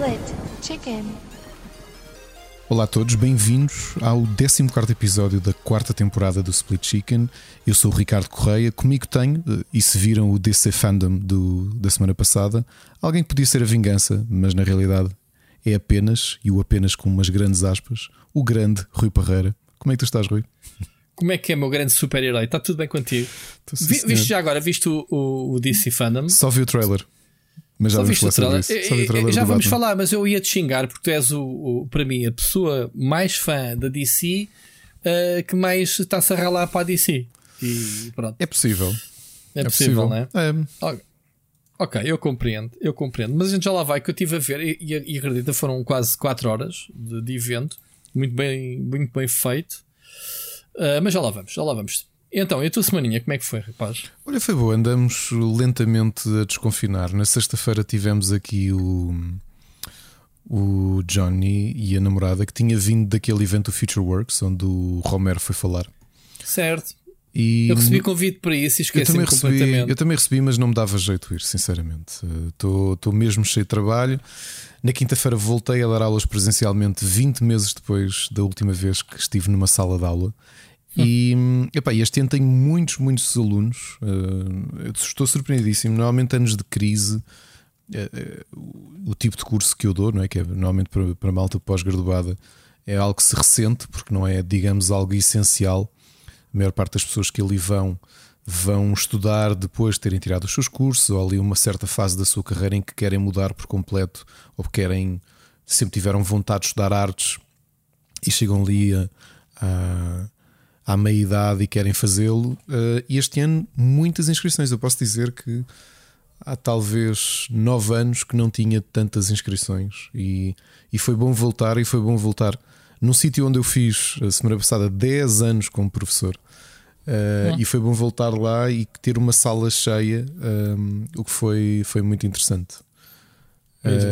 Split Chicken. Olá a todos, bem-vindos ao 14 episódio da quarta temporada do Split Chicken. Eu sou o Ricardo Correia, comigo tenho, eh, e se viram o DC Fandom do, da semana passada, alguém que podia ser a vingança, mas na realidade é apenas, e o apenas com umas grandes aspas, o grande Rui Parreira. Como é que tu estás, Rui? Como é que é, meu grande super-herói? Está tudo bem contigo? Vi, viste já agora, viste o, o, o DC Fandom? Só vi o trailer. Mas já viste o trailer? trailer já vamos Batman. falar, mas eu ia te xingar porque tu és, o, o- para mim, a pessoa mais fã da DC eh, que mais está-se a ralar para a DC. E pronto, É possível. é, possível, não é? É. Ok. Eu compreendo, eu compreendo. Mas a gente já lá vai, que eu estive a ver, e, e, e acredita, foram quase 4 horas de, de evento, muito bem, muito bem feito. Ah, mas já lá vamos, já lá vamos. Então, e a tua semaninha, como é que foi, rapaz? Olha, foi boa, andamos lentamente a desconfinar. Na sexta-feira tivemos aqui o, o Johnny e a namorada que tinha vindo daquele evento Future Works, onde o Romero foi falar. Certo, E eu recebi convite para isso e eu esqueci-me também, recebi, completamente. eu também recebi, mas não me dava jeito ir, sinceramente. Estou mesmo cheio de trabalho. Na quinta-feira voltei a dar aulas presencialmente 20 meses depois da última vez que estive numa sala de aula. E epá, este ano tenho muitos, muitos alunos. eu estou surpreendidíssimo. Normalmente, anos de crise, eh, o, o tipo de curso que eu dou, não é? que é normalmente para, para malta pós-graduada, é algo que se ressente, porque não é, digamos, algo essencial. A maior parte das pessoas que ali vão vão estudar depois de terem tirado os seus cursos ou ali uma certa fase da sua carreira em que querem mudar por completo ou querem sempre tiveram vontade de estudar artes e chegam ali a, a- à meia idade e querem fazê-lo. Eh, E este ano, muitas inscrições. Eu posso dizer que há talvez nove anos que não tinha tantas inscrições e, e foi bom voltar. E foi bom voltar num sítio onde eu fiz a semana passada 10 anos como professor. Eh, E foi bom voltar lá e ter uma sala cheia, um, o que foi, foi muito interessante. Muito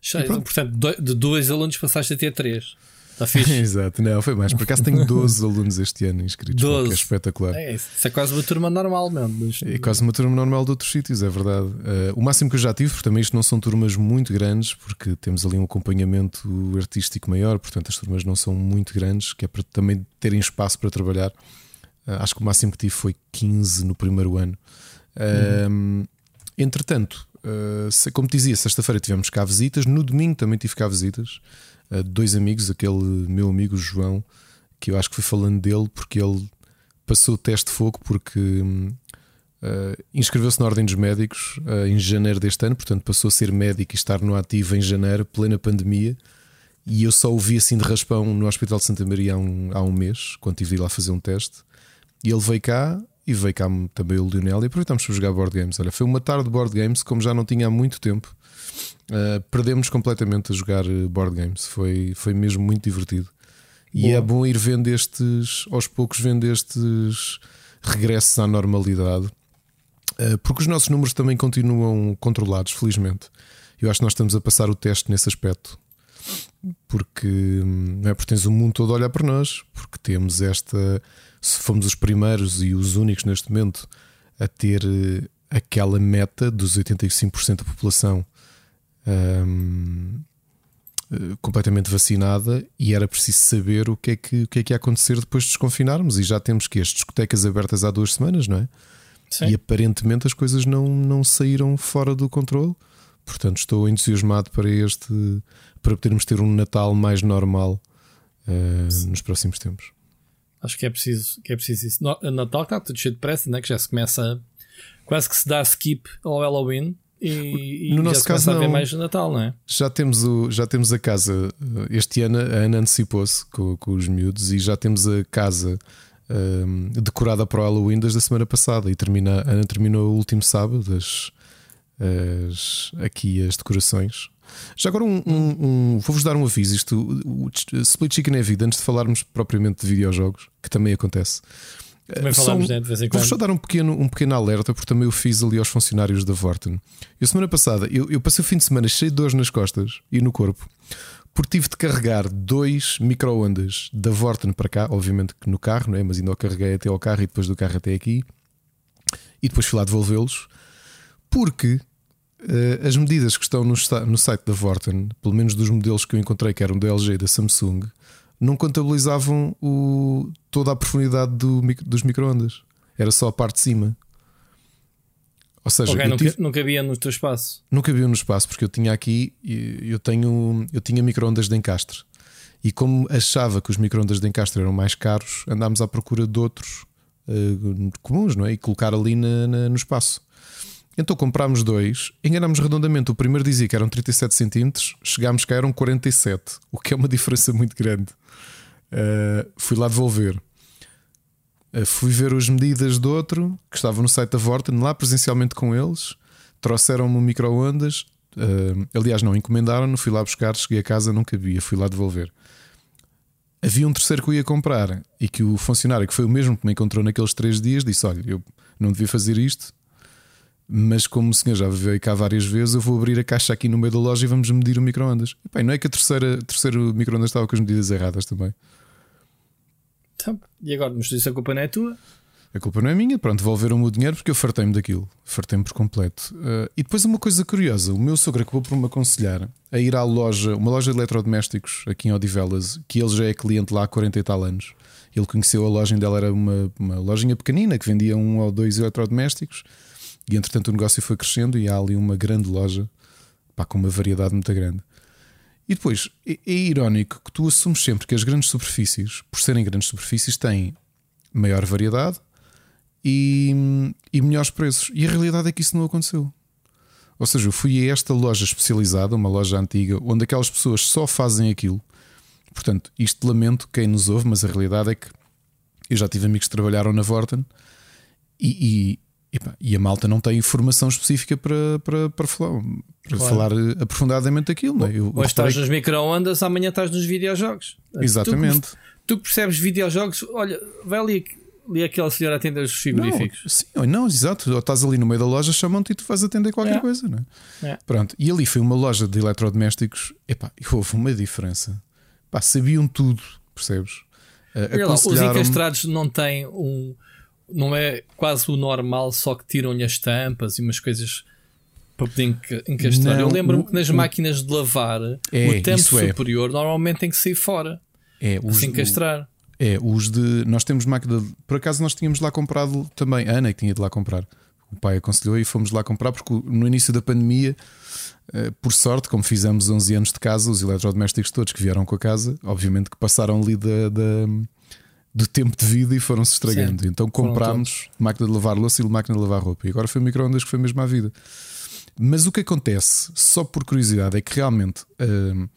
Cheio, e pronto. portanto, de dois alunos passaste a ter três. Está fixe. Exato, não, foi mais. Por acaso tenho 12 alunos este ano inscritos, o que 12. é espetacular. É, isso isso é quase uma turma normal mesmo. mas- É quase uma turma normal de outros sítios, é verdade. Eh, o máximo que eu já tive, porque também isto não são turmas muito grandes, porque temos ali um acompanhamento artístico maior, portanto as turmas não são muito grandes, que é para também terem espaço para trabalhar. Eh, acho que o máximo que tive foi 15 no primeiro ano. Ehm, Entretanto, eh, como te dizia, sexta-feira tivemos cá visitas, no domingo também tive cá visitas. Dois amigos, aquele meu amigo João, que eu acho que fui falando dele porque ele passou o teste de fogo porque eh, inscreveu-se na Ordem dos Médicos eh, em janeiro deste ano, portanto passou a ser médico e estar no ativo em janeiro, plena pandemia. E eu só o vi assim de raspão no Hospital de Santa Maria há um, há um mês, quando tive de ir lá fazer um teste. E ele veio cá e veio cá também o Lionel e aproveitámos para jogar board games. Olha, foi uma tarde de board games como já não tinha há muito tempo. Uh, perdemos completamente a jogar uh, board games. Foi, foi mesmo muito divertido. E Boa. é bom ir vendo estes, aos poucos, vendo estes regressos à normalidade, Uh, porque os nossos números também continuam controlados, felizmente. Eu acho que nós estamos a passar o teste nesse aspecto. Porque, hum, não é? porque tens o mundo todo a olhar para nós, porque temos esta. Se fomos os primeiros e os únicos neste momento a ter eh, aquela meta dos 85% da população hum, eh, completamente vacinada e era preciso saber o que, é que, o que é que ia acontecer depois de desconfinarmos. E já temos que as discotecas abertas há duas semanas, não é? Sim. E aparentemente as coisas não, não saíram fora do controle. Portanto, estou entusiasmado para este para podermos ter um Natal mais normal eh, nos próximos tempos. Acho que é preciso, que é preciso isso. No, Natal está tudo cheio de pressa, né? que já se começa. Quase que se dá skip ao Halloween e, e No nosso caso, a ver não. mais Natal, não é? Já temos, o, já temos a casa. eh, Este ano a Ana antecipou-se com, com os miúdos e já temos a casa eh, decorada para o Halloween desde a semana passada. E termina, a Ana terminou o último sábado as, as- aqui as decorações. Já agora, um, um- um- vou-vos dar um aviso. Isto, o, o Split Chicken é vida. Antes de falarmos propriamente de videojogos, que também acontece. Também falamos, né, de vez em Vou quando. só dar um pequeno, um pequeno alerta, porque também eu fiz ali aos funcionários da Vorten. Eu, semana passada, eu, eu passei o fim de semana cheio de dores nas costas e no corpo, porque tive de carregar dois micro-ondas da Vorten para cá, obviamente que no carro, não é? mas ainda o carreguei até ao carro e depois do carro até aqui, e depois fui lá devolvê-los, porque uh, as medidas que estão no, no, site da Vorten, pelo menos dos modelos que eu encontrei, que eram da LG e da Samsung, não contabilizavam o, toda a profundidade do, dos microondas. Era só a parte de cima. Ou seja, okay, não, tive... não cabia no teu espaço. Não cabia no espaço, porque eu tinha aqui, eu tenho, eu tinha microondas de encastre. E como achava que os microondas de encastre eram mais caros, andámos à procura de outros uh, comuns, não é? E colocar ali na, na, no espaço. Então comprámos dois, enganámos redondamente. O primeiro dizia que eram 37 centímetros, chegámos cá eram 47, o que é uma diferença muito grande. Uh, fui lá devolver. Eh, fui ver as medidas do outro que estava no site da Vorten, lá presencialmente com eles. Trouxeram-me micro-ondas. Uh, aliás, não encomendaram-no. Fui lá buscar, cheguei a casa, não cabia. Fui lá devolver. Havia um terceiro que eu ia comprar e que o funcionário, que foi o mesmo que me encontrou naqueles três dias, disse: Olha, eu não devia fazer isto, mas como o senhor já veio cá várias vezes, eu vou abrir a caixa aqui no meio da loja e vamos medir o micro-ondas. Não é que a terceira, terceiro micro-ondas estava com as medidas erradas também. Então, e agora, mas isso a culpa não é tua? A culpa não é minha, pronto, devolveram-me o dinheiro porque eu fartei-me daquilo, fartei-me por completo. Uh, e depois uma coisa curiosa: o meu sogro acabou por me aconselhar a ir à loja, uma loja de eletrodomésticos aqui em Odivelas, que ele já é cliente lá há 40 e tal anos. Ele conheceu a loja dela, era uma, uma lojinha pequenina que vendia um ou dois eletrodomésticos. E entretanto o negócio foi crescendo e há ali uma grande loja pá, com uma variedade muito grande. E depois é, é irónico que tu assumes sempre que as grandes superfícies, por serem grandes superfícies, têm maior variedade e, e melhores preços. E a realidade é que isso não aconteceu. Ou seja, eu fui a esta loja especializada, uma loja antiga, onde aquelas pessoas só fazem aquilo. Portanto, isto lamento quem nos ouve, mas a realidade é que eu já tive amigos que trabalharam na Vorten e, e a malta não tem informação específica para, para, para, falar, para claro. falar eh, aprofundadamente aquilo. Não é? Eu, Hoje estás nos micro-ondas, amanhã estás nos videojogos. Exatamente. Tu, tu percebes videojogos, olha, vai ali, ali aquela senhora atender os frigoríficos. Não, sim, ou não, exato. Ou estás ali no meio da loja, chamam-te e tu vais atender qualquer é. coisa. Não é? é? Pronto. E ali foi uma loja de eletrodomésticos. Epá, houve uma diferença. Pá, sabiam tudo, percebes? Uh, lá, os encastrados não têm um não é quase o normal, só que tiram-lhe as tampas e umas coisas para poder encastrar. Eu lembro-me que nas máquinas de lavar é, o tampo é. superior normalmente tem que sair fora. É, os, se encastrar. É, os de. Nós temos máquina. De, por acaso nós tínhamos lá comprado também. A Ana que tinha de lá comprar. O pai aconselhou e fomos lá comprar porque no início da pandemia, eh, por sorte, como fizemos 11 anos de casa, os eletrodomésticos todos que vieram com a casa, obviamente que passaram ali da, da do tempo de vida e foram-se estragando. Então comprámos máquina de lavar louça e máquina de lavar roupa. E agora foi micro-ondas que foi mesmo à vida. Mas o que acontece, só por curiosidade, é que realmente uh,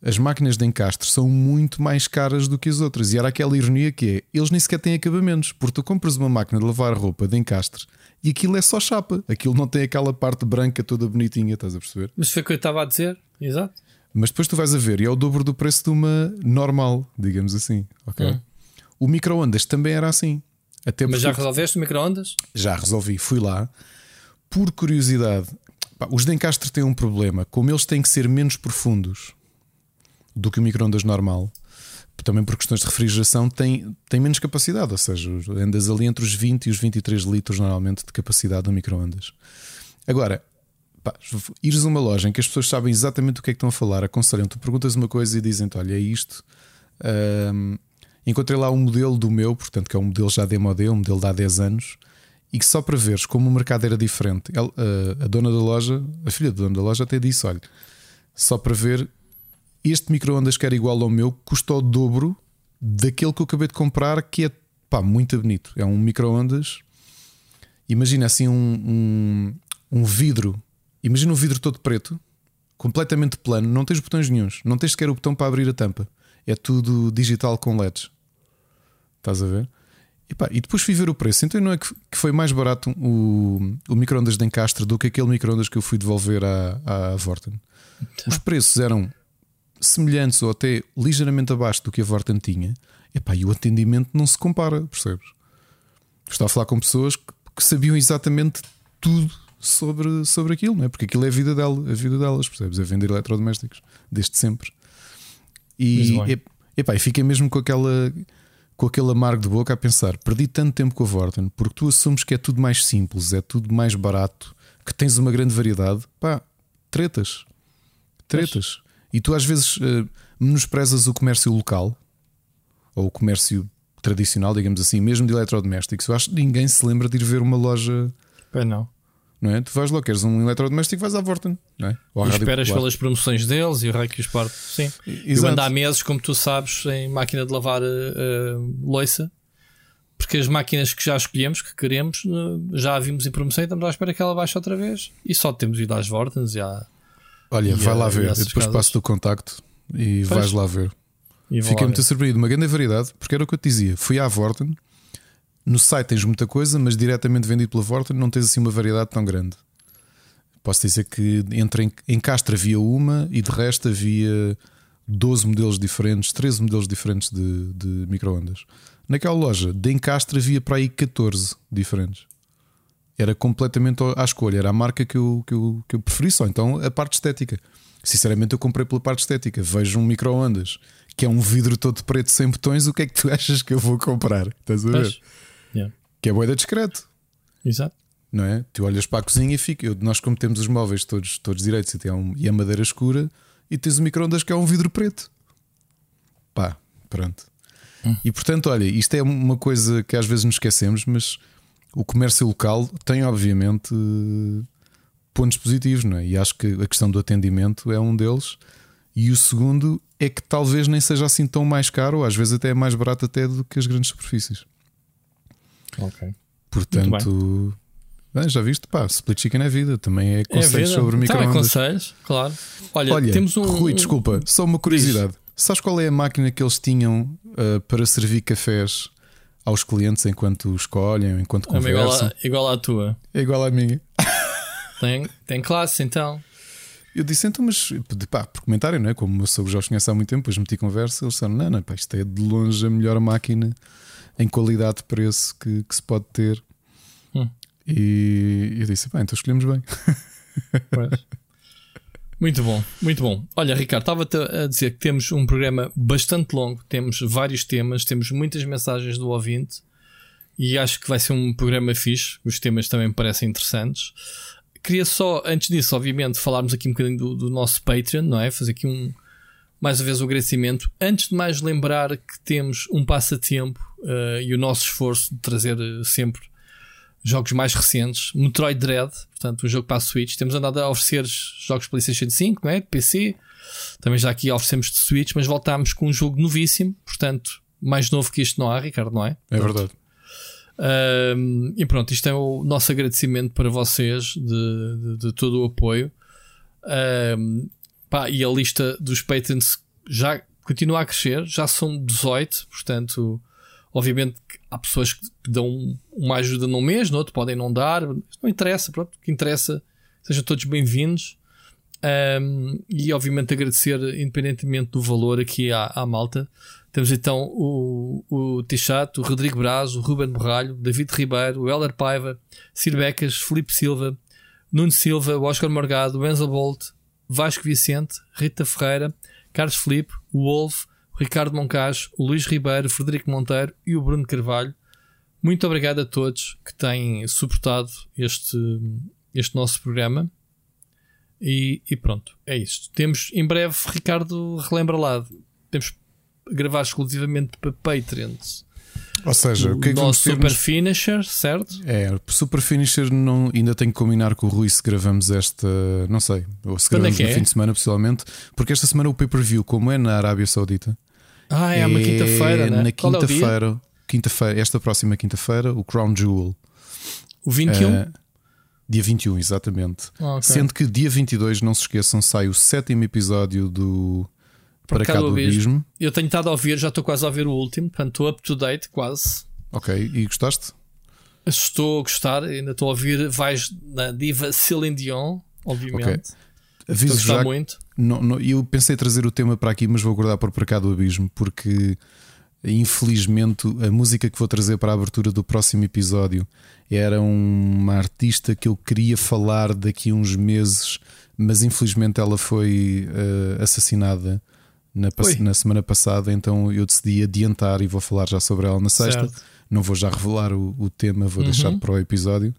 as máquinas de encastre são muito mais caras do que as outras. E era aquela ironia que é: eles nem sequer têm acabamentos. Porque tu compras uma máquina de lavar roupa de encastre e aquilo é só chapa. Aquilo não tem aquela parte branca toda bonitinha, estás a perceber? Mas foi o que eu estava a dizer, exato. Mas depois tu vais a ver e é o dobro do preço de uma normal, digamos assim. Ok? Hum. O micro-ondas também era assim. Até Mas já resolveste o micro-ondas? Já resolvi, fui lá. Por curiosidade, pá, os de encastre têm um problema. Como eles têm que ser menos profundos do que o micro-ondas normal, também por questões de refrigeração, tem, tem menos capacidade. Ou seja, andas ali entre os 20 e os 23 litros normalmente de capacidade do micro-ondas. Agora, pá, ires a uma loja em que as pessoas sabem exatamente o que é que estão a falar, aconselham, tu perguntas uma coisa e dizem-te: olha, é isto. Encontrei lá um modelo do meu, portanto, que é um modelo já demodé, um modelo de há 10 anos, e que só para veres como o mercado era diferente. Ela, a, a, dona da loja, a filha da dona da loja, até disse: olha, só para ver, este micro-ondas que era igual ao meu custa o dobro daquele que eu acabei de comprar, que é pá, muito bonito. É um micro-ondas. Imagina assim um, um, um vidro. Imagina um vidro todo preto, completamente plano, não tens botões nenhums, não tens sequer o botão para abrir a tampa é tudo digital com LEDs. Estás a ver? E, pá, e depois fui ver o preço. Então não é que, foi mais barato o, o micro-ondas de encastre do que aquele micro-ondas que eu fui devolver à, à Vorten. Então. Os preços eram semelhantes ou até ligeiramente abaixo do que a Vorten tinha. E, pá, e o atendimento não se compara, percebes? Estava a falar com pessoas que, que sabiam exatamente tudo sobre, sobre aquilo, não é? porque aquilo é a vida, dela, a vida delas, percebes? É vender eletrodomésticos desde sempre. E, epá, e fiquei mesmo com aquela com aquele amargo de boca a pensar: perdi tanto tempo com a Vorten porque tu assumes que é tudo mais simples, é tudo mais barato, que tens uma grande variedade, pá, tretas. Tretas. E tu às vezes uh, menosprezas o comércio local ou o comércio tradicional, digamos assim, mesmo de eletrodomésticos. Eu acho que ninguém se lembra de ir ver uma loja. Bem, não. Não é? Tu vais lá, queres um eletrodoméstico, vais à Vorten, não é? Ou e esperas Popular. pelas promoções deles e o rei que os parte. Sim. Exato. Eu ando há meses, como tu sabes, em máquina de lavar uh, uh, loiça porque as máquinas que já escolhemos, que queremos, já a vimos em promoção e estamos à espera que ela baixe outra vez. E só temos ido às Vortens e à. Olha, e vai a, lá ver, eu depois passo o contacto e pois. vais lá ver. Fiquei muito surpreendido, uma grande variedade, porque era o que eu te dizia. Fui à Vorten, no site tens muita coisa, mas diretamente vendido pela Vorten não tens assim uma variedade tão grande. Posso dizer que entre em, em Castro havia uma e de resto havia 12 modelos diferentes, 13 modelos diferentes de, de microondas. Naquela loja de Encastre havia para aí 14 diferentes. Era completamente à escolha, era a marca que eu, que eu, que eu preferi só. Então a parte estética. Sinceramente, eu comprei pela parte estética. Vejo um micro-ondas que é um vidro todo preto sem botões. O que é que tu achas que eu vou comprar? Estás a ver? Yeah. Que é boeda discreto. Exato. Não é? Tu olhas para a cozinha e fica. Eu, nós, como temos os móveis todos, todos direitos e, tem um, e a madeira escura, e tens o micro-ondas que é um vidro preto. Pá, pronto. E portanto, olha, isto é uma coisa que às vezes nos esquecemos, mas o comércio local tem, obviamente, pontos positivos, não é? E acho que a questão do atendimento é um deles. E o segundo é que talvez nem seja assim tão mais caro, ou às vezes até é mais barato até do que as grandes superfícies. Ok. Portanto, bem, já viste, pá, split chicken é vida, também é conselhos é sobre microondas. Também conselhos, claro. Olha, Olha, temos um. Rui, desculpa, só uma curiosidade. Sabes qual é a máquina que eles tinham uh, para servir cafés aos clientes enquanto escolhem, enquanto conversam? É igual, a, igual à tua. É igual à minha. Tem, tem classe então. Eu disse então, mas pá, por comentário, não é? Como eu sou já os conheço há muito tempo, depois meti conversa, eles disseram: não, não, pá, isto é de longe a melhor máquina em qualidade de preço que, que se pode ter. Hum. E eu disse: pá, então escolhemos bem. Pois. Muito bom, muito bom. Olha, Ricardo, estava-te a dizer que temos um programa bastante longo, temos vários temas, temos muitas mensagens do ouvinte e acho que vai ser um programa fixe. Os temas também me parecem interessantes. Queria só, antes disso, obviamente, falarmos aqui um bocadinho do, do nosso Patreon, não é? Fazer aqui um, mais uma vez o agradecimento. Antes de mais lembrar que temos um passatempo uh, e o nosso esforço de trazer uh, sempre jogos mais recentes, Metroid Dread, portanto, um jogo para a Switch. Temos andado a oferecer jogos PlayStation 5, não é? De PC. Também já aqui oferecemos de Switch, mas voltámos com um jogo novíssimo, portanto, mais novo que isto não há, Ricardo, não é? É verdade. Um, e pronto, isto é o nosso agradecimento para vocês de, de, de todo o apoio. Um, pá, e a lista dos patrons já continua a crescer, já são 18, portanto Obviamente há pessoas que dão uma ajuda num mês, no outro podem não dar, não interessa, pronto, que interessa, sejam todos bem-vindos. Um, e obviamente agradecer, independentemente do valor, aqui à, à malta. Temos então o, o Tichato, o Rodrigo Braz, o Ruben Borralho, David Ribeiro, o Heller Paiva, Cir Becas, Felipe Silva, Nuno Silva, o Oscar Morgado, o Enzo Bolt, Vasco Vicente, Rita Ferreira, Carlos Felipe, o Wolf, Ricardo Moncajo, o Luís Ribeiro, Frederico Monteiro e o Bruno Carvalho. Muito obrigado a todos que têm suportado este, este nosso programa. E, e pronto, é isto. Temos em breve, Ricardo, relembra lá, temos gravar exclusivamente para Patreons. Ou seja, o, que é que nosso Super nos... Finisher, certo? É, Super Finisher não, ainda tenho que combinar com o Rui se gravamos esta, não sei, ou se gravamos é no é? fim de semana, possivelmente, porque esta semana o pay-per-view, como é na Arábia Saudita, ah, é, é uma quinta-feira, né? Na é quinta-feira, quinta-feira, esta próxima quinta-feira, o Crown Jewel. O 21? Uh, eh, dia 21, exatamente. Ah, okay. Sendo que dia 22, não se esqueçam, sai o sétimo episódio do Para, Cá do Abismo. Eu tenho estado a ouvir, já estou quase a ouvir o último, portanto estou up to date, quase. Ok, e gostaste? Estou a gostar, ainda estou a ouvir. Vais na diva Celine Dion, obviamente. Okay. Aviso já. muito. Não, não, eu pensei trazer o tema para aqui, mas vou guardar por para cá do abismo, porque infelizmente a música que vou trazer para a abertura do próximo episódio era uma artista que eu queria falar daqui a uns meses, mas infelizmente ela foi uh, assassinada na, na, semana passada, então eu decidi adiantar e vou falar já sobre ela na sexta. Certo. Não vou já revelar o, o tema, vou uhum. deixar para o episódio.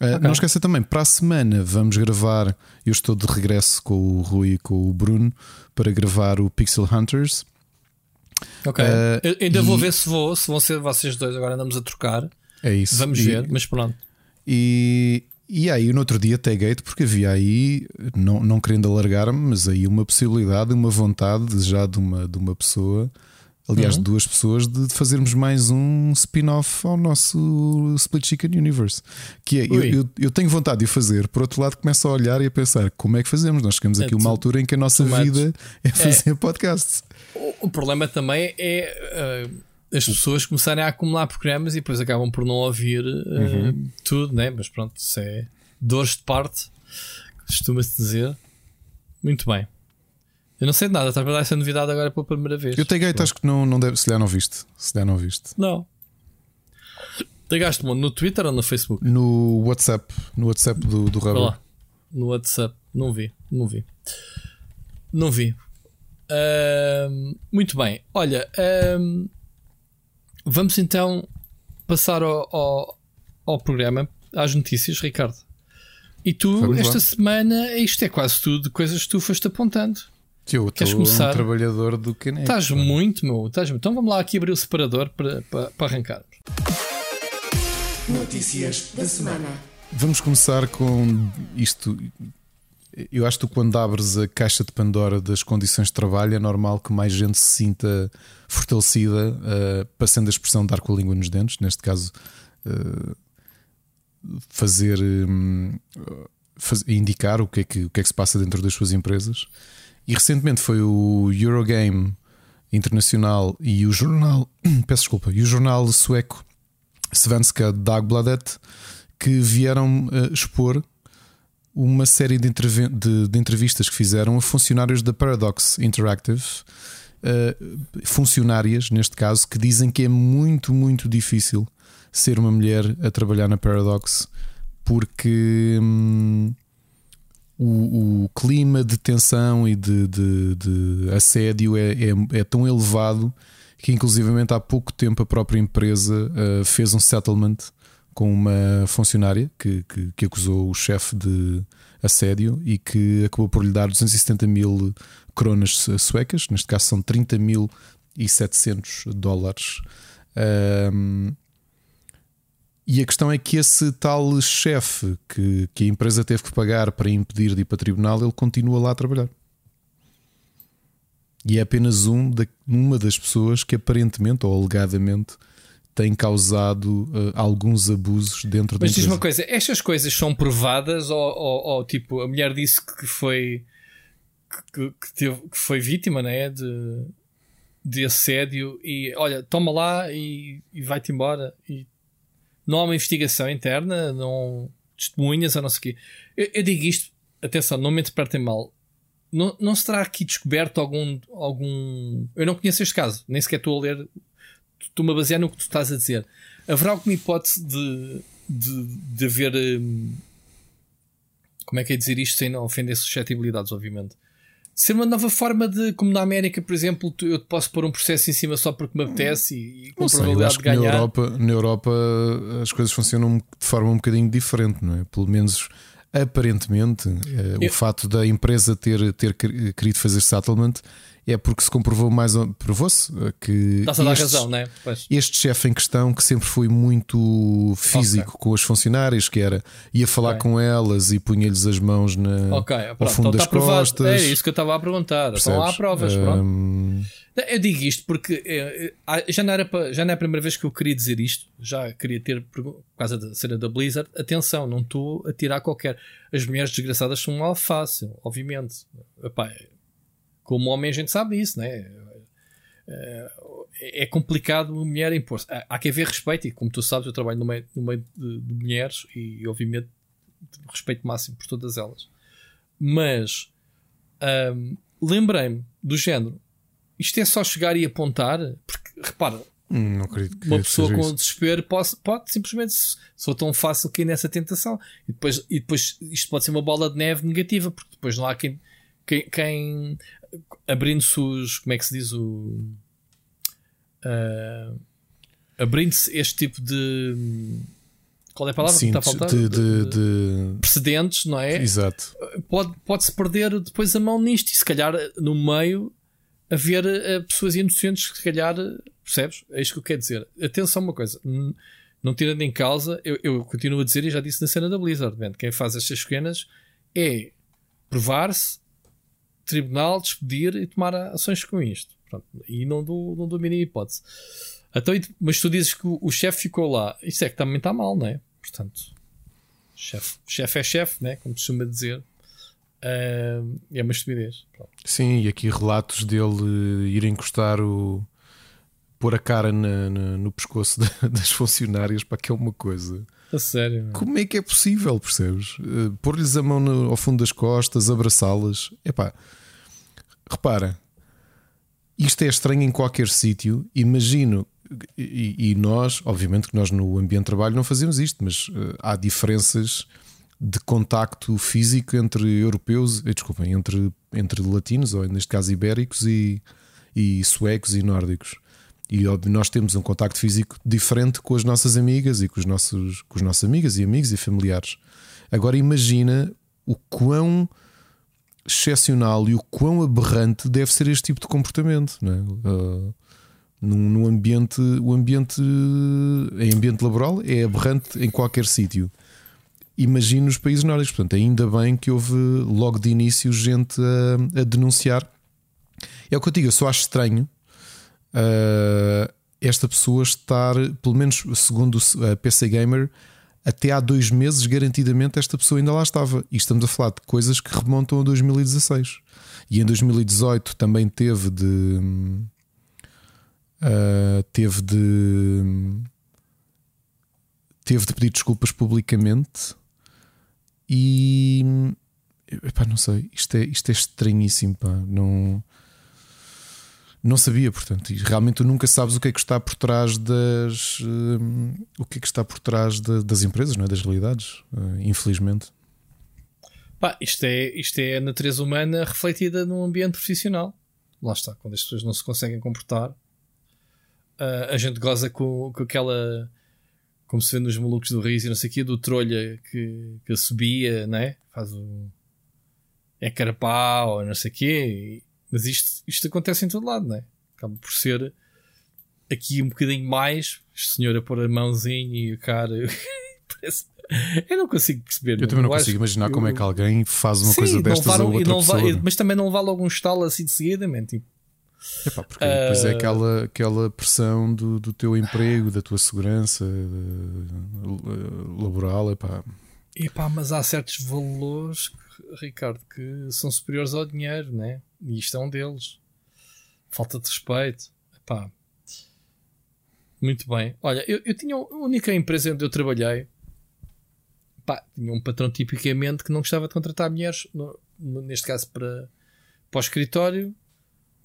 Uh, okay. Não esqueça também, para a semana vamos gravar. Eu estou de regresso com o Rui e com o Bruno para gravar o Pixel Hunters. Ok. Uh, ainda e... vou ver se vou, se vão ser vocês dois. Agora andamos a trocar. É isso. Vamos e... ver, mas pronto. E, e aí, no outro dia, taguei porque havia aí, não, não querendo alargar-me, mas aí uma possibilidade, uma vontade já de uma, de uma pessoa aliás, uhum. duas pessoas, de fazermos mais um spin-off ao nosso Split Chicken Universe. Que é, eu, eu, eu, tenho vontade de o fazer, por outro lado, começo a olhar e a pensar como é que fazemos. Nós chegamos aqui a uma altura em que a nossa vida é fazer é. podcasts. O, o, problema também é. Uh, as pessoas começarem a acumular programas e depois acabam por não ouvir uh, uhum. tudo, né? mas pronto, isso é dores de parte, costuma-se dizer. Muito bem. Eu não sei de nada, estás a dar essa novidade agora pela primeira vez. Eu taguei, acho que não, não deve, se lhe não viste. Se lhe não viste. Não. Tagaste-me no Twitter ou no Facebook? No WhatsApp. No WhatsApp do, do Rubber. No WhatsApp. Não vi. Não vi. Não vi. Uh, muito bem. Olha, uh, vamos então passar ao, ao, ao, programa, às notícias, Ricardo. E tu, vamos esta lá. semana, isto é quase tudo coisas que tu foste apontando. Eu estou um trabalhador do Kinect. Estás muito, meu. Estás muito. Então vamos lá aqui abrir o separador para, para, para arrancarmos. Notícias da semana. Vamos começar com isto. Eu acho que quando abres a caixa de Pandora das condições de trabalho é normal que mais gente se sinta fortalecida, uh, passando a expressão dar com a língua nos dentes, neste caso, uh, fazer, um, indicar o que, é que, o que é que se passa dentro das suas empresas. E recentemente foi o Eurogame Internacional e o jornal, peço desculpa, e o jornal sueco Svenska Dagbladet que vieram uh, expor uma série de, de, de, entrevistas que fizeram a funcionários da Paradox Interactive, uh, funcionárias neste caso, que dizem que é muito, muito difícil ser uma mulher a trabalhar na Paradox porque. Hum, o, o, clima de tensão e de, de, de assédio é, é, é, tão elevado que, inclusivamente, há pouco tempo a própria empresa uh, fez um settlement com uma funcionária que, que, que acusou o chefe de assédio e que acabou por lhe dar 270 mil cronas suecas, neste caso são 30 mil e 700 dólares. Um, e a questão é que esse tal chefe que, que a empresa teve que pagar para impedir de ir para tribunal, ele continua lá a trabalhar. E é apenas um da, uma das pessoas que aparentemente ou alegadamente tem causado uh, alguns abusos dentro da Mas diz uma coisa: estas coisas são provadas ou, ou, ou, tipo a mulher disse que foi que, que, teve, que foi vítima né, de, de assédio e olha, toma lá e, e vai-te embora e não há uma investigação interna, não testemunhas ou não sei o quê. Eu, eu, digo isto, atenção, não me interpretem mal. Não, não se terá aqui descoberto algum, algum. Eu não conheço este caso, nem sequer estou a ler. Estou-me a basear no que tu estás a dizer. Haverá alguma hipótese de, de, de haver. Hum, como é que é dizer isto sem não ofender suscetibilidades, obviamente? ser uma nova forma de, como na América, por exemplo, eu te posso pôr um processo em cima só porque me apetece e, e com sei, probabilidade de ganhar. Na Europa, na Europa as coisas funcionam de forma um bocadinho diferente, não é? Pelo menos aparentemente, eh, eu... o fato da empresa ter, ter querido fazer settlement é porque se comprovou mais provou-se eh, que Estás a dar razão, né? Pois. este chefe em questão que sempre foi muito físico okay. com as funcionárias, que era ia falar okay. com elas e punha-lhes as mãos na, okay, ao fundo então das tá costas. É isso que eu estava a perguntar. Percebes? Então há provas, um... Eu digo isto porque eh, eh, já não, era para, já não é a primeira vez que eu queria dizer isto, já queria ter, por causa da cena da Blizzard, atenção, não estou a tirar qualquer. As mulheres desgraçadas são um alface, obviamente. Epá, como homem a gente sabe isso, né? É, é complicado a mulher impor -se. Há que haver respeito, e como tu sabes, eu trabalho no meio, no meio de, de mulheres e, obviamente, respeito máximo por todas elas. Mas um, lembrei-me do género: isto é só chegar e apontar, porque repara, hum, que uma pessoa com isso. desespero pode, pode simplesmente, for tão fácil cair nessa tentação, e depois, e depois isto pode ser uma bola de neve negativa, porque depois não há quem, quem, quem abrindo-se os. Como é que se diz o. Uh, abrindo-se este tipo de. qual é a palavra Sim, que está a faltar? de, de, de... Precedentes, não é? Exato. Pode, pode-se perder depois a mão nisto e se calhar no meio haver uh, pessoas inocentes que se calhar, percebes? É isto que eu quero dizer. Atenção uma coisa, não tirando em causa, eu, eu continuo a dizer e já disse na cena da Blizzard, man, quem faz estas pequenas é provar-se, tribunal, despedir e tomar ações com isto. Pronto, e não dou, não dou a mínima hipótese. Então, mas tu dizes que o, o chefe ficou lá, isso é que também está mal, não é? Portanto, chefe chef é chefe, né? como costuma dizer. Uh, é uma estupidez. Pronto. Sim, e aqui relatos dele ir encostar o. pôr a cara na, na, no pescoço das funcionárias para que é uma coisa. A sério. Como é que é possível, percebes? Uh, Pôr-lhes a mão no, ao fundo das costas, abraçá-las. Epá, repara, isto é estranho em qualquer sítio. Imagino e, e, nós, obviamente, que nós no ambiente de trabalho não fazemos isto, mas uh, há diferenças de contacto físico entre europeus, eh, desculpem, entre, entre latinos, ou neste caso ibéricos, e, e suecos e nórdicos. E óbvio, nós temos um contacto físico diferente com as nossas amigas e com os nossos, com os nossos amigas e amigos e familiares. Agora imagina o quão excepcional e o quão aberrante deve ser este tipo de comportamento. Não é? Uh, num, num ambiente, o ambiente em ambiente laboral é aberrante em qualquer sítio. Imagino os países nórdicos, portanto, ainda bem que houve logo de início gente a, a denunciar. É o que eu digo, eu só acho estranho uh, esta pessoa estar, pelo menos segundo a PC Gamer, até há dois meses, garantidamente, esta pessoa ainda lá estava. E estamos a falar de coisas que remontam a 2016. E em 2018 também teve de uh, teve de teve de pedir desculpas publicamente e epá, não sei, isto é, isto é estranhíssimo, pá. não não sabia, portanto, e realmente tu nunca sabes o que é que está por trás das uh, o que é que está por trás de, das empresas, não é? das realidades, uh, infelizmente. Pá, isto é, isto é a natureza humana refletida num ambiente profissional. Lá está, quando as pessoas não se conseguem comportar, uh, a gente goza com, com aquela. Como se vê nos malucos do Riz e não sei o quê, do trolha que, que subia, né? Faz o. É carapau, ou não sei o quê. Mas isto, isto acontece em todo lado, né? Acaba por ser aqui um bocadinho mais. Este senhor a pôr a mãozinha e o cara. Parece. Eu não consigo perceber. Eu também não consigo imaginar eu... como é que alguém faz uma Sim, coisa destas a outra não pessoa. mas também não vale algum estalo assim de seguida, man. Tipo, Epá, porque depois é ah. aquela, aquela pressão do, do teu emprego, da tua segurança de, laboral. Epá. Epá, mas há certos valores, Ricardo, que são superiores ao dinheiro, né? E isto é um deles. Falta de respeito. Epá. Muito bem. Olha, eu, eu tinha a única empresa onde eu trabalhei. Pá, tinha um patrão tipicamente que não gostava de contratar mulheres, no, no, neste caso para, para o escritório,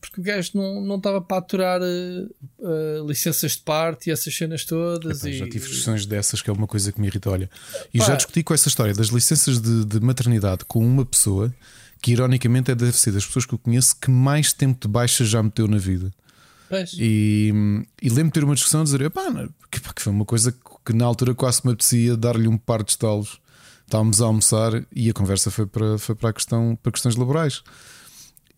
porque o gajo não, não estava para aturar uh, uh, licenças de parte e essas cenas todas. Epá, e... Já tive discussões dessas, que é uma coisa que me irrita. Olha, e Pá. já discuti com essa história das licenças de, de, maternidade com uma pessoa que, ironicamente, é deve ser das pessoas que eu conheço que mais tempo de baixa já meteu na vida. Pois. E, e lembro-me de ter uma discussão a dizer: pá, que, que foi uma coisa que na altura quase me apetecia dar-lhe um par de estalos. Estávamos a almoçar e a conversa foi para, foi para, a questão, para questões laborais.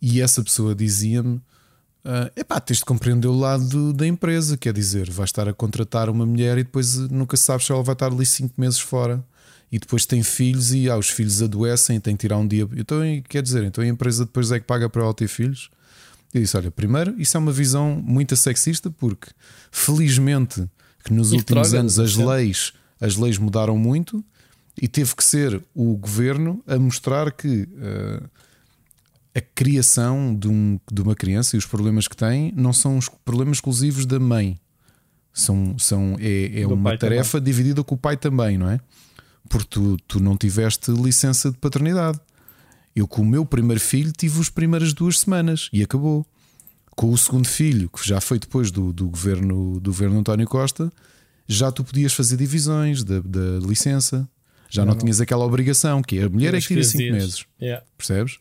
E essa pessoa dizia-me: uh, epá, tens de compreender o lado da empresa, quer dizer, vais estar a contratar uma mulher e depois nunca sabes se ela vai estar ali 5 meses fora. E depois tem filhos e ah, os filhos adoecem, tem que tirar um dia. Então, quer dizer, então a empresa depois é que paga para ela ter filhos? Eu disse: olha, primeiro, isso é uma visão muito sexista, porque felizmente que nos e últimos droga, anos as leis, as leis mudaram muito e teve que ser o governo a mostrar que. Uh, a criação de, um, de uma criança e os problemas que tem não são os problemas exclusivos da mãe. São, são, é, é uma tarefa também. dividida com o pai também, não é? Porque tu, tu não tiveste licença de paternidade. Eu, com o meu primeiro filho, tive as primeiras duas semanas e acabou. Com o segundo filho, que já foi depois do, do, governo, do governo António Costa, já tu podias fazer divisões da, da licença. Já não, não, tinhas aquela obrigação, que a mulher é que tira 5 meses. Yeah. Percebes?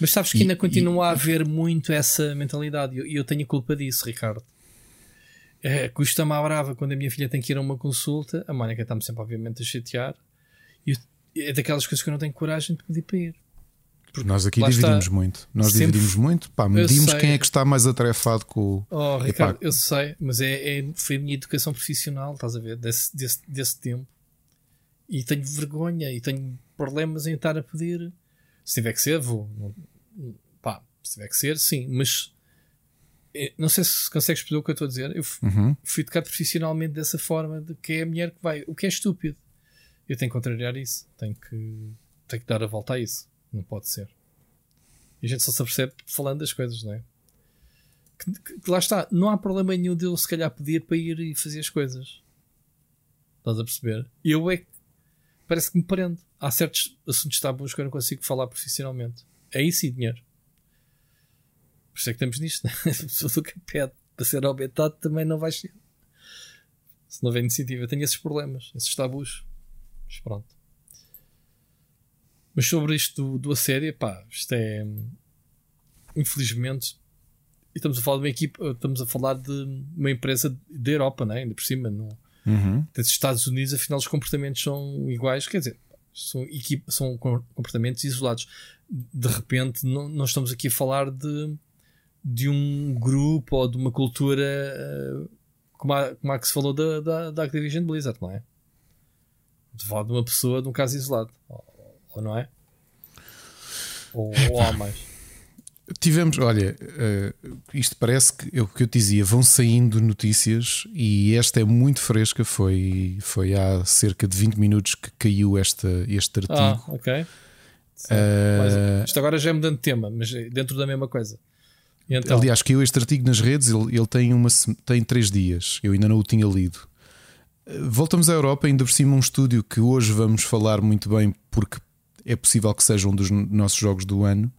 Mas sabes que ainda e, continua e... a haver muito essa mentalidade e eu, eu, tenho culpa disso, Ricardo. É, custa-me a brava quando a minha filha tem que ir a uma consulta. A Mónica está-me sempre, obviamente, a chatear. E é daquelas coisas que eu não tenho coragem de pedir para ir. Porque nós aqui dividimos está, muito. Nós sempre, dividimos muito. Pá, medimos quem é que está mais atarefado com o. Oh, Ricardo, eu sei, mas é, é, foi a minha educação profissional, estás a ver? Desse, desse, desse tempo. E tenho vergonha e tenho problemas em estar a pedir. Se tiver que ser, vou. Pá, se tiver que ser, sim. Mas não sei se consegues perceber o que eu estou a dizer. Eu uhum. fui educado profissionalmente dessa forma, de que é a mulher que vai. O que é estúpido. Eu tenho que contrariar isso. Tenho que, tenho que dar a volta a isso. Não pode ser. E a gente só se apercebe falando das coisas, não é? Que, que, que lá está, não há problema nenhum de eu se calhar pedir para ir e fazer as coisas. Estás a perceber? Eu é que parece que me prendo. Há certos assuntos tabus que eu não consigo falar profissionalmente. É isso e dinheiro. Por isso é que estamos nisto, né? A pessoa do que pede para ser aumentado também não vai ser. Se não houver iniciativa, eu tenho esses problemas, esses tabus. Mas pronto. Mas sobre isto do, do assédio, pá, isto é. Infelizmente. Estamos a falar de uma equipa, estamos a falar de uma empresa da Europa, né? ainda por cima, no, uhum. dos Estados Unidos, afinal os comportamentos são iguais, quer dizer, são, equipa, são comportamentos isolados. De repente, não, não estamos aqui a falar de, de um grupo ou de uma cultura eh, como a, como a que se falou da, da, da Activision Blizzard, não é? De falar de uma pessoa de um caso isolado ou não é? Ou, ou há mais? Tivemos, olha, uh, isto parece que é o que eu te dizia, vão saindo notícias e esta é muito fresca. Foi, foi há cerca de 20 minutos que caiu esta, este artigo. Ah, ok. Uh, isto agora já é mudando de tema, mas dentro da mesma coisa. Então? Aliás, caiu este artigo nas redes, ele, ele tem, uma, tem três dias, eu ainda não o tinha lido. Eh, voltamos à Europa, ainda por cima um estúdio que hoje vamos falar muito bem, porque é possível que seja um dos nossos jogos do ano,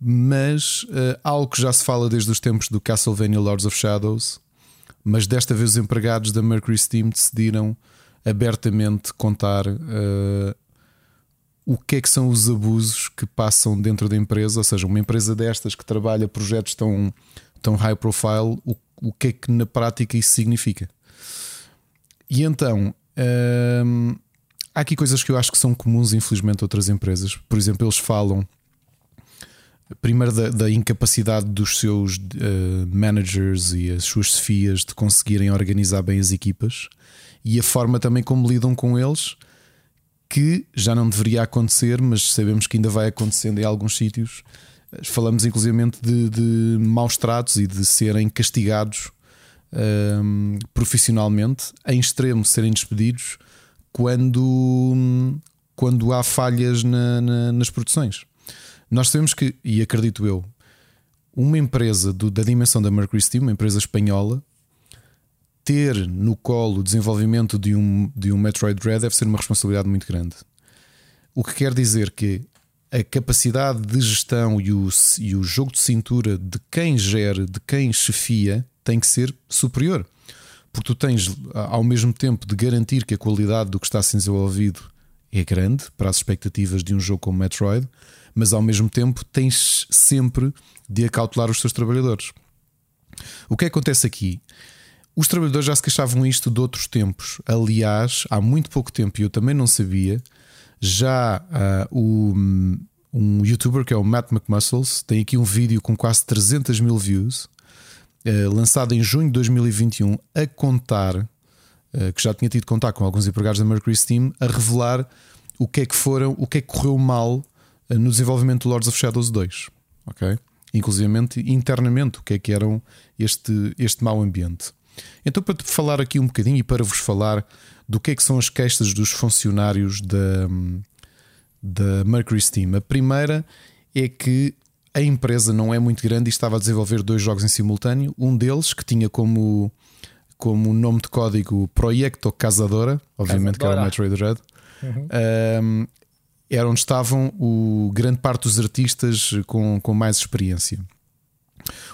mas uh, algo que já se fala desde os tempos do Castlevania Lords of Shadows, mas desta vez os empregados da Mercury Steam decidiram abertamente contar uh, o que é que são os abusos que passam dentro da empresa, ou seja, uma empresa destas que trabalha projetos tão, tão high profile, o, o que é que na prática isso significa. E então, uh, há aqui coisas que eu acho que são comuns, infelizmente, a outras empresas. Por exemplo, eles falam primeiro da, da incapacidade dos seus uh, managers e as suas chefias de conseguirem organizar bem as equipas e a forma também como lidam com eles, que já não deveria acontecer, mas sabemos que ainda vai acontecendo em alguns sítios. Falamos inclusive de, de maus tratos e de serem castigados um, eh, profissionalmente, em extremo serem despedidos quando, quando há falhas na, na, nas produções. Nós sabemos que, e acredito eu, uma empresa do, da dimensão da Mercury Steam, uma empresa espanhola, ter no colo o desenvolvimento de um, de um Metroid Dread deve ser uma responsabilidade muito grande. O que quer dizer que a capacidade de gestão e o, e o jogo de cintura de quem gera, de quem chefia, tem que ser superior porque tu tens ao mesmo tempo de garantir que a qualidade do que está sendo desenvolvido é grande para as expectativas de um jogo como Metroid, mas ao mesmo tempo tens sempre de acautelar os teus trabalhadores. O que acontece aqui? Os trabalhadores já se queixavam isto de outros tempos. Aliás, há muito pouco tempo, e eu também não sabia, já uh, o, um youtuber que é o Matt McMuscles tem aqui um vídeo com quase 300 mil views eh, lançado em junho de 2021, a contar, uh, que já tinha tido contato com alguns empregados da Mercury Steam, a revelar o que é que foram, o que é que correu mal uh, no desenvolvimento do Lords of Shadows 2. Ok? Inclusive internamente, o que é que eram este, este mau ambiente. Então, para te falar aqui um bocadinho e para vos falar do que é que são as queixas dos funcionários da, da Mercury Steam. A primeira é que a empresa não é muito grande e estava a desenvolver dois jogos em simultâneo. Um deles, que tinha como, como nome de código Proyecto Casadora, obviamente Casadora. que era o Metroid Dread, uhum. um, era onde estavam o grande parte dos artistas com, com mais experiência.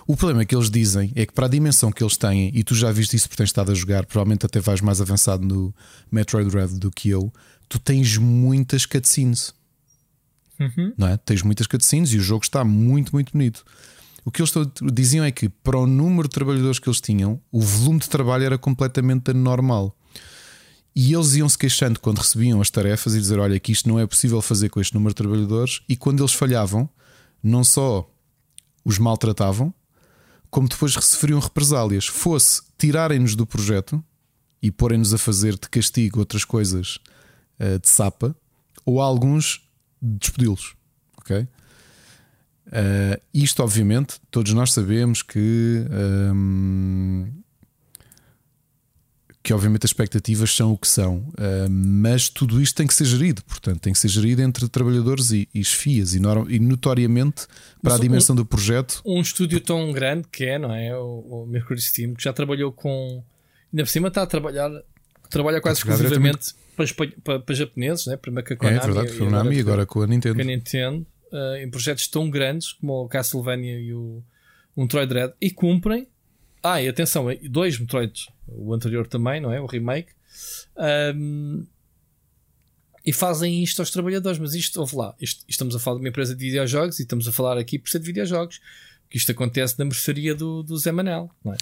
O problema que eles dizem é que para a dimensão que eles têm, e tu já viste isso porque tens estado a jogar, provavelmente até vais mais avançado no Metroid Dread do que eu, tu tens muitas cutscenes. Uhum. Não é? Tens muitas cutscenes e o jogo está muito, muito bonito. O O que eles diziam é que, para o número de trabalhadores que eles tinham, o volume de trabalho era completamente anormal. E eles iam se queixando quando recebiam as tarefas e dizer: Olha, que isto não é possível fazer com este número de trabalhadores. E quando eles falhavam, não só os maltratavam, como depois sofriam represálias. Fosse tirarem-nos do projeto e porem-nos a fazer de castigo outras coisas uh, de sapa, ou alguns despedi-los. Ok? Uh, isto, obviamente, todos nós sabemos que. Um, ehm, que obviamente as expectativas são o que são, uh, mas tudo isto tem que ser gerido, portanto, tem que ser gerido entre trabalhadores e, e esfias, e, notoriamente para mas a dimensão um, do projeto. Um estúdio tão grande que é, não é? O, o Mercury Steam, que já trabalhou com. Ainda por cima está a trabalhar, trabalha quase exclusivamente para, para, para, japoneses, né? primeiro com a Konami, é, verdade, e, Konami, e agora com a Nintendo. Com a Nintendo uh, em projetos tão grandes como o Castlevania e o um Metroid Dread e cumprem. Ah, e atenção, dois Metroids, o anterior também, não é? O remake. Um, e fazem isto aos trabalhadores, mas isto, ouve lá, isto, estamos a falar de uma empresa de videojogos e estamos a falar aqui por ser de videojogos. Que isto acontece na mercearia do, do Zé Manel. É?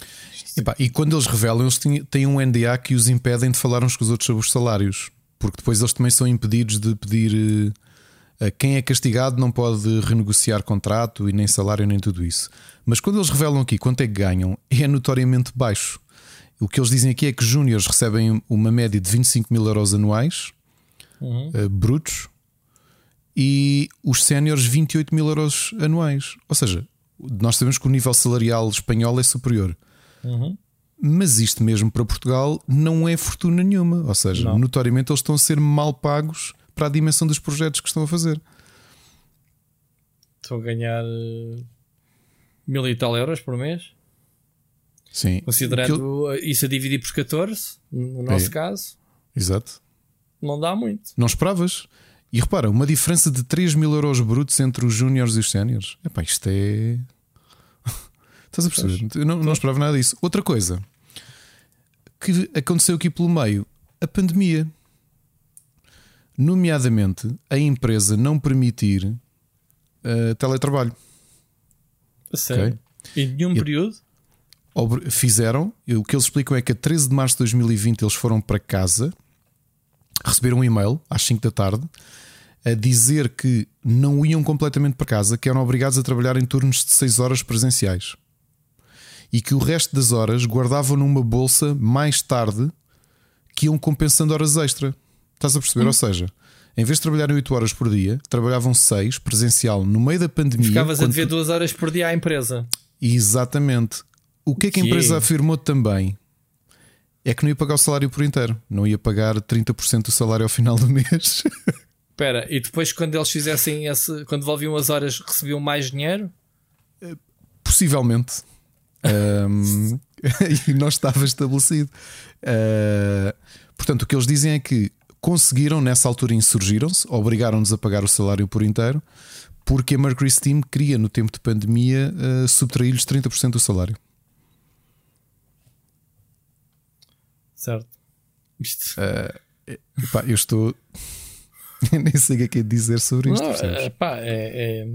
E, quando eles revelam, eles têm um NDA que os impedem de falar uns com os outros sobre os salários, porque depois eles também são impedidos de pedir eh, quem é castigado não pode renegociar contrato e nem salário nem tudo isso. Mas quando eles revelam aqui quanto é que ganham, é notoriamente baixo. O que eles dizem aqui é que júniores recebem uma média de 25 mil euros anuais, uhum. uh, brutos, e os séniores 28 mil euros anuais. Ou seja, nós sabemos que o nível salarial espanhol é superior. Uhum. Mas isto mesmo para Portugal não é fortuna nenhuma. Ou seja, não. notoriamente eles estão a ser mal pagos para a dimensão dos projetos que estão a fazer. Estão a ganhar mil e tal euros por mês. Sim. Considerando isso a dividir por 14, no nosso é. caso. Exato. Não dá muito. Não esperavas. E repara, uma diferença de 3 mil euros brutos entre os júniores e os séniores. Epá, isto é. Estás a perceber? Eu não, não esperava nada disso. Outra coisa que aconteceu aqui pelo meio, a pandemia nomeadamente a empresa não permitir uh, teletrabalho. A sério? Okay? Em nenhum e período? Fizeram, o que eles explicam é que a 13 de março de 2020 eles foram para casa, receberam um e-mail às 5 da tarde a dizer que não iam completamente para casa, que eram obrigados a trabalhar em turnos de 6 horas presenciais e que o resto das horas guardavam numa bolsa mais tarde que iam compensando horas extra. Estás a perceber? Hum. Ou seja, em vez de trabalharem 8 horas por dia, trabalhavam 6 presencial no meio da pandemia. Ficavas a dever 2 horas por dia à empresa. Exatamente. O que é que a empresa afirmou também? É que não ia pagar o salário por inteiro, não ia pagar 30% do salário ao final do mês. Espera, e depois quando eles fizessem esse, quando devolviam as horas, recebiam mais dinheiro? Possivelmente. um, e não estava estabelecido. Uh, portanto, o que eles dizem é que conseguiram, nessa altura, insurgiram-se, obrigaram-nos a pagar o salário por inteiro, porque a Mercury Steam queria, no tempo de pandemia, uh, subtrair-lhes 30% do salário. Certo. Isto. Uh, epá, eu estou. nem sei o que é que é dizer sobre isto. Não, epá, é, é,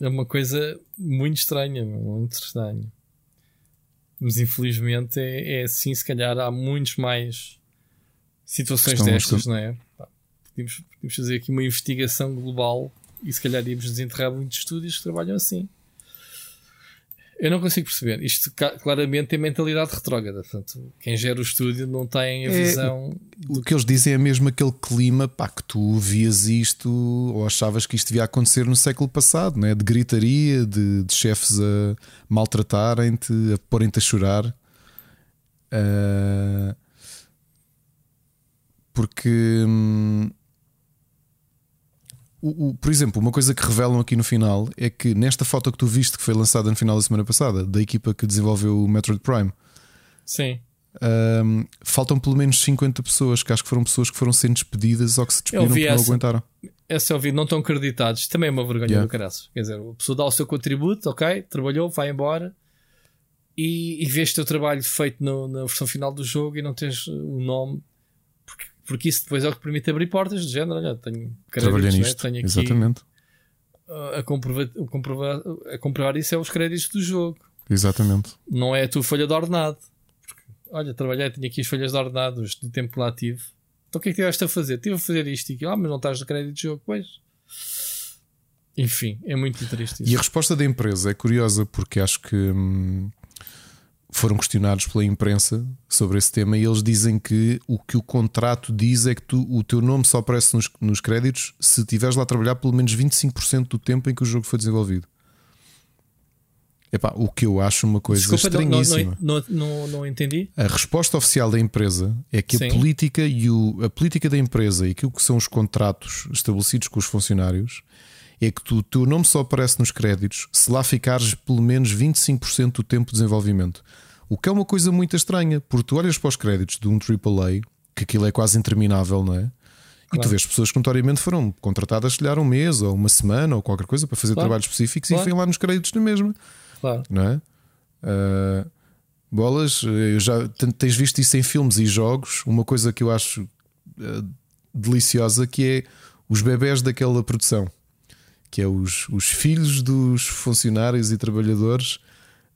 é uma coisa muito estranha, muito estranha. Mas infelizmente é, é assim, se calhar há muitos mais situações destas, não é? podíamos, podíamos fazer aqui uma investigação global e se calhar íamos desenterrar muitos estúdios que trabalham assim. Eu não consigo perceber. Isto claramente é mentalidade retrógrada. Portanto, quem gera o estúdio não tem a é, visão. O que eles dizem é mesmo aquele clima pá, que tu vias isto ou achavas que isto devia acontecer no século passado, né? de gritaria, de, de chefes a maltratarem-te, a porem-te a chorar. Uh, porque. Hum, o, o, por exemplo, uma coisa que revelam aqui no final é que nesta foto que tu viste que foi lançada no final da semana passada, da equipa que desenvolveu o Metroid Prime, sim. Um, faltam pelo menos 50 pessoas que acho que foram pessoas que foram sendo despedidas ou que se despediram porque essa, não aguentaram. Essa eu vi, não estão acreditados. Também é uma vergonha yeah. do caraço. Quer dizer, a pessoa dá o seu contributo, ok, trabalhou, vai embora e, e vês o teu trabalho feito no, na versão final do jogo e não tens o nome porque isso depois é o que permite abrir portas de género. Olha, tenho Trabalhei nisto, tenho aqui. Exatamente. a comprovar, a, comprovar, a comprovar isso é os créditos do jogo. Exatamente. Não é a tua folha de ordenado. Porque, olha, trabalhei, tinha aqui as folhas de ordenados do tempo lativo. Então o que é que tiveste a fazer? Tive a fazer isto e aquilo. Ah, mas não estás no crédito de jogo. Pois. Enfim, é muito triste. Isso. E a resposta da empresa é curiosa porque acho que hum, foram questionados pela imprensa sobre esse tema e eles dizem que o que o contrato diz é que tu, o teu nome só aparece nos, nos créditos se estiveres lá a trabalhar pelo menos 25% do tempo em que o jogo foi desenvolvido. Epá, o que eu acho uma coisa Desculpa, estranhíssima. Não, não, não, não, entendi. A resposta oficial da empresa é que Sim. a política e o, a política da empresa e aquilo que são os contratos estabelecidos com os funcionários é que tu, o teu nome só aparece nos créditos se lá ficares pelo menos 25% do tempo de desenvolvimento. O que é uma coisa muito estranha, porque tu olhas para os créditos de um AAA, que aquilo é quase interminável, não é? Claro. E tu vês pessoas que notoriamente foram contratadas, se calhar, um mês ou uma semana ou qualquer coisa para fazer claro. trabalhos específicos claro. e vêm lá nos créditos na mesma. Claro. Não é? Uh, bolas, eu já tens visto isso em filmes e jogos. Uma coisa que eu acho uh, deliciosa que é os bebés daquela produção, que é os, os filhos dos funcionários e trabalhadores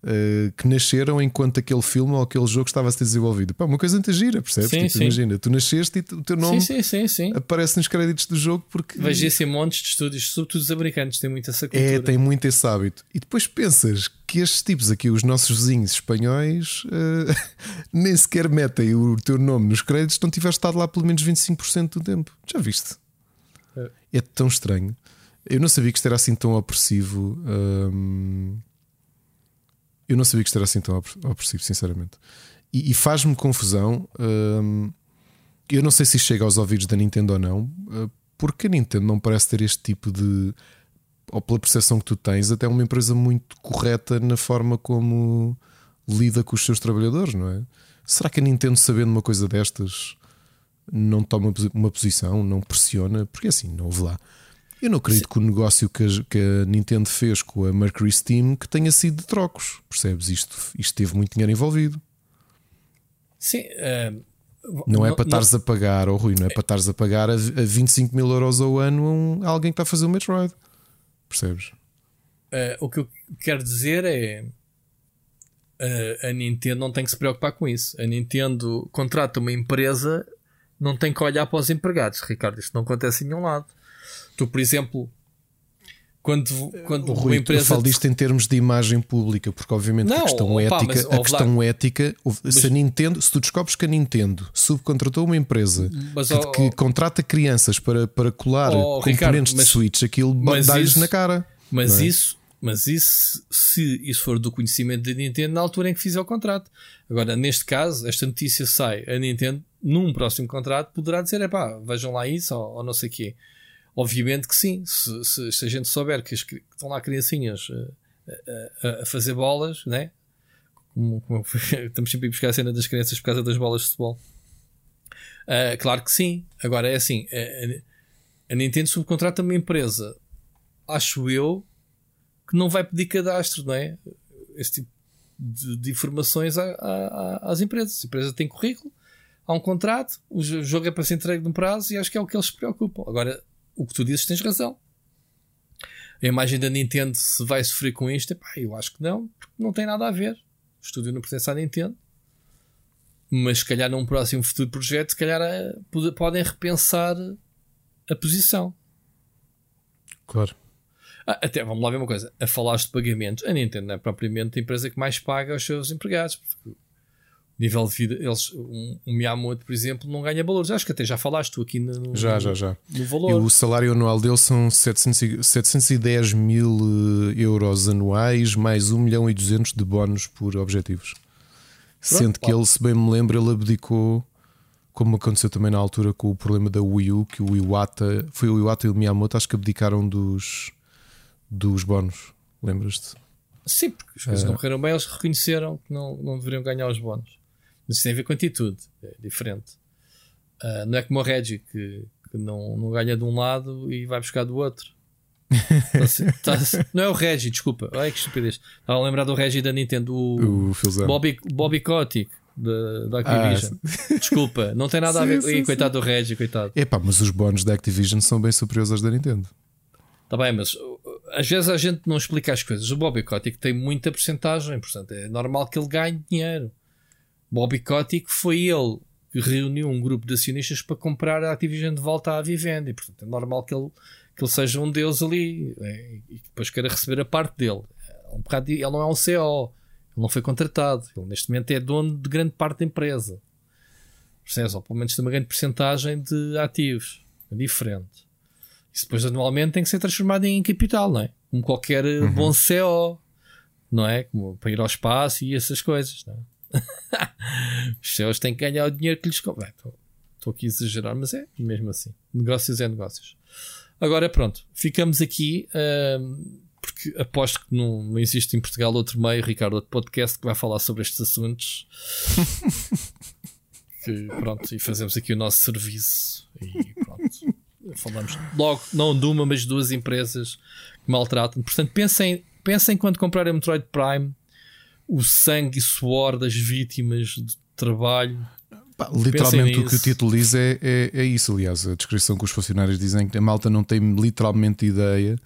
Uh, que nasceram enquanto aquele filme ou aquele jogo estava a ser desenvolvido. Pá, uma coisa muito gira, percebes? Sim, tipo, sim. Imagina, tu nasceste e o teu nome sim, aparece nos créditos do jogo porque. Vejo esse montes de estúdios, sobretudo os americanos, têm muito essa cultura. É, tem muito esse hábito. E depois pensas que estes tipos aqui, os nossos vizinhos espanhóis, uh, nem sequer metem o teu nome nos créditos, não tiveste estado lá pelo menos 25% do tempo. Já viste? É. é tão estranho. Eu não sabia que isto era assim tão opressivo. Um eu não sabia que isto era assim tão opressivo, sinceramente. E, e faz-me confusão. Hum, eu não sei se chega aos ouvidos da Nintendo ou não, uh, porque a Nintendo não parece ter este tipo de. Ou pela percepção que tu tens, até uma empresa muito correta na forma como lida com os seus trabalhadores, não é? Será que a Nintendo, sabendo uma coisa destas, não toma uma posição, não pressiona? Porque assim, não houve lá. Eu não acredito que o negócio que a, que a, Nintendo fez com a Mercury Steam que tenha sido de trocos. Percebes? Isto, isto teve muito dinheiro envolvido. Sim. Uh, não é para estares a pagar, ou oh, Rui, não é para estares a pagar a, a 25 mil euros ao ano a, um, a alguém que está a fazer o Metroid. Percebes? Uh, o que eu quero dizer é. Uh, a Nintendo não tem que se preocupar com isso. A Nintendo contrata uma empresa, não tem que olhar para os empregados, Ricardo. Isto não acontece em nenhum lado. Tu, por exemplo, quando, quando Rui, uma empresa. Eu falo disto em termos de imagem pública, porque obviamente não, a questão opa, ética, mas, a questão lá, ética, se a Nintendo, se tu descobres que a Nintendo subcontratou uma empresa mas, que, oh, que, contrata crianças para, para colar oh, componentes Ricardo, de Switch, aquilo dá-lhes na cara. Mas é? isso, mas isso, se isso for do conhecimento da Nintendo, na altura em que fizer o contrato. Agora, neste caso, esta notícia sai, a Nintendo, num próximo contrato, poderá dizer: é pá, vejam lá isso, ou, ou não sei o quê. Obviamente que sim, se, se, se a gente souber que, as, que, estão lá criancinhas a, a, a fazer bolas, né? Como, como, estamos sempre a buscar a cena das crianças por causa das bolas de futebol. Uh, claro que sim. Agora é assim: a, a Nintendo subcontrata uma empresa, acho eu, que não vai pedir cadastro, não é? Esse tipo de, de informações a, a, às empresas. A empresa tem currículo, há um contrato, o jogo é para ser entregue num prazo e acho que é o que eles se preocupam. Agora, o que tu dizes tens razão. A imagem da Nintendo se vai sofrer com isto, epá, eu acho que não, porque não tem nada a ver. O estúdio não pertence à Nintendo. Mas se calhar num próximo futuro projeto, se calhar eh, podem repensar a posição. Claro. Ah, até vamos lá ver uma coisa. A falar de pagamentos, a Nintendo não é propriamente a empresa que mais paga aos seus empregados. Porque nível de vida, eles, um, um Miyamoto, por exemplo, não ganha valores. Acho que até já falaste tu aqui no, já, já, já. no valor. E o salário anual dele são 700, 710 mil eh, euros anuais, mais 1 milhão e 200 de bónus por objetivos. Pronto, Sendo que ele, se bem me lembro, ele abdicou, como aconteceu também na altura com o problema da Wii U, que o Iwata, foi o Iwata e o Miyamoto, acho que abdicaram dos, dos bónus. Lembras-te? Sim, porque as coisas uh, não correram bem, eles reconheceram que não, não deveriam ganhar os bónus. Mas isso tem a ver com atitude, é diferente. Uh, não é como o Reggie que, que, não, não ganha de um lado e vai buscar do outro. tá, tá, não é o Reggie, desculpa. Ai que estupidez. Estava a lembrar do Reggie da Nintendo, o, o Bobby, Bobby Kotick da, da Activision. Ah, desculpa, não tem nada sim, a ver com. Sim, coitado sim. do Reggie, coitado. Epá, mas os bónus da Activision são bem superiores aos da Nintendo. Está bem, mas às vezes a gente não explica as coisas. O Bobby Kotick tem muita porcentagem, portanto é normal que ele ganhe dinheiro. Bobby Kotick foi ele que reuniu um grupo de acionistas para comprar a Activision de volta à Vivendi. Portanto, é normal que ele, que ele seja um deus ali é, e depois queira receber a parte dele. É um bocado, ele não é um CO, ele não foi contratado. Ele neste momento é dono de grande parte da empresa. Percebes? Ou pelo menos tem uma grande porcentagem de ativos. É diferente. Isso depois anualmente tem que ser transformado em capital, não é? Como qualquer uhum. bom CO, não é? Como para ir ao espaço e essas coisas, não é? Os céus têm que ganhar o dinheiro que lhes convém. Estou aqui a exagerar, mas é mesmo assim. Negócios é negócios. Agora pronto, ficamos aqui. Porque aposto que não, não existe em Portugal outro meio, Ricardo, outro podcast que vai falar sobre estes assuntos. que, pronto, e fazemos aqui o nosso serviço. E pronto. Falamos logo, não de uma, mas de duas empresas que maltratam. Portanto, pensem, pensem quando comprarem Metroid Prime o sangue e suor das vítimas de trabalho. Pá, literalmente o que o título diz é, é, é, isso, aliás, a descrição que os funcionários dizem que a malta não tem literalmente ideia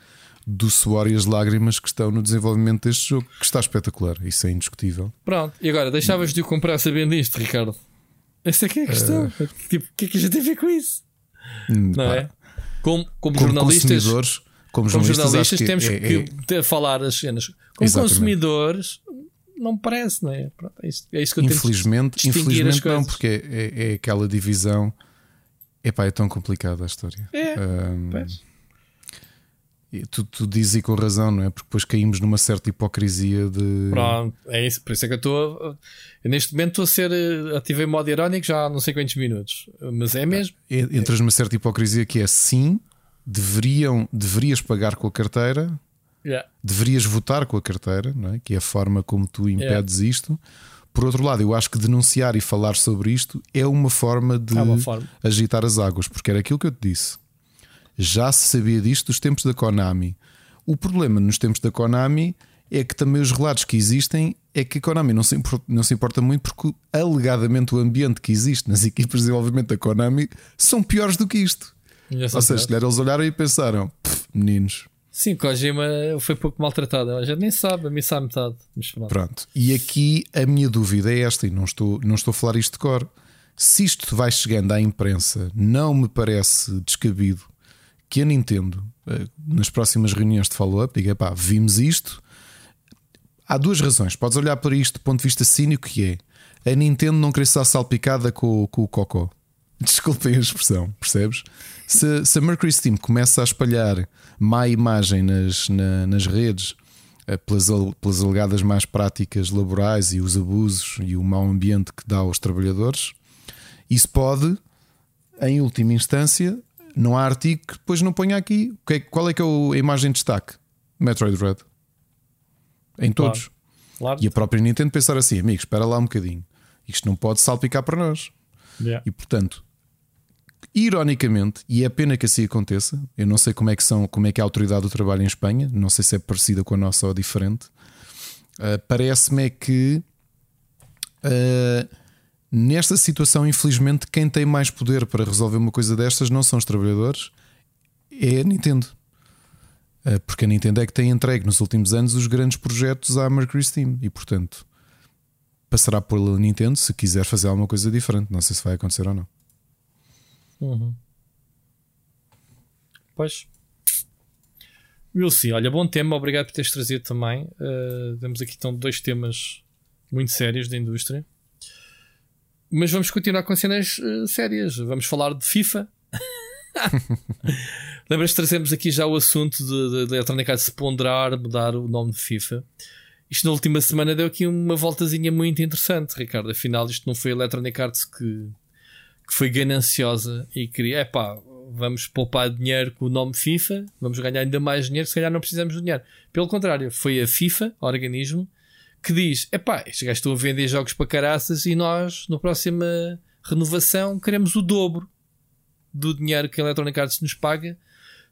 do suor e as lágrimas que estão no desenvolvimento deste jogo, que está espetacular, isso é indiscutível. Pronto, e agora deixavas de o comprar sabendo isto, Ricardo? Essa é que é a questão. Uh... Tipo, o que é que a gente tem a ver com isso? Hum, não pá. é? Como, como, como jornalistas, como, como jornalistas, temos é, que, é... falar as cenas. Como Exatamente. consumidores, não parece, não é? Pronto, é, isso, é isso que eu infelizmente, tenho Infelizmente não, porque é, é, é, aquela divisão. Epá, é tão complicada a história. É, um, tu, tu dizes e com razão, não é? Porque depois caímos numa certa hipocrisia de. Pronto, é isso. Por isso é que eu estou. Neste momento estou a ser. Eh, ativei modo irónico já há não sei quantos minutos. Mas é mesmo. Entras numa certa hipocrisia que é sim, deveriam, deverias pagar com a carteira, Yeah. Deverias votar com a carteira, não é? que é a forma como tu impedes yeah. isto. Por outro lado, eu acho que denunciar e falar sobre isto é uma forma de é uma forma. agitar as águas, porque era aquilo que eu te disse. Já se sabia disto dos tempos da Konami. O problema nos tempos da Konami é que também os relatos que existem é que a Konami não se, importa, não se importa muito porque alegadamente o ambiente que existe nas equipas de desenvolvimento da Konami são piores do que isto. Ou seja, eles olharam e pensaram: meninos, Sim, Kojima foi pouco maltratado. A gente nem sabe, a mim sabe metade. pronto. pronto. E aqui a minha dúvida é esta, e não estou, não estou a falar isto de cor. Se isto vai chegando à imprensa, não me parece descabido que a Nintendo, eh, nas próximas reuniões de follow-up, diga: pá, vimos isto. Há duas razões. Podes olhar para isto do ponto de vista cínico, que é a Nintendo não querer estar salpicada com, com o Cocó. Desculpem a expressão, percebes? Se, se a Mercury Steam começa a espalhar má imagem nas, na, nas redes eh, pelas, pelas alegadas más práticas laborais e os abusos e o mau ambiente que dá aos trabalhadores, isso pode, em última instância, não há artigo que depois não ponha aqui. É qual é que é a imagem de destaque? Metroid Red. Em todos. Claro. Claro. E a própria Nintendo pensar assim, amigos, espera lá um bocadinho. Isto não pode salpicar para nós. Yeah. E portanto, Ironicamente, e é pena que assim aconteça, eu não sei como é que são, como é que é a autoridade do trabalho em Espanha, não sei se é parecida com a nossa ou diferente. Uh, Parece-me é que uh, nesta situação, infelizmente, quem tem mais poder para resolver uma coisa destas não são os trabalhadores, é a Nintendo. Uh, porque a Nintendo é que tem entregue nos últimos anos os grandes projetos à Mercury Steam e, portanto, passará pela Nintendo se quiser fazer alguma coisa diferente. Não sei se vai acontecer ou não. Uhum. Pois. Wilson, olha, bom tema, obrigado por teres trazido também. Uh, temos aqui então dois temas muito sérios da indústria. Mas vamos continuar com cenas uh, sérias. Vamos falar de FIFA. Lembras que trazemos aqui já o assunto de, de, Electronic Arts se ponderar, mudar o nome de FIFA. Isto na última semana deu aqui uma voltazinha muito interessante, Ricardo. Afinal, isto não foi a Electronic Arts que que foi gananciosa e queria, é pá, vamos poupar dinheiro com o nome FIFA, vamos ganhar ainda mais dinheiro, se calhar não precisamos de dinheiro. Pelo contrário, foi a FIFA, organismo, que diz: é pá, estes gajos estão a vender jogos para caraças e nós, na próxima renovação, queremos o dobro do dinheiro que a Electronic Arts nos paga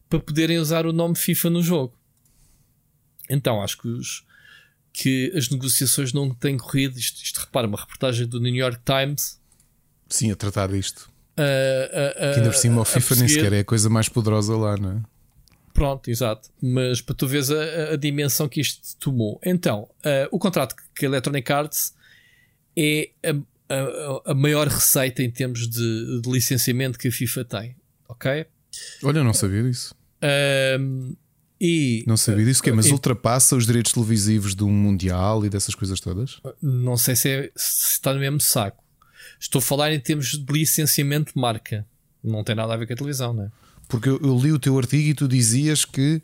para poderem usar o nome FIFA no jogo. Então, acho que, os, que as negociações não têm corrido. Isto, isto repara, uma reportagem do New York Times Sim, a tratar disto. Uh, uh, que ainda por cima o FIFA nem sequer é a coisa mais poderosa lá, não é? Pronto, exato. Mas para tu veres a, a dimensão que isto tomou. Então, uh, o contrato que a Electronic Arts é a, a, a maior receita em termos de, de, licenciamento que a FIFA tem. Ok? Olha, eu não sabia disso. E, não sabia disso, que é, mas e, ultrapassa os direitos televisivos do Mundial e dessas coisas todas? Não sei se, é, se está no mesmo saco. Estou a falar em termos de licenciamento de marca. Não tem nada a ver com a televisão, não é? Porque eu, eu li o teu artigo e tu dizias que.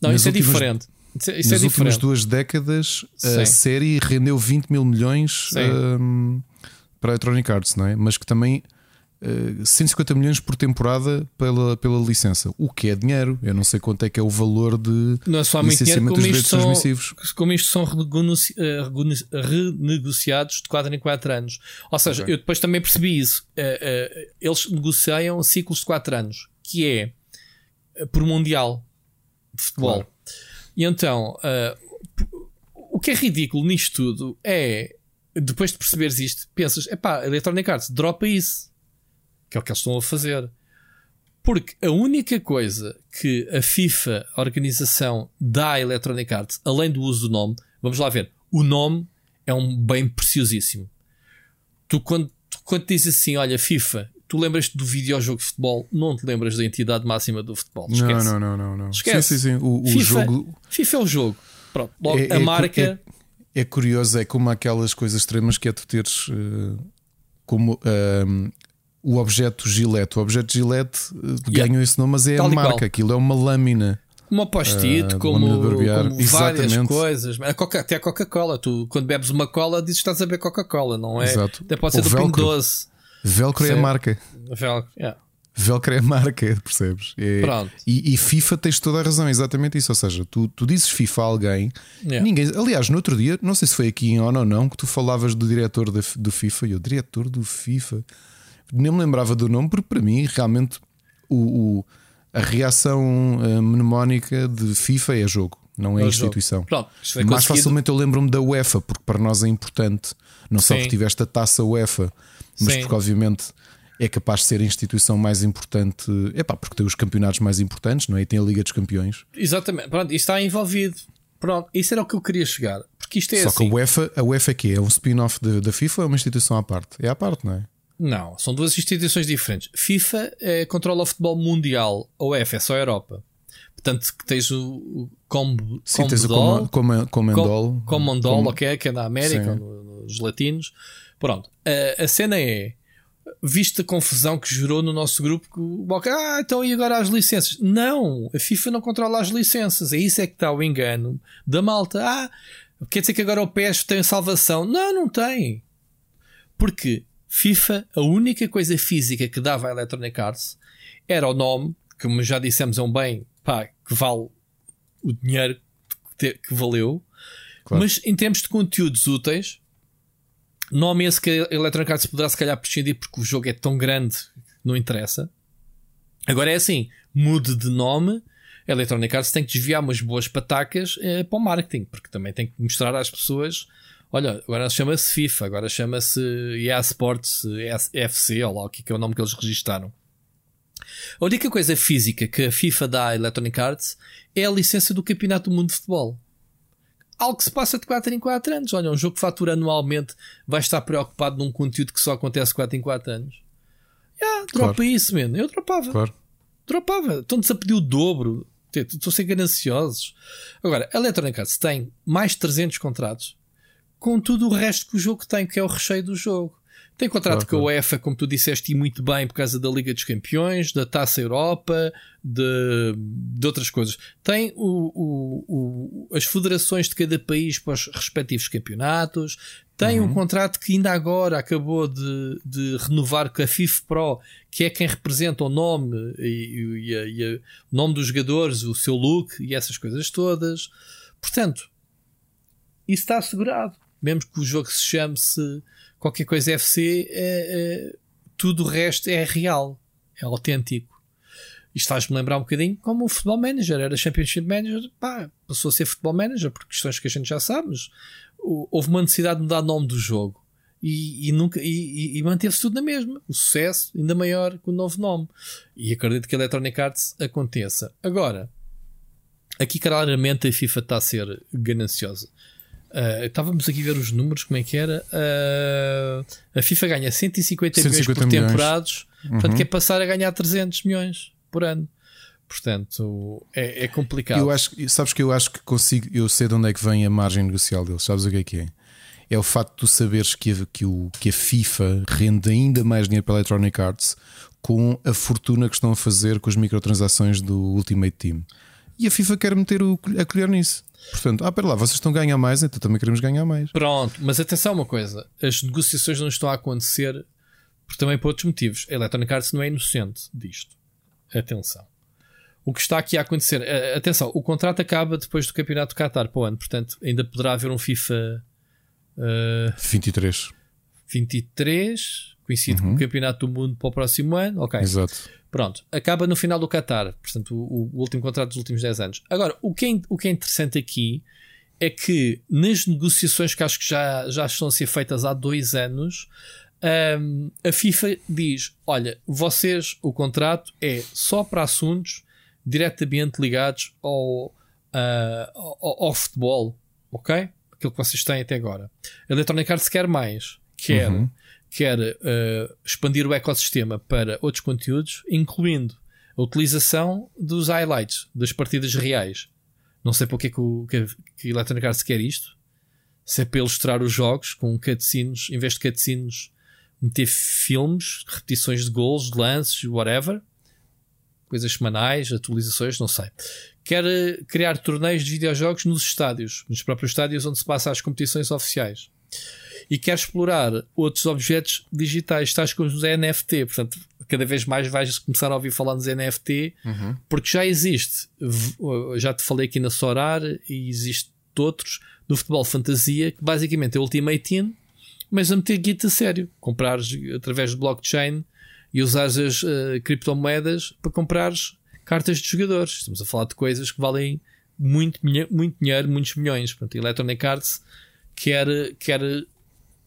Não, isso é últimas, diferente. Isso, é, isso nas é últimas duas décadas Sim. a série rendeu 20 mil milhões um, para a Electronic Arts, não é? Mas que também 150 milhões por temporada pela, pela licença, o que é dinheiro. Eu não sei quanto é que é o valor de não é só licenciamento dos direitos são, transmissivos. Como isto são eh, renegociados de 4 em 4 anos. Ou seja, okay. eu depois também percebi isso. Uh, uh, eles negociam ciclos de 4 anos que é eh, por Mundial de Futebol. Claro. E então, o que é ridículo nisto tudo é, depois de perceberes isto, pensas, epá, Electronic Arts, dropa isso. Que é o que eles estão a fazer. Porque a única coisa que a FIFA, a organização, dá à Electronic Arts, além do uso do nome, vamos lá ver, o nome é um bem preciosíssimo. Tu, quando, tu, quando dizes assim, olha, FIFA, tu lembras-te do videojogo de futebol, não te lembras da entidade máxima do futebol. Esquece. Não, não, não, não. Esquece. Sim, sim, sim. O, o FIFA, jogo. FIFA é o jogo. Pronto. Logo, é, a é, marca. É, é, curioso, é como aquelas coisas extremas que é tu teres uh, como. Uh, o objeto Gillette. O objeto Gillette uh, yeah. ganhou esse nome, mas é Tal a marca. Aquilo é uma lâmina. Uma post-it, uh, como, como várias coisas. A Coca, até a Coca-Cola. Tu, quando bebes uma cola, dizes que estás a beber Coca-Cola, não é? Exato. Até pode ser do Pingo Doce. Velcro Sim. é a marca. Velcro, yeah. Velcro é a marca, percebes? É, Pronto. E, e, FIFA tens toda a razão, exatamente isso. Ou seja, tu, tu dizes FIFA a alguém, yeah. ninguém. Aliás, no outro dia, não sei se foi aqui em ONU ou não, que tu falavas do diretor da, do FIFA e eu, diretor do FIFA, nem me lembrava do nome, porque para mim realmente o, o a reação uh, mnemónica de FIFA é jogo, não é, é instituição. Pronto, Mais facilmente eu lembro-me da UEFA, porque para nós é importante, não só porque tiveste a taça UEFA mas Sim. porque obviamente é capaz de ser a instituição mais importante, é pá, porque tem os campeonatos mais importantes, não é? E tem a Liga dos Campeões. Exatamente, pronto, isso está envolvido. Pronto, isso era o que eu queria chegar. Porque isto é Só assim. que a UEFA, a UEFA é que é um spin-off da FIFA ou é uma instituição à parte? É à parte, não é? Não, são duas instituições diferentes. FIFA é, controla o futebol mundial, a UEFA é só a Europa. Portanto, que tens o, Combo, Sim, tens o Comandol, Com, Comandol, ok, que é na América, nos latinos. Pronto, a, a cena é vista a confusão que gerou no nosso grupo que o Boca, ah, então e agora as licenças? Não, a FIFA não controla as licenças, é isso é que está o engano da malta. Ah, quer dizer que agora o PES tem salvação? Não, não tem. Porque FIFA, a única coisa física que dava a Electronic Arts era o nome, que como já dissemos é um bem pá, que vale o dinheiro que, que valeu, claro. mas em termos de conteúdos úteis, Nome esse que a Electronic Arts poderá se calhar prescindir porque o jogo é tão grande não interessa. Agora é assim, mude de nome. A Electronic Arts tem que desviar umas boas patacas eh, para o marketing, porque também tem que mostrar às pessoas: olha, agora chama-se FIFA, agora chama-se EA Sports FC, ou lá o que é o nome que eles registaram. A única coisa física que a FIFA dá à Electronic Arts é a licença do Campeonato do Mundo de Futebol algo que se passa de 4 em 4 anos. Olha, um jogo que fatura anualmente vai estar preocupado num conteúdo que só acontece 4 em 4 anos. Yeah, dropa claro. isso, mano. Eu dropava. Claro. Dropava. Estão-nos a pedir o dobro. Estou a ser gananciosos. Agora, a Electronic Arts tem mais de 300 contratos com tudo o resto que o jogo tem, que é o recheio do jogo. Tem contrato claro, com a UEFA, como tu disseste, e muito bem por causa da Liga dos Campeões, da Taça Europa, de, de outras coisas. Tem o, o, o, as federações de cada país para os respectivos campeonatos. Tem uhum. um contrato que ainda agora acabou de, de renovar com a FIFA Pro, que é quem representa o nome e, e, e, e o nome dos jogadores, o seu look e essas coisas todas. Portanto, isso está assegurado. Mesmo que o jogo se chame-se qualquer coisa FC, é, é, tudo o resto é real, é autêntico. Isto faz-me lembrar um bocadinho como o Futebol Manager, era Championship Manager, pá, passou a ser Futebol Manager por questões que a gente já sabe, mas houve uma necessidade de mudar o nome do jogo e, e nunca, e, e manteve-se tudo na mesma. O sucesso ainda maior com o novo nome. E acredito que a Electronic Arts aconteça. Agora, aqui claramente a FIFA está a ser gananciosa. Uh, estávamos aqui a ver os números, como é que era? Uh, a FIFA ganha 150, 150 milhões por milhões. temporados, uhum. portanto, quer passar a ganhar 300 milhões por ano. Portanto, é, é, complicado. Eu acho, sabes que eu acho que consigo, eu sei de onde é que vem a margem negocial deles. Sabes o que é que é? É o facto de tu saberes que a, que, o, que a FIFA rende ainda mais dinheiro para a Electronic Arts com a fortuna que estão a fazer com as microtransações do Ultimate Team. E a FIFA quer meter o, a colher nisso. Portanto, ah, pera lá, vocês estão a ganhar mais, então também queremos ganhar mais. Pronto, mas atenção uma coisa: as negociações não estão a acontecer por, também por outros motivos. A Electronic Arts não é inocente disto. Atenção. O que está aqui a acontecer, atenção, o contrato acaba depois do Campeonato do Qatar para o ano, portanto, ainda poderá haver um FIFA uh, 23. 23, coincide uhum. com o Campeonato do Mundo para o próximo ano. Ok. Exato. Pronto, acaba no final do Qatar, portanto, o, o, último contrato dos últimos 10 anos. Agora, o que, é, o que é interessante aqui é que nas negociações que acho que já, já estão a ser feitas há dois anos, um, a FIFA diz: olha, vocês, o contrato é só para assuntos diretamente ligados ao, uh, ao, ao, futebol, ok? Aquilo que vocês têm até agora. A Electronic Arts quer mais, quer uhum quer uh, expandir o ecossistema para outros conteúdos, incluindo a utilização dos highlights das partidas reais. Não sei porque é que, o, que, que Electronic Arts quer isto. Se é para ilustrar os jogos com cutscenes, em vez de cutscenes, meter filmes, repetições de gols, de lances, whatever. Coisas semanais, atualizações, não sei. Quer eh, criar torneios de videojogos nos estádios, nos próprios estádios onde se passa as competições oficiais e quer explorar outros objetos digitais, tais como os NFT. Portanto, cada vez mais vais começar a ouvir falar nos NFT, uhum. porque já existe. Já te falei aqui na Sorar e existe outros no futebol fantasia que basicamente é Ultimate Team, mas a meter guita a sério. Comprares através de blockchain e usares as uh, criptomoedas para comprares cartas de jogadores. Estamos a falar de coisas que valem muito, muito dinheiro, muitos milhões. Portanto, Electronic Arts quer, quer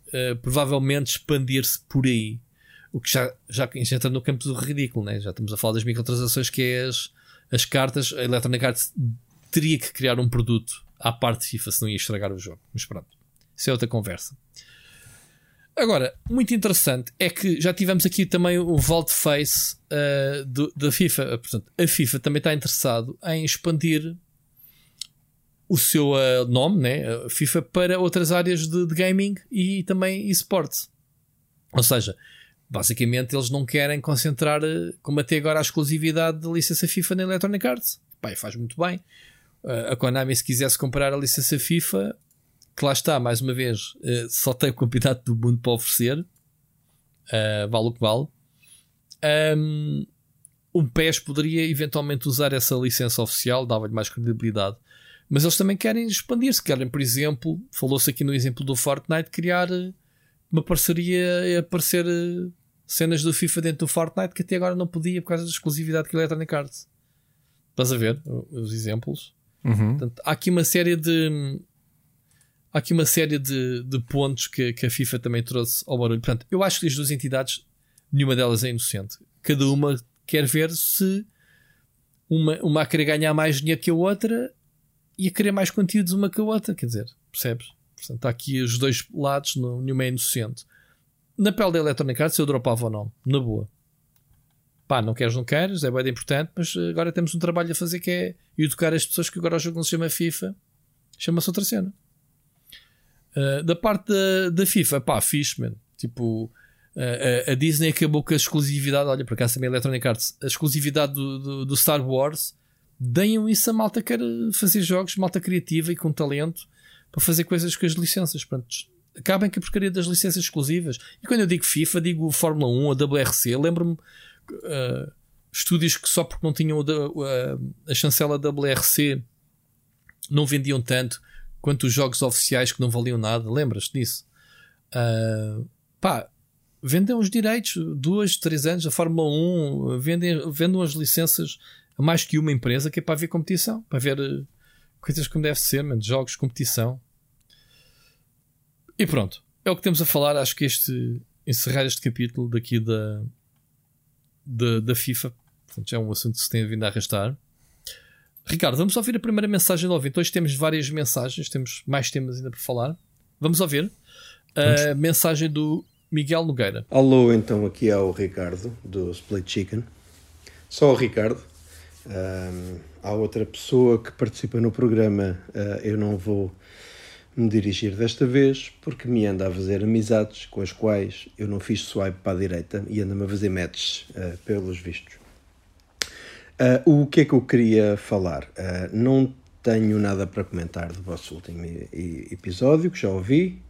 uh, provavelmente expandir-se por aí. O que já, já entra no campo do ridículo, né? já estamos a falar das microtransações, que é as, as cartas. A Electronic Arts teria que criar um produto à parte de FIFA, se não ia estragar o jogo. Mas pronto, isso é outra conversa. Agora, muito interessante é que já tivemos aqui também o Vault Face uh, do, da FIFA. Portanto, a FIFA também está interessado em expandir o seu uh, nome, né, FIFA, para outras áreas de, de gaming e também esportes. Ou seja, basicamente eles não querem concentrar, uh, como até agora, a exclusividade da licença FIFA na Electronic Arts. Pai, faz muito bem. Uh, a Konami, se quisesse comprar a licença FIFA, que lá está, mais uma vez, só tem o campeonato do mundo para oferecer, vale o que vale. Um, um PES poderia eventualmente usar essa licença oficial, dava-lhe mais credibilidade. Mas eles também querem expandir-se. Querem, por exemplo, falou-se aqui no exemplo do Fortnite, criar eh, uma parceria e aparecer eh, cenas do FIFA dentro do Fortnite que até agora não podia por causa da exclusividade que a Electronic Arts. Estás a ver os exemplos? Uhum. Portanto, há aqui uma série de. Há aqui uma série de, de pontos que, que a FIFA também trouxe ao barulho. Portanto, eu acho que as duas entidades, nenhuma delas é inocente. Cada uma quer ver se uma, uma a querer ganhar mais dinheiro que a outra e a querer mais conteúdos uma que a outra, quer dizer, percebes? Portanto, há aqui os dois lados, não, nenhuma é inocente. Na pele da Electronic Arts eu dropava o nome, na boa. Pá, não queres, não queres, é bem importante, mas agora temos um trabalho a fazer que é educar as pessoas que agora o jogo não se chama FIFA, chama-se outra cena. Uh, da parte da, da FIFA, pá, fixe, man. Tipo, uh, a, a, Disney acabou com a exclusividade. Olha, por acaso também a Electronic Arts, a exclusividade do, do, do Star Wars deem isso a malta que quer fazer jogos, malta criativa e com talento para fazer coisas com as licenças. Pronto, acabem com a porcaria das licenças exclusivas. E quando eu digo FIFA, digo Fórmula 1, a WRC. Lembro-me uh, estúdios que só porque não tinham a, a chancela WRC não vendiam tanto quanto os jogos oficiais que não valiam nada. Lembras-te disso? Uh, pá, vendem os direitos, duas, três anos, a Fórmula 1, vendem, vendem as licenças a mais que uma empresa que é para ver competição, para ver uh, coisas como deve ser, man, jogos, competição. E pronto, é o que temos a falar. Acho que este encerrar este capítulo daqui da, da, da FIFA portanto, já é um assunto que se tem vindo a arrastar. Ricardo, vamos ouvir a primeira mensagem do ouvinte. Hoje temos várias mensagens, temos mais temas ainda para falar. Vamos ouvir a mensagem do Miguel Nogueira. Alô, então aqui é o Ricardo do Split Chicken. Só o Ricardo. Um, há outra pessoa que participa no programa, uh, eu não vou me dirigir desta vez porque me anda a fazer amizades com as quais eu não fiz swipe para a direita e anda-me a fazer matches uh, pelos vistos. Uh, o que é que eu queria falar? não tenho nada para comentar do vosso último episódio, que já ouvi.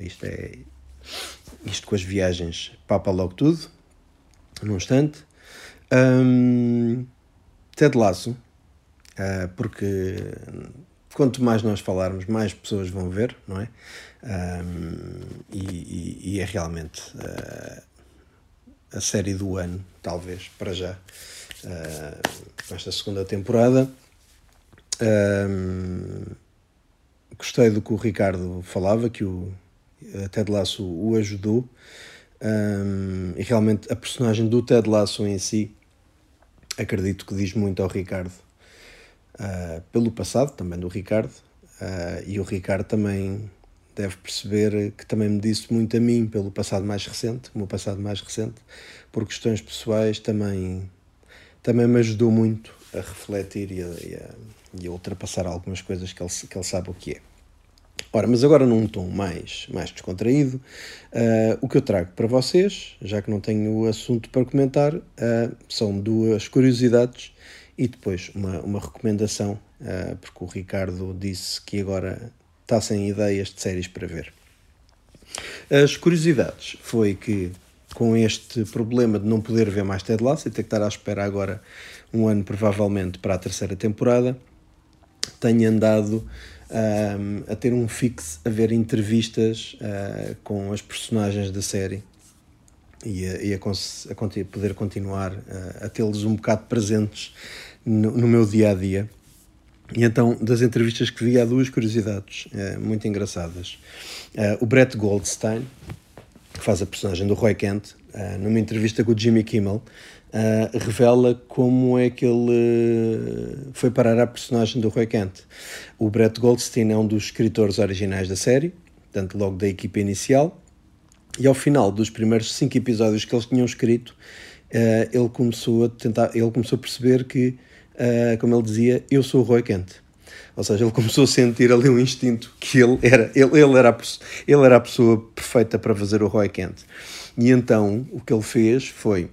Isto é. Isto com as viagens papa logo tudo, num instante. Um, Ted Lasso, uh, porque quanto mais nós falarmos, mais pessoas vão ver, não é? Um, e, e, e, é realmente uh, a série do ano, talvez, para já, uh, esta segunda temporada. Um, gostei do que o Ricardo falava, que o Ted Lasso o ajudou. Um, e realmente a personagem do Ted Lasso em si acredito que diz muito ao Ricardo uh, pelo passado também do Ricardo uh, e o Ricardo também deve perceber que também me disse muito a mim pelo passado mais recente, o meu passado mais recente, por questões pessoais também, também me ajudou muito a refletir e a, e a, e a ultrapassar algumas coisas que ele, que ele sabe o que é. Ora, mas agora num tom mais, mais descontraído, uh, o que eu trago para vocês, já que não tenho assunto para comentar, uh, são duas curiosidades e depois uma, uma recomendação, uh, porque o Ricardo disse que agora está sem ideias de séries para ver. As curiosidades foi que, com este problema de não poder ver mais Ted Lasso e ter que estar à espera agora um ano provavelmente para a terceira temporada, tenho andado um, a ter um fixe, a ver entrevistas uh, com as personagens da série e a, e a, a, a poder continuar uh, a tê-los um bocado presentes no, no, meu dia a dia. E então, das entrevistas que vi, há duas curiosidades uh, muito engraçadas. o Brett Goldstein, que faz a personagem do Roy Kent, numa entrevista com o Jimmy Kimmel, uh, revela como é que ele uh, foi parar a personagem do Roy Kent. O Brett Goldstein é um dos escritores originais da série, portanto, logo da equipa inicial, e ao final dos primeiros cinco episódios que eles tinham escrito, uh, ele começou a tentar, ele começou a perceber que, como ele dizia, eu sou o Roy Kent. Ou seja, ele começou a sentir ali um instinto que ele era, ele, ele, era, a, ele era a pessoa perfeita para fazer o Roy Kent. E então o que ele fez foi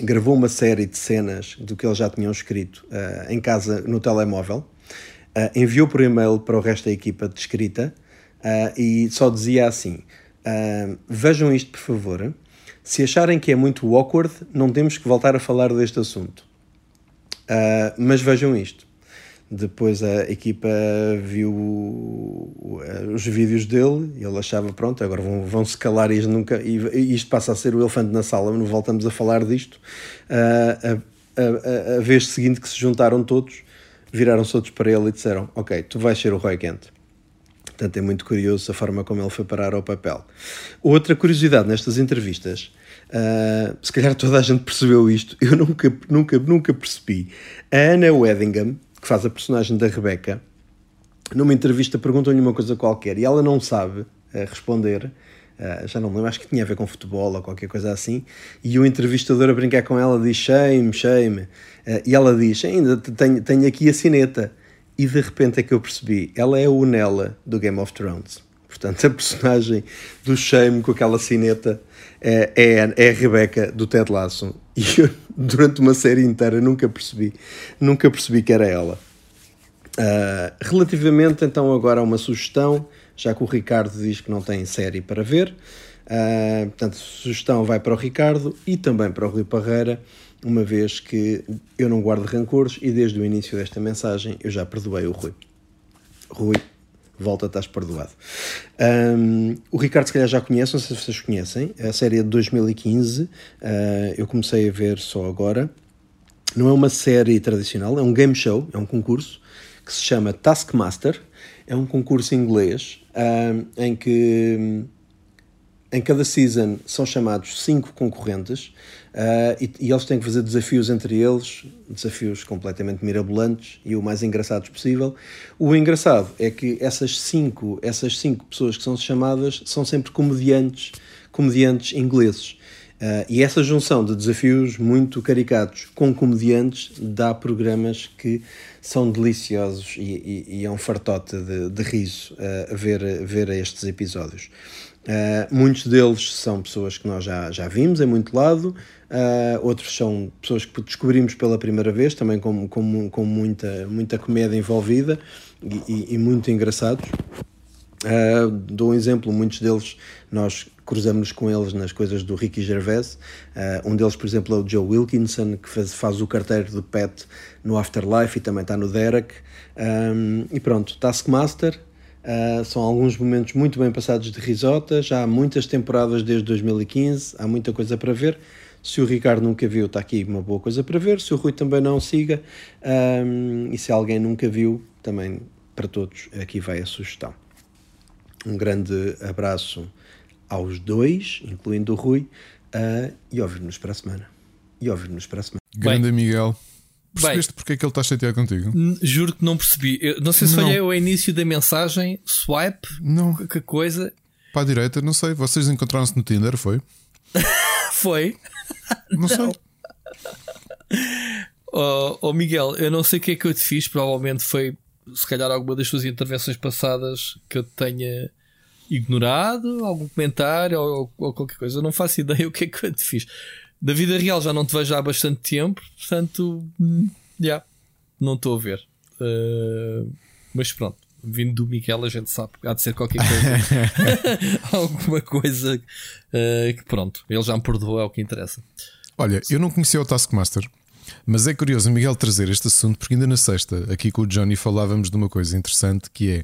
gravou uma série de cenas do que eles já tinham escrito uh, em casa no telemóvel, uh, enviou por e-mail para o resto da equipa de escrita uh, e só dizia assim: Vejam isto, por favor. Se acharem que é muito awkward, não temos que voltar a falar deste assunto. mas vejam isto. Depois a equipa viu os vídeos dele e ele achava, pronto, agora vão, vão se calar e nunca. E isto passa a ser o elefante na sala, não voltamos a falar disto. Uh, a, a, a, vez seguinte que se juntaram todos, viraram-se todos para ele e disseram: Ok, tu vais ser o Roy Kent. Portanto, é muito curioso a forma como ele foi parar ao papel. Outra curiosidade nestas entrevistas, uh, se calhar toda a gente percebeu isto, eu nunca, nunca, nunca percebi. A Anna Weddingham que faz a personagem da Rebecca, numa entrevista perguntam-lhe uma coisa qualquer e ela não sabe uh, responder. Uh, já não me lembro, acho que tinha a ver com futebol ou qualquer coisa assim. E o entrevistador a brincar com ela diz shame, shame. Uh, e ela diz: Ainda tenho, tenho aqui a sineta. E de repente é que eu percebi: ela é o Nella do Game of Thrones. Portanto, a personagem do Shame com aquela sineta é, é, é a Rebecca do Ted Lasso. E eu, durante uma série inteira, nunca percebi, nunca percebi que era ela. Uh, relativamente, então, agora a uma sugestão, já que o Ricardo diz que não tem série para ver. Uh, portanto, a sugestão vai para o Ricardo e também para o Rui Parreira, uma vez que eu não guardo rancores e desde o início desta mensagem eu já perdoei o Rui. Rui, volta, estás perdoado. Um, o Ricardo, se calhar, já conhece, não sei se vocês conhecem, a série é de 2015, uh, ah, eu comecei a ver só agora. Não é uma série tradicional, é um game show, é um concurso que se chama Taskmaster. É um concurso inglês uh, em que em cada season são chamados cinco concorrentes Uh, e, e, eles têm que fazer desafios entre eles, desafios completamente mirabolantes e o mais engraçados possível. O engraçado é que essas cinco, essas cinco pessoas que são chamadas são sempre comediantes, comediantes ingleses. Uh, e essa junção de desafios muito caricatos com comediantes dá programas que são deliciosos e, e, e é um fartote de, de riso uh, ver, ver estes episódios. Uh, muitos deles são pessoas que nós já, já vimos em muito lado, uh, outros são pessoas que descobrimos pela primeira vez, também com, com, com muita, muita comédia envolvida e, e, muito engraçados. Uh, dou um exemplo, muitos deles nós cruzamos com eles nas coisas do Ricky Gervais. Uh, um deles, por exemplo, é o Joe Wilkinson, que faz, faz o carteiro do Pet no Afterlife e também está no Derek. Um, e pronto, Taskmaster, Uh, são alguns momentos muito bem passados de risota. Já há muitas temporadas desde 2015, há muita coisa para ver. Se o Ricardo nunca viu, está aqui uma boa coisa para ver. Se o Rui também não, siga. Um, e se alguém nunca viu, também para todos, aqui vai a sugestão. Um grande abraço aos dois, incluindo o Rui, uh, e ouvir-nos para a semana. E ouvir-nos para a semana. Grande Miguel. Percebeste porque é que ele está chateado contigo? Juro que não percebi. Eu não sei se foi o início da mensagem, swipe, não. que coisa. Para a direita, não sei. Vocês encontraram-se no Tinder, foi? foi. Não, não. sei. Oh, oh, Miguel, eu não sei o que é que eu te fiz. Provavelmente foi, se calhar, alguma das tuas intervenções passadas que eu tenha ignorado, algum comentário ou, ou qualquer coisa. Eu não faço ideia o que é que eu te fiz da vida real já não te vejo há bastante tempo, portanto, hum, já, yeah, não estou a ver. Uh, mas pronto, vindo do Miguel, a gente sabe, há de ser qualquer coisa, alguma coisa uh, que pronto, ele já me perdoou, é o que interessa. Olha, eu não conhecia o Taskmaster. Mas é curioso o Miguel trazer este assunto porque ainda na sexta, aqui com o Johnny, falávamos de uma coisa interessante que é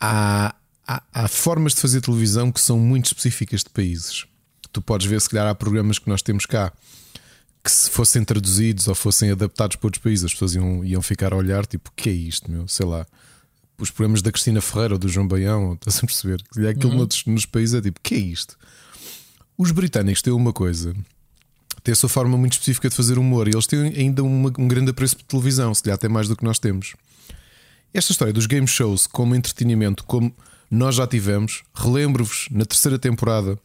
há, há, há formas de fazer televisão que são muito específicas de países tu podes ver, se calhar, há programas que nós temos cá que se fossem traduzidos ou fossem adaptados para outros países, as pessoas iam, iam ficar a olhar, tipo, o que é isto, meu? Sei lá. Os programas da Cristina Ferreira ou do João Baião, estás a perceber? Aquilo uhum. nos países é tipo, o que é isto? Os britânicos têm uma coisa, têm a sua forma muito específica de fazer humor e eles têm ainda uma, um grande apreço por televisão, se calhar até mais do que nós temos. Esta história dos game shows como entretenimento, como nós já tivemos, relembro-vos na terceira temporada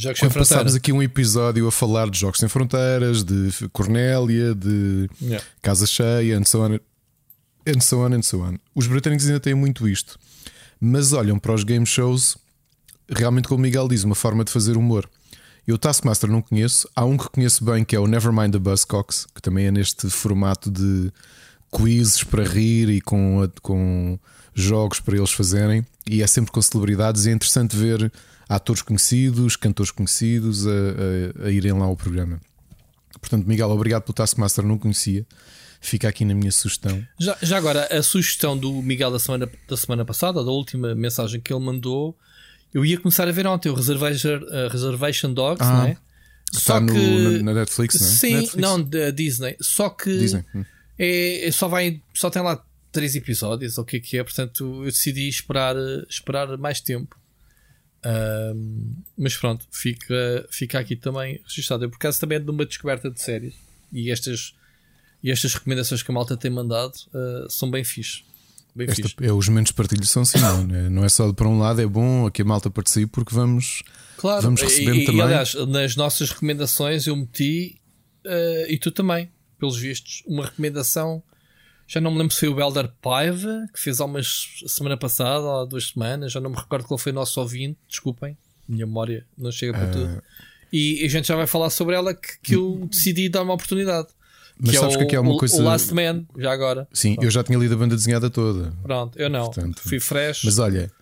Jogos Quando passámos aqui um episódio a falar de Jogos Sem Fronteiras, de Cornélia, de yeah. Casa Cheia, and so on, and so on, and so on. Os britânicos ainda têm muito isto, mas olham para os game shows realmente, como o Miguel diz, uma forma de fazer humor. Eu Taskmaster não conheço, há um que conheço bem que é o Nevermind the Buzzcocks, que também é neste formato de quizzes para rir e com, com jogos para eles fazerem, e é sempre com celebridades, e é interessante ver atores conhecidos, cantores conhecidos a, a, a irem lá ao programa. Portanto, Miguel, obrigado pelo Taskmaster, não conhecia. Fica aqui na minha sugestão. Já, já agora, a sugestão do Miguel da semana, da semana passada, da última mensagem que ele mandou, eu ia começar a ver ontem o Reservation, uh, Reservation Dogs, ah, não é? Só que no, na Netflix, não é? Sim, Netflix. não, da Disney. Só que Disney. Hum. É, é, só vai, só tem lá três episódios, ou o que é que é, portanto eu decidi esperar, esperar mais tempo mas pronto, fica, fica aqui também registado. Eu, por acaso, também é de uma descoberta de séries e estas, e estas recomendações que a malta tem mandado uh, são bem fixe. Bem Esta, fixe. É, os momentos de partilho são assim, não, é? não é só para um lado, é bom que a malta participe porque vamos, claro, vamos recebendo e, também. E, aliás, nas nossas recomendações eu meti uh, e tu também, pelos vistos, uma recomendação já não me lembro se foi o Elder Paiva, que fez há umas semana passada, ou há duas semanas. Já não me recordo qual foi o nosso ouvinte. Desculpem, minha memória não chega para uh... tudo. E a gente já vai falar sobre ela que, que eu decidi dar uma oportunidade. Mas que sabes é que aqui é uma o, coisa. O Last Man, já agora. Sim, Pronto. eu já tinha lido a banda desenhada toda. Pronto, eu não. Portanto, Fui fresh. Mas olha,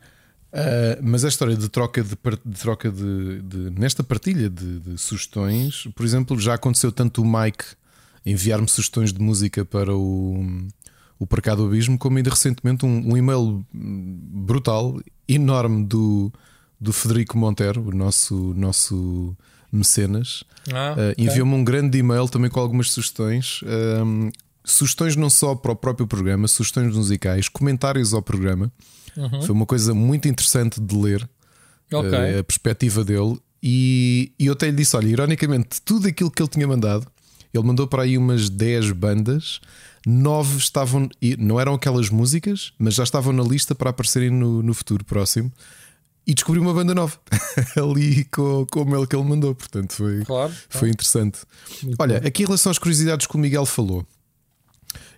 uh, mas a história de troca de, de troca de, de, nesta partilha de, sugestões, por exemplo, já aconteceu tanto o Mike enviar-me sugestões de música para o o Para do Abismo, como ainda recentemente um, um e-mail brutal, enorme do, do Federico Montero, o nosso, nosso mecenas. Ah, uh, Enviou-me um grande e-mail também com algumas sugestões. Um, sugestões não só para o próprio programa, sugestões musicais, comentários ao programa. Uhum. Foi uma coisa muito interessante de ler. Okay. Uh, a perspectiva dele. E, e eu até lhe disse: olha, ironicamente, tudo aquilo que ele tinha mandado, ele mandou para aí umas 10 bandas, nove estavam, não eram aquelas músicas, mas já estavam na lista para aparecerem no, no futuro próximo. E descobri uma banda nova ali com, com o mail que ele mandou, portanto foi, claro, foi interessante. Muito Olha, aqui em relação às curiosidades que o Miguel falou,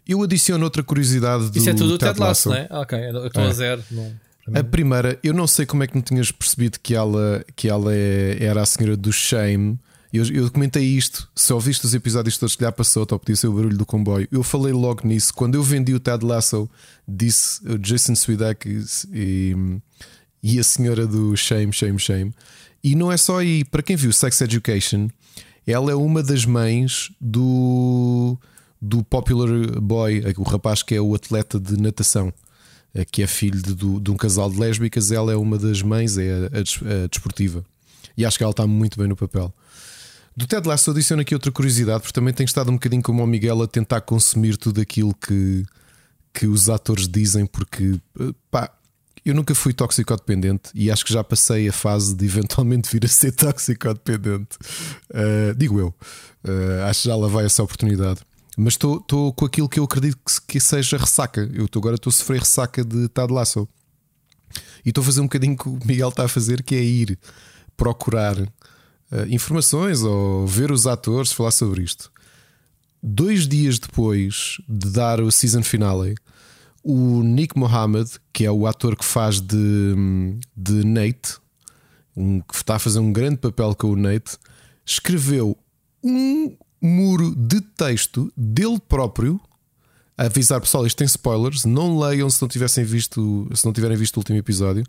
eu adiciono outra curiosidade do Isso é tudo o Ted Lasso, não é? Ok, eu estou é. a zero. Não. A primeira, eu não sei como é que não tinhas percebido que ela, que ela é, era a senhora do Shame. Eu, eu comentei isto. Se ouviste os episódios todos que lhe passou, ou podia ser o barulho do comboio. Eu falei logo nisso. Quando eu vendi o Ted Lasso, disse o Jason Sudeikis e, e a senhora do Shame, Shame, Shame. E não é só aí. Para quem viu Sex Education, ela é uma das mães do, do Popular Boy, o rapaz que é o atleta de natação. Eh, que é filho de, de, um casal de lésbicas, ela é uma das mães, é a, a, a, desportiva. E acho que ela está muito bem no papel. Do Ted Lasso adiciono aqui outra curiosidade, porque também tenho estado um bocadinho como o Miguel a tentar consumir tudo aquilo que, que os atores dizem, porque eh, pá, eu nunca fui toxicodependente e acho que já passei a fase de eventualmente vir a ser toxicodependente. Uh, digo eu. Uh, acho que já lá vai essa oportunidade. Mas estou com aquilo que eu acredito que, que seja ressaca. Eu tô, agora estou a sofrer ressaca de Tad Lasso. E estou a fazer um bocadinho que o Miguel está a fazer, que é ir procurar informações ou ver os atores falar sobre isto. Dois dias depois de dar o season finale, o Nick Mohammed, que é o ator que faz de, de Nate, um, que está a fazer um grande papel com o Nate, escreveu um muro de texto dele próprio a avisar pessoal, isto tem spoilers, não leiam se não tivessem visto, se não tiverem visto o último episódio,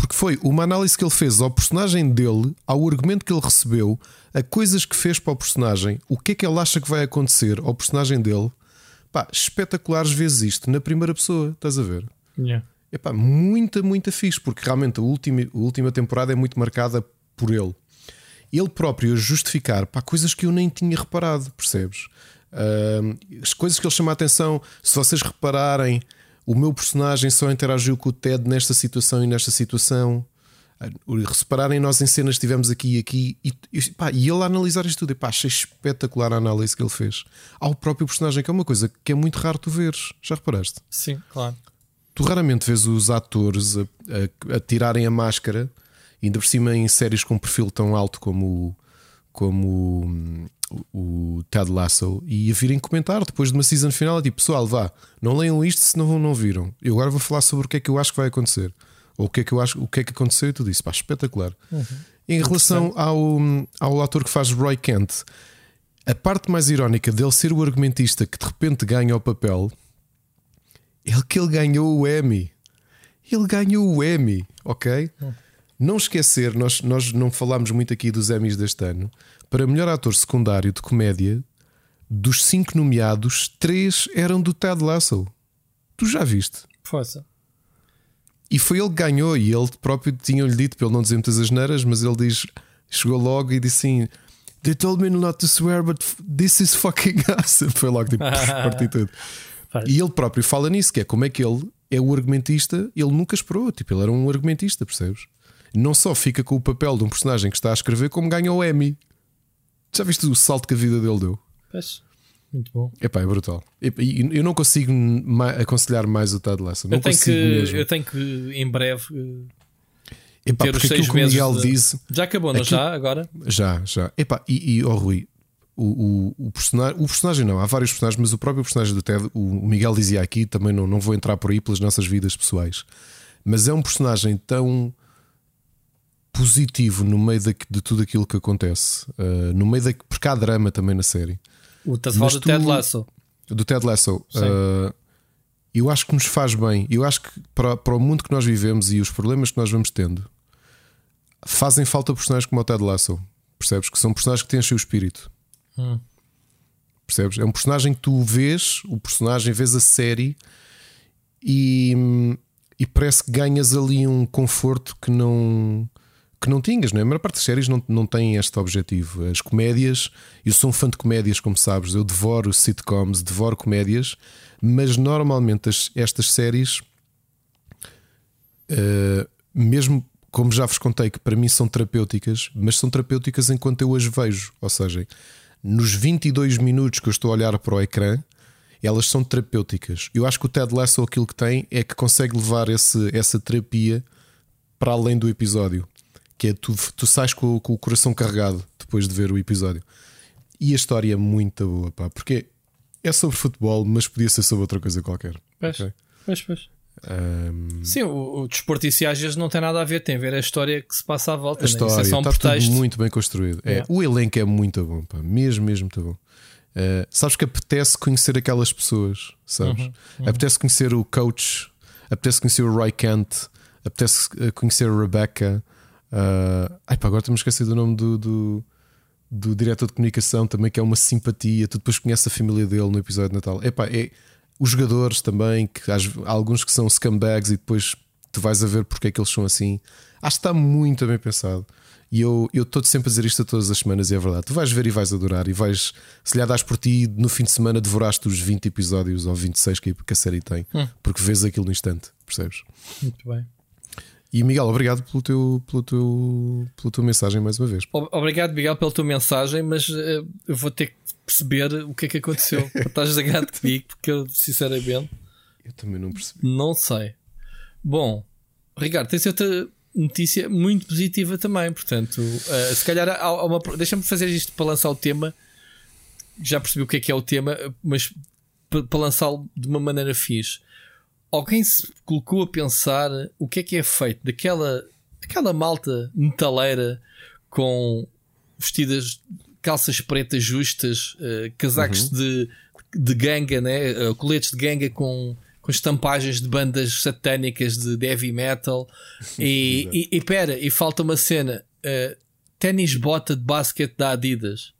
porque foi uma análise que ele fez ao personagem dele, ao argumento que ele recebeu, a coisas que fez para o personagem, o que é que ele acha que vai acontecer ao personagem dele. Pá, espetaculares vezes isto na primeira pessoa, estás a ver? Yeah. Epá, muita, muita fixe, porque realmente a última, a última temporada é muito marcada por ele ele próprio a justificar para coisas que eu nem tinha reparado, percebes? Uh, as coisas que ele chama a atenção, se vocês repararem, o meu personagem só interagiu com o Ted nesta situação e nesta situação. Uh, repararem, nós em cenas estivemos aqui e aqui e, e, pá, e ele a analisar isto tudo. E, pá, achei espetacular a análise que ele fez ao próprio personagem, que é uma coisa que é muito raro tu veres. Já reparaste? Sim, claro. Tu raramente vês os atores a, a, a tirarem a máscara ainda por cima em séries com um perfil tão alto como, como o, Ted Lasso e a virem comentar depois de uma season final, tipo pessoal, vá, não leiam isto se não, não viram. Eu agora vou falar sobre o que é que eu acho que vai acontecer. Ou o que é que eu acho, o que é que aconteceu e tudo isso, pá, espetacular. Uhum. Em relação ao, ao ator que faz Roy Kent, a parte mais irónica dele ser o argumentista que de repente ganha o papel é que ele ganhou o Emmy. Ele ganhou o Emmy, ok? Uhum. Não esquecer, nós, nós não falámos muito aqui dos Emmys deste ano. Para melhor ator secundário de comédia, dos cinco nomeados, três eram do Ted Lasso. Tu já viste? Força. E foi ele que ganhou, e ele próprio tinha-lhe dito, ele não dizer muitas asneiras, mas ele diz, chegou logo e disse assim: They told me not to swear, but this is fucking awesome. Foi logo tipo, parti tudo. E ele próprio fala nisso, que é como é que ele é o argumentista, ele nunca esperou, tipo, ele era um argumentista, percebes? não só fica com o papel de um personagem que está a escrever, como ganha o Emmy. Já viste o salto que a vida dele deu? Pois. Muito bom. Epá, é brutal. Eu não consigo aconselhar mais o Ted Lasso. Não eu, tenho que, mesmo. eu tenho que, em breve, eh, Epá, ter os seis que o Miguel de... diz. Já acabou, não aquilo... já? Agora? Já, já. Epá, e, e oh, Rui, o, o, o, personagem, o personagem não, há vários personagens, mas o próprio personagem do Ted, o, Miguel dizia aqui, também não, não vou entrar por aí pelas nossas vidas pessoais, mas é um personagem tão positivo no meio de, de tudo aquilo que acontece. Uh, no meio da. Porque há drama também na série. O estás a do Ted Lasso. Do Ted Lasso. Uh, eu acho que nos faz bem. Eu acho que para, para o mundo que nós vivemos e os problemas que nós vamos tendo, fazem falta personagens como o Ted Lasso. Percebes? Que são personagens que têm o espírito. Hum. Percebes? É um personagem que tu vês, o personagem, vês a série e, e parece que ganhas ali um conforto que não que não tinhas, não é? A maior parte das séries não, não tem este objetivo. As comédias, eu sou um fã de comédias, como sabes, eu devoro sitcoms, devoro comédias, mas normalmente as, estas séries, uh, mesmo como já vos contei, que para mim são terapêuticas, mas são terapêuticas enquanto eu as vejo. Ou seja, nos 22 minutos que eu estou a olhar para o ecrã, elas são terapêuticas. Eu acho que o Ted Lasso aquilo que tem é que consegue levar esse, essa terapia para além do episódio. Que é tu, tu sais com, com o coração carregado depois de ver o episódio. E a história é muito boa, pá, porque é sobre futebol, mas podia ser sobre outra coisa qualquer. Pois, okay? pois, pois. Um... Sim, o, o desporto e às vezes não tem nada a ver, tem a ver a história que se passa à volta. A né? história é está tudo muito bem construído. É, o elenco é muito bom, pá, mesmo, mesmo muito bom. Uh, sabes que apetece conhecer aquelas pessoas, sabes? Uhum, uhum. Apetece conhecer o coach, apetece conhecer o Roy Kent, apetece eh, conhecer a Rebecca. Uh, ai pá, agora estamos esquecido do nome do, do, do, diretor de comunicação também, que é uma simpatia. Tu depois conheces a família dele no episódio de Natal. Epá, é os jogadores também, que há alguns que são scumbags e depois tu vais a ver porque é que eles são assim. Acho que está muito bem pensado. E eu estou sempre a dizer isto a todas as semanas e é verdade. Tu vais ver e vais adorar e vais, se lhe das por ti, no fim de semana devoraste os 20 episódios ou 26 que a série tem, hum. porque vês aquilo no instante, percebes? Muito bem. E Miguel, obrigado pelo teu, pelo teu, pela tua mensagem mais uma vez. Obrigado, Miguel, pela tua mensagem, mas uh, eu vou ter que perceber o que é que aconteceu. Estás zangado comigo, porque eu, sinceramente, eu também não percebi. Não sei. Bom, Ricardo, tens outra notícia muito positiva também. Portanto, uh, se calhar há uma. Deixa-me fazer isto para lançar o tema. Já percebi o que é que é o tema, mas para lançá-lo de uma maneira fixe. Alguém se colocou a pensar o que é que é feito daquela aquela malta metaleira com vestidas calças pretas justas, uh, casacos uhum. de, de ganga, né? Uh, coletes de ganga com com estampagens de bandas satânicas de heavy metal. E, e, e pera, e falta uma cena: uh, ténis bota de basquete da Adidas.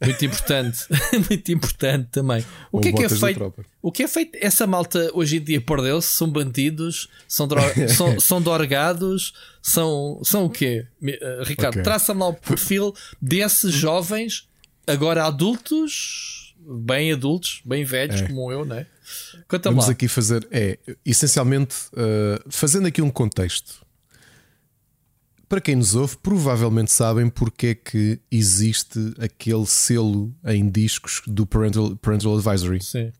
Muito importante, muito importante também. O que é que é feito? O que é feito? Essa malta hoje em dia perdeu-se, são bandidos, são, dro são, são dorgados, são, são o quê? Uh, Ricardo, okay. traça-me lá o perfil desses jovens, agora adultos, bem adultos, bem velhos, é. como eu, né? Conta Vamos lá. aqui fazer, é, essencialmente, uh, fazendo aqui um contexto. Para quem nos ouve, provavelmente sabem porque é que existe aquele selo em discos do Parental, Parental Advisory. Sim.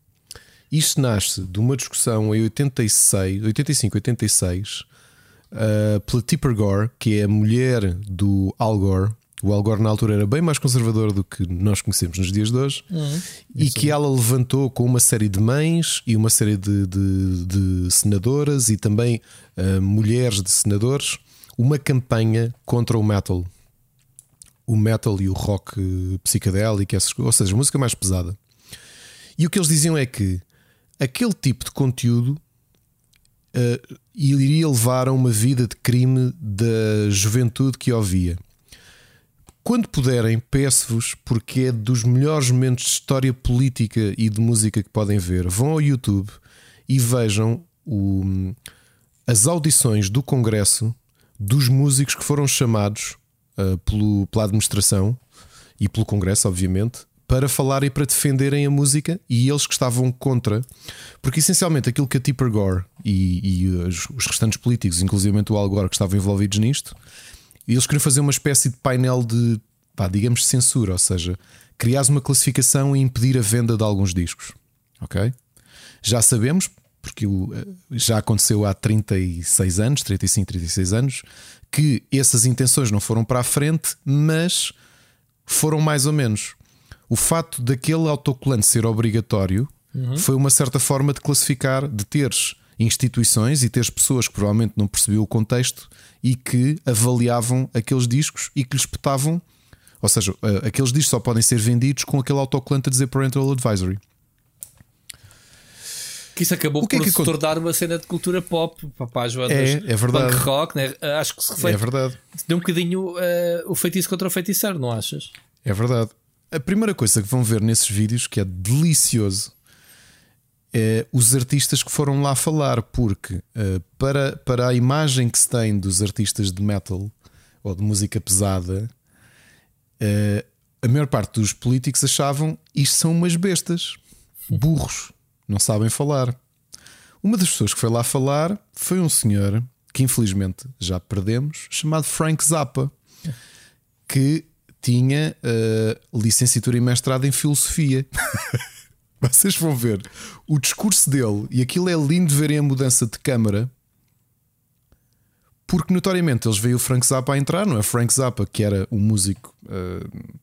Isto nasce de uma discussão em 86, 85, 86, uh, pela Tipper Gore, que é a mulher do Al Gore, o Al Gore na altura era bem mais conservador do que nós conhecemos nos dias de hoje uhum. e que ela levantou com uma série de mães e uma série de, de, de senadoras e também uh, mulheres de senadores uma campanha contra o metal. O metal e o rock psicadélico, ou seja, música mais pesada. E o que eles diziam é que aquele tipo de conteúdo uh, iria levar a uma vida de crime da juventude que ouvia. Quando puderem, peço-vos, porque é dos melhores momentos de história política e de música que podem ver. Vão ao YouTube e vejam o, as audições do Congresso dos músicos que foram chamados uh, pelo, pela administração e pelo Congresso, obviamente, para falar e para defenderem a música e eles que estavam contra, porque essencialmente aquilo que a Tipper Gore e, e os, os restantes políticos, inclusive o Al Gore, que estavam envolvidos nisto, eles queriam fazer uma espécie de painel de, pá, digamos, censura, ou seja, criar uma classificação e impedir a venda de alguns discos. Ok? Já sabemos, porque eh, já aconteceu há 36 anos, 35, 36 anos, que essas intenções não foram para a frente, mas foram mais ou menos. O fato daquele autocolante ser obrigatório uhum. foi uma certa forma de classificar, de teres instituições e teres pessoas que provavelmente não percebiam o contexto e que avaliavam aqueles discos e que lhes petavam. Ou seja, eh, aqueles discos só podem ser vendidos com aquele autocolante a dizer Parental Advisory. Que isso acabou que é por que se tornar uma cena de cultura pop, papás, é, é verdade. punk rock, né? acho que se reflete. É verdade. Deu um bocadinho uh, o feitiço contra o feiticeiro, não achas? É verdade. A primeira coisa que vão ver nesses vídeos, que é delicioso, é, os artistas que foram lá falar, porque uh, para, para a imagem que se tem dos artistas de metal ou de música pesada, uh, a maior parte dos políticos achavam isto são umas bestas, burros, não sabem falar. Uma das pessoas que foi lá falar foi um senhor que infelizmente já perdemos, chamado Frank Zappa, que tinha uh, licenciatura e mestrado em filosofia. Vocês vão ver o discurso dele, e aquilo é lindo verem a mudança de câmara, porque notoriamente eles veem o Frank Zappa a entrar, não é? Frank Zappa, que era um músico uh,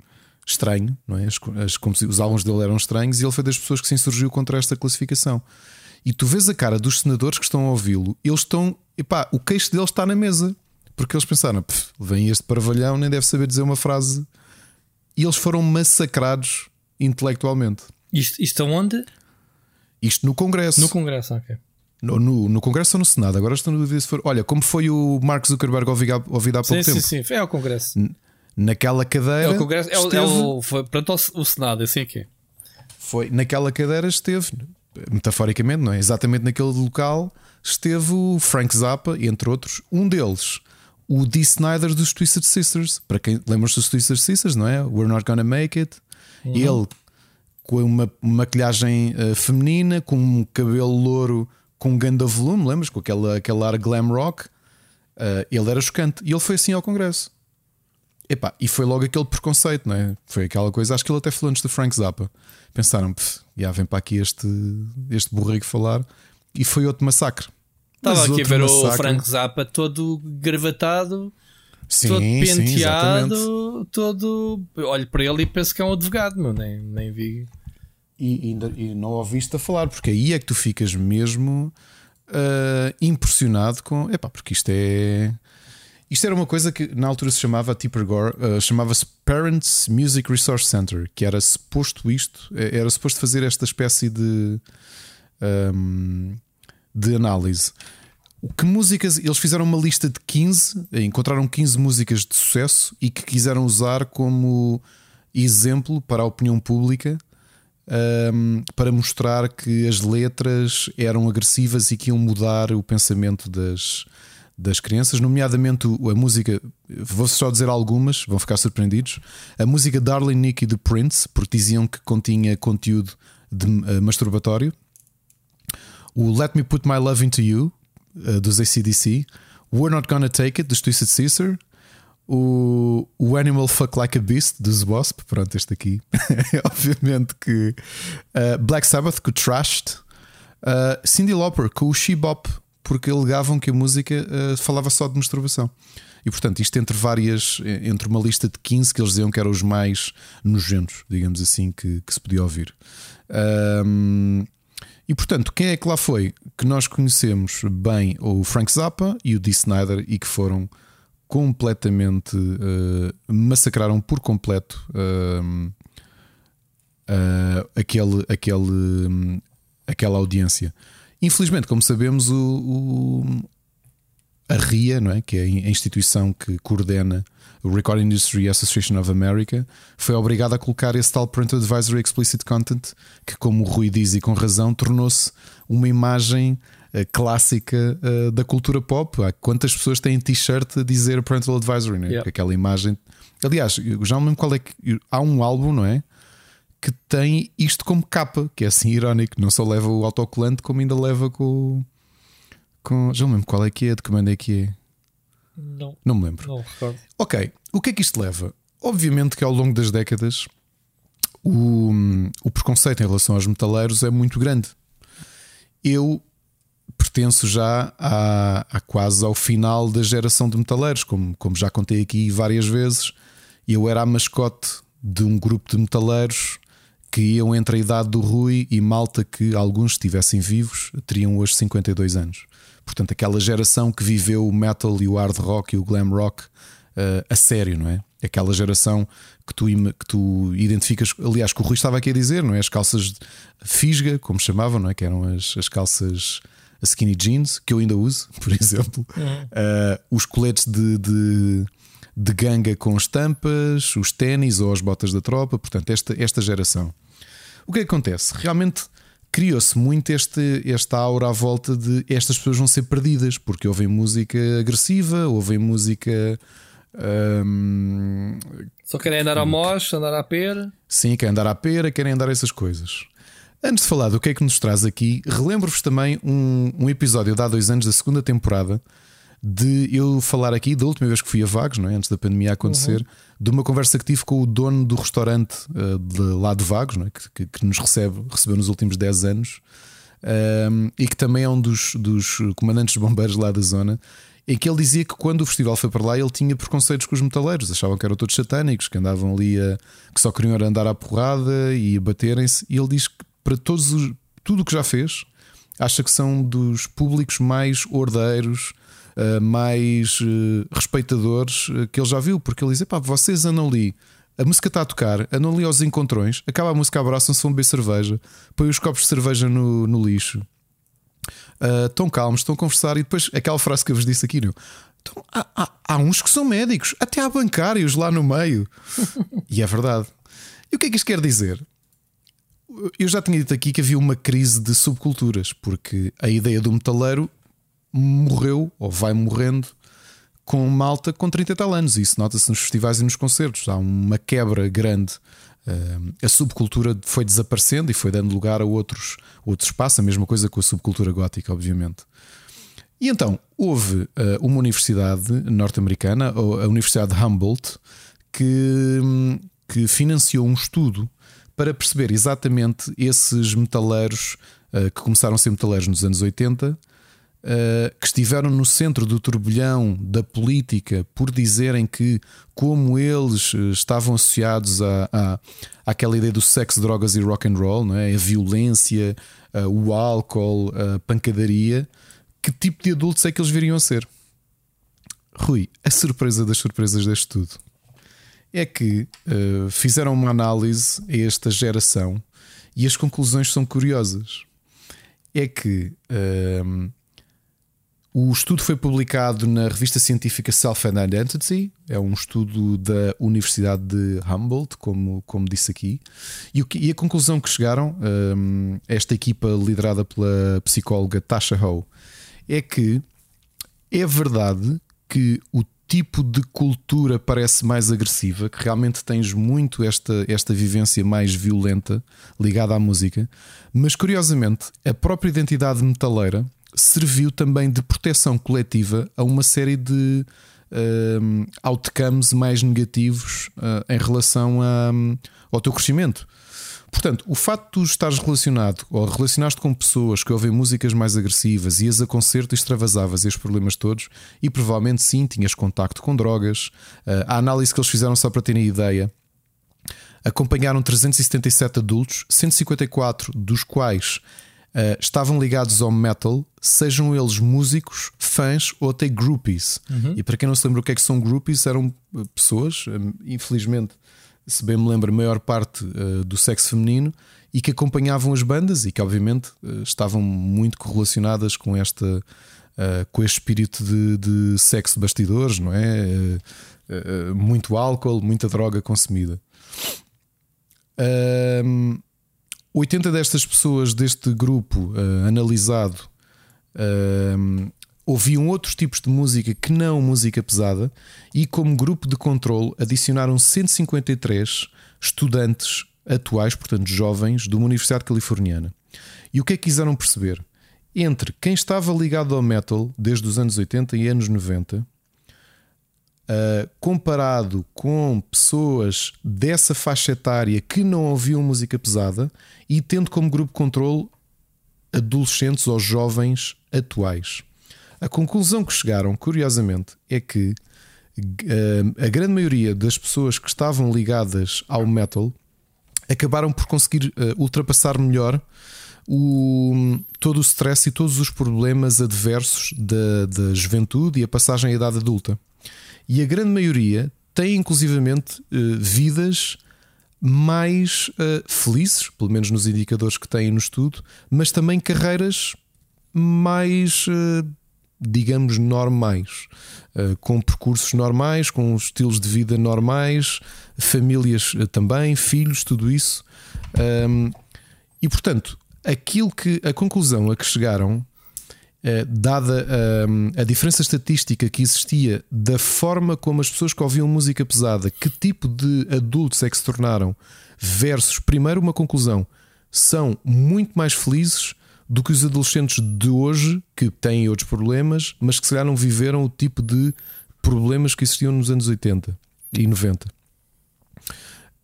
estranho, não é? As, as, como se, os álbuns dele eram estranhos, e ele foi das pessoas que se insurgiu contra esta classificação. E tu vês a cara dos senadores que estão a ouvi-lo, eles estão, epá, o queixo deles está na mesa, porque eles pensaram, vem este parvalhão, nem deve saber dizer uma frase, e eles foram massacrados intelectualmente. Isto, isto aonde? Isto no Congresso. No Congresso, ok. No, no, no Congresso ou no Senado? Agora estou no dúvida se for. Olha, como foi o Mark Zuckerberg ouvido, ouvido há pouco sim, tempo? Sim, sim, é o Congresso. Naquela cadeira. É o Congresso, é, esteve... é o, foi, pronto, o Senado, eu sei o quê. Foi, naquela cadeira esteve, metaforicamente, não é? Exatamente naquele local, esteve o Frank Zappa, entre outros, um deles, o Dee Snyder dos Twisted Sisters. Para quem lembra-se dos Twisted Sisters, não é? We're Not Gonna Make It. Uhum. Ele com uma maquilhagem uh, feminina, com um cabelo louro com um grande volume, lembras? Com aquela, aquela ar glam rock. Uh, ele era chocante. E ele foi assim ao Congresso. Epá, e foi logo aquele preconceito, não é? Foi aquela coisa. Acho que ele até falou antes do Frank Zappa. Pensaram, já vem para aqui este, este burrico falar. E foi outro massacre. Estava aqui a ver massacre... o Frank Zappa todo gravatado. Sim, todo penteado, sim, todo. Olho para ele e penso que é um advogado, meu, nem, nem vi. E, e, e, não ouviste a falar, porque aí é que tu ficas mesmo uh, impressionado com. Epá, porque isto é. Isto era uma coisa que na altura se chamava Tipper Gore, uh, chamava-se Parents Music Resource Center, que era suposto isto, eh, era suposto fazer esta espécie de, um, de análise. Que músicas, eles fizeram uma lista de 15, encontraram 15 músicas de sucesso e que quiseram usar como exemplo para a opinião pública um, para mostrar que as letras eram agressivas e que iam mudar o pensamento das, das crianças, nomeadamente a música, vou só dizer algumas, vão ficar surpreendidos. A música Darling Nikki de Prince, porque diziam que continha conteúdo de uh, masturbatório. O Let Me Put My Love Into You, uh, dos ACDC. We're Not Gonna Take It, dos Twisted Sister o, o Animal Fuck Like a Beast dos Wasp, pronto, este aqui, obviamente que uh, Black Sabbath com Trashed, uh, Cindy Lauper com o She Bop, porque alegavam que a música uh, falava só de masturbação. E portanto, isto entre várias, entre uma lista de 15 que eles diziam que eram os mais nojentos, digamos assim, que, que se podia ouvir. Um, e portanto, quem é que lá foi? Que nós conhecemos bem o Frank Zappa e o Dee Snyder e que foram completamente uh, massacraram por completo uh, uh, aquele, aquele, um, aquela audiência. Infelizmente, como sabemos, o, o, a RIA, não é? que é a instituição que coordena o Recording Industry Association of America, foi obrigada a colocar esse tal Parental Advisory Explicit Content, que, como o Rui diz e com razão, tornou-se uma imagem clássica uh, da cultura pop. Há quantas pessoas têm t-shirt a dizer Parental Advisory, né? Yep. aquela imagem. Aliás, já não lembro qual é que. Há um álbum, não é? Que tem isto como capa, que é assim irónico. Não só leva o autocolante, como ainda leva com. com já não lembro qual é que é, de que banda é que é. Não. Não me lembro. Não recordo. Ok, o que é que isto leva? Obviamente que ao longo das décadas o, o preconceito em relação aos metaleiros é muito grande. Eu pertenço já a, a, quase ao final da geração de metaleiros, como, como já contei aqui várias vezes. Eu era a mascote de um grupo de metaleiros que iam entre a idade do Rui e malta que alguns estivessem vivos teriam hoje 52 anos. Portanto, aquela geração que viveu o metal e o hard rock e o glam rock uh, a sério, não é? Aquela geração que tu, que tu identificas, aliás, que o Rui estava aqui a dizer, não é? As calças fisga, como chamavam, não é? Que eram as, as calças skinny jeans, que eu ainda uso, por exemplo, uh, os coletes de, de, de, ganga com estampas, os ténis ou as botas da tropa, portanto, esta, esta geração. O que, é que acontece? Realmente criou-se muito este, esta aura à volta de estas pessoas vão ser perdidas, porque ouvem música agressiva, ouvem música. Um, Só querem andar ao mosh, andar à pera. Sim, querem andar à pera, querem andar essas coisas. Antes de falar do que é que nos traz aqui, relembro-vos também um, um, episódio de há dois anos da segunda temporada de eu falar aqui da última vez que fui a Vagos, não é? antes da pandemia acontecer, uhum. De uma conversa que tive com o dono do restaurante uh, de lá de Vagos, é? que, que, que nos recebe, recebeu nos últimos 10 anos, um, e que também é um dos, dos comandantes de bombeiros lá da zona. Em que ele dizia que quando o festival foi para lá ele tinha preconceitos com os metaleiros, achavam que eram todos satânicos, que andavam ali a, que só queriam andar à porrada e baterem-se. E ele diz que para todos os, tudo o que já fez, acha que são dos públicos mais ordeiros, mais uh, respeitadores uh, que ele já viu, porque ele diz: pá, vocês andam ali, a música está a tocar, andam ali aos encontrões, acaba a música, abraçam-se, vão beber cerveja, põem os copos de cerveja no, no lixo, estão calmos, estão a conversar, e depois aquela frase que eu vos disse aqui, não? Então, há, há, há uns que são médicos, até há bancários lá no meio. e é verdade. E o que é que isto quer dizer? Eu já tinha dito aqui que havia uma crise de subculturas, porque a ideia do metaleiro morreu ou vai morrendo com malta com 30 e tal anos. Isso nota-se nos festivais e nos concertos. Há uma quebra grande. A subcultura foi desaparecendo e foi dando lugar a outros, outros espaços. A mesma coisa com a subcultura gótica, obviamente. E então houve uma universidade norte-americana, a Universidade de Humboldt, que, que financiou um estudo para perceber exatamente esses metaleiros uh, que começaram a ser metaleiros nos anos 80, eh, que estiveram no centro do turbilhão da política por dizerem que, como eles eh, estavam associados a, a, àquela ideia do sexo, drogas e rock and roll, não é? a violência, uh, o álcool, a pancadaria, que tipo de adultos é que eles viriam a ser? Rui, a surpresa das surpresas deste estudo é que uh, fizeram uma análise a esta geração e as conclusões são curiosas. É que uh, o estudo foi publicado na revista científica Self and Identity, é um estudo da Universidade de Humboldt, como, como disse aqui, e, o que, e a conclusão que chegaram, um, esta equipa liderada pela psicóloga Tasha Ho, é que é verdade que o tipo de cultura parece mais agressiva, que realmente tens muito esta, esta vivência mais violenta ligada à música, mas curiosamente a própria identidade metaleira serviu também de proteção coletiva a uma série de uh, outcomes mais negativos uh, em relação a, um, ao teu crescimento. Portanto, o facto de tu estares relacionado ou relacionaste com pessoas que ouvem músicas mais agressivas, ias a concerto e extravasavas estes problemas todos, e provavelmente sim tinhas contacto com drogas. Uh, a análise que eles fizeram, só para terem ideia, acompanharam 377 adultos, 154 dos quais uh, estavam ligados ao metal, sejam eles músicos, fãs ou até groupies. Uhum. E para quem não se lembra o que é que são groupies, eram pessoas, infelizmente se bem me lembro, a maior parte uh, do sexo feminino e que acompanhavam as bandas e que, obviamente, uh, estavam muito correlacionadas com esta. Uh, com este espírito de, de sexo de bastidores, não é? muito álcool, muita droga consumida. 80 destas pessoas deste grupo analisado ouviam outros tipos de música que não música pesada e, como grupo de controle, adicionaram 153 estudantes atuais, portanto jovens, de uma universidade californiana. E o que é que quiseram perceber? Entre quem estava ligado ao metal desde os anos 80 e anos 90, uh, comparado com pessoas dessa faixa etária que não ouviam música pesada e tendo como grupo de controle adolescentes ou jovens atuais. A conclusão que chegaram, curiosamente, é que uh, a grande maioria das pessoas que estavam ligadas ao metal acabaram por conseguir uh, ultrapassar melhor o, todo o stress e todos os problemas adversos da, da juventude e a passagem à idade adulta. E a grande maioria tem inclusivamente uh, vidas mais uh, felizes, pelo menos nos indicadores que têm no estudo, mas também carreiras mais uh, digamos, normais, uh, com percursos normais, com estilos de vida normais, famílias também, filhos, tudo isso. Um, e portanto, aquilo que a conclusão a que chegaram, dada a diferença estatística que existia da forma como as pessoas que ouviam música pesada, que tipo de adultos é que se tornaram, versus, primeiro, uma conclusão, são muito mais felizes do que os adolescentes de hoje, que têm outros problemas, mas que se calhar não viveram o tipo de problemas que existiam nos anos 80 e 90. Uh,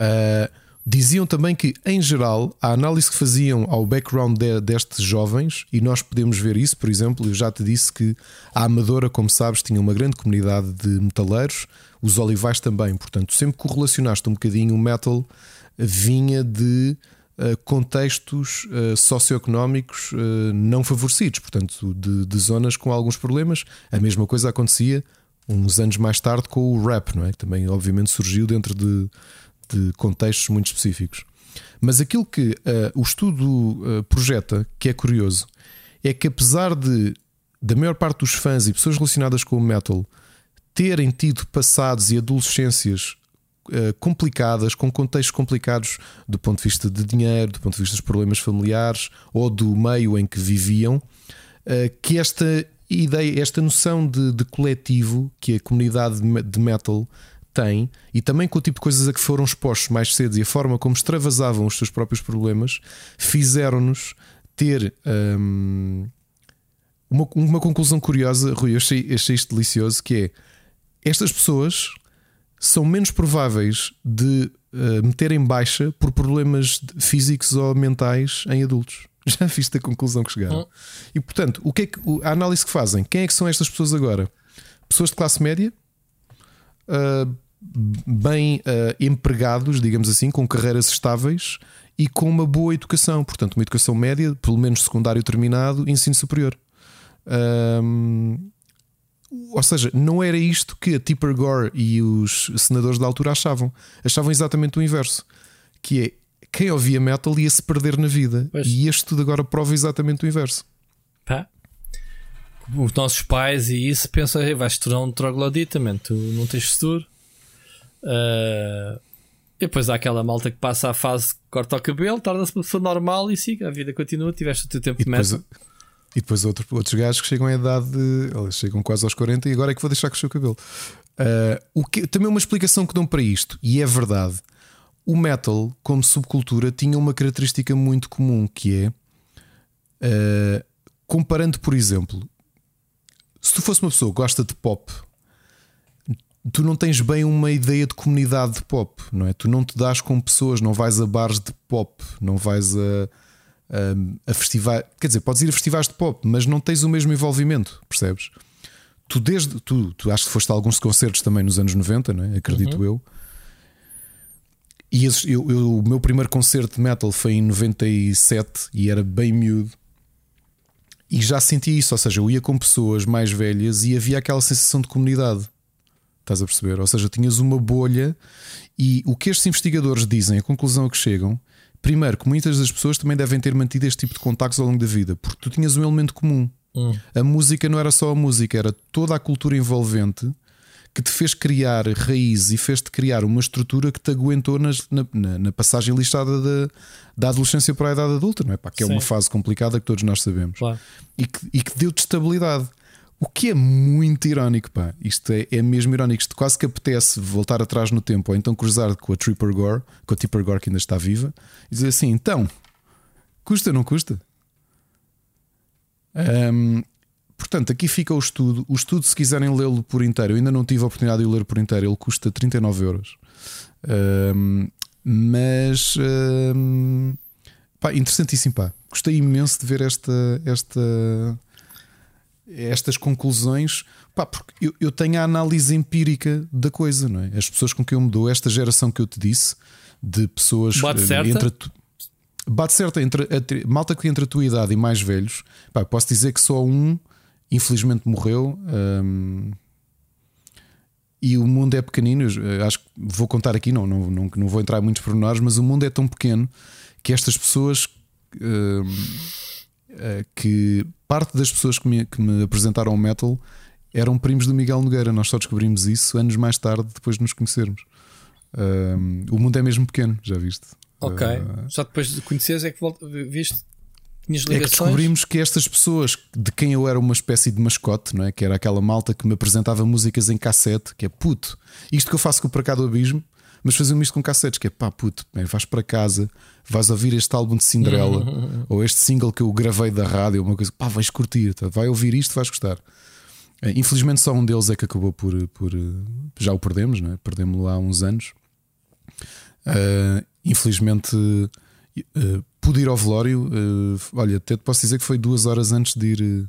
ah, diziam também que, em geral, a análise que faziam ao background de, destes jovens, e nós podemos ver isso, por exemplo, eu já te disse que a Amadora, como sabes, tinha uma grande comunidade de metaleiros, os olivais também, portanto, sempre correlacionaste um bocadinho o metal vinha de uh, contextos uh, socioeconómicos uh, não favorecidos, portanto, de, de, zonas com alguns problemas. A mesma coisa acontecia uns anos mais tarde com o rap, não é? Que também, obviamente, surgiu dentro de, de contextos muito específicos. Mas aquilo que o estudo projeta, que é curioso, é que apesar de da maior parte dos fãs e pessoas relacionadas com o metal terem tido passados e adolescências uh, complicadas, com contextos complicados do ponto de vista de dinheiro, do ponto de vista dos problemas familiares ou do meio em que viviam, uh, que esta ideia, esta noção de, de, coletivo que a comunidade de metal tem e também com o tipo de coisas a que foram expostos mais cedo e a forma como extravasavam os seus próprios problemas fizeram-nos ter. Um, uma, uma conclusão curiosa, Rui, eu achei, achei isto delicioso, que é estas pessoas são menos prováveis de uh, meterem baixa por problemas físicos ou mentais em adultos. Já viste a conclusão que chegaram. Hum. E portanto, o que é que, a análise que fazem? Quem é que são estas pessoas agora? Pessoas de classe média, uh, bem uh, empregados, digamos assim, com carreiras estáveis e com uma boa educação. Portanto, uma educação média, pelo menos secundário terminado, ensino superior. Uh, ou seja, não era isto que a Tipper Gore e os senadores da altura achavam. Achavam exatamente o inverso. Que é quem ouvia metal ia se perder na vida. Pois. E este tudo agora prova exatamente o inverso. Pá. Os nossos pais e isso pensam, vais tornar um troglodita, man. tu não tens futuro. Uh... E depois há aquela malta que passa a fase, corta o cabelo, torna-se uma pessoa normal e siga, a vida continua, tiveste o teu tempo e de metal. E depois outro, outros gajos que chegam à idade, de, chegam quase aos 40 e agora é que vou deixar crescer o cabelo. Uh, o que, também uma explicação que dão para isto, e é verdade. O metal, como subcultura, tinha uma característica muito comum que é uh, comparando, por exemplo, se tu fosse uma pessoa que gosta de pop, tu não tens bem uma ideia de comunidade de pop, não é? Tu não te dás com pessoas, não vais a bares de pop, não vais a a festivais. Quer dizer, podes ir a festivais de pop, mas não tens o mesmo envolvimento, percebes? Tu, desde. Tu, tu acho que foste a alguns concertos também nos anos 90, não é? acredito uhum. eu. E eu, eu, o meu primeiro concerto de metal foi em 97 e era bem miúdo. E já senti isso, ou seja, eu ia com pessoas mais velhas e havia aquela sensação de comunidade. Estás a perceber? Ou seja, tinhas uma bolha e o que estes investigadores dizem, a conclusão a que chegam, Primeiro, que muitas das pessoas também devem ter mantido este tipo de contactos ao longo da vida, porque tu tinhas um elemento comum. Hum. A música não era só a música, era toda a cultura envolvente que te fez criar raízes e fez-te criar uma estrutura que te aguentou nas, na, na, na, passagem listada da, da adolescência para a idade adulta, não é? Pá, que é uma fase complicada que todos nós sabemos claro. e que, e que deu-te estabilidade. O que é muito irónico, pá. Isto é, é mesmo irónico. Isto quase que apetece voltar atrás no tempo ou então cruzar com a Tripper Gore, com a Tripper Gore que ainda está viva, e dizer assim: então, custa ou não custa? Um, portanto, aqui fica o estudo. O estudo, se quiserem lê-lo por inteiro, eu ainda não tive a oportunidade de o ler por inteiro, ele custa 39 euros. Um, mas um, pá, interessantíssimo, pá. Gostei imenso de ver esta. esta estas conclusões, pá, porque eu, eu, tenho a análise empírica da coisa, não é? As pessoas com quem eu me dou, esta geração que eu te disse, de pessoas bate certa. entre tu, bate certa entre a, malta que entre a tua idade e mais velhos, pá, posso dizer que só um, infelizmente, morreu. Hum, e o mundo é pequenino, acho que vou contar aqui, não, não, não, não vou entrar em muitos pormenores, mas o mundo é tão pequeno que estas pessoas hum, eh, que parte das pessoas que me, que me apresentaram o metal eram primos do Miguel Nogueira. Nós só descobrimos isso anos mais tarde, depois de nos conhecermos. O mundo é mesmo pequeno, já viste? Ok. Uh, só depois de conheceres é que volta, viste? Tinhas ligações? É que descobrimos que estas pessoas de quem eu era uma espécie de mascote, não é? que era aquela malta que me apresentava músicas em cassete, que é puto, isto que eu faço com o Para Cá do Abismo, mas faziam isto com cassetes, que é pá, puto, bem, vais para casa, vais ouvir este álbum de Cinderela Uhum. ou este single que eu gravei da rádio, uma coisa, pá, vais curtir, tá? vai ouvir isto, vais gostar. Eh, Infelizmente só um deles é que acabou por, por eh, já o perdemos, não é? perdemos-lo há uns anos. Uh, infelizmente uh, pude ir ao velório. Uh, olha, até te posso dizer que foi duas horas antes de ir,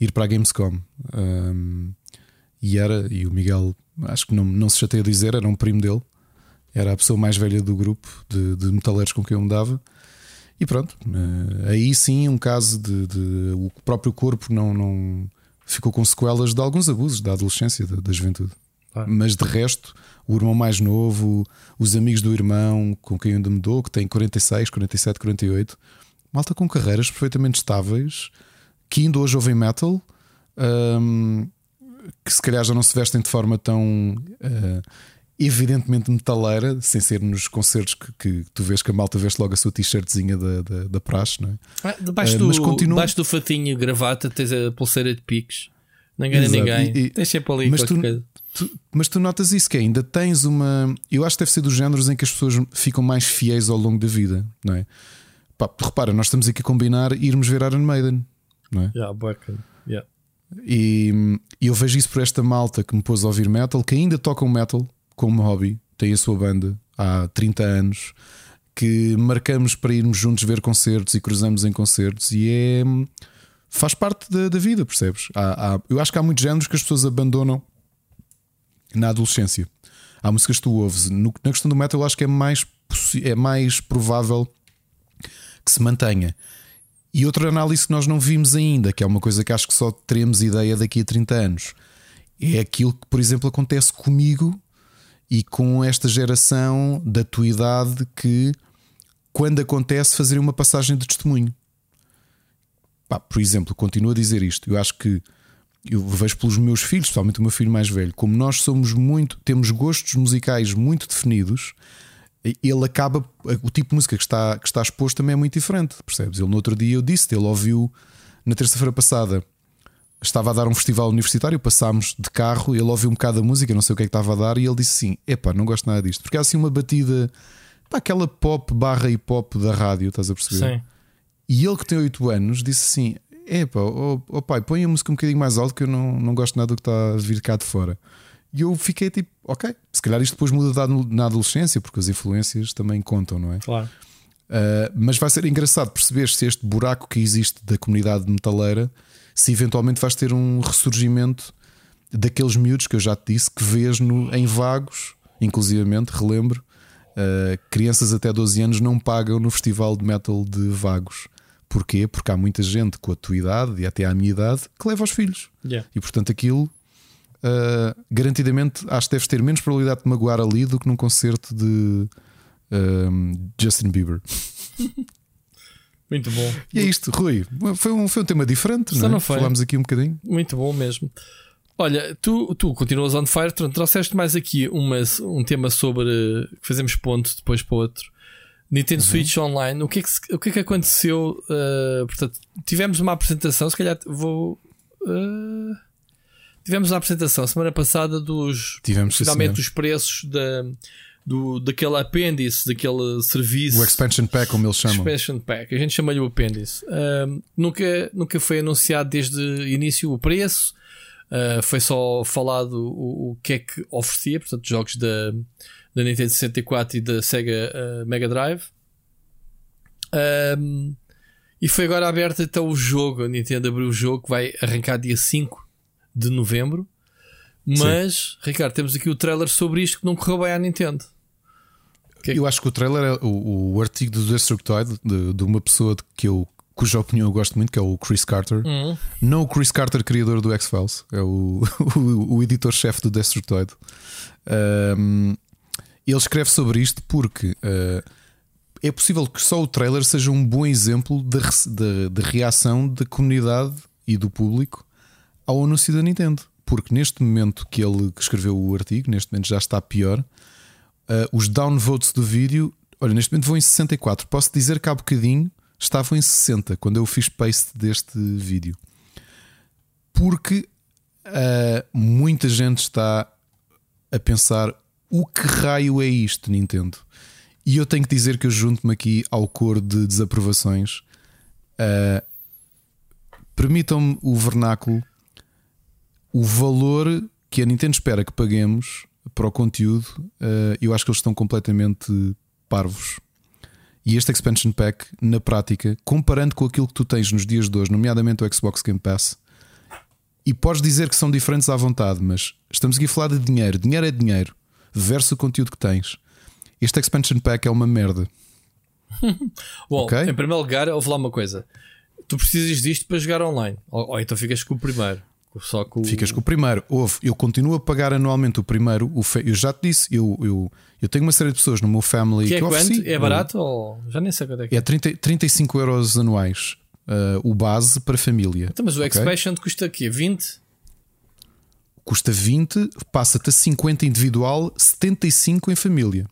ir para a Gamescom. Um, e era, e o Miguel, acho que não, não se chateia a dizer, era um primo dele, era a pessoa mais velha do grupo de, de metaleiros com quem eu me dava. E pronto, uh, aí sim, um caso de, de, o próprio corpo não, não ficou com sequelas de alguns abusos da adolescência, da, da juventude. Claro. Mas de resto, o irmão mais novo, os amigos do irmão com quem ainda me dou, que tem 46, 47, 48, malta com carreiras perfeitamente estáveis, que ainda hoje ouvem metal, hum, que se calhar já não se vestem de forma tão uh, evidentemente metaleira, sem ser nos concertos que, que, tu vês que a malta veste logo a sua t-shirtzinha da, da, da praxe, não é? Ah, debaixo, Uh, do, mas continua- debaixo do fatinho gravata tens a pulseira de piques. Não engana Exato. ninguém. E- e- tens sempre ali mas qualquer tu-. Tu- mas tu notas isso que ainda tens uma. Eu acho que deve ser dos géneros em que as pessoas ficam mais fiéis ao longo da vida, não é? Pá, repara, nós estamos aqui a combinar irmos ver Iron Maiden, não é? Yeah, bacana. Yeah. E, e eu vejo isso por esta malta que me pôs a ouvir metal, que ainda tocam metal como hobby, tem a sua banda há 30 anos, que marcamos para irmos juntos ver concertos e cruzamos em concertos, e é. faz parte da, da vida, percebes? Há- há- eu acho que há muitos géneros que as pessoas abandonam na adolescência. Há músicas que tu ouves. No- na questão do metal, eu acho que é mais, é mais provável que se mantenha. E outra análise que nós não vimos ainda, que é uma coisa que acho que só teremos ideia daqui a 30 anos, é aquilo que, por exemplo, acontece comigo e com esta geração da tua idade que, quando acontece, fazer uma passagem de testemunho. Pá, por exemplo, continuo a dizer isto. Eu acho que eu vejo pelos meus filhos, especialmente o meu filho mais velho, como nós somos muito, temos gostos musicais muito definidos, ele acaba, o tipo de música que está, que está exposto também é muito diferente, percebes? Ele no outro dia eu disse, ele ouviu na terça-feira passada, estava a dar um festival universitário, passámos de carro, ele ouviu um bocado da música, não sei o que é que estava a dar, e ele disse assim: Epá, não gosto nada disto, porque há assim uma batida, pá, aquela pop barra hip hop da rádio, estás a perceber? Sim. E ele que tem 8 anos disse assim: Epá, oh, oh pai, põe a música um bocadinho mais alto que eu não, não gosto nada do que está a vir cá de fora. E eu fiquei tipo, ok, se calhar isto depois muda da- na adolescência, porque as influências também contam, não é? Claro. Uh, mas vai ser engraçado perceber se este buraco que existe da comunidade metaleira, se eventualmente vais ter um ressurgimento daqueles miúdos que eu já te disse que vês no, em vagos, inclusivamente, relembro, uh, crianças até 12 anos não pagam no festival de metal de vagos. Porquê? Porque há muita gente com a tua idade e até à minha idade que leva os filhos. Yeah. E portanto aquilo uh, garantidamente acho que deves ter menos probabilidade de magoar ali do que num concerto de um, Justin Bieber. Muito bom. E é isto, Rui. Foi um, foi um tema diferente, Só não, é? não foi. Falámos aqui um bocadinho. Muito bom mesmo. Olha, tu, tu continuas on fire, trouxeste mais aqui uma, um tema sobre que fazemos ponto depois para outro. Nintendo Uhum. Switch Online, o que é que, o que, é que aconteceu? eh, portanto, tivemos uma apresentação, se calhar vou. eh, tivemos uma apresentação semana passada dos Tivemos finalmente os preços da, do, daquele apêndice, daquele serviço. o Expansion Pack, como eles chamam. Expansion Pack, a gente chama-lhe o apêndice. Ahm, nunca, nunca foi anunciado desde o início o preço, Ah, foi só falado o, o que é que oferecia, portanto, jogos da, da Nintendo 64 e da Sega ah, Mega Drive. Ahm, e foi agora aberto então o jogo, a Nintendo abriu o jogo que vai arrancar dia 5 de novembro. Mas, Ricardo, temos aqui o trailer sobre isto que não correu bem à Nintendo. Que é que- Eu acho que o trailer é o, o artigo do Destructoid de, de uma pessoa que eu, cuja opinião eu gosto muito, que é o Chris Carter. Hum. Não o Chris Carter, criador do X-Files, é o, o, o editor-chefe do Destructoid. Um, ele escreve sobre isto porque uh, é possível que só o trailer seja um bom exemplo de reação da comunidade e do público ao anúncio da Nintendo. Porque neste momento que ele escreveu o artigo, neste momento já está pior. Uh, os downvotes do vídeo, olha, neste momento vão em 64. Posso dizer que há bocadinho estavam em 60 quando eu fiz paste deste vídeo. Porque uh, muita gente está a pensar o que raio é isto, Nintendo? E eu tenho que dizer que eu junto-me aqui ao coro de desaprovações. Uh, Permitam-me o vernáculo, o valor que a Nintendo espera que paguemos para o conteúdo, uh, eu acho que eles estão completamente parvos. E este expansion pack, na prática, comparando com aquilo que tu tens nos dias de hoje, nomeadamente o Xbox Game Pass, e podes dizer que são diferentes à vontade, mas estamos aqui a falar de dinheiro. Dinheiro é dinheiro, versus o conteúdo que tens. Este expansion pack é uma merda. Bom, okay? em primeiro lugar, ouve lá uma coisa. Tu precisas disto para jogar online. Ou, ou então ficas com o primeiro. Só com Ficas com o primeiro. Houve, eu continuo a pagar anualmente o primeiro. O fe... Eu já te disse, eu, eu, eu tenho uma série de pessoas no meu family que, é que quanto? É barato ou já nem sei quanto é que é? É 30, 35 euros anuais uh, o base para família. Então, mas o okay? Expansion custa aqui 20? Custa 20, passa-te a 50 individual, 75 em família.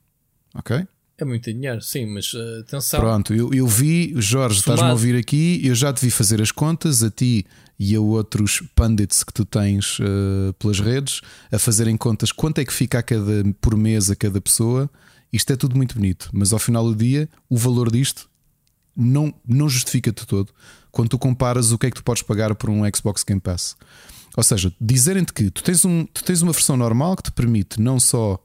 Ok? É muito dinheiro, sim, mas uh, atenção. Pronto, eu, eu vi, Jorge, estás-me a ouvir aqui, eu já te vi fazer as contas, a ti e a outros pundits que tu tens uh, pelas redes, a fazerem contas quanto é que fica a cada, por mês a cada pessoa. Isto é tudo muito bonito, mas ao final do dia, o valor disto não, não justifica-te todo quando tu comparas o que é que tu podes pagar por um Xbox Game Pass. Ou seja, dizerem-te que tu tens, um, tu tens uma versão normal que te permite não só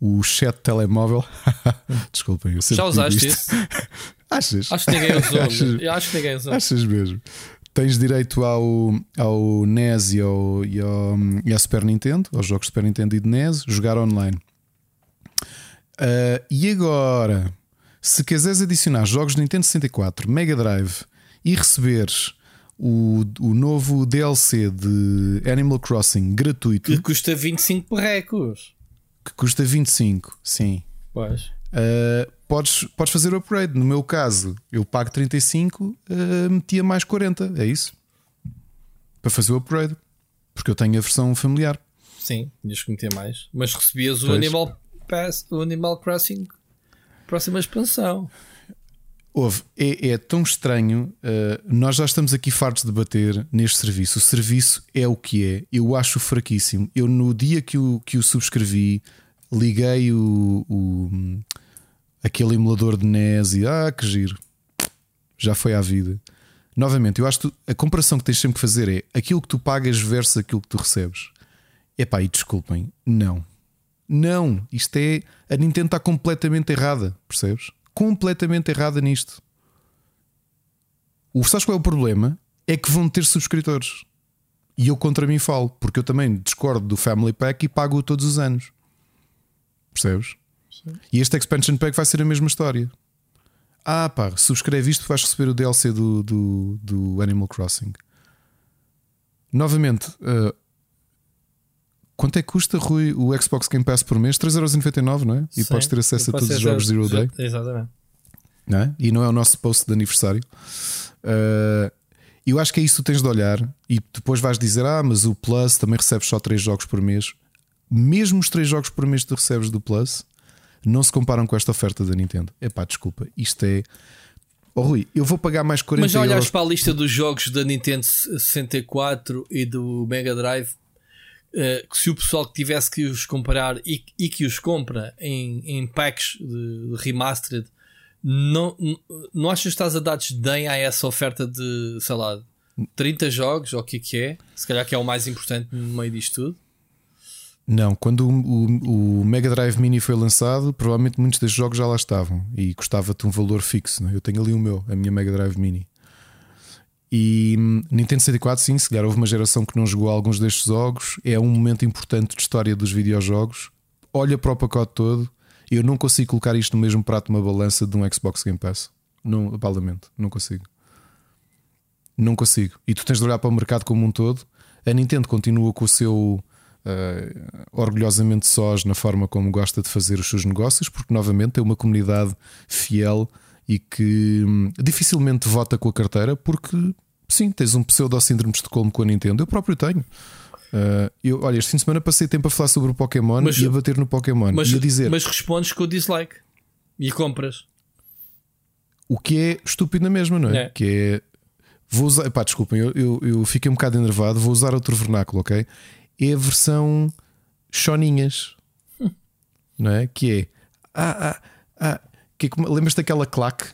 o chat telemóvel. Desculpem, eu Já usaste isso? Achas? Acho que ninguém usou. Achas, eu acho que ninguém usou. Achas mesmo? Tens direito ao, ao NES e ao, e, ao, e Super Nintendo, aos jogos Super Nintendo e de NES, jogar online. Uh, e agora, se quiseres adicionar jogos de Nintendo 64, Mega Drive e receberes o, o novo DLC de Animal Crossing gratuito, que custa 25 perrecos que custa 25, sim. Pois. Uh, podes, podes fazer o upgrade. No meu caso, eu pago 35, uh, metia mais 40, é isso? Para fazer o upgrade. Porque eu tenho a versão familiar. Sim, tinhas que meter mais. Mas recebias o Animal, Pass, o Animal Crossing próxima expansão. Houve, é, é, tão estranho. Uh, nós já estamos aqui fartos de debater neste serviço. O serviço é o que é. Eu acho fraquíssimo. Eu, no dia que o, que o subscrevi, liguei o, o aquele emulador de NES e ah, que giro. Já foi à vida. Novamente, eu acho que a comparação que tens sempre que fazer é aquilo que tu pagas versus aquilo que tu recebes. Epá, e desculpem, não. Não, isto é. A Nintendo está completamente errada, percebes? Completamente errada nisto. O sabes qual é o problema? É que vão ter subscritores. E eu contra mim falo, porque eu também discordo do Family Pack e pago-o todos os anos. Percebes? Sim. E este Expansion Pack vai ser a mesma história. Ah, pá, subscreve isto, vais receber o DLC do, do, do Animal Crossing. Novamente, uh, quanto é que custa, Rui, o Xbox Game Pass por mês? 3,99€, não é? E Sim, podes ter acesso a todos os jogos Zero Day. Exatamente. Não é? E não é o nosso post de aniversário. Uh, eu acho que é isso que tu tens de olhar e depois vais dizer: Ah, mas o Plus também recebes só 3 jogos por mês. Mesmo os 3 jogos por mês que tu recebes do Plus não se comparam com esta oferta da Nintendo. É pá, desculpa, isto é. Oh, Rui, eu vou pagar mais 40 Mas já olhas euros... para a lista dos jogos da Nintendo 64 e do Mega Drive uh, que se o pessoal que tivesse que os comprar e, e que os compra em, em packs de, de remastered, não, não achas que estás a dar desdém a essa oferta de, sei lá, 30 jogos, ou o que é que é? Se calhar que é o mais importante no meio disto tudo. Não, quando o, o, o, Mega Drive Mini foi lançado, provavelmente muitos destes jogos já lá estavam e custava-te um valor fixo. Né? Eu tenho ali o meu, a minha Mega Drive Mini. E hum, Nintendo 64, sim, se calhar houve uma geração que não jogou alguns destes jogos. É um momento importante de história dos videojogos. Olha para o pacote todo. Eu não consigo colocar isto no mesmo prato de uma balança de um Xbox Game Pass. Não, baldamente, não consigo. Não consigo. E tu tens de olhar para o mercado como um todo. A Nintendo continua com o seu uh, orgulhosamente sós na forma como gosta de fazer os seus negócios, porque novamente tem uma comunidade fiel e que hum, dificilmente vota com a carteira porque sim, tens um pseudo-síndrome de Estocolmo com a Nintendo. Eu próprio tenho. Uh, eu, olha, este fim de semana passei tempo a falar sobre o Pokémon mas, e a bater no Pokémon mas, e a dizer. Mas respondes com o dislike e compras. O que é estúpido na mesma, não é? é. Que é. Vou usar. Pá, desculpem, eu, eu, eu fiquei um bocado enervado. Vou usar outro vernáculo, ok? É a versão choninhas. não é? Que é. Ah, ah, ah. Que é como- lembras daquela claque?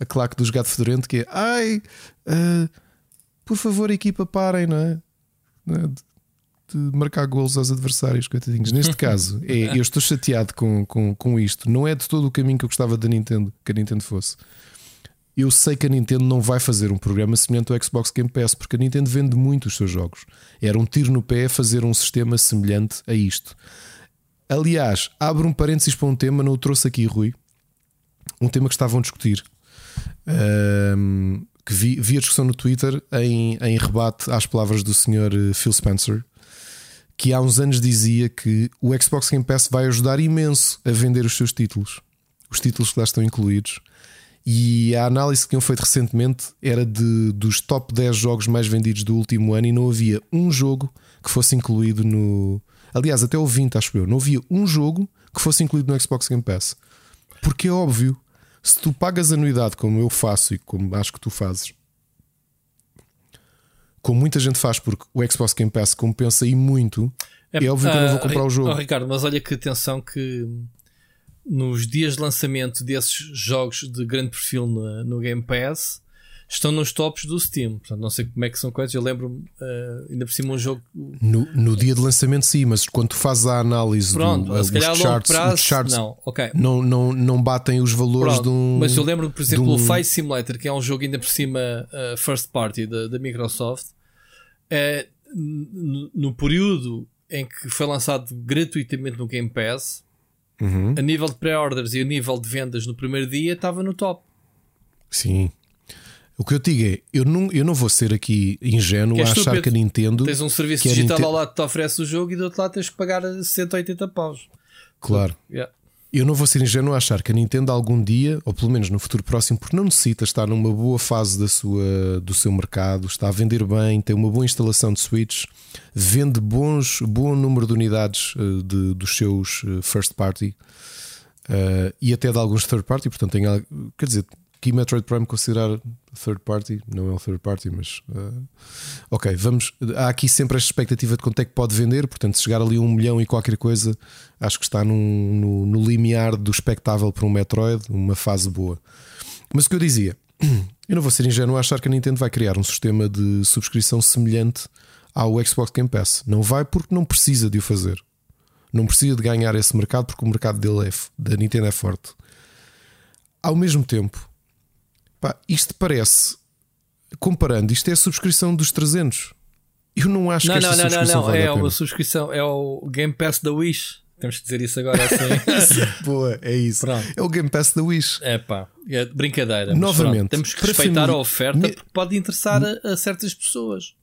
A claque dos gato fedorento que é. Ai, ah, por favor, equipa, parem, não é? Não é? De, de marcar golos aos adversários, coitadinhos. Neste caso, é, eu estou chateado com, com, com isto. Não é de todo o caminho que eu gostava da Nintendo que a Nintendo fosse. Eu sei que a Nintendo não vai fazer um programa semelhante ao Xbox Game Pass, porque a Nintendo vende muito os seus jogos. Era um tiro no pé fazer um sistema semelhante a isto. Aliás, abro um parênteses para um tema, não o trouxe aqui, Rui. Um tema que estavam a discutir. Ahm, que vi, vi a discussão no Twitter em, em rebate às palavras do Sr. Phil Spencer, que há uns anos dizia que o Xbox Game Pass vai ajudar imenso a vender os seus títulos, os títulos que lá estão incluídos. E a análise que tinham feito recentemente era de, dos top 10 jogos mais vendidos do último ano e não havia um jogo que fosse incluído no. Aliás, até o 20, acho eu. Não havia um jogo que fosse incluído no Xbox Game Pass. Porque é óbvio, se tu pagas anuidade como eu faço e como acho que tu fazes, como muita gente faz, porque o Xbox Game Pass compensa e muito, é, óbvio que eu não vou ah, comprar o jogo. oh, Ricardo, mas olha que atenção que nos dias de lançamento desses jogos de grande perfil no, no Game Pass estão nos tops do Steam. Portanto, não sei como é que são coisas. Eu lembro-me, ah, ainda por cima, um jogo. No, no dia de lançamento, sim, mas quando tu fazes a análise Pronto, do, se calhar a os longo charts, prazo. os charts não, ok. não, não, não batem os valores Pronto, de um. mas eu lembro, por exemplo, um- o Flight Simulator, que é um jogo ainda por cima uh, first party da, da Microsoft, n- no período em que foi lançado gratuitamente no Game Pass, Uhum, a nível de pré-orders e a nível de vendas no primeiro dia, estava no top. Sim. O que eu digo é, eu não, eu não vou ser aqui ingênuo Que é a achar que a Nintendo. Tens um serviço digital Ninte- ao lado que te oferece o jogo e do outro lado tens que pagar 180 paus. Claro. Yeah. Eu não vou ser ingênuo a achar que a Nintendo algum dia, ou pelo menos no futuro próximo, porque não necessita estar numa boa fase da sua, do seu mercado, está a vender bem, tem uma boa instalação de Switch, vende bons, bom número de unidades eh, de- dos seus eh, first party eh, e até de alguns third party, portanto tem quer dizer, que Metroid Prime considerar third party, não é um third party, mas eh, ok, vamos. Há aqui sempre esta expectativa de quanto é que pode vender, portanto, se chegar ali a um milhão e qualquer coisa, acho que está num- no, no limiar do espectável para um Metroid, uma fase boa. Mas o que eu dizia, eu não vou ser ingênuo a achar que a Nintendo vai criar um sistema de subscrição semelhante ao Xbox Game Pass. Não vai porque não precisa de o fazer. Não precisa de ganhar esse mercado porque o mercado dele é, da Nintendo é forte. Ao mesmo tempo, pá, isto parece, comparando, isto é a subscrição dos 300. Eu não acho Não, que não, esta não, não, subscrição não. vale É a pena. uma subscrição, é o Game Pass da Wish. Temos que dizer isso agora assim. Boa, é isso. Pronto. É o Game Pass da Wish. É pá, é brincadeira. Novamente, temos que respeitar família- a oferta Me- porque pode interessar a, a certas pessoas.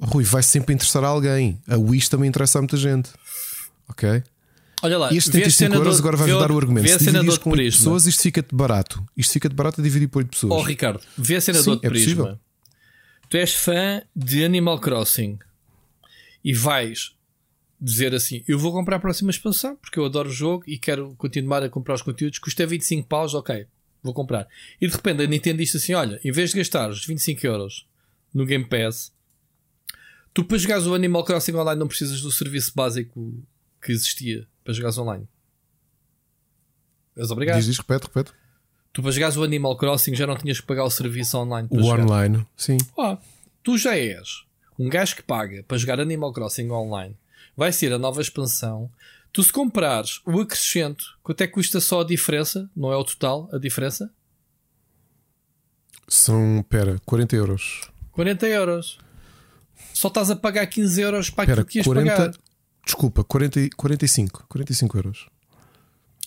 Rui, vai sempre interessar a alguém. A Wish também interessa a muita gente. Ok? Olha lá, E estes vê a 75 cena euros do- agora vai vê dar o argumento. Vê a cena do com 8 prisma. pessoas, isto fica-te barato. Isto fica-te barato a dividir por 8 pessoas. Oh, Ricardo, vê a cena Sim, do outro é possível. prisma. Tu és fã de Animal Crossing e vais dizer assim: Eu vou comprar a próxima expansão porque eu adoro o jogo e quero continuar a comprar os conteúdos. Custa 25 paus, ok, vou comprar. E de repente a Nintendo diz assim: Olha, em vez de gastar os 25 euros no Game Pass, tu para jogares o Animal Crossing online não precisas do serviço básico que existia para jogares online. És obrigado. Diz, diz, repete, repete. Tu para jogares o Animal Crossing já não tinhas que pagar o serviço online. para O jogar. online, sim. Ah, tu já és um gajo que paga para jogar Animal Crossing online. Vai ser a nova expansão. Tu se comprares o acrescento, quanto é que custa só a diferença? Não é o total, a diferença? São, pera, 40 euros. 40 euros. Só estás a pagar 15 euros para Pera, aquilo que ias 40. pagar. Desculpa, 40, e- 45. 45 euros.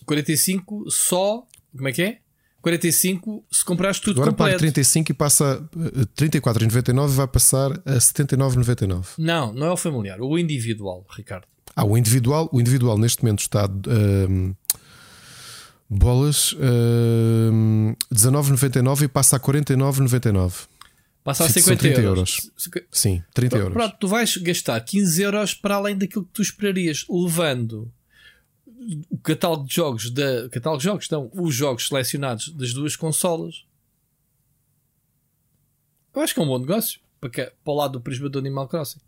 45 só. Como é que é? 45 se comprares tudo Agora paga completo. 35 e passa eh, 34,99 e vai passar a 79,99. Não, não é o familiar, o individual, Ricardo. Ah, o individual, o individual neste momento está ahm, bolas ahm, 19,99 e passa a 49,99. Passa a São 50 30 euros. Sim, 30 euros. Pronto, tu vais gastar 15 euros para além daquilo que tu esperarias, levando o catálogo de jogos da. Catálogo de jogos, não, os jogos selecionados das duas consolas. Eu acho que é um bom negócio para, que- para o lado do prisma do Animal Crossing.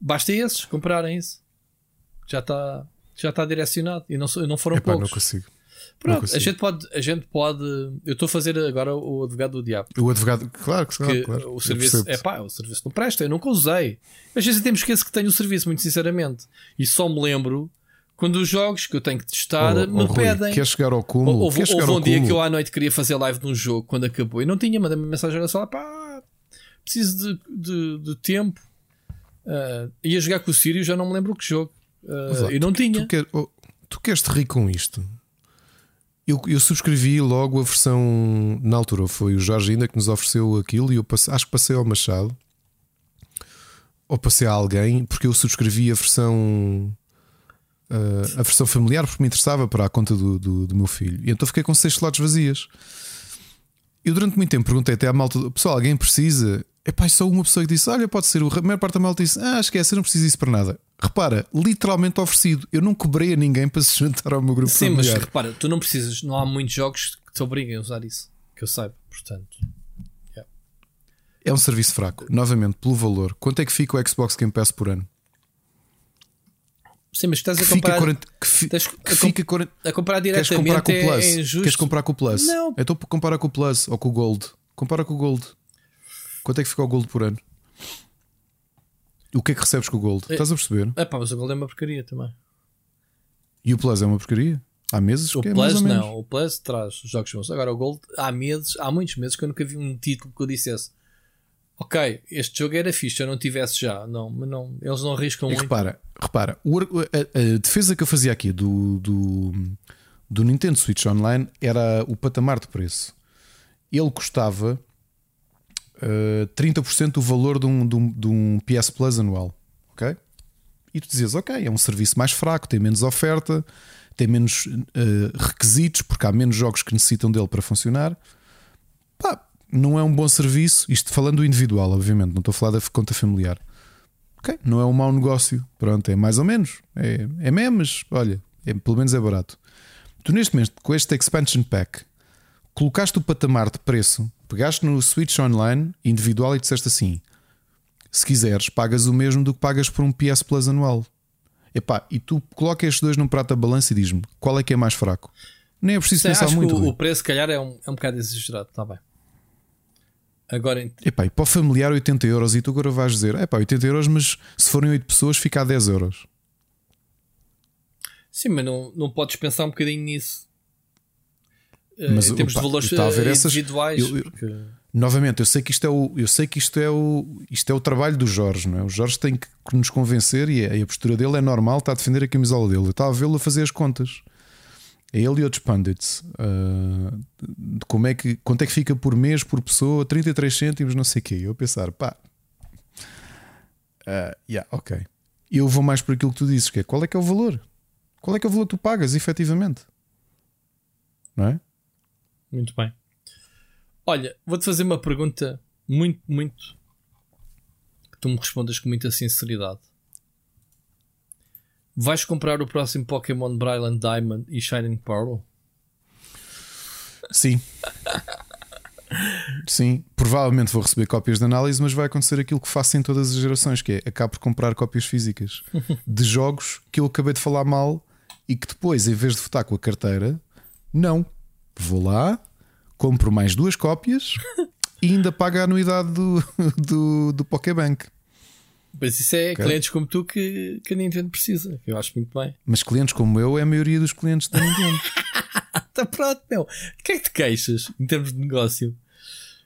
Basta esses comprarem isso. Já está. já está direcionado e não, não foram Epá, poucos. Não consigo. Pronto, a gente pode, a gente pode. Eu estou a fazer agora o advogado do diabo. O advogado, claro, claro, claro. O serviço, é pá, o serviço não presta, eu nunca usei. Às vezes até me esqueço que tenho o serviço, muito sinceramente. E só me lembro quando os jogos que eu tenho que testar oh, me oh, pedem. Quer chegar ao cúmulo? Houve, houve um dia que eu à noite queria fazer live de um jogo quando acabou e não tinha, mandei-me mensagem na sala, pá, preciso de, de, de tempo. Uh, ia jogar com o Sírio, já não me lembro que jogo. Uh, e não tu, tinha. Tu, quer, oh, tu queres te rir com isto? Eu, eu, subscrevi logo a versão na altura. Foi o Jorge ainda que nos ofereceu aquilo e eu passei, acho que passei ao Machado ou passei a alguém porque eu subscrevi a versão uh, a versão familiar porque me interessava para a conta do, do, do, meu filho. E então fiquei com seis slots vazias. Eu durante muito tempo perguntei até à malta: pessoal, alguém precisa? É pá, só uma pessoa que disse: Olha, pode ser. A maior parte da malta disse: Ah, esquece, eu não preciso disso para nada. Repara, literalmente oferecido. Eu não cobrei a ninguém para se juntar ao meu grupo Sim, familiar. mas repara, tu não precisas, não há muitos jogos que te obriguem a usar isso. Que eu saiba, portanto. Yeah. É um serviço fraco. Novamente, pelo valor. Quanto é que fica o Xbox Game Pass por ano? Sim, mas estás a comparar. 40, que, fi, que a, fica 40, a comparar diretamente queres comprar com o é Plus? É injusto. Queres comprar com o Plus? Não. Então comparar com o Plus ou com o Gold. Compara com o Gold. Quanto é que fica o Gold por ano? O que é que recebes com o Gold? É, Estás a perceber? É pá, mas o Gold é uma porcaria também. E o Plus é uma porcaria? Há meses o que Plus é menos. não, o Plus traz jogos bons. Agora o Gold, há meses, há muitos meses que eu nunca vi um título que eu dissesse ok, este jogo era fixe, eu não tivesse já. Não, mas não, eles não arriscam e muito. Repara, repara a, a, defesa que eu fazia aqui do, do, do, Nintendo Switch Online era o patamar de preço. Ele custava uh, 30% do valor de um, de, um, de um PS Plus anual. Ok? E tu dizias, ok, é um serviço mais fraco, tem menos oferta, tem menos uh, requisitos, porque há menos jogos que necessitam dele para funcionar. Pá, não é um bom serviço. Isto falando do individual, obviamente, não estou a falar da conta familiar. Ok, não é um mau negócio. Pronto, é mais ou menos. É, é memes, olha, é, pelo menos é barato. Tu neste momento, com este expansion pack, colocaste o patamar de preço, pegaste no Switch Online individual e disseste assim: se quiseres, pagas o mesmo do que pagas por um PS Plus anual. Epá, e tu coloca estes dois num prato da balança e diz-me qual é que é mais fraco. Nem é preciso Sim, pensar acho muito. Que o, o preço, se calhar, é um, é um bocado exagerado, está bem. Agora, epá, e para o familiar 80 euros e tu agora vais dizer, epá, 80 euros, mas se forem 8 pessoas fica a 10 euros. Sim, mas não, não podes pensar um bocadinho nisso. Eh, mas, em termos opa, de valores a ver essas, individuais. Eu, eu, porque... Novamente, eu sei que isto é o, eu sei que isto é o, isto é o trabalho do Jorge, não é? O Jorge tem que nos convencer e a, e a postura dele é normal, está a defender a camisola dele. Eu estava a vê-lo a fazer as contas a ele e outros pundits uh, como é que, quanto é que fica por mês por pessoa 33 cêntimos, não sei o quê. Eu a pensar, pá, uh, yeah, ok. Eu vou mais por aquilo que tu dizes, que é qual é que é o valor? Qual é que é o valor que tu pagas efetivamente? Não é? Muito bem. Olha, vou-te fazer uma pergunta muito, muito que tu me respondas com muita sinceridade. Vais comprar o próximo Pokémon Brilliant Diamond e Shining Pearl? Sim. Sim, provavelmente vou receber cópias de análise, mas vai acontecer aquilo que faço em todas as gerações, que é acabo por comprar cópias físicas de jogos que eu acabei de falar mal e que depois, em vez de votar com a carteira, não. Vou lá, compro mais duas cópias e ainda pago a anuidade do, do, do Pokébank. Mas isso é okay. clientes como tu que, que a Nintendo precisa, eu acho muito bem. Mas clientes como eu é a maioria dos clientes da Nintendo. Está pronto, meu. O que é que te queixas em termos de negócio?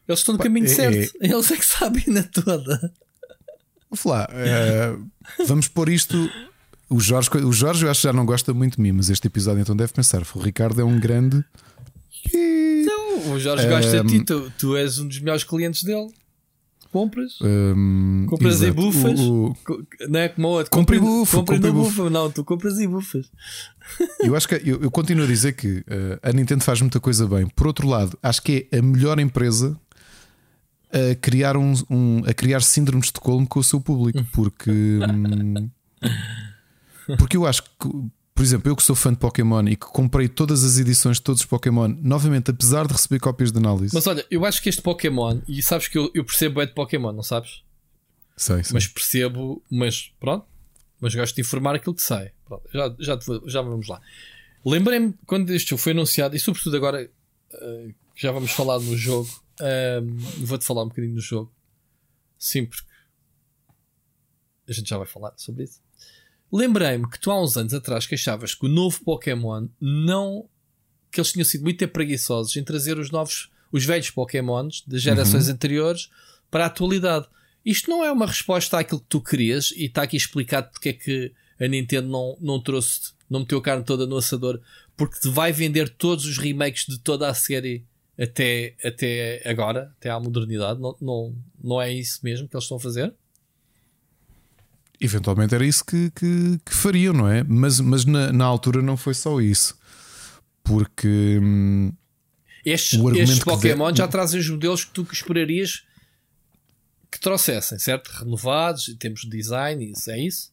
Eles estão no caminho é, certo. É... Eles é que sabem na toda. Vou falar. Uh, vamos pôr isto. O Jorge, o Jorge eu acho que já não gosta muito de mim, mas este episódio então deve pensar: o Ricardo é um grande. O Jorge gosta de ti, tu, tu és um dos melhores clientes dele. Compras? Um, compras exato. e bufas? O, o... Não é como outro. Compre bufa. Compre bufa. Não, tu compras e bufas. Eu acho que eu, eu continuo a dizer que uh, a Nintendo faz muita coisa bem. Por outro lado, acho que é a melhor empresa a criar, um, um a criar síndromes de Estocolmo com o seu público. Porque. Hum, porque eu acho que por exemplo, eu que sou fã de Pokémon e que comprei todas as edições de todos os Pokémon, novamente, apesar de receber cópias de análise. Mas olha, eu acho que este Pokémon, e sabes que eu, eu percebo é de Pokémon, não sabes? Sei, sei. Mas percebo, mas pronto, mas gosto de informar aquilo que sai. Pronto, já, já, já vamos lá. Lembrei-me quando este jogo foi anunciado, e sobretudo agora uh, já vamos falar no jogo. Uh, Vou-te falar um bocadinho no jogo. Sim, porque a gente já vai falar sobre isso. Lembrei-me que tu há uns anos atrás queixavas que o novo Pokémon não. que eles tinham sido muito preguiçosos em trazer os novos, os velhos Pokémons das gerações uhum. anteriores para a atualidade. Isto não é uma resposta àquilo que tu querias e está aqui explicado porque é que a Nintendo não, não trouxe, não meteu a carne toda no assador, porque te vai vender todos os remakes de toda a série até, até agora, até à modernidade. Não, não, não é isso mesmo que eles estão a fazer? Eventualmente era isso que, que, que fariam, não é? Mas, mas na, na, altura não foi só isso. Porque. Hum, estes, estes Pokémon de... já trazem os modelos que tu esperarias que trouxessem, certo? Renovados, em termos de design, isso é isso?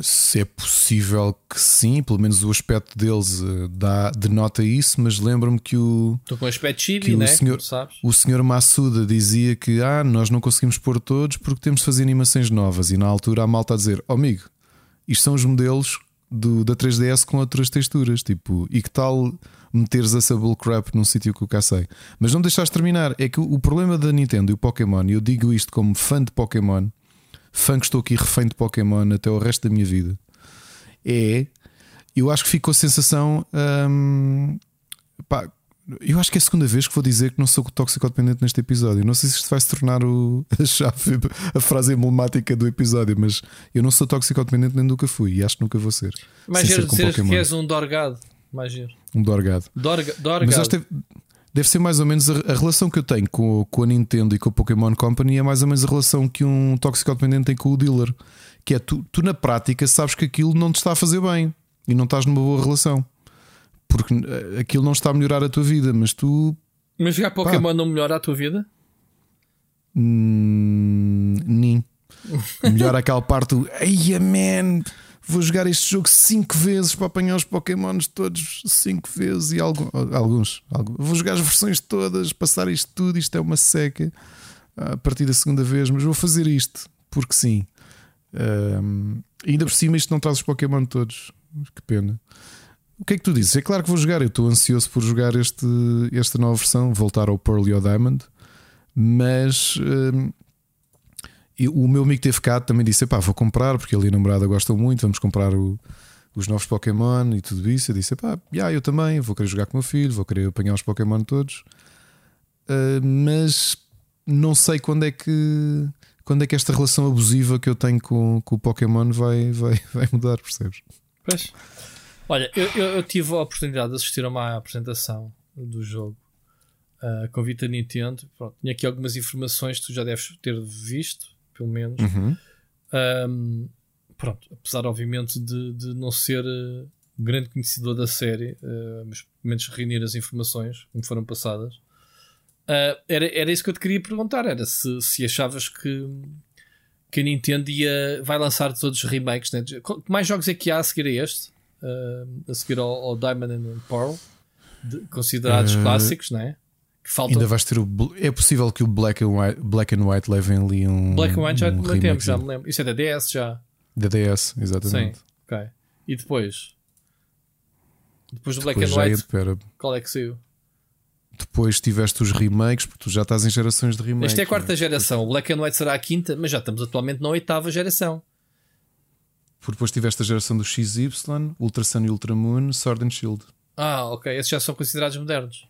Se é possível que sim, pelo menos o aspecto deles uh, dá, denota isso, mas lembro-me que o. Estou com o aspecto chibi, né? O senhor, o senhor Massuda dizia que ah, nós não conseguimos pôr todos porque temos de fazer animações novas. E na altura a malta a dizer: oh, amigo, isto são os modelos do, da 3DS com outras texturas. Tipo, e que tal meteres essa bullcrap num sítio que eu cá sei? Mas não deixaste terminar. É que o, o problema da Nintendo e o Pokémon, e eu digo isto como fã de Pokémon fã que estou aqui refém de Pokémon até o resto da minha vida, é. Eu acho que ficou a sensação. Hum, pá, eu acho que é a segunda vez que vou dizer que não sou toxicodependente neste episódio. Não sei se isto vai se tornar o, a chave, a frase emblemática do episódio, mas eu não sou toxicodependente nem nunca fui e acho que nunca vou ser. Mais giro dizer que és um Dorgado. Mais giro. Um Dorgado. Dorga, dorgado. Mas acho que deve ser mais ou menos a, a, relação que eu tenho com, com a Nintendo e com a Pokémon Company é mais ou menos a relação que um toxicodependente tem com o dealer. Que é tu, tu na prática sabes que aquilo não te está a fazer bem e não estás numa boa relação. Porque eh, aquilo não está a melhorar a tua vida, mas tu. Mas jogar Pokémon pá, não melhora a tua vida? Hum, nem. Melhora aquela parte do. Eia, man! Vou jogar este jogo cinco vezes para apanhar os Pokémons todos cinco vezes e alguns, alguns, alguns. Vou jogar as versões todas, passar isto tudo. Isto é uma seca a partir da segunda vez, mas vou fazer isto porque sim. Um, ainda por cima, isto não traz os Pokémon todos. Que pena. O que é que tu dizes? É claro que vou jogar. Eu estou ansioso por jogar este, esta nova versão, voltar ao Pearl e ao Diamond, mas e o meu amigo teve cá também disse: pá, vou comprar, porque ele e a namorada gostam muito, vamos comprar o, os novos Pokémon e tudo isso. Eu disse: pá, yeah, eu também, vou querer jogar com o meu filho, vou querer apanhar os Pokémon todos. Uh, mas não sei quando é que quando é que esta relação abusiva que eu tenho com, com o Pokémon vai, vai, vai mudar, percebes? Pois. Olha, eu, eu, eu, tive a oportunidade de assistir a uma apresentação do jogo uh, com Vita Nintendo. Pronto, tinha aqui algumas informações que tu já deves ter visto pelo menos. Uhum. Um, pronto, apesar, obviamente, de, de não ser uh, grande conhecedor da série, uh, mas pelo menos reunir as informações que me foram passadas. Uh, era, era isso que eu te queria perguntar: era se, se achavas que, que a Nintendo ia, vai lançar todos os remakes. Né? Mais jogos é que há a seguir a este? a seguir ao, ao Diamond and Pearl, de, considerados clássicos, não é? Falta... Ainda vais ter o. É possível que o Black and White, Black and White levem ali um. Black and White já um tempo, já me lembro. Isso é da DS já. Da DS, exatamente. Sim, ok. E depois? Depois do Black depois and White, é qual é que saiu? Depois tiveste os remakes, porque tu já estás em gerações de remakes. Esta é a quarta é? geração. O Black and White será a quinta, mas já estamos atualmente na oitava geração. Porque depois tiveste a geração do XY, Ultra Sun e Ultra Moon, Sword and Shield. Ah, ok. Esses já são considerados modernos.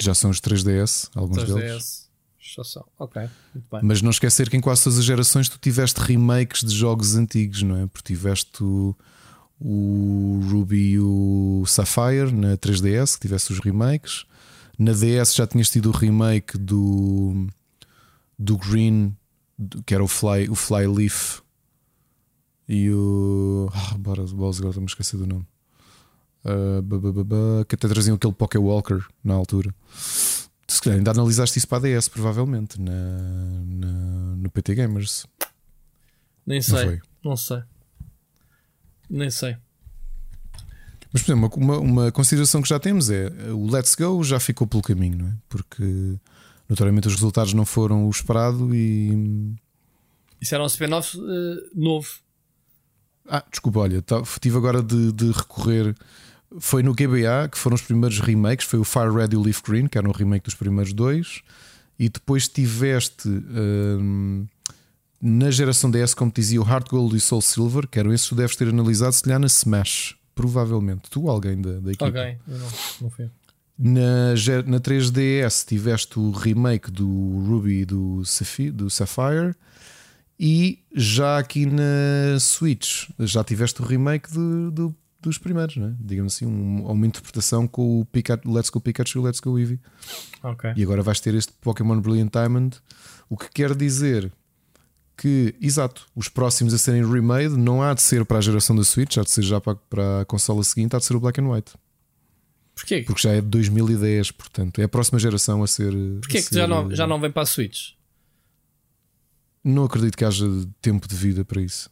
Já são os 3DS, alguns 3DS. deles. Já são, ok. Muito bem. Mas não esquecer que em quase todas as gerações tu tiveste remakes de jogos antigos, não é? Porque tiveste o, o Ruby e o Sapphire na 3DS, que tivesse os remakes. Na DS já tinhas tido o remake do, do Green, que era o Fly, o Fly Leaf e o. Ah, bora, agora estou-me a esquecer do nome. Uh, que até traziam aquele Poké Walker na altura. Se calhar ainda analisaste isso para a DS, provavelmente, na, na no PT Gamers. Nem sei, não, não, sei. Nem sei. Mas, por exemplo, uma, uma consideração que já temos é o Let's Go já ficou pelo caminho, não é? Porque notoriamente os resultados não foram o esperado e. Isso era um spin-off uh, novo. Ah, desculpa, olha, tá, tive agora de, de, recorrer. Foi no GBA que foram os primeiros remakes. Foi o Fire Red e o Leaf Green, que era um remake dos primeiros dois. E depois tiveste hum, na geração DS, como te dizia, o Heart Gold e Soul Silver, que eram esses que tu deves ter analisado, se calhar na Smash, provavelmente. Tu, alguém da, da equipe. Ok, eu não, não fui. Na, na 3DS tiveste o remake do Ruby e do, do Sapphire. E já aqui na Switch já tiveste o remake de, de, dos primeiros, né? digamos assim, um, uma interpretação com o Pikachu, Let's Go Pikachu e Let's Go Eevee. Okay. E agora vais ter este Pokémon Brilliant Diamond, o que quer dizer que, exato, os próximos a serem remade não há de ser para a geração da Switch, há de ser já para, para a consola seguinte, há de ser o Black and White. Porquê? Porque já é de 2010, portanto, é a próxima geração a ser. Porquê a que ser... já, não, já não vem para a Switch? Não acredito que haja tempo de vida para isso.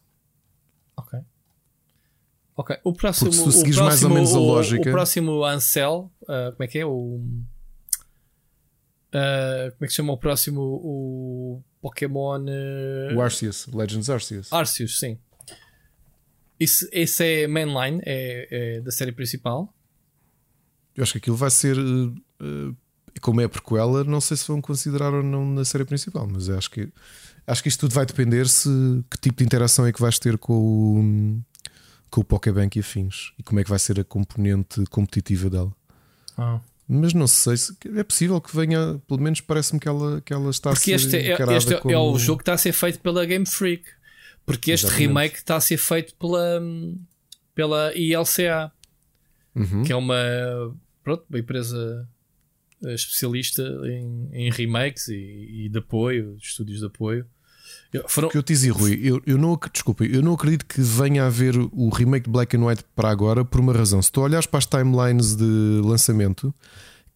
Ok. Ok. O próximo. Porque se tu seguires mais ou menos a lógica. O, próximo Ansel, uh, como é que é? O. Uh, como é que se chama o próximo? O Pokémon. Uh... O Arceus, Legends Arceus. Arceus, sim. Isso, esse é mainline, é, é, da série principal. Eu acho que aquilo vai ser. Uh, como é a prequela, não sei se vão considerar ou não na série principal, mas acho que Acho que isto tudo vai depender se que tipo de interação é que vais ter com o, com o Pokébank e afins e como é que vai ser a componente competitiva dela. Ah. Mas não sei se é possível que venha, pelo menos parece-me que ela, que ela está porque a ser este, é, este como... é o jogo que está a ser feito pela Game Freak. Porque este Exatamente. remake está a ser feito pela, pela ILCA, uhum. que é uma, pronto, uma empresa eh, especialista em, em remakes e, e, de apoio, estúdios de apoio. Foram... O que eu te dizia, Rui, eu, eu não, desculpa, eu não acredito que venha a haver o remake de Black and White para agora por uma razão. Se tu olhares para as timelines de lançamento,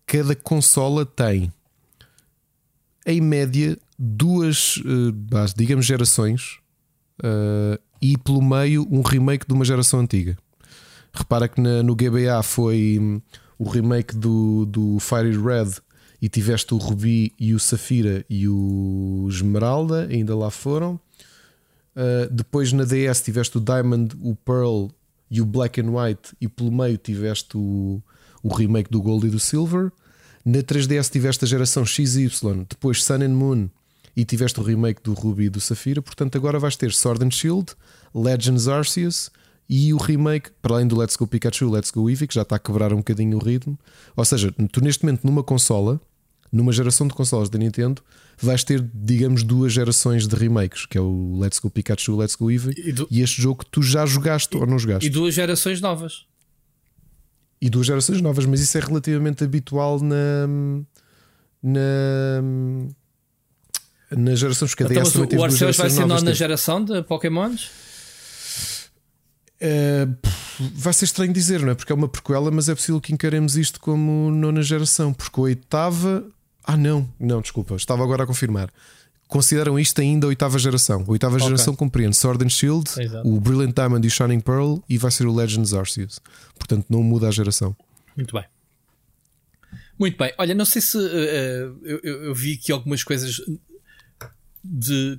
cada consola tem em média duas, uh, digamos, gerações uh, e pelo meio um remake de uma geração antiga. Repara que na, no GBA foi hum, o remake do, do Fire Red e tiveste o Rubi e o Safira e o Esmeralda, ainda lá foram. Uh, depois na DS tiveste o Diamond, o Pearl e o Black and White, e pelo meio tiveste o, o remake do Gold e do Silver. Na 3DS tiveste a geração XY, depois Sun and Moon e tiveste o remake do Ruby e do Safira. Portanto, agora vais ter Sword and Shield, Legends Arceus e o remake, para além do Let's Go Pikachu, Let's Go Eevee, que já está a quebrar um bocadinho o ritmo. Ou seja, tu neste momento numa consola, numa geração de consolas da Nintendo, vais ter, digamos, duas gerações de remakes, que é o Let's Go Pikachu, Let's Go Eevee e, do... e este jogo que tu já jogaste e, ou não jogaste. E duas gerações novas. E duas gerações novas, mas isso é relativamente habitual na na na geração porque então, o Arceus vai ser na geração de Pokémons? Uh, vai ser estranho dizer, não é? Porque é uma prequela, mas é possível que encaremos isto como nona geração, porque a oitava. Ah, não, não, desculpa, estava agora a confirmar. Consideram isto ainda a oitava geração. A oitava okay. geração compreende Sword and Shield, Exato. o Brilliant Diamond e o Shining Pearl e vai ser o Legends Arceus. Portanto, não muda a geração. Muito bem. Muito bem. Olha, não sei se uh, eu, eu, vi aqui algumas coisas de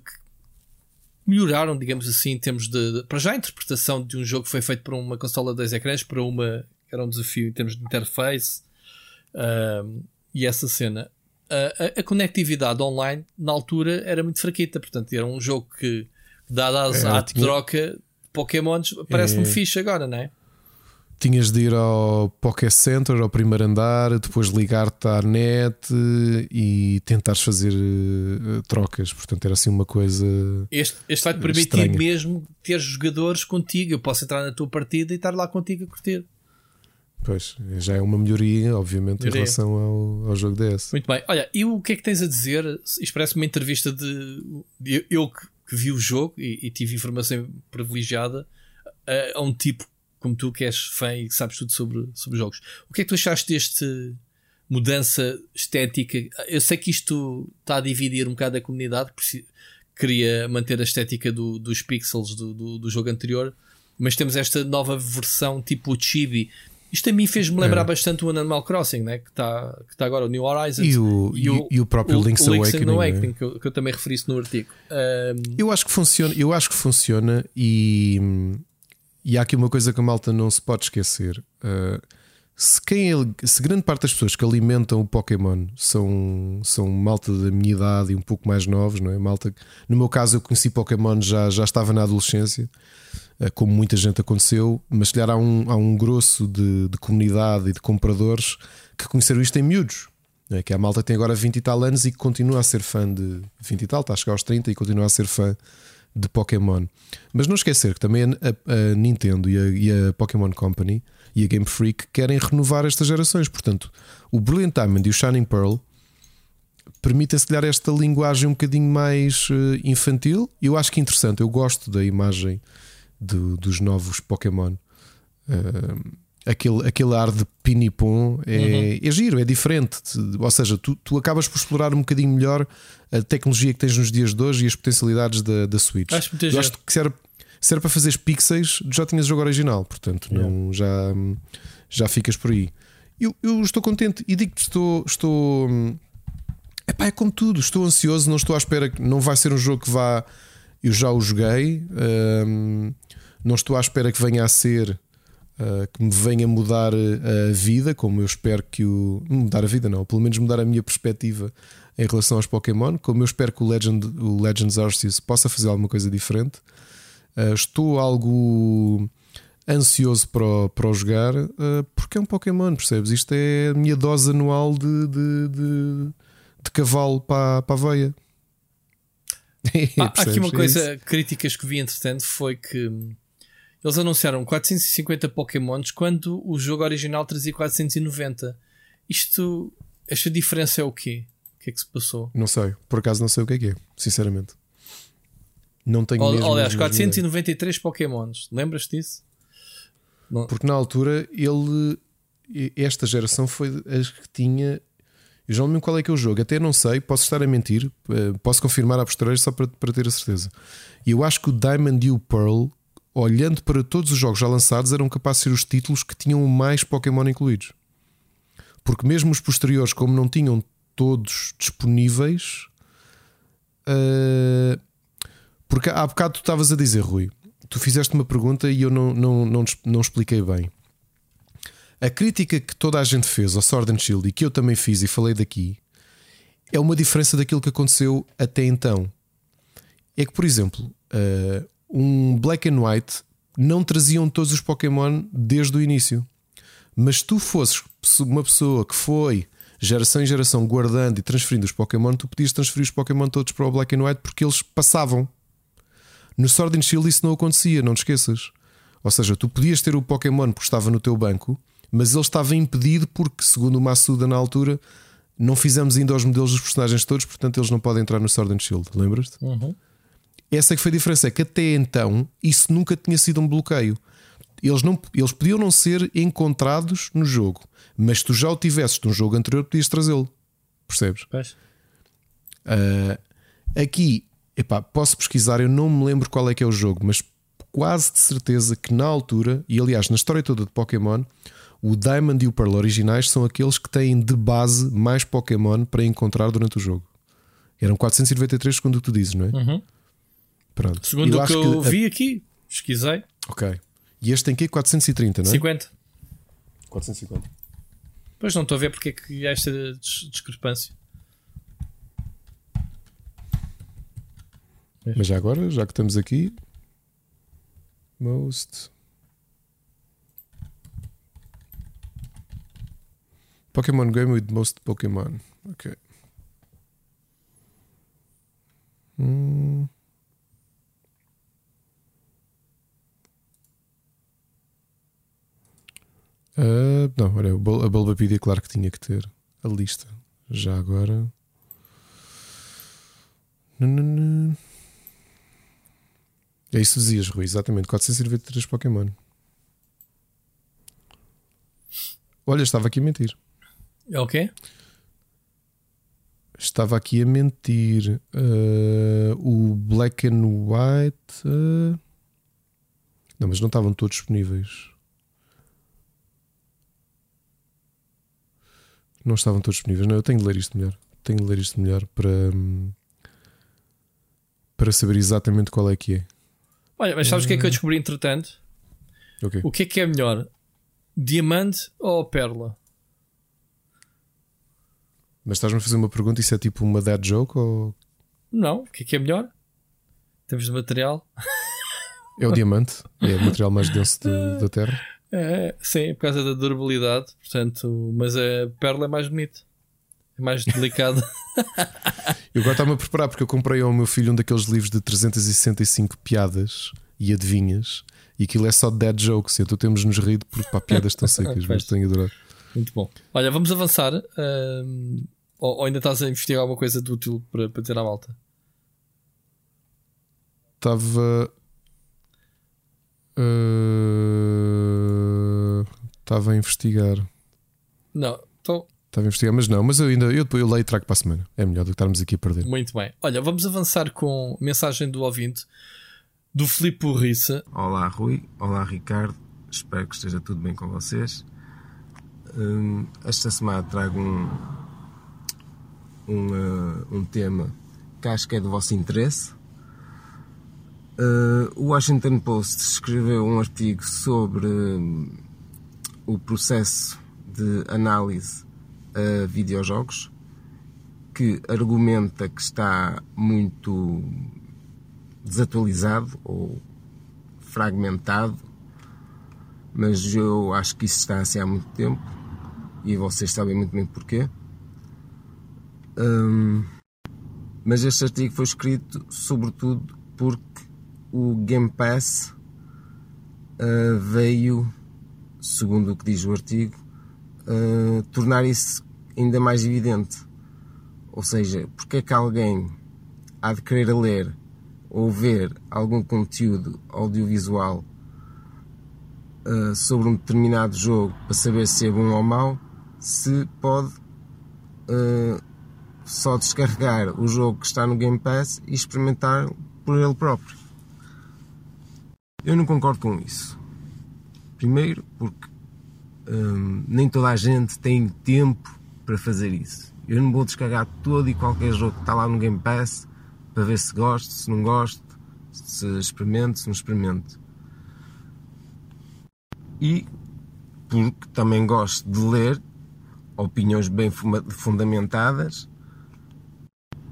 melhoraram, digamos assim, em termos de, de, Para já a interpretação de um jogo que foi feito para uma consola de dois ecrãs, para uma. Era um desafio em termos de interface uh, e essa cena. A, a, conectividade online na altura era muito fraquita, portanto, era um jogo que, dada a, é, tinha... troca de Pokémons, parece-me é... fixe agora, não é? tinhas de ir ao Pocket Center, ao primeiro andar, depois ligar-te à net e tentares fazer uh, trocas. Portanto, era assim uma coisa. Este, este vai te permitir estranha. mesmo ter jogadores contigo. Eu posso entrar na tua partida e estar lá contigo a curtir. Pois, já é uma melhoria, obviamente, melhoria. em relação ao, ao jogo DS. Muito bem. Olha, e o que é que tens a dizer? Isto parece uma entrevista de. Eu, eu que, que, vi o jogo e, e tive informação privilegiada a, a um tipo como tu que és fã e sabes tudo sobre, sobre jogos. O que é que tu achaste deste mudança estética? Eu sei que isto está a dividir um bocado a comunidade, queria manter a estética do, dos pixels do, do, do, jogo anterior, mas temos esta nova versão tipo o Chibi Isto a mim fez-me lembrar é. bastante o Animal Crossing, né? que está que tá agora o New Horizons e o, e o, e o próprio o, Link's, o Link's Awakening, Awakening é? que, eu, que, eu, também referi no artigo. Um... Eu acho que funciona, eu acho que funciona e, e há aqui uma coisa que a malta não se pode esquecer. Uh, se, quem, se grande parte das pessoas que alimentam o Pokémon são, são malta da minha idade e um pouco mais novos, não é? Malta, no meu caso, eu conheci Pokémon já, já estava na adolescência, como muita gente aconteceu, mas se calhar há um, há um grosso de, de comunidade e de compradores que conheceram isto em miúdos. É? Que a malta tem agora 20 e tal anos e que continua a ser fã de 20 e tal, está a chegar aos 30 e continua a ser fã de Pokémon. Mas não esquecer que também a, a Nintendo e a, e a Pokémon Company e a Game Freak querem renovar estas gerações. Portanto, o Brilliant Diamond e o Shining Pearl permitem, se calhar, esta linguagem um bocadinho mais uh, infantil. Eu acho que é interessante. Eu gosto da imagem de, dos novos Pokémon. Uh, aquele, aquele ar de pinipom é, uhum. é giro, é diferente. Ou seja, tu, tu acabas por explorar um bocadinho melhor a tecnologia que tens nos dias de hoje e as potencialidades da, da Switch. Acho, Eu acho que serve se era para fazer pixels, já tinhas o jogo original, portanto não, já, já ficas por aí. Eu, eu estou contente e digo que estou. estou epá, é como tudo, estou ansioso, não estou à espera que não vai ser um jogo que vá. Eu já o joguei, hum, não estou à espera que venha a ser. Uh, que me venha mudar a vida, como eu espero que o. mudar a vida, não, pelo menos mudar a minha perspectiva em relação aos Pokémon, como eu espero que o, Legend, o Legends Arceus possa fazer alguma coisa diferente. Uh, estou algo ansioso para, para o jogar uh, porque é um Pokémon, percebes? Isto é a minha dose anual de, de, de, de cavalo para, para a veia. ah, há aqui uma é coisa, é críticas que vi entretanto foi que eles anunciaram 450 Pokémons quando o jogo original trazia 490. Isto, esta diferença é o quê? O que é que se passou? Não sei, por acaso não sei o que é que é, sinceramente. Não tenho Ol, mesmo. Aliás, 493 Pokémons. Lembras-te disso? Porque na altura ele. Esta geração foi as que tinha. Eu já não lembro qual é que é o jogo, até não sei, posso estar a mentir, eh, posso confirmar a posteriori só para, para ter a certeza. E eu acho que o Diamond e o Pearl, olhando para todos os jogos já lançados, eram capazes de ser os títulos que tinham mais Pokémon incluídos. Porque mesmo os posteriores, como não tinham todos disponíveis, uh, porque há bocado tu estavas a dizer, Rui, tu fizeste uma pergunta e eu não, não, não, não expliquei bem. A crítica que toda a gente fez ao Sword and Shield e que eu também fiz e falei daqui é uma diferença daquilo que aconteceu até então. É que, por exemplo, uh, um Black and White não traziam todos os Pokémon desde o início. Mas tu fosses uma pessoa que foi geração em geração guardando e transferindo os Pokémon, tu podias transferir os Pokémon todos para o Black and White porque eles passavam. No Sword and Shield isso não acontecia, não te esqueças. Ou seja, tu podias ter o Pokémon porque estava no teu banco, mas ele estava impedido porque, segundo o Massuda na altura, não fizemos ainda os modelos dos personagens todos, portanto eles não podem entrar no Sword and Shield. Lembras-te? Uhum. Essa é que foi a diferença, é que até então isso nunca tinha sido um bloqueio. Eles, não, eles podiam não ser encontrados no jogo, mas se tu já o tivesses num jogo anterior, podias trazê-lo. Percebes? Uh, aqui Epá, posso pesquisar, eu não me lembro qual é que é o jogo, mas quase de certeza que na altura, e aliás na história toda de Pokémon, o Diamond e o Pearl originais são aqueles que têm de base mais Pokémon para encontrar durante o jogo. Eram 493, segundo o que tu dizes, não é? Uhum. Pronto. Segundo o que eu que vi aqui, pesquisei. Ok. E este tem que 430, não é? 50. 450. Pois não estou a ver porque é que há esta discrepância. Mas já agora, já que estamos aqui, most Pokémon game with most Pokémon. Ok. Hum. Uh, não, olha, a Bulbapedia, claro que tinha que ter a lista. Já agora. É isso dizias, Rui, exatamente. 493 Pokémon. Olha, estava aqui a mentir. É o quê? Estava aqui a mentir. Uh, o Black and White. Uh... Não, mas não estavam todos disponíveis. Não estavam todos disponíveis. Não, eu tenho de ler isto melhor. Tenho de ler isto melhor para, hum, para saber exatamente qual é que é. Olha, mas sabes o que é que eu descobri entretanto? Okay. O que é que é melhor? Diamante ou pérola? Mas estás-me a fazer uma pergunta, isso é tipo uma dead joke ou. Não, o que é que é melhor? Temos de material. É o diamante, é o material mais denso de, da Terra. É, sim, por causa da durabilidade, portanto, mas a pérola é mais bonita, é mais delicada. eu agora estava-me a preparar porque eu comprei ao meu filho um daqueles livros de 365 piadas e adivinhas, e aquilo é só dead jokes, então temos nos rido porque pá, piadas tão secas, mas tenho adorado. Muito bom. Olha, vamos avançar. Um, ou, ou, ainda estás a investigar alguma coisa de útil para, para ter à malta? Estava. Estava uh, a investigar. Não, estou. Estava a investigar, mas não, mas eu ainda eu, depois eu leio e trago para a semana. É melhor do que estarmos aqui a perder. Muito bem. Olha, vamos avançar com mensagem do ouvinte do Filipe Burriça. Olá, Rui. Olá, Ricardo. Espero que esteja tudo bem com vocês. Hum, esta semana trago um, um, uh, um tema que acho que é do vosso interesse. Uh, o Washington Post escreveu um artigo sobre um, o processo de análise a videojogos que argumenta que está muito desatualizado ou fragmentado, mas eu acho que isso está assim há muito tempo e vocês sabem muito bem porquê. Um, mas este artigo foi escrito sobretudo porque o Game Pass uh, veio, segundo o que diz o artigo, uh, tornar isso ainda mais evidente. Ou seja, porque é que alguém há de querer ler ou ver algum conteúdo audiovisual uh, sobre um determinado jogo para saber se é bom ou mau, se pode só descarregar o jogo que está no Game Pass e experimentar por ele próprio. Eu não concordo com isso. Primeiro, porque hum, nem toda a gente tem tempo para fazer isso. Eu não vou descarregar todo e qualquer jogo que está lá no Game Pass para ver se gosto, se não gosto, se experimento, se não experimento. E porque também gosto de ler opiniões bem fundamentadas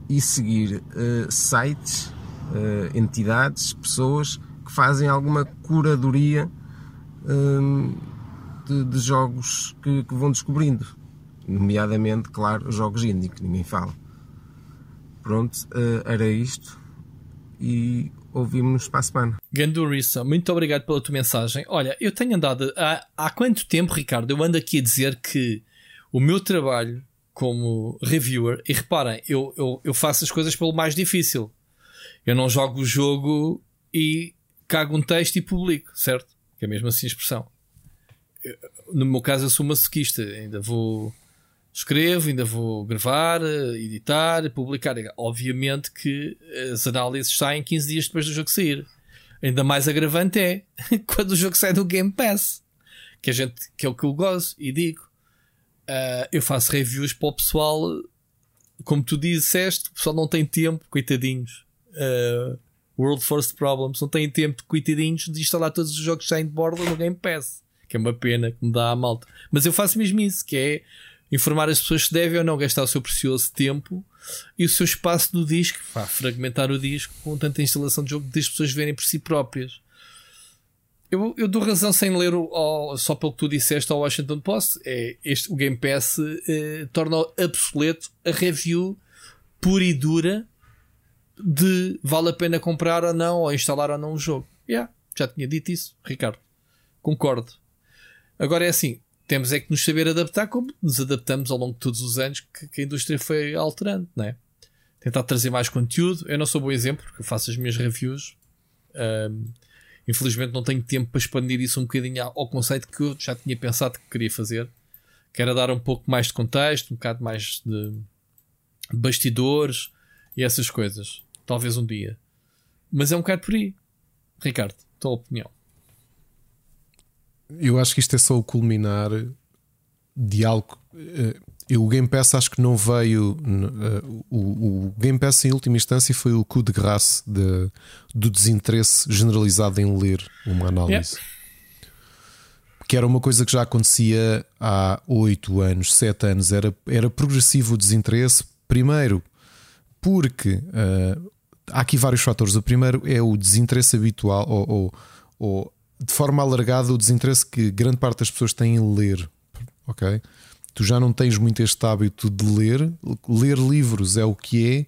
e seguir uh, sites, uh, entidades, pessoas fazem alguma curadoria hum, de, de, jogos que, que, vão descobrindo. Nomeadamente, claro, jogos indie, que ninguém fala. Pronto, uh, era isto. E ouvimos-nos para a semana. Gandurissa, muito obrigado pela tua mensagem. Olha, eu tenho andado. Há, há quanto tempo, Ricardo, eu ando aqui a dizer que o meu trabalho como reviewer, e reparem, eu, eu, eu faço as coisas pelo mais difícil. Eu não jogo o jogo e cago um texto e publico, certo? Que é mesmo assim a expressão. No meu caso, eu sou masoquista, ainda vou. Escrevo, ainda vou gravar, editar, publicar. Obviamente que as análises saem 15 dias depois do jogo sair. Ainda mais agravante é quando o jogo sai do Game Pass, que, a gente, que é o que eu gosto e digo. Uh, eu faço reviews para o pessoal, como tu disseste, o pessoal não tem tempo, coitadinhos. Uh, World First Problems não têm tempo de coitadinhos de instalar todos os jogos sem de borda no Game Pass. Que é uma pena que me dá a malta. Mas eu faço mesmo isso, que é informar as pessoas se devem ou não gastar o seu precioso tempo e o seu espaço do disco, pá, fragmentar o disco com tanta instalação de jogo, as pessoas verem por si próprias. Eu, eu dou razão sem ler o, só pelo que tu disseste ao Washington Post. É, este, o Game Pass eh, torna obsoleto a review pura e dura de vale a pena comprar ou não, ou instalar ou não o jogo. Yeah, já tinha dito isso, Ricardo. Concordo. Agora é assim, temos é que nos saber adaptar como nos adaptamos ao longo de todos os anos que, que a indústria foi alterando, não é? Tentar trazer mais conteúdo. Eu não sou bom exemplo, porque eu faço as minhas reviews. Um, infelizmente não tenho tempo para expandir isso um bocadinho ao conceito que eu já tinha pensado que queria fazer. Que era dar um pouco mais de contexto, um bocado mais de bastidores e essas coisas. Talvez um dia. Mas é um bocado por aí. Ricardo, tua opinião. Eu acho que isto é só o culminar de algo. Eh, eu, o Game Pass acho que não veio. Uh, o, o, Game Pass, em última instância, foi o coup de graça de, do desinteresse generalizado em ler uma análise. Yeah. Que era uma coisa que já acontecia há 8 anos, 7 anos. Era, era progressivo o desinteresse. Primeiro, porque uh, há aqui vários fatores. O primeiro é o desinteresse habitual, ou, ou, ou de forma alargada, o desinteresse que grande parte das pessoas têm em ler. Ok? tu já não tens muito este hábito de ler. Ler livros é o que é.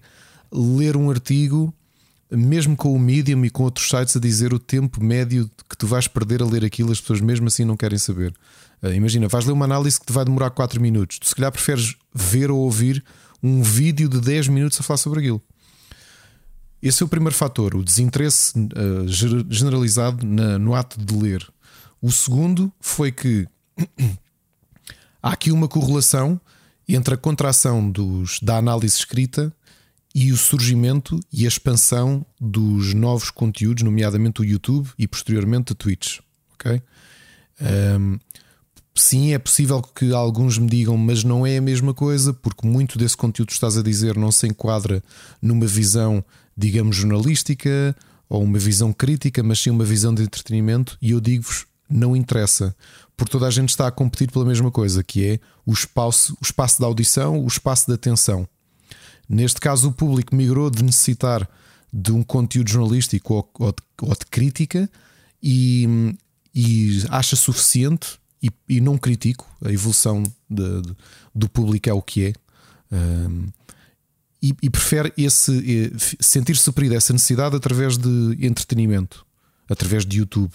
Ler um artigo, mesmo com o Medium e com outros sites a dizer o tempo médio que tu vais perder a ler aquilo, as pessoas mesmo assim não querem saber. Uh, imagina, vais ler uma análise que te vai demorar 4 minutos. Tu se calhar preferes ver ou ouvir um vídeo de 10 minutos a falar sobre aquilo. Esse é o primeiro fator, o desinteresse uh, generalizado na, no ato de ler. O segundo foi que há aqui uma correlação entre a contração dos, da análise escrita e o surgimento e a expansão dos novos conteúdos, nomeadamente o YouTube e posteriormente a Twitch. Ok? Um, sim, é possível que alguns me digam, mas não é a mesma coisa, porque muito desse conteúdo que estás a dizer não se enquadra numa visão, digamos, jornalística ou uma visão crítica, mas sim uma visão de entretenimento. E eu digo-vos, não interessa, porque toda a gente está a competir pela mesma coisa, que é o espaço, o espaço da audição, o espaço da atenção. Neste caso, o público migrou de necessitar de um conteúdo jornalístico ou, ou, de, ou de, crítica e, e, acha suficiente e, e, não critico. A evolução de, de, do público é o que é. Um, e, e, prefere esse sentir suprido essa necessidade através de entretenimento, através de YouTube.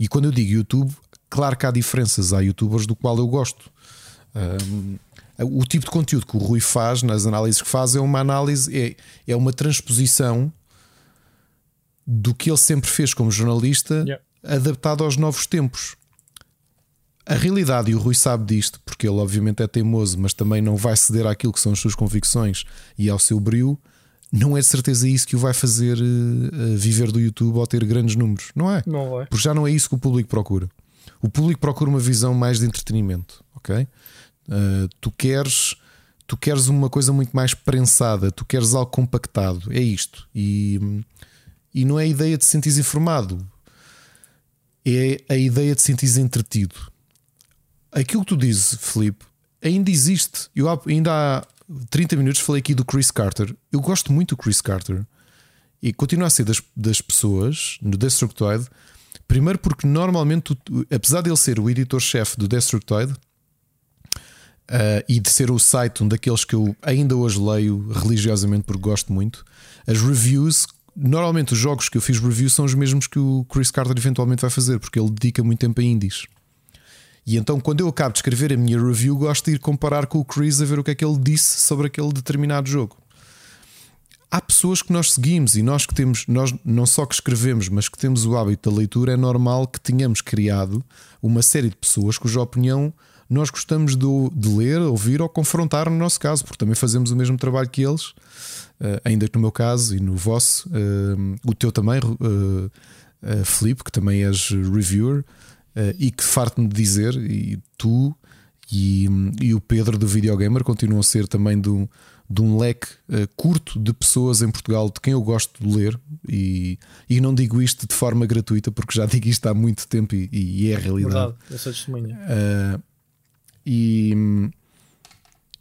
E quando eu digo YouTube, Claro que há diferenças, há youtubers do qual eu gosto. Um, o tipo de conteúdo que o Rui faz nas análises que faz é uma análise, é, é uma transposição do que ele sempre fez como jornalista, yeah. adaptado aos novos tempos. A realidade, e o Rui sabe disto, porque ele obviamente é teimoso, mas também não vai ceder àquilo que são as suas convicções e ao seu brilho, não é de certeza isso que o vai fazer uh, viver do YouTube ou ter grandes números, não é? Não. Porque já não é isso que o público procura. O público procura uma visão mais de entretenimento, ok? Uh, tu queres tu queres uma coisa muito mais prensada, tu queres algo compactado, é isto. E, e não é a ideia de sentir informado, é a ideia de sentir entretido. Aquilo que tu dizes, Felipe, ainda existe. Eu ainda há 30 minutos falei aqui do Chris Carter. Eu gosto muito do Chris Carter e continua a ser das, das pessoas no Destructoid Primeiro, porque normalmente, apesar de ele ser o editor-chefe do Destructoid uh, e de ser o site um daqueles que eu ainda hoje leio religiosamente porque gosto muito, as reviews, normalmente os jogos que eu fiz review são os mesmos que o Chris Carter eventualmente vai fazer, porque ele dedica muito tempo a indies. E então, quando eu acabo de escrever a minha review, gosto de ir comparar com o Chris a ver o que é que ele disse sobre aquele determinado jogo. Há pessoas que nós seguimos e nós que temos, nós não só que escrevemos, mas que temos o hábito da leitura, é normal que tenhamos criado uma série de pessoas cuja opinião nós gostamos de, de ler, ouvir ou confrontar no nosso caso, porque também fazemos o mesmo trabalho que eles, uh, ainda que no meu caso e no vosso, uh, o teu também, uh, Felipe, que também és reviewer, e que farto-me de dizer, e tu e, e o Pedro do Videogamer continuam a ser também do de um leque uh, curto de pessoas em Portugal de quem eu gosto de ler, e, e não digo isto de forma gratuita, porque já digo isto há muito tempo e, e é a realidade. Verdade, eu sou testemunha. Uh, e,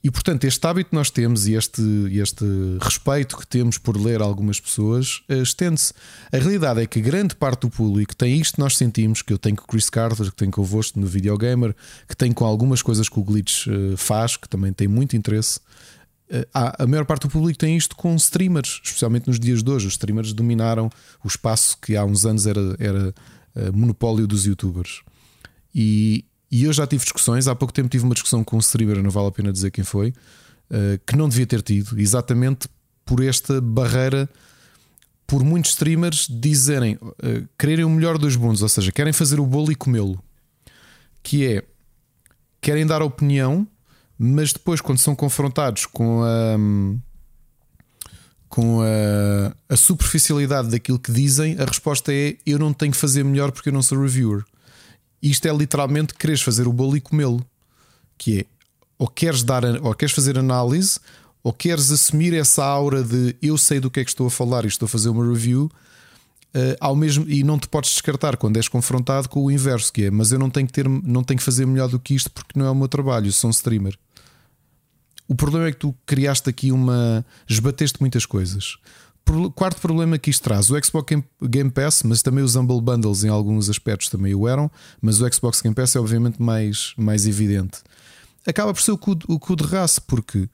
e portanto, este hábito que nós temos e este, este respeito que temos por ler algumas pessoas uh, estende-se. A realidade é que grande parte do público tem isto que nós sentimos, que eu tenho com o Chris Carter, que tenho convosco no Videogamer, que tenho com algumas coisas que o Glitch faz, que também tem muito interesse. Eh, a maior parte do público tem isto com streamers, especialmente nos dias de hoje. Os streamers dominaram o espaço que há uns anos era, era monopólio dos youtubers. E, e eu já tive discussões, há pouco tempo tive uma discussão com um streamer, não vale a pena dizer quem foi, uh, que não devia ter tido, exatamente por esta barreira, por muitos streamers dizerem, uh, quererem o melhor dos mundos, ou seja, querem fazer o bolo e comê-lo, que é querem dar opinião mas depois, quando são confrontados com a, com a, a, superficialidade daquilo que dizem, a resposta é: eu não tenho que fazer melhor porque eu não sou reviewer. Isto é literalmente quereres fazer o bolo e comê-lo. Que é, ou queres dar, ou queres fazer análise, ou queres assumir essa aura de eu sei do que é que estou a falar e estou a fazer uma review. Uh, ao mesmo e não te podes descartar quando és confrontado com o inverso que é, mas eu não tenho que ter, não tenho que fazer melhor do que isto porque não é o meu trabalho, sou um streamer. O problema é que tu criaste aqui uma. esbateste muitas coisas. Quarto problema que isto traz: o Xbox Game Pass, mas também os Humble Bundles em alguns aspectos também o eram, mas o Xbox Game Pass é obviamente mais, mais evidente. Acaba por ser o cu, o de raça, porque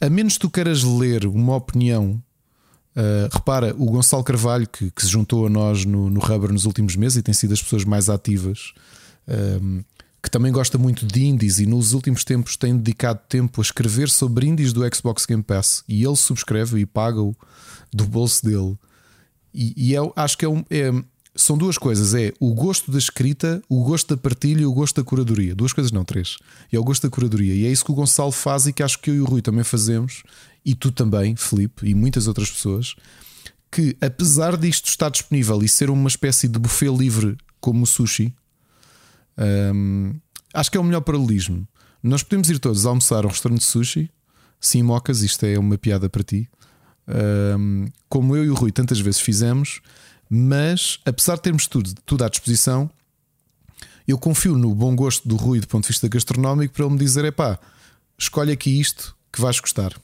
a menos que tu queiras ler uma opinião, uh, repara, o Gonçalo Carvalho, que, que, se juntou a nós no, no Rubber nos últimos meses e tem sido as pessoas mais ativas. Um, que também gosta muito de indies e nos últimos tempos tem dedicado tempo a escrever sobre indies do Xbox Game Pass e ele subscreve e paga-o do bolso dele. E, e eu é acho que é, um, é, são duas coisas: é o gosto da escrita, o gosto da partilha e o gosto da curadoria. Duas coisas, não, três. É o gosto da curadoria. E é isso que o Gonçalo faz e que acho que eu e o Rui também fazemos, e tu também, Felipe, e muitas outras pessoas. Que apesar disto estar disponível e ser uma espécie de buffet livre como o sushi, um, acho que é o melhor paralelismo. Nós podemos ir todos almoçar a um restaurante de sushi. Sim, Mocas, isto é uma piada para ti. Um, como eu e o Rui tantas vezes fizemos, mas apesar de termos tudo, tudo à disposição, eu confio no bom gosto do Rui do ponto de vista gastronómico para ele me dizer: é pá, escolhe aqui isto que vais gostar.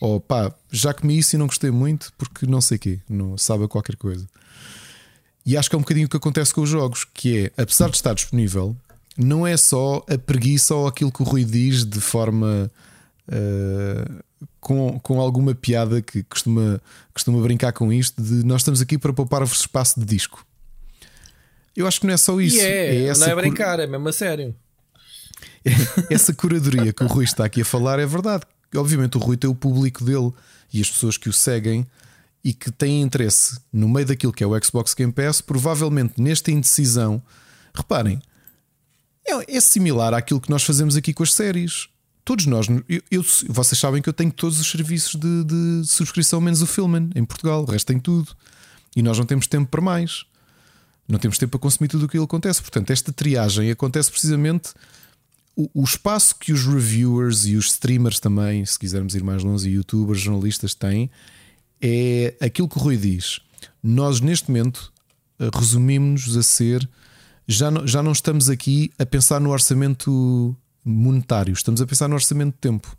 Ou pá, já comi isso e não gostei muito porque não sei o quê, não sabe qualquer coisa. E acho que é um bocadinho o que acontece com os jogos, que é, apesar de estar disponível, não é só a preguiça ou aquilo que o Rui diz de forma uh, com, com alguma piada que costuma, costuma brincar com isto de nós estamos aqui para poupar-vos espaço de disco. Eu acho que não é só isso. É, é não é brincar, cur... é mesmo a sério. essa curadoria que o Rui está aqui a falar é verdade. Obviamente o Rui tem o público dele e as pessoas que o seguem e que têm interesse no meio daquilo que é o Xbox Game Pass, provavelmente nesta indecisão, reparem, é, é similar àquilo que nós fazemos aqui com as séries. Todos nós, eu, eu, vocês sabem que eu tenho todos os serviços de, de subscrição, menos o Filman em Portugal, o resto tem tudo. E nós não temos tempo para mais. Não temos tempo para consumir tudo o que acontece. Portanto, esta triagem acontece precisamente o, espaço que os reviewers e os streamers também, se quisermos ir mais longe, e youtubers, jornalistas têm, é aquilo que o Rui diz. Nós, neste momento, eh, resumimos-nos a ser. Já não, já não estamos aqui a pensar no orçamento monetário, estamos a pensar no orçamento de tempo.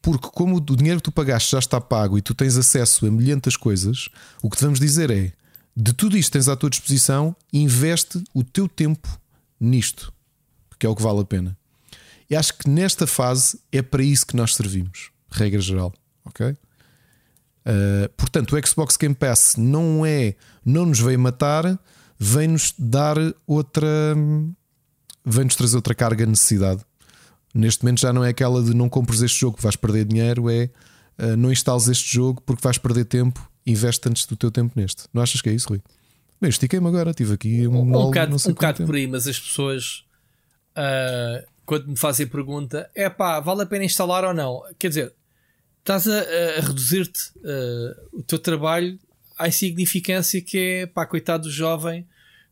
Porque, como o dinheiro que tu pagaste já está pago e tu tens acesso a milhentas coisas, o que devemos dizer é: de tudo isto tens à tua disposição, investe o teu tempo nisto, porque é o que vale a pena. E acho que nesta fase é para isso que nós servimos, regra geral, ok? Uh, portanto, o Xbox Game Pass não é, não nos veio matar, vem-nos dar outra, vem-nos trazer outra carga de necessidade. Neste momento já não é aquela de não compres este jogo, vais perder dinheiro, é uh, não instales este jogo porque vais perder tempo, investe antes do teu tempo neste. Não achas que é isso, Rui? Bem, estiquei-me agora, tive aqui um, um, um bocado, um bocado por aí, mas as pessoas uh, quando me fazem a pergunta é pá, vale a pena instalar ou não? Quer dizer, estás a, a reduzir-te uh, o teu trabalho à insignificância que é, pá, coitado do jovem,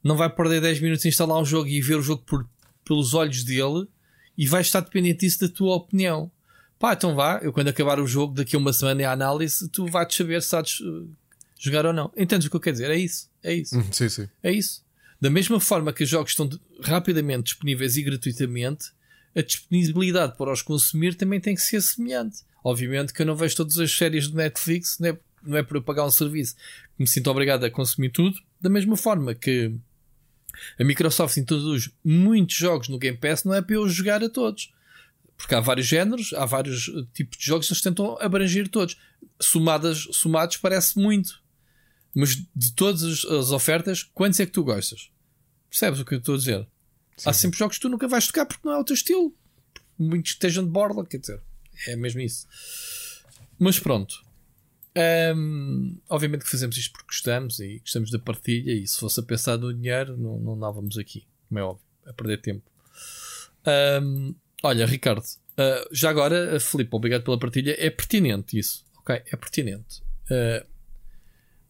não vai perder 10 minutos a instalar um jogo e ver o jogo por, pelos olhos dele e vai estar dependente disso da tua opinião. Pá, então vá, eu quando acabar o jogo, daqui a uma semana e a análise, tu vais saber se sabes uh, jogar ou não. Entendes o que eu quero dizer? É isso. É isso. Hum, sim, sim. É isso. Da mesma forma que os jogos estão rapidamente disponíveis e gratuitamente, a disponibilidade para os consumir também tem que ser semelhante. Obviamente que eu não vejo todas as séries do Netflix, não é, não é por eu pagar um serviço que me sinto obrigado a consumir tudo. Da mesma forma que a Microsoft introduz muitos jogos no Game Pass, não é para eu jogar a todos. Porque há vários géneros, há vários tipos de jogos que eles tentam abranger todos. Somadas, somados parece muito. Mas de todas as ofertas, quantos é que tu gostas? Percebes o que eu estou a dizer? Sim. Há sempre jogos que tu nunca vais tocar porque não é o teu estilo. Muitos estejam de borla, quer dizer. É mesmo isso. Mas pronto. Um, obviamente que fazemos isto porque gostamos e gostamos da partilha. E se fosse a pensar no dinheiro, não, não andávamos aqui, como é óbvio, a perder tempo. Um, olha, Ricardo, uh, já agora, Filipe, obrigado pela partilha. É pertinente isso, ok? É pertinente. Uh,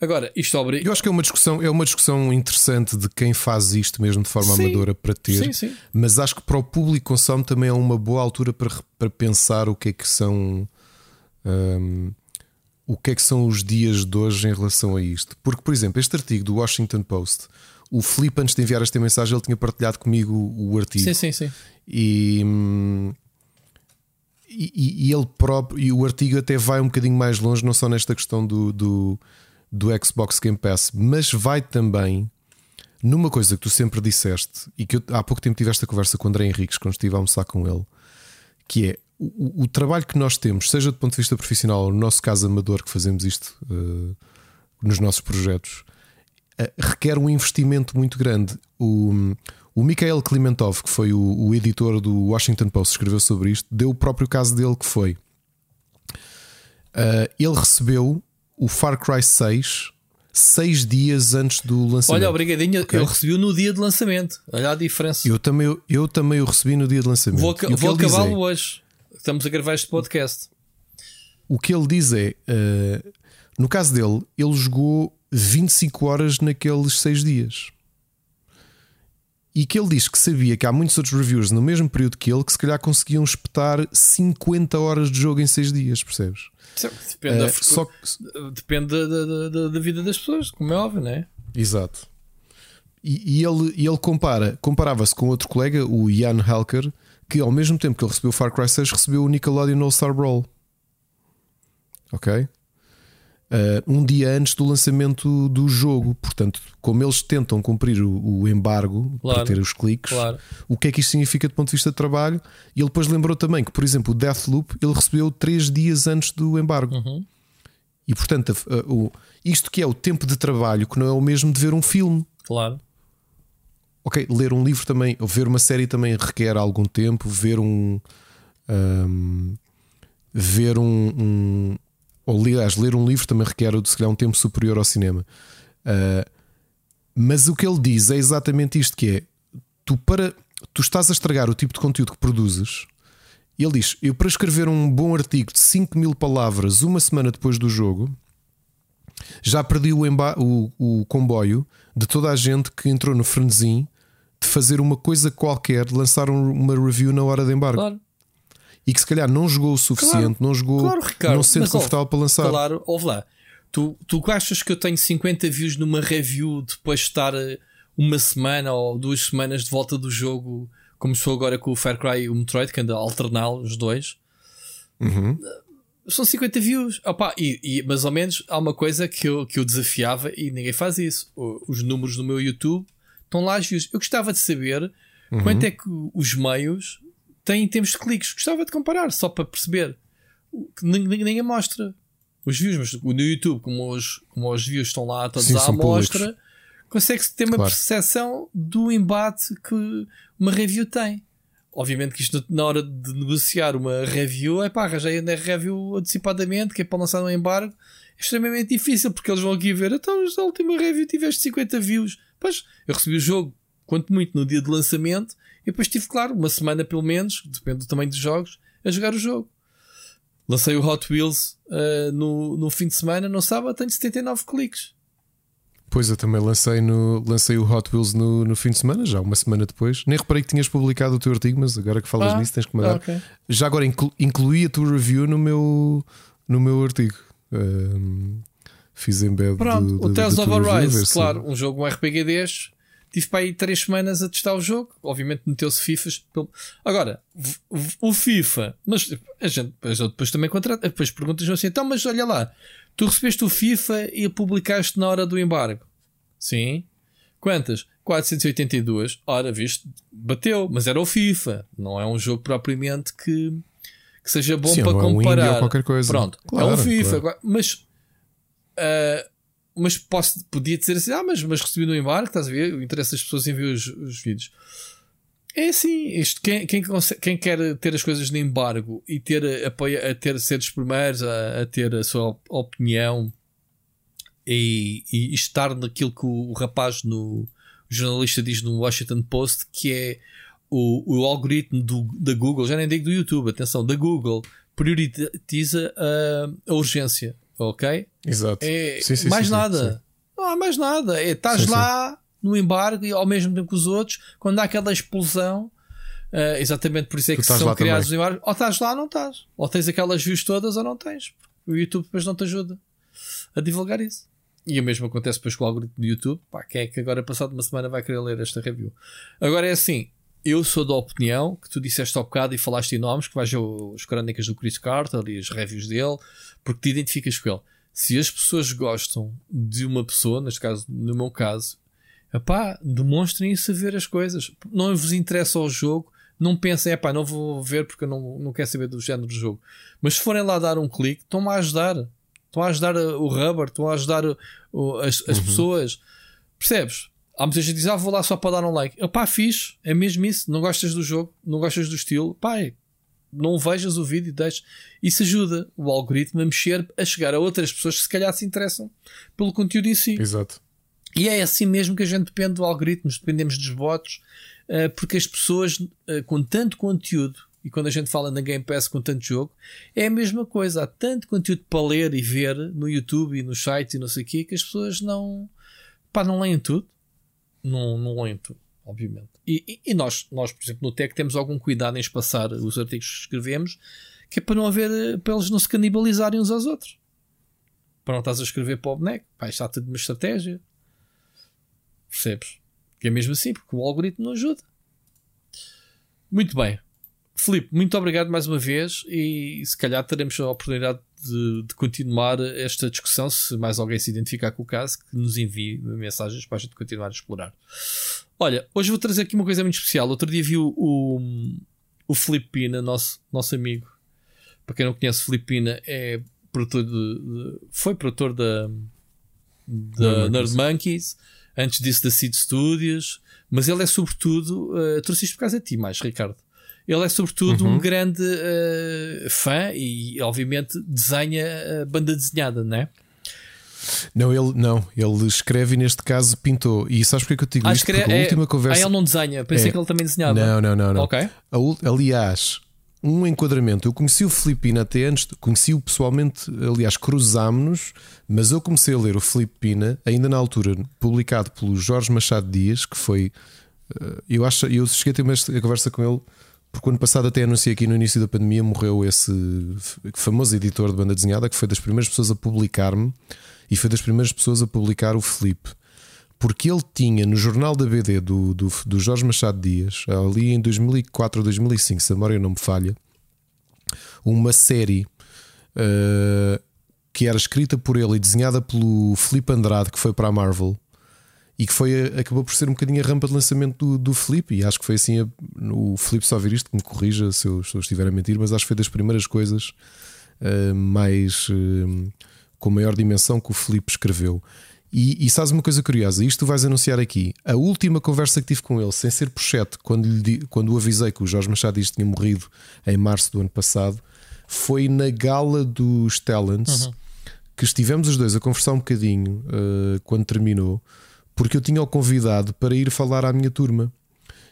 Agora, isto obriga. Eu acho que é uma discussão, é uma discussão interessante de quem faz isto mesmo de forma sim. amadora para ter. Sim, sim. Mas acho que para o público consome também é uma boa altura para, para pensar o que é que são. Um, o que é que são os dias de hoje em relação a isto? Porque, por exemplo, este artigo do Washington Post, o Felipe, antes de enviar esta mensagem, ele tinha partilhado comigo o artigo. Sim, sim, sim. E, hum, e, e, ele próprio, e o artigo até vai um bocadinho mais longe, não só nesta questão do, do, do Xbox Game Pass, mas vai também numa coisa que tu sempre disseste e que eu, há pouco tempo tive esta conversa com o André Henriques quando estive a almoçar com ele, que é o, o, trabalho que nós temos, seja do ponto de vista profissional ou no nosso caso amador, que fazemos isto uh, nos nossos projetos, uh, requer um investimento muito grande. O, o Mikhail Klimentov, que foi o, o, editor do Washington Post, escreveu sobre isto, deu o próprio caso dele que foi. Uh, ele recebeu o Far Cry 6 seis dias antes do lançamento. Olha, obrigadinho, okay? eu recebi no dia de lançamento. Olha a diferença. Eu também, eu também o recebi no dia de lançamento. Vou, vou acabá-lo é, hoje. Estamos a gravar este podcast. O que ele diz é: uh, no caso dele, ele jogou 25 horas naqueles seis dias. E que ele diz que sabia que há muitos outros reviewers no mesmo período que ele que se calhar conseguiam espetar 50 horas de jogo em 6 dias, percebes? Depende, uh, da, só que... depende da, da, da, vida das pessoas, como é óbvio, não é? Exato. E, e ele, ele compara, comparava-se com outro colega, o Ian Halker, que ao mesmo tempo que ele recebeu o Far Cry 6, recebeu o Nickelodeon All Star Brawl. Ok? Uh, um dia antes do lançamento do jogo. Portanto, como eles tentam cumprir o, o embargo claro, para ter os cliques, claro. o que é que isto significa do ponto de vista de trabalho? E ele depois lembrou também que, por exemplo, o Deathloop ele recebeu três dias antes do embargo. Uhum. E portanto, uh, isto que é o tempo de trabalho, que não é o mesmo de ver um filme. Claro. Ok, ler um livro também, ou ver uma série também requer algum tempo, ver um. um ver um, um, ou aliás, ler um livro também requer se calhar um tempo superior ao cinema. Uh, mas o que ele diz é exatamente isto: que é tu para tu estás a estragar o tipo de conteúdo que produzes. Ele diz: Eu, para escrever um bom artigo de 5 mil palavras uma semana depois do jogo, já perdi o, o, o comboio de toda a gente que entrou no frenesim de fazer uma coisa qualquer, de lançar uma review na hora de embargo. Claro e que se calhar não jogou o suficiente, claro, não jogou, claro, Ricardo, não se sente confortável para lançar. Claro, ouve lá. Tu, tu achas que eu tenho 50 views numa review depois de estar eh, uma semana ou duas semanas de volta do jogo, como sou agora com o Far Cry e o Metroid, que anda a alternar os dois? Uhum. São 50 views. Opa, e, e mais ou menos há uma coisa que eu, que eu desafiava e ninguém faz isso. Os números do meu YouTube estão lá as views. Eu gostava de saber uhum. quanto é que os meios tem em termos de cliques. Gostava de comparar, só para perceber. Que ninguém mostra os views, mas no YouTube, como os, como os views estão lá todos Sim, à amostra, consegue-se ter uma claro. percepção do embate que uma review tem. Obviamente que isto na hora de negociar uma review é pá, arranjei a review antecipadamente, que é para lançar um embargo, é extremamente difícil porque eles vão aqui ver, então na última review tiveste 50 views. Pois, eu recebi o jogo, quanto muito no dia de lançamento, e depois tive, claro, uma semana pelo menos, depende do tamanho dos jogos, a jogar o jogo. Lancei o Hot Wheels uh, no, no fim de semana, no sábado tenho 79 cliques. Pois eu também lancei, no, lancei o Hot Wheels no, no fim de semana, já uma semana depois. Nem reparei que tinhas publicado o teu artigo, mas agora que falas ah, nisso tens que mandar. Okay. Já agora inclu, incluí a tua review no meu, no meu artigo. Um, fiz embed Pronto, do, o Tales of Arise, claro, um jogo um RPG destes Tive para aí três semanas a testar o jogo. Obviamente meteu-se FIFAs. Agora, o FIFA, mas a gente, a gente depois também contrata, depois perguntas assim, então, mas olha lá, tu recebeste o FIFA e publicaste na hora do embargo. Sim. Quantas? 482. Ora, viste, bateu, mas era o FIFA. Não é um jogo propriamente que, que seja bom Sim, para comparar. É um qualquer coisa. Pronto, claro, é um FIFA. Claro. Mas uh, mas posso, podia dizer assim: ah, mas, mas recebi no embarque, estás a ver? O interesse das pessoas em ver os, os vídeos. É assim, isto, quem, quem, quem, quer ter as coisas no embargo e ter apoio, a ter ser dos primeiros a, a ter a sua opinião e, e, estar naquilo que o, o rapaz no o jornalista diz no Washington Post que é o, o algoritmo do, da Google, já nem digo do YouTube, atenção, da Google prioritiza a, a urgência ok? Exato. É Sim, sim, mais sim, nada. Não há mais nada. É, estás lá no embargo e ao mesmo tempo que os outros, quando há aquela explosão, eh, exatamente por isso é Tu que são criados os embargos, ou estás lá ou não estás. Ou tens aquelas views todas ou não tens. O YouTube depois não te ajuda a divulgar isso. E o mesmo acontece depois com o algoritmo do YouTube. Pá, quem é que agora, passado uma semana, vai querer ler esta review? Agora é assim, eu sou da opinião que tu disseste ao bocado e falaste em nomes, que vais ver as crónicas do Chris Carter e as reviews dele, porque te identificas com ele. Se as pessoas gostam de uma pessoa, neste caso, no meu caso, epá, demonstrem isso a ver as coisas. Não vos interessa o jogo, não pensem, epá, não vou ver porque eu não, não quero saber do género do jogo. Mas se forem lá dar um clique, estão-me a ajudar. Estão a ajudar o rubber, estão a ajudar o- as, as pessoas. Percebes? Há muita gente que diz, ah, vou lá só para dar um like. Pá, fixe, é mesmo isso. Não gostas do jogo, não gostas do estilo, pá, é, não vejas o vídeo e deixes. Isso ajuda o algoritmo a mexer, a chegar a outras pessoas que se calhar se interessam pelo conteúdo em si. Exato. E é assim mesmo que a gente depende do algoritmo, dependemos dos votos, eh, porque as pessoas eh, com tanto conteúdo, e quando a gente fala na Game Pass com tanto jogo, é a mesma coisa. Há tanto conteúdo para ler e ver no YouTube e no site e não sei o quê, que as pessoas não, pá, não leem tudo. Não, não leem tudo, obviamente. E, e- e nós, nós, por exemplo, no Tech temos algum cuidado em espaçar os artigos que escrevemos, que é para não haver, eh, para eles não se canibalizarem uns aos outros. Para não estás a escrever para o boneco, pá, isto há tudo uma estratégia. Percebes? Que é mesmo assim, porque o algoritmo não ajuda. Muito bem. Filipe, muito obrigado mais uma vez e se calhar teremos a oportunidade de, de continuar esta discussão se mais alguém se identificar com o caso, que nos envie mensagens para a gente continuar a explorar. Olha, hoje vou trazer aqui uma coisa muito especial. Outro dia vi o, o, o Filipe Pina, nosso, nosso amigo. Para quem não conhece, Filipe Pina é produtor de, de- foi produtor da, da Nerd Nerd Monkeys, antes disso da Seed Studios, mas ele é sobretudo, uh, trouxe isto por causa de ti mais, Ricardo. Ele é sobretudo um grande uh, fã e, obviamente, desenha uh, banda desenhada, não é? Não, ele, não, ele escreve e neste caso pintou. E sabes porque é que eu te digo Ah, isto? Porque a é- última conversa. Ah, ele não desenha, pensei É. que ele também desenhava. Não, não, não, não. Ok. A ul- aliás, um enquadramento. Eu conheci o Filipina até antes, conheci-o pessoalmente, aliás, cruzámos-nos, mas eu comecei a ler o Filipina ainda na altura, publicado pelo Jorge Machado Dias, que foi. eh, Eu acho, eu cheguei a ter uma a conversa com ele, porque o ano passado até anunciei aqui no início da pandemia morreu esse famoso editor de banda desenhada que foi das primeiras pessoas a publicar-me e foi das primeiras pessoas a publicar o Felipe porque ele tinha no jornal da BD do, do, do Jorge Machado Dias, ali em 2004 ou 2005, se a memória não me falha, uma série eh, que era escrita por ele e desenhada pelo Felipe Andrade, que foi para a Marvel. E que foi, acabou por ser um bocadinho a rampa de lançamento do, do Felipe. E acho que foi assim. a- o Felipe só ouvir isto, que me corrija se eu, se eu estiver a mentir, mas acho que foi das primeiras coisas eh, mais. eh, com maior dimensão que o Felipe escreveu. E, e sabes uma coisa curiosa? Isto tu vais anunciar aqui. A última conversa que tive com ele, sem ser por chat, quando, lhe quando o avisei que o Jorge Machado Dias tinha morrido em março do ano passado, foi na gala dos Talents que estivemos os dois a conversar um bocadinho eh, quando terminou, porque eu tinha-o convidado para ir falar à minha turma.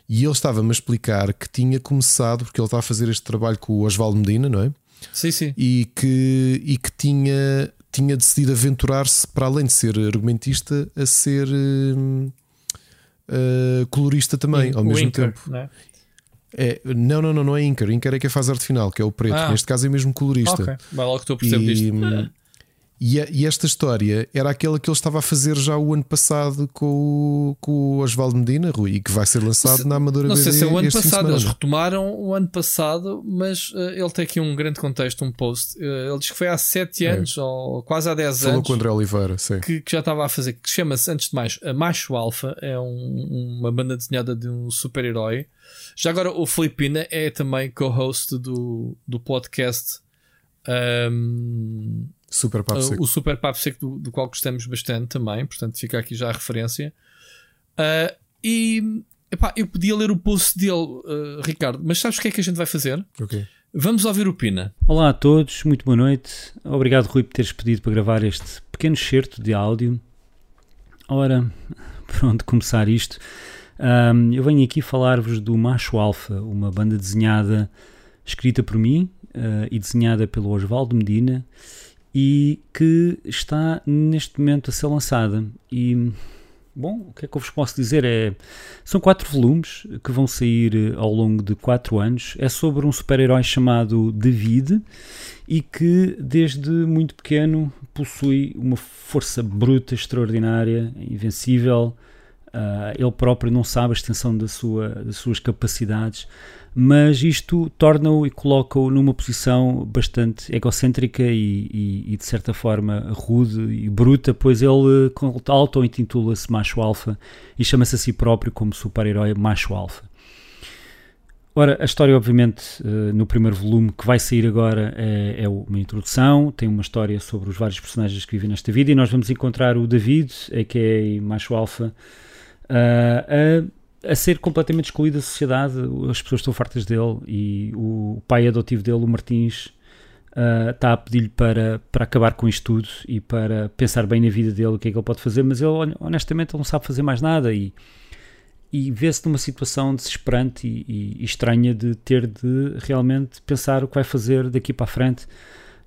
E ele estava-me a explicar que tinha começado, porque ele está a fazer este trabalho com o Osvaldo Medina, não é? Sim, sim. e que, e que tinha, tinha decidido aventurar-se, para além de ser argumentista, a ser hum, uh, colorista também, ao O mesmo Inker, tempo. não é? É, não, não, não, não é Inker. Inker é que é faz arte final, que é o preto. Ah. Neste caso é mesmo colorista. Ok, vai logo que estou a perceber E, disto. E, a- e esta história era aquela que ele estava a fazer já o ano passado com o, com o Osvaldo Medina, Rui, e que vai ser lançado na Amadora Não sei BD se é o ano passado, eles retomaram o ano passado, mas eh, ele tem aqui um grande contexto, um post. Eh, ele diz que foi há 7 É. anos, ou quase há 10 Falou anos, com o André Oliveira, sim. que, que já estava a fazer, que chama-se, antes de mais, a Macho Alpha, é um- uma banda desenhada de um super-herói. Já agora, o Filipina é também co-host do, do podcast. ahm, Super papo Uh, seco. o Super Papo Seco, do, do qual gostamos bastante também, portanto fica aqui já a referência. Uh, e epá, eu podia ler o post dele, uh, Ricardo, mas sabes o que é que a gente vai fazer? Ok. Vamos ouvir o Pina. Olá a todos, muito boa noite. Obrigado, Rui, por teres pedido para gravar este pequeno excerto de áudio. Ora, por onde começar isto? Ahm, eu venho aqui falar-vos do Macho Alfa, uma banda desenhada, escrita por mim ah, e desenhada pelo Osvaldo Medina e que está neste momento a ser lançada. E Bom, o que é que eu vos posso dizer? É, são quatro volumes que vão sair eh, ao longo de quatro anos. É sobre um super-herói chamado David e que, desde muito pequeno, possui uma força bruta, extraordinária, invencível. Uh, ele próprio não sabe a extensão da sua, das suas capacidades mas isto torna-o e coloca-o numa posição bastante egocêntrica e, e, e, de certa forma rude e bruta, pois ele auto-intitula-se macho alfa e chama-se a si próprio como super-herói macho alfa. Ora, a história, obviamente, eh, no primeiro volume que vai sair agora é, é, uma introdução, tem uma história sobre os vários personagens que vivem nesta vida e nós vamos encontrar o David, a.k.a. Macho Alfa, uh, a a ser completamente excluído da sociedade, as pessoas estão fartas dele e o pai adotivo dele, o Martins, uh, está a pedir-lhe para, para acabar com isto tudo e para pensar bem na vida dele, o que é que ele pode fazer, mas ele honestamente ele não sabe fazer mais nada e, e vê-se numa situação desesperante e, e, e, estranha de ter de realmente pensar o que vai fazer daqui para a frente.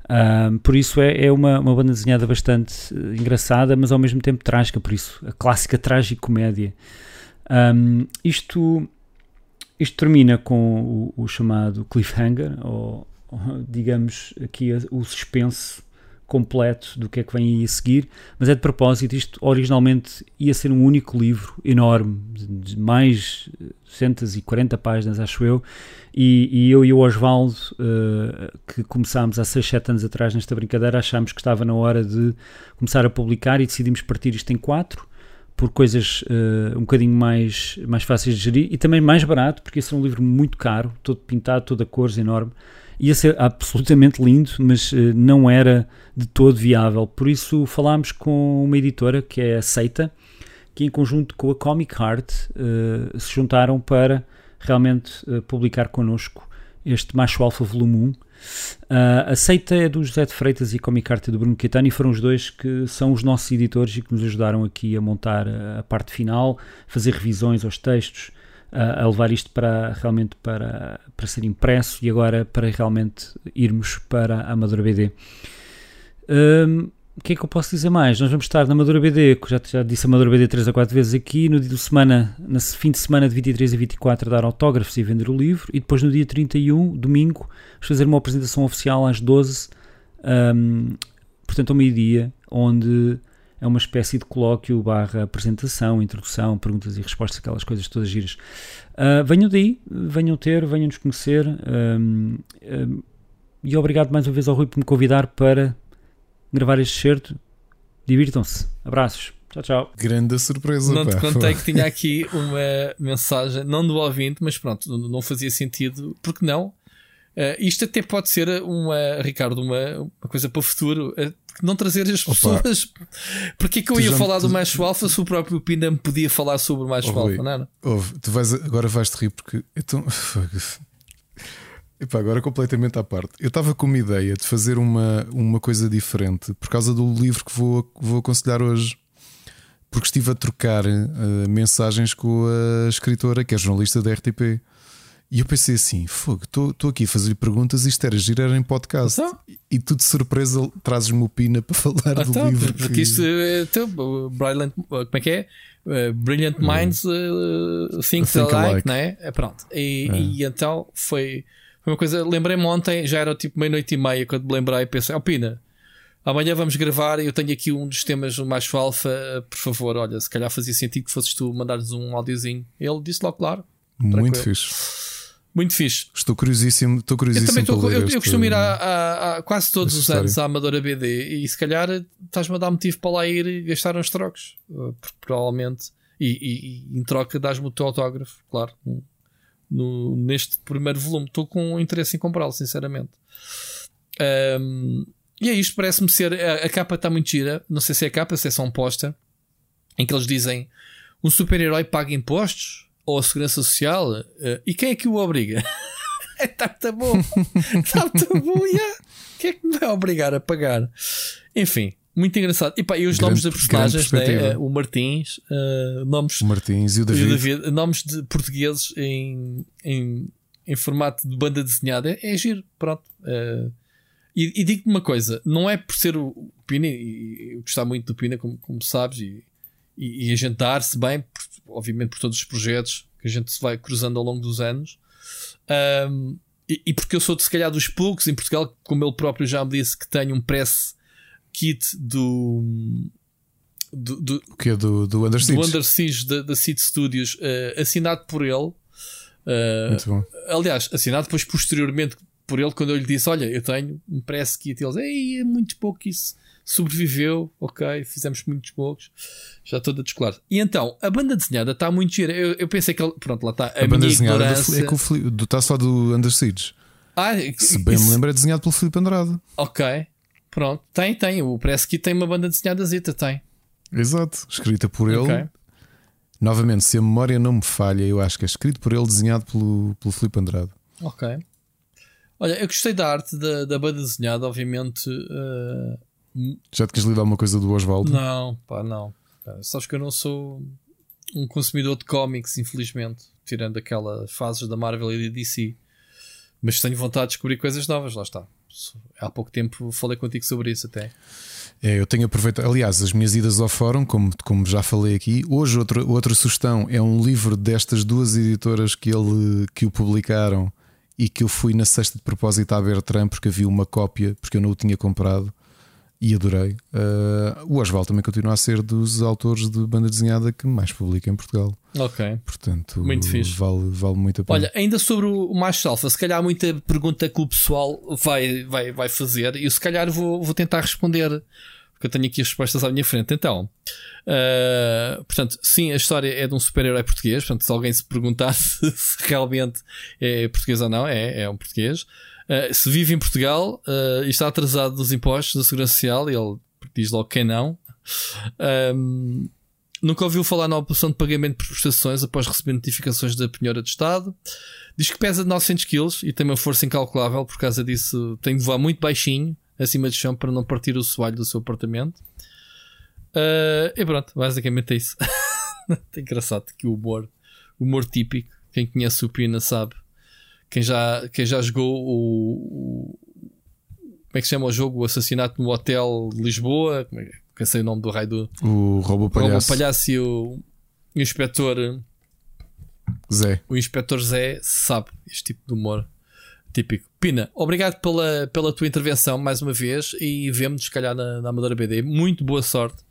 Uh, por isso é, é uma, uma banda desenhada bastante engraçada, mas ao mesmo tempo trágica, por isso a clássica trágico-comédia. Um, isto, isto termina com o, o chamado cliffhanger, ou, ou, digamos aqui o suspense completo do que é que vem aí a seguir, mas é de propósito, isto originalmente ia ser um único livro enorme, de mais 240 páginas, acho eu, e, e eu e o Osvaldo, uh, que começámos há 6, 7 anos atrás nesta brincadeira, achámos que estava na hora de começar a publicar e decidimos partir isto em quatro, por coisas uh, um bocadinho mais, mais fáceis de gerir e também mais barato, porque esse é um livro muito caro, todo pintado, toda a cores, enorme. Ia ser absolutamente lindo, mas uh, não era de todo viável. Por isso falámos com uma editora que é a Seita, que em conjunto com a Comic Heart uh, se juntaram para realmente publicar connosco este Macho Alpha Volume 1 Uh, a Seita é do José de Freitas e a Comic Art do Bruno Caetano e foram os dois que são os nossos editores e que nos ajudaram aqui a montar a parte final, fazer revisões aos textos, uh, a levar isto para realmente para, para ser impresso e agora para realmente irmos para a Amadora BD. Um, o que é que eu posso dizer mais? Nós vamos estar na Madura BD, já, já disse a Madura BD 3 a 4 vezes aqui, no dia de semana, no fim de semana de 23 a 24 a dar autógrafos e vender o livro, e depois no dia 31, domingo, vamos fazer uma apresentação oficial às 12, um, portanto ao meio-dia, onde é uma espécie de colóquio barra apresentação, introdução, perguntas e respostas, aquelas coisas todas giras. Uh, venham daí, venham ter, venham nos conhecer, um, um, e obrigado mais uma vez ao Rui por me convidar para gravar este certo. Divirtam-se. Abraços. Tchau, tchau. Grande surpresa. Não te contei que tinha aqui uma mensagem, não do ouvinte, mas pronto, não fazia sentido. Porque não? Uh, isto até pode ser uma, Ricardo, uma, uma coisa para o futuro. Uh, não trazer as pessoas. Porque é que eu ia falar do macho alfa se o próprio Pina me podia falar sobre o macho oh, alfa, não era? Ouve, tu vais, agora vais-te rir porque. Então, Epá, agora completamente à parte. Eu estava com uma ideia de fazer uma, uma coisa diferente por causa do livro que vou, vou aconselhar hoje. Porque estive a trocar uh, mensagens com a escritora, que é jornalista da RTP. E eu pensei assim: fogo, estou aqui a fazer perguntas, isto era girar em podcast. Então? E tu de surpresa trazes-me o Pina para falar então, do livro. Porque que... isto é então, Brilliant, como é que é? Uh, brilliant hum. Minds uh, Think, think alike, alike, não é? Pronto. E, é. e então foi foi uma coisa, lembrei-me ontem, já era tipo meia-noite e meia, quando me lembrei e pensei, oh Pina, amanhã vamos gravar e eu tenho aqui um dos temas mais alfa, por favor, olha, se calhar fazia sentido que fosses tu mandares um áudiozinho. Ele disse logo, claro. Muito fixe. Muito fixe. Estou curiosíssimo, estou curiosíssimo. Eu também estou, eu, eu, costumo ir a, a, a quase todos os história. anos à Amadora BD e se calhar estás-me a dar motivo para lá ir e gastar uns trocos. Provavelmente. E, e, e em troca dás-me o teu autógrafo, claro no, neste primeiro volume. Estou com interesse em comprá-lo, sinceramente. Um, e é isto, parece-me ser. A, a capa está muito gira. Não sei se é a capa, se é só um póster. Em que eles dizem: um super-herói paga impostos ou a segurança social? Uh, e quem é que o obriga? Está muito bom. Está bom. Yeah. Quem é que me vai obrigar a pagar? Enfim, muito engraçado. E, pá, e os grande, nomes dos personagens, né? o Martins, uh, nomes. O Martins e o David. E o David nomes de portugueses em, em, em formato de banda desenhada. É, é giro, pronto. Uh, E, e digo-te uma coisa: não é por ser o Pina, e eu gostar muito do Pina, como, como sabes, e, e, e a gente dar-se bem, obviamente, por todos os projetos que a gente se vai cruzando ao longo dos anos. Um, e, e, porque eu sou de se calhar dos poucos em Portugal, como ele próprio já me disse, que tenho um press kit do. Do, do, que é do, do Under Siege? Do Under Siege da, da Seed Studios, uh, assinado por ele. Uh, Muito bom. Aliás, assinado depois posteriormente por ele, quando eu lhe disse: Olha, eu tenho um press kit. Eles, Ei, é muito pouco isso. Sobreviveu, ok, fizemos muitos poucos. Já estou a descolar. E então, a banda desenhada está muito gira. Eu, eu pensei que ele, pronto, lá está. A, a banda desenhada ignorância... é com o do, está só do Under Siege. Ah, Se bem isso... me lembro, é desenhado pelo Filipe Andrade. Ok, pronto. Tem, tem. O press kit tem uma banda desenhada zeta, tem. Exato, escrita por ele. Okay. Novamente, se a memória não me falha, eu acho que é escrito por ele, desenhado pelo, pelo Filipe Andrade. Ok. Olha, eu gostei da arte da, da banda desenhada, obviamente. Uh... Já te quis lido alguma coisa do Oswaldo? Não, pá, não. Sabes que eu não sou um consumidor de cómics, infelizmente, tirando aquelas fases da Marvel e da DC. Mas tenho vontade de descobrir coisas novas, lá está. Há pouco tempo falei contigo sobre isso até. É, eu tenho aproveitado, aliás, as minhas idas ao fórum, como, como já falei aqui. Hoje, outra, outra sugestão é um livro destas duas editoras que, ele, que o publicaram e que eu fui na sexta de propósito à Bertrand porque havia uma cópia, porque eu não o tinha comprado e adorei. Uh, o Oswald também continua a ser dos autores de banda desenhada que mais publica em Portugal. Ok. Portanto, muito fixe. Vale, vale muito a pena. Olha, ainda sobre o Macho Alfa, se calhar muita pergunta que o pessoal vai, vai, vai fazer e eu se calhar vou, vou tentar responder porque eu tenho aqui as respostas à minha frente. Então, uh, portanto, sim, a história é de um super-herói português. Portanto, se alguém se perguntasse se realmente é português ou não, é, é um português. Uh, se vive em Portugal uh, e está atrasado dos impostos da Segurança Social, ele diz logo que não. Um, nunca ouviu falar na opção de pagamento por prestações após receber notificações da penhora de Estado. Diz que pesa 900 kg e tem uma força incalculável, por causa disso tem de voar muito baixinho acima de chão para não partir o soalho do seu apartamento. Uh, e pronto, basicamente é isso. é engraçado que o humor, humor típico, quem conhece o Pina sabe. Quem já, quem já jogou o, como é que se chama o jogo? O assassinato no hotel de Lisboa. Como é que sei o nome do raio do. O Robo Palhaço. O Robo Palhaço e o, o inspetor Zé. O inspetor Zé sabe este tipo de humor. Típico. Pina, obrigado pela, pela tua intervenção mais uma vez e vemos se calhar na, na Amadora BD. Muito boa sorte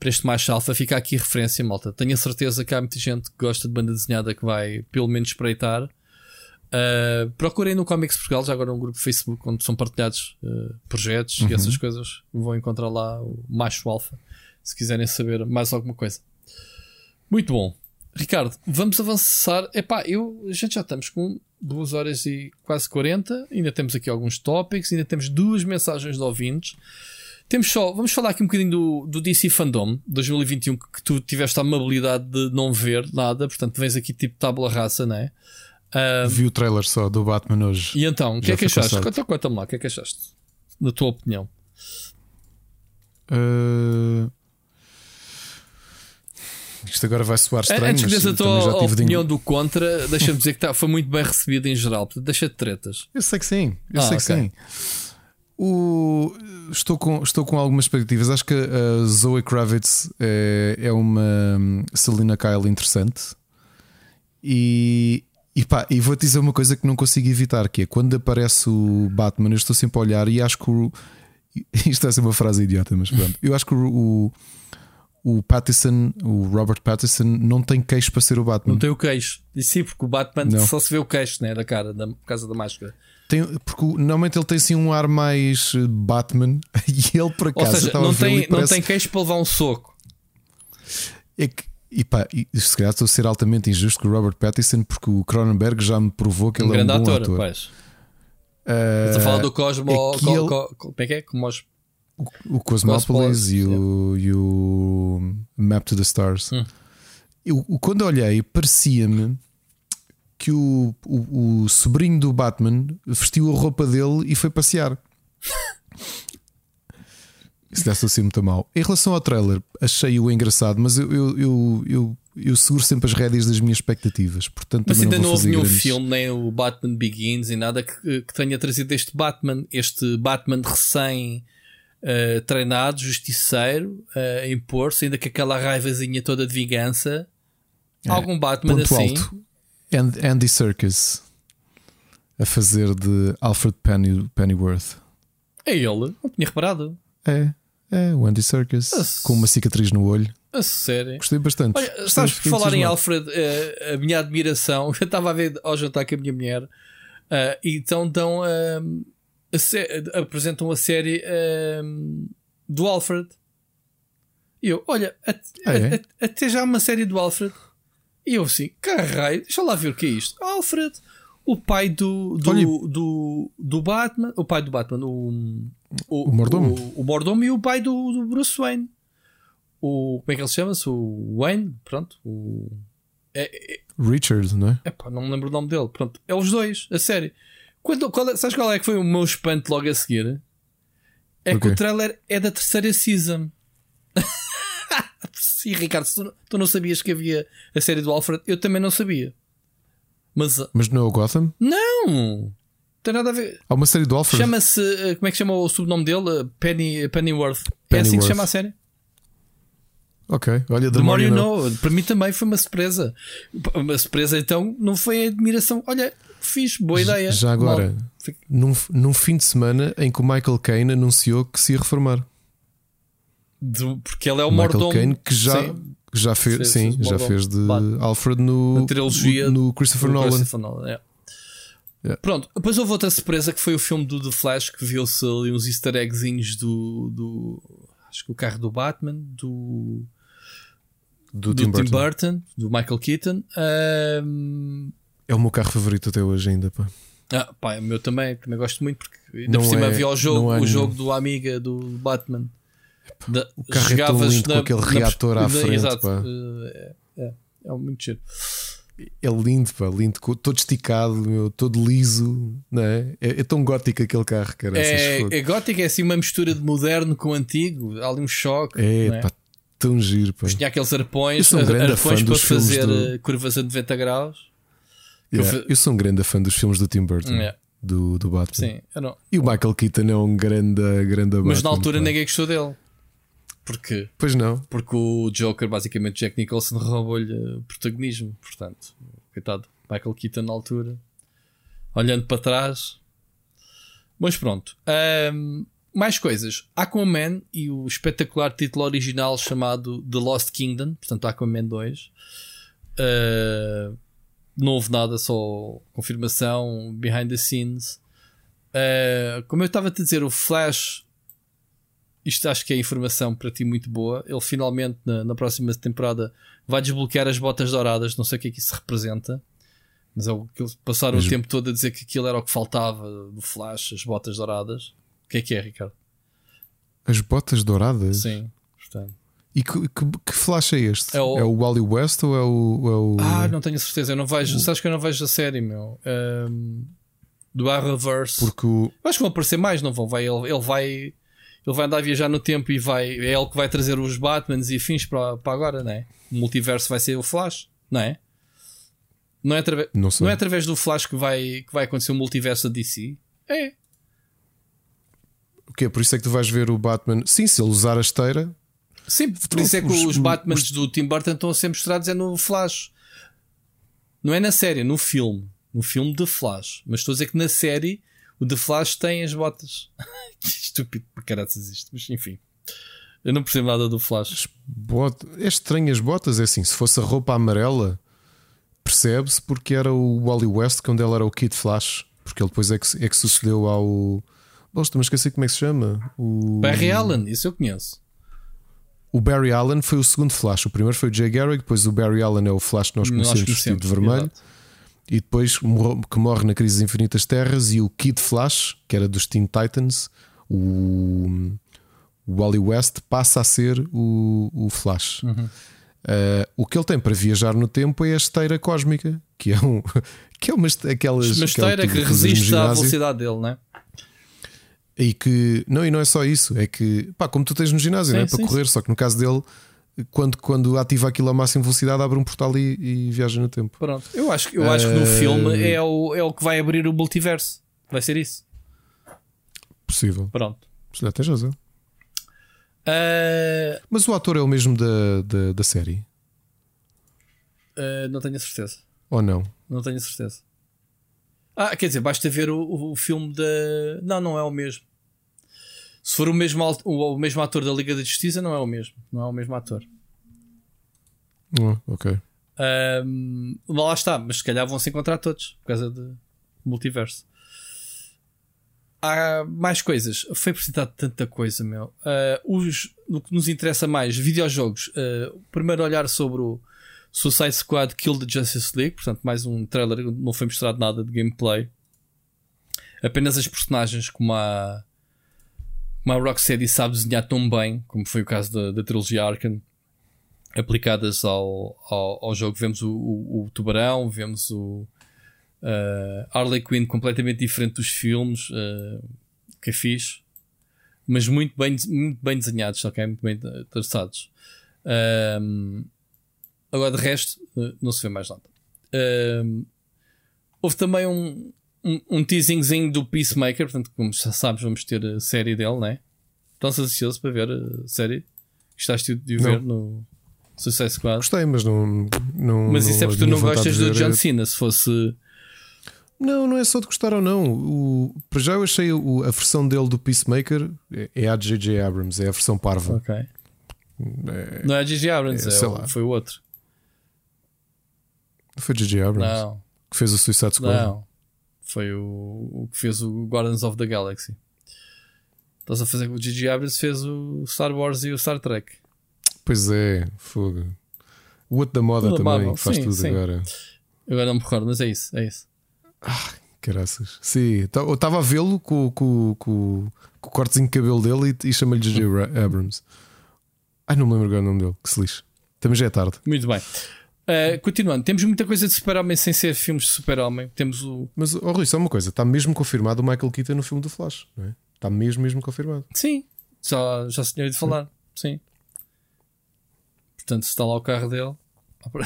para este mais alfa. Fica aqui referência, malta. Tenho a certeza que há muita gente que gosta de banda desenhada que vai pelo menos espreitar. Uh, procurem no Comics Portugal, já agora um grupo Facebook onde são partilhados uh, projetos uhum. e essas coisas. Vão encontrar lá o Macho Alfa se quiserem saber mais alguma coisa. Muito bom. Ricardo, vamos avançar. Epá, eu, a gente já estamos com 2 horas e quase 40. Ainda temos aqui alguns tópicos, ainda temos duas mensagens de ouvintes. Temos só, vamos falar aqui um bocadinho do, do DC Fandom 2021, que tu tiveste a amabilidade de não ver nada, portanto vens aqui tipo tábula raça, não é? Uh, Vi o trailer só do Batman hoje. E então, o que é que achaste? Conta-me conta lá, o que é que achaste? Na tua opinião. Uh... Isto agora vai soar estranho. Antes de a tua opinião de... do contra, deixa-me dizer que tá, foi muito bem recebido em geral. Deixa de tretas. Eu sei que sim. Eu ah, sei okay. que sim. O... Estou, com, estou com algumas expectativas. Acho que a Zoe Kravitz é, é uma hum, Selina Kyle interessante. E, e, pá, e vou-te dizer uma coisa que não consigo evitar: que é quando aparece o Batman, eu estou sempre a olhar e acho que o. Isto é uma frase idiota, mas pronto. Eu acho que o, o Pattinson, o Robert Pattinson, não tem queixo para ser o Batman. Não tem o queixo. E sim, porque o Batman não. só se vê o queixo né, da cara, da, por causa da máscara. Tem, porque normalmente ele tem assim um ar mais eh, Batman e ele por acaso Ou seja, não, tem, não parece... tem queixo para levar um soco. É que, e pá, se calhar estou a ser altamente injusto com o Robert Pattinson porque o Cronenberg já me provou que um ele é um bom ator. ator. Pois. Uh, Estás a falar do Cosmo. É co, ele... co, como é que é? Cosmos o, o Cosmopolis e o, e o Map to the Stars. Hum. Eu, quando olhei, parecia-me que o, o, o, sobrinho do Batman vestiu a roupa dele e foi passear. Isso deve ser muito mal. Em relação ao trailer, achei-o engraçado, mas eu, eu, eu, eu, eu seguro sempre as rédeas das minhas expectativas. Portanto, Mas ainda não, não houve nenhum grandes... filme, nem o Batman Begins e nada que, que tenha trazido este Batman, este Batman recém uh, treinado, justiceiro, uh, a impor-se, ainda com aquela raivazinha toda de vingança. É. Algum Batman Ponto assim. Alto. Andy Serkis a fazer de Alfred Penny, Pennyworth. É ele? Não tinha reparado. É, é o Andy Serkis com uma cicatriz no olho. A sério? Gostei bastante. Olha, sabes, por falar em Alfred, uh, a minha admiração, eu estava a ver ao jantar com a minha mulher, uh, e então dão, uh, a apresentam a série do Alfred. E eu, olha, até, ah, é? até já uma série do Alfred. E eu assim, caralho, deixa lá ver o que é isto. Alfred, o pai do, do, do, do, Batman, o pai do Batman, o, o, o mordomo. O, o mordomo e o pai do, do Bruce Wayne o. Como é que ele chama-se? O Wayne, pronto. O. É, é, Richard, não é? Epá, não me lembro o nome dele. Pronto, é os dois, a série. Quando, qual, é, sabes qual é que foi o meu espanto logo a seguir? É okay. que o trailer é da terceira season. Sim, Ricardo, tu, tu, não sabias que havia a série do Alfred, eu também não sabia. Mas, Mas não é o Gotham? Não! Tem nada a ver. Há uma série do Alfred. Chama-se. Eh, como é que chama o sobrenome dele? Penny, Pennyworth. Pennyworth. É assim que se chama a série? Ok, olha, The, The More You know. know. Para mim também foi uma surpresa. Uma surpresa, então, não foi admiração. Olha, fiz, boa ideia. Já agora, num, num fim de semana em que o Michael Caine anunciou que se ia reformar. Do, porque ele é o, o Michael mordomo. Caine que já, sim. Já fez, sim, sim já fez de Alfred no, trilogia no Christopher Nolan. Christopher Nolan é. Yeah. Pronto, depois houve outra surpresa que foi o filme do The Flash que viu-se ali uns easter eggzinhos do, do acho que o carro do Batman, do do, do Tim, Burton. Tim, Burton. do Michael Keaton. Um... É o meu carro favorito até hoje, ainda. Pá. Ah, pá, o meu também, também gosto muito porque ainda por cima é, havia o jogo, o jogo do Amiga do Batman. Da, o carro é tão lindo na, com aquele reator à frente. Exato, pá. É, é, é muito giro. É lindo, pá, lindo, todo esticado, meu, todo liso, não é? é? é tão gótico aquele carro, cara. É, é gótico, é assim uma mistura de moderno com antigo, há ali um choque. É, é? pá, tão giro. Pá. Tinha aqueles arpões, um arpões para fazer do... curvas a 90 graus. Yeah, eu, eu, sou um grande fã dos filmes do Tim Burton. Yeah. Do, do Batman. Sim, não... E o Michael Keaton é um grande, grande Mas Batman, na altura pá. ninguém gostou dele. Porque, pois não. Porque o Joker, basicamente, Jack Nicholson roubou-lhe protagonismo. Portanto, coitado, Michael Keaton na altura, olhando para trás. Mas pronto. Um, mais coisas. Aquaman e o espetacular título original chamado The Lost Kingdom, portanto Aquaman 2. Uh, não houve nada, só confirmação, behind the scenes. Uh, como eu estava a te dizer, o Flash, isto acho que é informação para ti muito boa. Ele finalmente, na, na próxima temporada, vai desbloquear as botas douradas. Não sei o que é que isso representa. Mas é o que passaram Mas... o tempo todo a dizer que aquilo era o que faltava do Flash, as botas douradas. O que é que é, Ricardo? As botas douradas? Sim, portanto. E que, que, que, flash é este? É o... é o Wally West ou é o, é o, Ah, não tenho certeza. Eu não vejo. O... Sabes que eu não vejo a série, meu? Um, do Arrowverse. Porque o. Eu acho que vão aparecer mais, não vão? Vai, ele, ele vai. Ele vai andar a viajar no tempo e vai. É ele que vai trazer os Batmans e fins para, para agora, não é? O multiverso vai ser o Flash, não é? Não é, através, não, não é através do Flash que vai, que vai acontecer o multiverso da DC? É. O quê? Por isso é que tu vais ver o Batman. Sim, se ele usar a esteira. Sim, por isso é que os, os Batmans os... do Tim Burton estão a ser mostrados é no Flash. Não é na série, é no filme. No filme de Flash. Mas estou a dizer que na série o The Flash tem as botas. que estúpido para caraças isto. Mas enfim. Eu não percebo nada do Flash. Bot... É estranho as botas, é assim. Se fosse a roupa amarela, percebe-se porque era o Wally West quando ele era o Kid Flash. Porque ele depois é que, é que sucedeu ao Gosto, mas esqueci como é que se chama. O... Barry Allen, isso eu conheço. O Barry Allen foi o segundo Flash. O primeiro foi o Jay Garrick, depois o Barry Allen é o Flash que nós conhecemos vestido de vermelho. E depois que morre na Crise das Infinitas Terras. E o Kid Flash, que era dos Teen Titans, o, o Wally West, passa a ser o, o Flash. Uhum. Uh, o que ele tem para viajar no tempo é a esteira cósmica, que é, um, que é uma, aquelas. Uma esteira que resiste à velocidade dele, não é? E que, não, e não é só isso, é que, pá, como tu tens no ginásio, sim, né? para sim, correr, sim. só que no caso dele, quando, quando ativa aquilo a máxima velocidade, abre um portal e, e viaja no tempo. Pronto, eu acho, eu acho que no Eh, filme é o, é o que vai abrir o multiverso. Vai ser isso. Possível. Pronto. Se tens razão. Eh, Mas o ator é o mesmo da, da, da série? eh, não tenho a certeza. Ou não? Não tenho a certeza. Ah, quer dizer, basta ver o, o- o filme da. Não, não é o mesmo. Se for o mesmo, o, o mesmo ator da Liga da Justiça, não é o mesmo. Não é o mesmo ator. Ah, ok. Ahm, lá está, mas se calhar vão se encontrar todos por causa de multiverso. Há mais coisas. Foi apresentado tanta coisa, meu. Ah, os, o que nos interessa mais, videojogos. Ah, primeiro olhar sobre o Suicide Squad Kill the Justice League, portanto, mais um trailer, não foi mostrado nada de gameplay. Apenas as personagens como a, como a Rocksteady sabe desenhar tão bem, como foi o caso da, da trilogia Arkham aplicadas ao, ao, ao jogo. Vemos o, o, o Tubarão, vemos o uh, Harley Quinn completamente diferente dos filmes, uh, que fixe, mas muito bem, muito bem desenhados, ok? Muito bem traçados. Um, agora, de resto, uh, não se vê mais nada. Um, houve também um, um, um teasingzinho do Peacemaker, portanto, como já sabes, vamos ter a série dele, né? Estão-se ansiosos para ver a série? Gostaste de ver no Suicide Squad? Gostei, mas não. não Mas isso é a porque tu não gostas do John é- Cena. Se fosse. Não, não é só de gostar ou não. O, para já eu achei o- a versão dele do Peacemaker é- é a de J.J. Abrams, é a versão parva. Ok. É- Não é a Gigi Abrams, é, é sei o- lá. foi o outro. Foi J.J. Abrams Não, que fez o Suicide Squad. não. Foi o, o que fez o Guardians of the Galaxy. Estás a fazer o Gigi Abrams fez o Star Wars e o Star Trek. Pois é, fogo. O outro da moda Tudo também, Marvel, que faz sim, tudo sim. agora. Agora não me recordo, mas é isso, é isso. Caraças. Sim, tá- eu estava a vê-lo com, com, com, com o cortezinho de cabelo dele e, e chamei-lhe J.J. Ra- Abrams. Ai, não me lembro agora o nome dele, que se lixe. Também já é tarde. Muito bem. Uh, continuando, temos muita coisa de Super-Homem sem ser filmes de Super-Homem. Temos o. Mas, oh, Rui, só uma coisa: está mesmo confirmado o Michael Keaton no filme do Flash, não é? Está mesmo, mesmo confirmado. Sim, já, já se tinha ouvido falar. Sim. Portanto, se está lá o carro dele.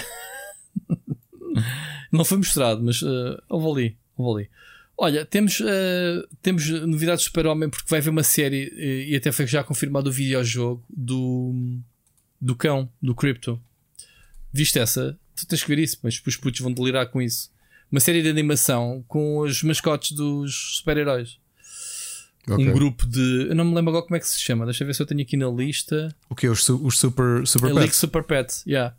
Não foi mostrado, mas uh, houve ali. Houve ali. Olha, temos, uh, temos novidades de Super-Homem porque vai haver uma série uh, e até foi já confirmado o videojogo do, do cão, do Crypto. Viste essa? Tu tens que ver isso, mas os putos vão delirar com isso. Uma série de animação com os mascotes dos super-heróis. Ok. Um grupo de. Eu não me lembro agora como é que se chama. Deixa eu ver se eu tenho aqui na lista. O que? Os, os Super, super É Pets? Super Pets, yeah.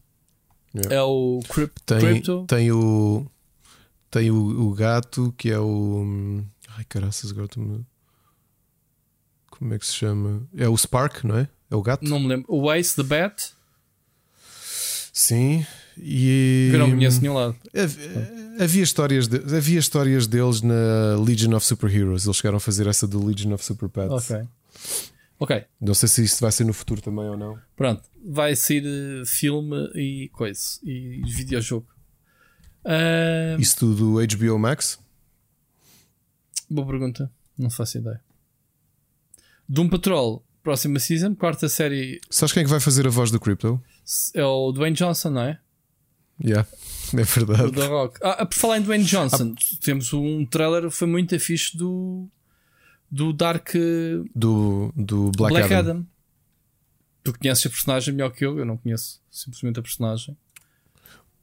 Yeah. É o Crypt, Tem, Crypto. tem o. Tem o, o gato que é o. Ai caraças, agora estou-me. Como é que se chama? É o Spark, não é? É o gato? Não me lembro. O Ace, The Bat. Sim. E. Que eu não conheço nenhum lado. Havia, havia histórias de- havia histórias deles na Legion of Superheroes. Eles chegaram a fazer essa do Legion of Super Pets. Ok. Ok, Não sei se isso vai ser no futuro também ou não. pronto. Vai ser eh, filme e coisa. E videojogo. Ah, Isso tudo HBO Max? boa pergunta. Não faço ideia. Doom Patrol, próxima season, quarta série Sabes quem é que vai fazer a voz do Crypto? É o Dwayne Johnson, não é? Yeah, é O verdade. The Rock. Ah, por falar em Dwayne Johnson, temos um trailer foi muito fixe do do Dark eh, Do, do Black, Black, Adam. Adam. Tu conheces a personagem melhor que eu, eu não conheço simplesmente a personagem.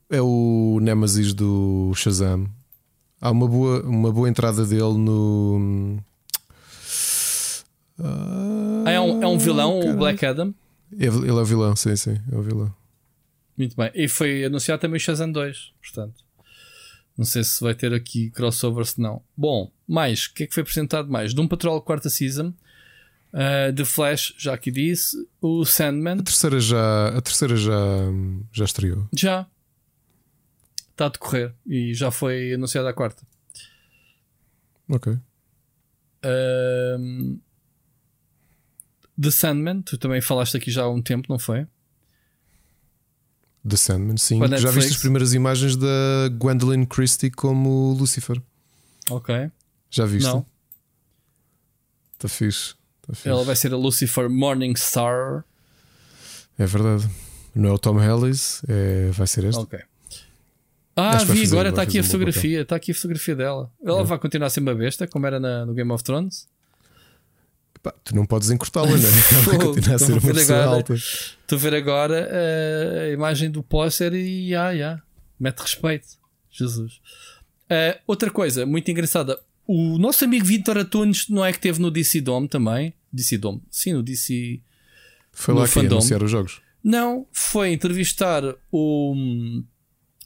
É o Nemesis do Shazam. Há uma boa, uma boa entrada dele no. Ah, é, um, é um vilão, o. Black Adam. Ele é o vilão, sim, sim, é o vilão. Muito bem. E foi anunciado também o Shazam 2, portanto. Não sei se vai ter aqui crossover, se não. Bom, mais, o que é que foi apresentado mais? Doom Patrol quarta season. Uh, The Flash, já aqui disse. O Sandman, A terceira já, a terceira já, já estreou. já. Está a decorrer. E já foi anunciada a quarta. Ok. Um, The Sandman, tu também falaste aqui já há um tempo, não foi? The Sandman, sim. Para Já viste as primeiras imagens da Gwendolyn Christie como Lucifer? Ok. Já viste? Não. Está fixe. Tá fixe. Ela vai ser a Lucifer Morningstar. É verdade. Não é o Tom Ellis, é, vai ser este. Ok. Ah, vi agora, está aqui a fotografia. Está aqui a fotografia dela. Ela é. vai continuar a ser uma besta, como era na, no Game of Thrones. Tu não podes encurtá-la, não é? Ela continuar a ser uma pessoa agora, alta. Estou a ver agora uh, a imagem do póster e ah, yeah, mete respeito. Jesus. Uh, outra coisa muito engraçada. O nosso amigo Vitor Atunes não é que teve no DC Dome também? DC Dome? Sim, no DC. Foi lá que anunciar os jogos. Não, foi entrevistar o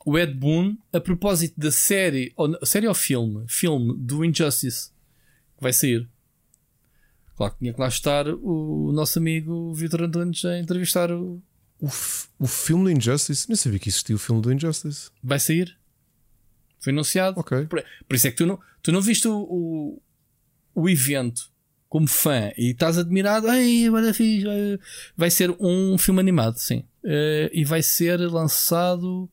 o Ed Boon a propósito da série, ou, série ou filme, filme do Injustice que vai sair. Claro que tinha que lá estar o nosso amigo Vitor Antunes a entrevistar o. O, o filme do Injustice? Nem sabia que existia o filme do Injustice. Vai sair. Foi anunciado. Ok. Por, por isso é que tu não, tu não viste o, o, o evento como fã e estás admirado. Ai, agora fiz. Vai ser um filme animado, sim. Uh, e vai ser lançado.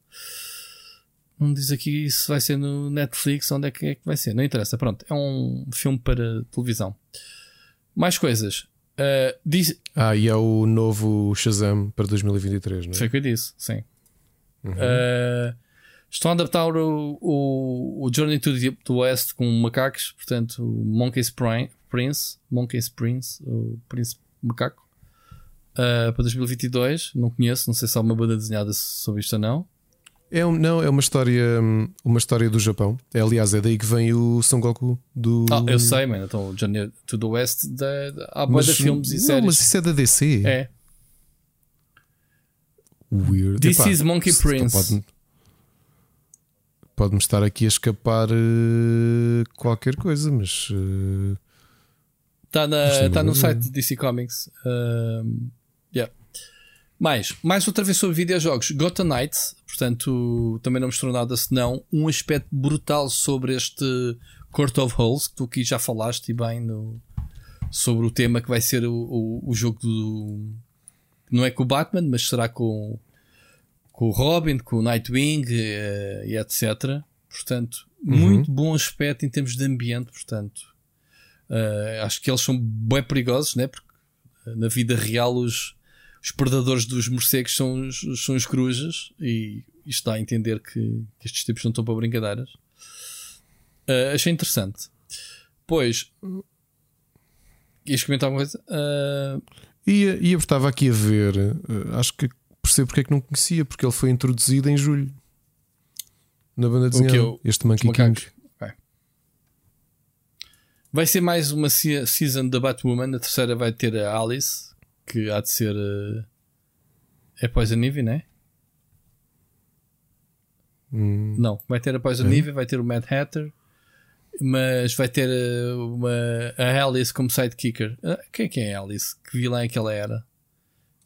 Não diz aqui se vai ser no Netflix, onde é que, é que vai ser. Não interessa. Pronto, é um filme para televisão. Mais coisas. Uh, diz... Ah, e é o novo Shazam para 2023, não é? Foi o que eu disse, sim. Uhum. Uh, estão a adaptar o, o, o Journey to the West com macacos, portanto, Monkey's Prince, Monkey's Prince, o Príncipe Macaco, uh, para 2022. Não conheço, não sei se há uma banda desenhada sobre isto ou não. É um, não, é uma história, uma história do Japão. É, aliás, é daí que vem o Son Goku do. Ah, eu sei, mano. Então, Journey to the West, da, da, há de filmes e não, séries. Mas isso é da DC. É. Weird. This Epá, is Monkey Prince. Pode-me pode estar aqui a escapar uh, qualquer coisa, mas. Está uh, tá no site de DC Comics. Uh, yeah. Mais, mais outra vez sobre videojogos. Gotham Knights, portanto, também não mostrou nada senão um aspecto brutal sobre este Court of Holes, que tu aqui já falaste e bem no, sobre o tema que vai ser o, o, o jogo do. Não é com o Batman, mas será com, com o Robin, com o Nightwing uh, e etc. Portanto, uhum. muito bom aspecto em termos de ambiente. Portanto, uh, acho que eles são bem perigosos, né? porque na vida real os os predadores dos morcegos são os, são os corujas e isto dá a entender que, que estes tipos não estão para brincadeiras. Uh, achei interessante. Pois, ias comentar alguma coisa? Uh... Ia, ia, estava aqui a ver, uh, acho que percebo porque é que não conhecia, porque ele foi introduzido em julho na banda desenhada. Eu, este Monkey King. Okay. Vai ser mais uma season da Batwoman. A terceira vai ter a Alice, que há de ser. Uh, é Poison Ivy, né? Hum. Não, vai ter a Poison é. Ivy, vai ter o Mad Hatter, mas vai ter uh, uma, a Alice como sidekicker. Uh, quem é que é a Alice? Que vilã é que ela era?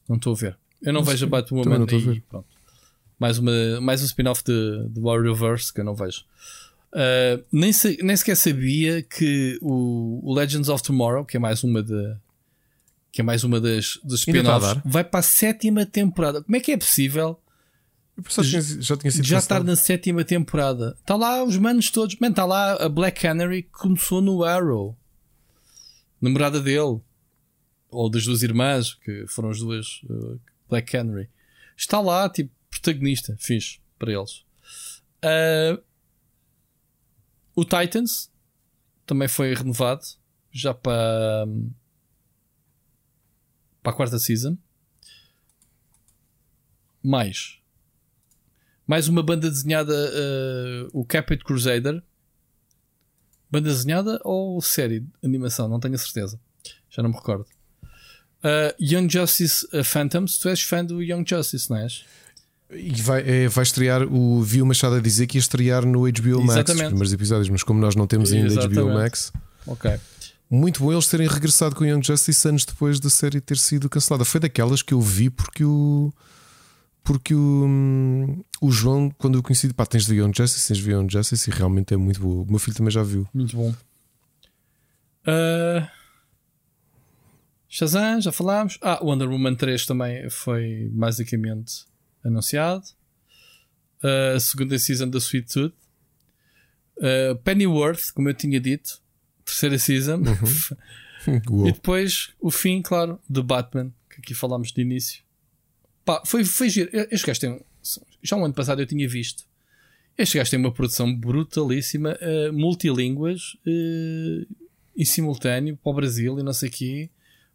Não estou a ver. Eu não, não vejo a Batwoman não aí. Pronto. Mais, uma, mais um spin-off de, de Warriorverse que eu não vejo. Uh, nem, se, nem sequer sabia que o, o, Legends of Tomorrow, que é mais uma de, que é mais uma das dos spin-offs, vai para a sétima temporada. Como é que é possível? Já, tinha sido já estar na sétima temporada. Está lá os manos todos. Man, está lá a Black Canary que começou no Arrow. Namorada dele. Ou das duas irmãs, que foram as duas uh, Black Canary. Está lá, tipo, protagonista. Fiz para eles. Uh, o Titans também foi renovado. Já para. Um, para a quarta season. Mais. Mais uma banda desenhada, uh, o Capit Crusader. Banda desenhada ou série de animação? Não tenho a certeza. Já não me recordo. Uh, Young Justice uh, Phantoms. Tu és fã do Young Justice, não és? E vai, é, vai estrear, o Viu Machado a dizer que ia estrear no HBO Max Exatamente. os primeiros episódios, mas como nós não temos ainda Exatamente. HBO Max. Ok muito bom eles terem regressado com Young Justice anos depois da série ter sido cancelada. Foi daquelas que eu vi porque o. Porque o, o João, quando eu conheci, pá, tens de Young Justice, tens de Young Justice e realmente é muito bom. O meu filho também já viu. Muito bom. Uh... Shazam, já falámos. Ah, Wonder Woman 3 também foi basicamente anunciado. Uh, a segunda season da Sweet Tooth. Uh, Pennyworth, como eu tinha dito, terceira season. Uhum. e depois o fim, claro, do Batman, que aqui falámos de início. Pá, foi, foi giro. Este gajo tem. Já um ano passado eu tinha visto. Este gajo tem uma produção brutalíssima, uh, multilínguas, uh, em simultâneo, para o Brasil e não sei o quê.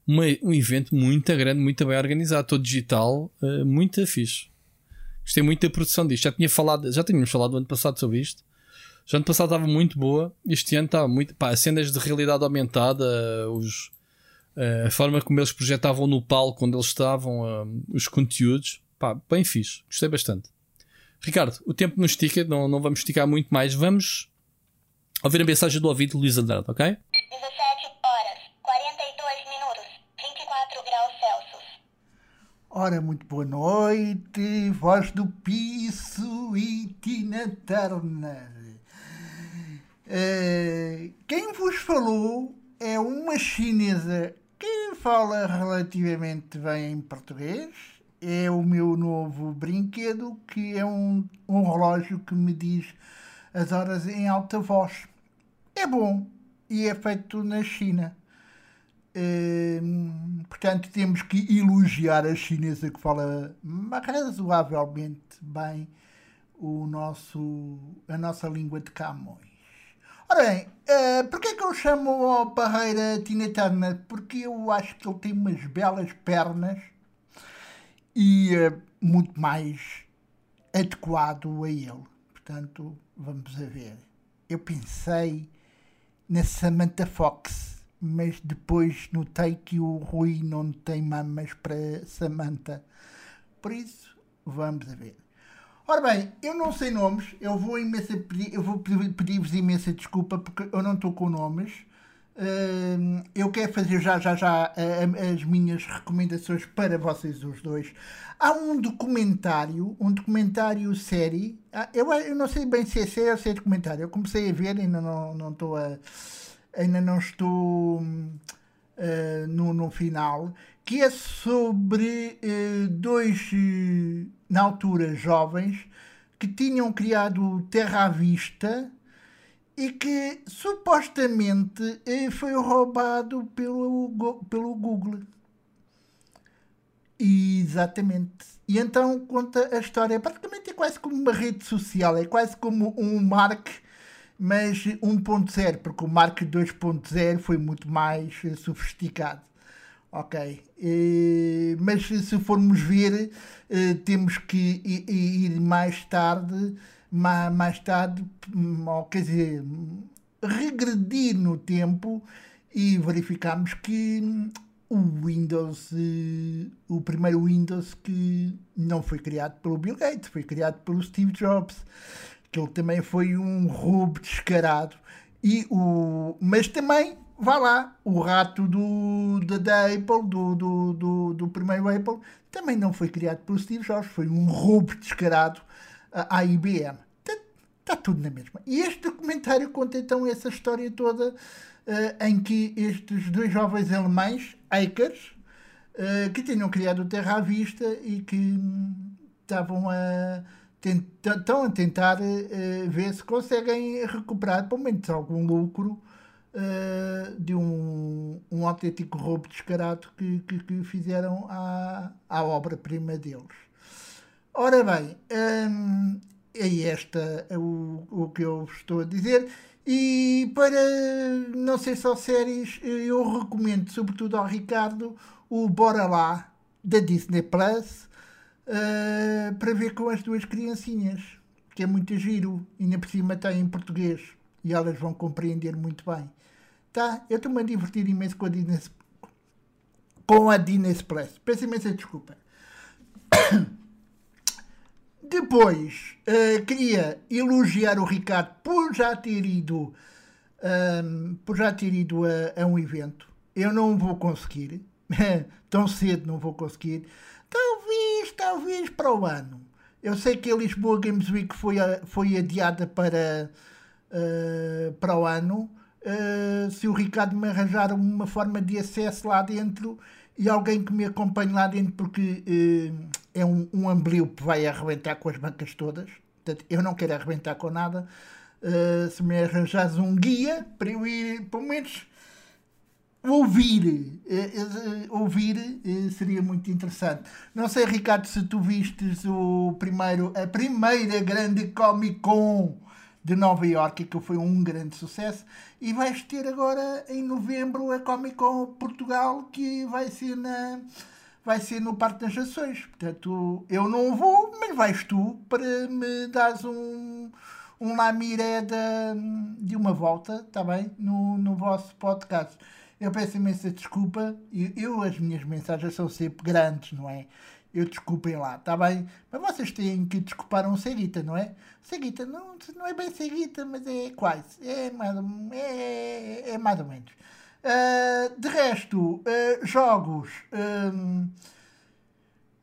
Uma, um evento muito grande, muito bem organizado, todo digital, uh, muito fixe. Gostei muito da produção disto. Já tinha falado, já tínhamos falado no ano passado sobre isto. Já ano passado estava muito boa. Este ano estava muito. Pá, cenas de realidade aumentada, os, a forma como eles projetavam no palco onde eles estavam, os conteúdos. Pá, bem fixe. Gostei bastante. Ricardo, o tempo nos estica, não, não vamos esticar muito mais. Vamos ouvir a mensagem do ouvido Luís Andrade, ok? 17 horas, 42 minutos, 24 graus Celsius. Ora, muito boa noite, voz do Piso e Tina Turner. Uh, quem vos falou é uma chinesa que fala relativamente bem em português. É o meu novo brinquedo, que é um, um relógio que me diz as horas em alta voz. É bom e é feito na China. Uh, portanto, temos que elogiar a chinesa que fala razoavelmente bem o nosso, a nossa língua de Camões. Ora bem, uh, porquê é que eu chamo ao Parreira Tina Turner? Porque eu acho que ele tem umas belas pernas e uh, muito mais adequado a ele. Portanto, vamos a ver. Eu pensei na Samantha Fox, mas depois notei que o Rui não tem mamas para Samantha. Por isso, vamos a ver. Ora bem, eu não sei nomes, eu vou, eu vou pedir-vos imensa desculpa porque eu não estou com nomes. Uh, eu quero fazer já já já as minhas recomendações para vocês os dois. Há um documentário, um documentário série. Uh, eu, eu não sei bem se é série ou se é documentário. Eu comecei a ver, ainda não, não estou a. Ainda não estou uh, no, no final, que é sobre uh, dois, uh, na altura, jovens que tinham criado Terra à Vista e que supostamente foi roubado pelo, pelo Google. Exatamente. E então conta a história. Praticamente é quase como uma rede social, é quase como um Mark mas 1.0, porque o Mark 2.0 foi muito mais eh, sofisticado. Ok, mas se formos ver, eh, temos que ir mais tarde, mais tarde, hum, quer dizer, regredir no tempo e verificamos que hum, o Windows, eh, o primeiro Windows que não foi criado pelo Bill Gates, foi criado pelo Steve Jobs que ele também foi um roubo descarado. E o, mas também, vá lá, o rato do, da, da Apple, do, do, do, do, primeiro Apple, também não foi criado pelo Steve Jobs, foi um roubo descarado à IBM. Está, está tudo na mesma. E este documentário conta então essa história toda uh, em que estes dois jovens alemães, hackers, uh, que tinham criado o Terra à Vista e que hum, estavam a estão a tentar uh, ver se conseguem recuperar pelo menos algum lucro uh, de um, um autêntico roubo descarado que, que, que fizeram à, à obra-prima deles. Ora bem, um, é esta o, o que eu estou a dizer. E para não ser só séries, eu recomendo sobretudo ao Ricardo o Bora Lá da Disney Plus uh, para ver com as duas criancinhas, que é muito giro, ainda por cima está em português e elas vão compreender muito bem. Tá? Eu estou-me a divertir imenso com a Disney, com a Disney Express. Peço imensa desculpa. Depois, uh, queria elogiar o Ricardo por já ter ido, um, por já ter ido a, a um evento. Eu não vou conseguir, tão cedo não vou conseguir, Talvez, talvez para o ano. Eu sei que a Lisboa Games Week foi, foi adiada para, uh, para o ano. Uh, se o Ricardo me arranjar uma forma de acesso lá dentro e alguém que me acompanhe lá dentro, porque uh, é um, um que vai arrebentar com as bancas todas. Portanto, eu não quero arrebentar com nada. Uh, se me arranjares um guia para eu ir, pelo menos ouvir, eh, eh, ouvir seria muito interessante. Não sei, Ricardo, se tu vistes o primeiro, a primeira grande Comic Con de Nova York, que foi um grande sucesso, e vais ter agora em novembro a Comic Con Portugal, que vai ser na vai ser no Parque das Nações. Portanto, eu não vou, mas vais tu para me dares um, um lamiré de, de uma volta, está bem? No, no vosso podcast. Eu peço imensa desculpa. Eu, eu, as minhas mensagens são sempre grandes, não é? Eu desculpem lá, está bem? Mas vocês têm que desculpar um Seguita, não é? Seguita não, não é bem Seguita, mas é quase. É mais, é, é mais ou menos. Uh, de resto, uh, jogos. Um,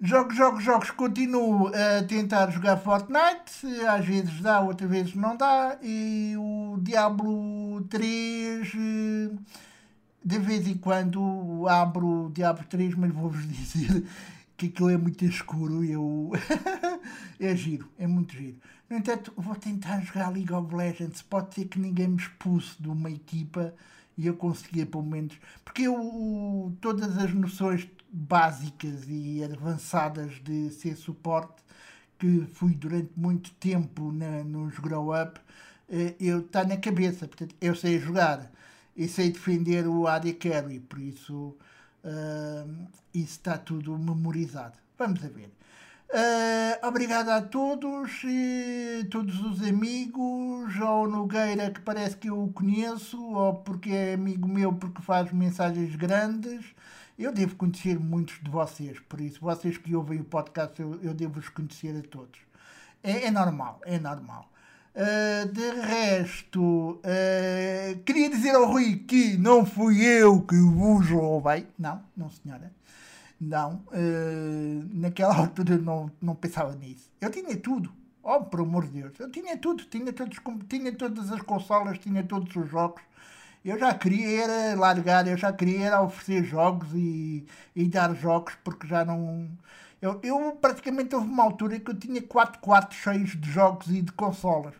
jogos, jogos, jogos. Continuo a tentar jogar Fortnite. Às vezes dá, outras vezes não dá. E o Diablo 3. De vez em quando abro o Diablo 3, mas vou-vos dizer que aquilo é muito escuro. Eu... é giro, é muito giro. No entanto, vou tentar jogar League of Legends. Pode ser que ninguém me expulse de uma equipa e eu conseguia pelo menos. Porque eu, todas as noções básicas e avançadas de ser suporte que fui durante muito tempo na, nos grow up, eh, eu está na cabeça. Portanto, eu sei jogar e sei defender o AD Carry, por isso uh, isso está tudo memorizado. Vamos a ver. Uh, obrigado a todos, e todos os amigos, ao Nogueira que parece que eu o conheço, ou porque é amigo meu porque faz mensagens grandes. Eu devo conhecer muitos de vocês, por isso, vocês que ouvem o podcast, eu, eu devo-os conhecer a todos. É, é normal, é normal. Uh, de resto, uh, queria dizer ao Rui que não fui eu que vos roubei. Não, não senhora. Não, uh, naquela altura não, não pensava nisso. Eu tinha tudo. Oh, por amor de Deus. Eu tinha tudo. Tinha, todos, tinha todas as consolas, tinha todos os jogos. Eu já queria era largar, eu já queria era oferecer jogos e, e dar jogos, porque já não. Eu, eu praticamente houve uma altura que eu tinha quatro quartos cheios de jogos e de consolas,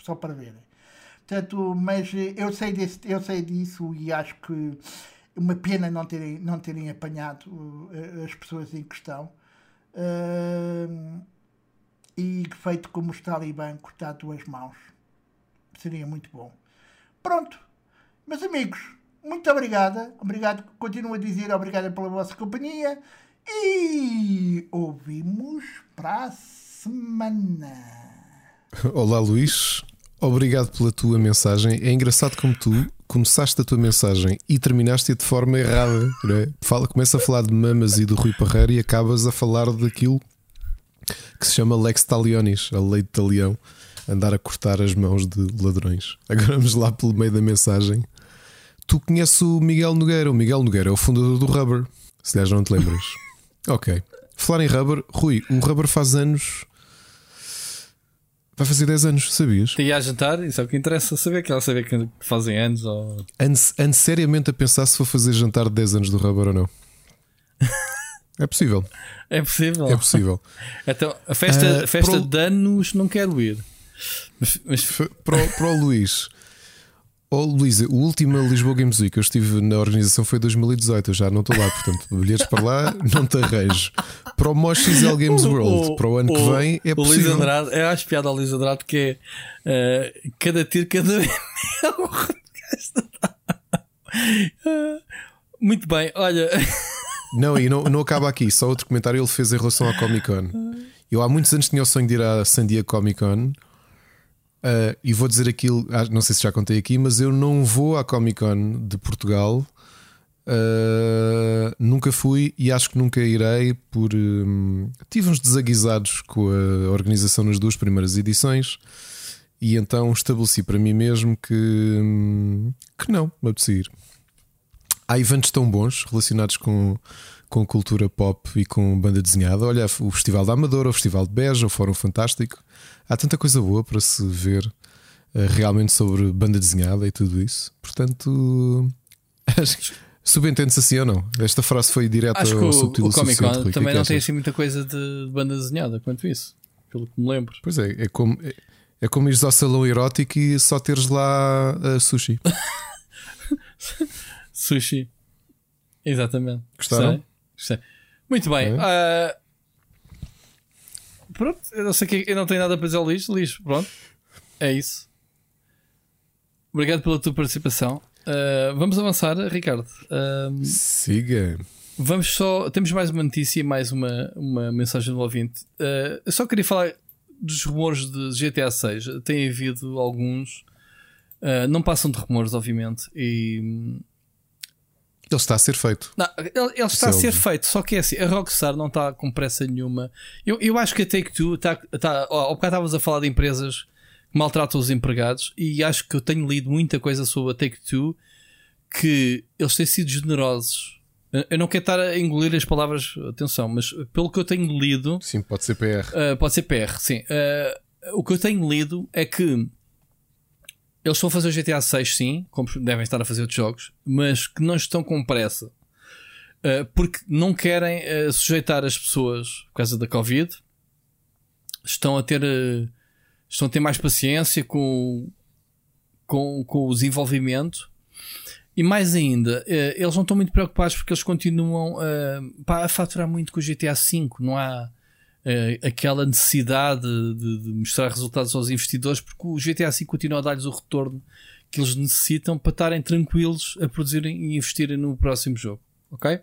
só para verem. Portanto, mas eu sei, desse, eu sei disso e acho que uma pena não terem, não terem apanhado uh, as pessoas em questão. Uh, e feito como os talibã cortar duas mãos. Seria muito bom. Pronto. Meus amigos, muito obrigada. Obrigado, continuo a dizer obrigada pela vossa companhia. E ouvimos para a semana. Olá, Luís. Obrigado pela tua mensagem. É engraçado como tu começaste a tua mensagem e terminaste de forma errada. É? Fala, começa a falar de mamas e do Rui Parreira e acabas a falar daquilo que se chama Lex Talionis, a lei de talião, andar a cortar as mãos de ladrões. Agora vamos lá pelo meio da mensagem. Tu conheces o Miguel Nogueira. O Miguel Nogueira é o fundador do Rubber. Se já não te lembras. Ok. Falar em Rubber, Rui, o Rubber faz anos Vai fazer 10 anos, sabias? Tem a jantar, isso é o que interessa saber, que ela saber que fazem anos ou. Ande seriamente a pensar se vou fazer jantar de 10 anos do Rubber ou não. É possível. É possível. É possível. então, a festa, uh, festa pro... de anos não quero ir. Mas, mas... Para, o, para o Luís, Oh, Luísa, o último Lisboa Games Week que eu estive na organização foi 2018, eu já não estou lá, portanto, bilhetes para lá não te arranjo. Para o Mosh XL Games World, o, para o ano o, que vem, é o possível. Luís Andrade, eu acho piada ao Luís Andrade que é uh, cada tiro, cada. Muito bem, olha. Não, e não, não acaba aqui, só outro comentário ele fez em relação à Comic Con. Eu há muitos anos tinha o sonho de ir à San Diego Comic Con Uh, e vou dizer aquilo, ah, não sei se já contei aqui, mas eu não vou à Comic Con de Portugal. Uh, nunca fui e acho que nunca irei por um, tive uns desaguisados com a organização nas duas primeiras edições e então estabeleci para mim mesmo que, um, que não, me ir. Há eventos tão bons relacionados com, com cultura pop e com banda desenhada. Olha, o Festival da Amadora, o Festival de Beja, o Fórum Fantástico há tanta coisa boa para se ver uh, realmente sobre banda desenhada e tudo isso. Portanto, subentende-se assim ou não. Esta frase foi direta acho ao subtil o Comic Con também não tem assim muita coisa de banda desenhada quanto isso, pelo que me lembro. Pois é, é como. É, é como ires ao salão erótico e só teres lá uh, sushi. Sushi. Exatamente. Gostaram? Gostei. Gostei. Muito bem. É. ah, pronto, eu não sei que eu não tenho nada para dizer ao lixo. Lixo, pronto. É isso. Obrigado pela tua participação. Ah, vamos avançar, Ricardo. Ah, Siga. Vamos só. Temos mais uma notícia e mais uma, uma mensagem do ouvinte. Uh, eu só queria falar dos rumores de GTA 6. Tem havido alguns. Uh, não passam de rumores, obviamente. E. Ele está a ser feito. Não, ele, ele está a Isso é ser feito, só que é assim, a Rockstar não está com pressa nenhuma. Eu, eu acho que a Take-Two está. está ó, Ao bocado estavas a falar de empresas que maltratam os empregados e acho que eu tenho lido muita coisa sobre a Take-Two que eles têm sido generosos. Eu- Eu não quero estar a engolir as palavras, atenção, mas pelo que eu tenho lido, Sim, pode ser PR. Uh, pode ser PR, sim. Uh, o que eu tenho lido é que eles estão a fazer o GTA 6, sim, como devem estar a fazer outros jogos, mas que não estão com pressa uh, porque não querem uh, sujeitar as pessoas por causa da Covid. Estão a ter, uh, estão a ter mais paciência com, com, com o desenvolvimento. E mais ainda, eles não estão muito preocupados porque eles continuam a faturar muito com o GTA V. Não há aquela necessidade de, de mostrar resultados aos investidores porque o GTA V continua a dar-lhes o retorno que eles necessitam para estarem tranquilos a produzirem e investirem no próximo jogo. Ok?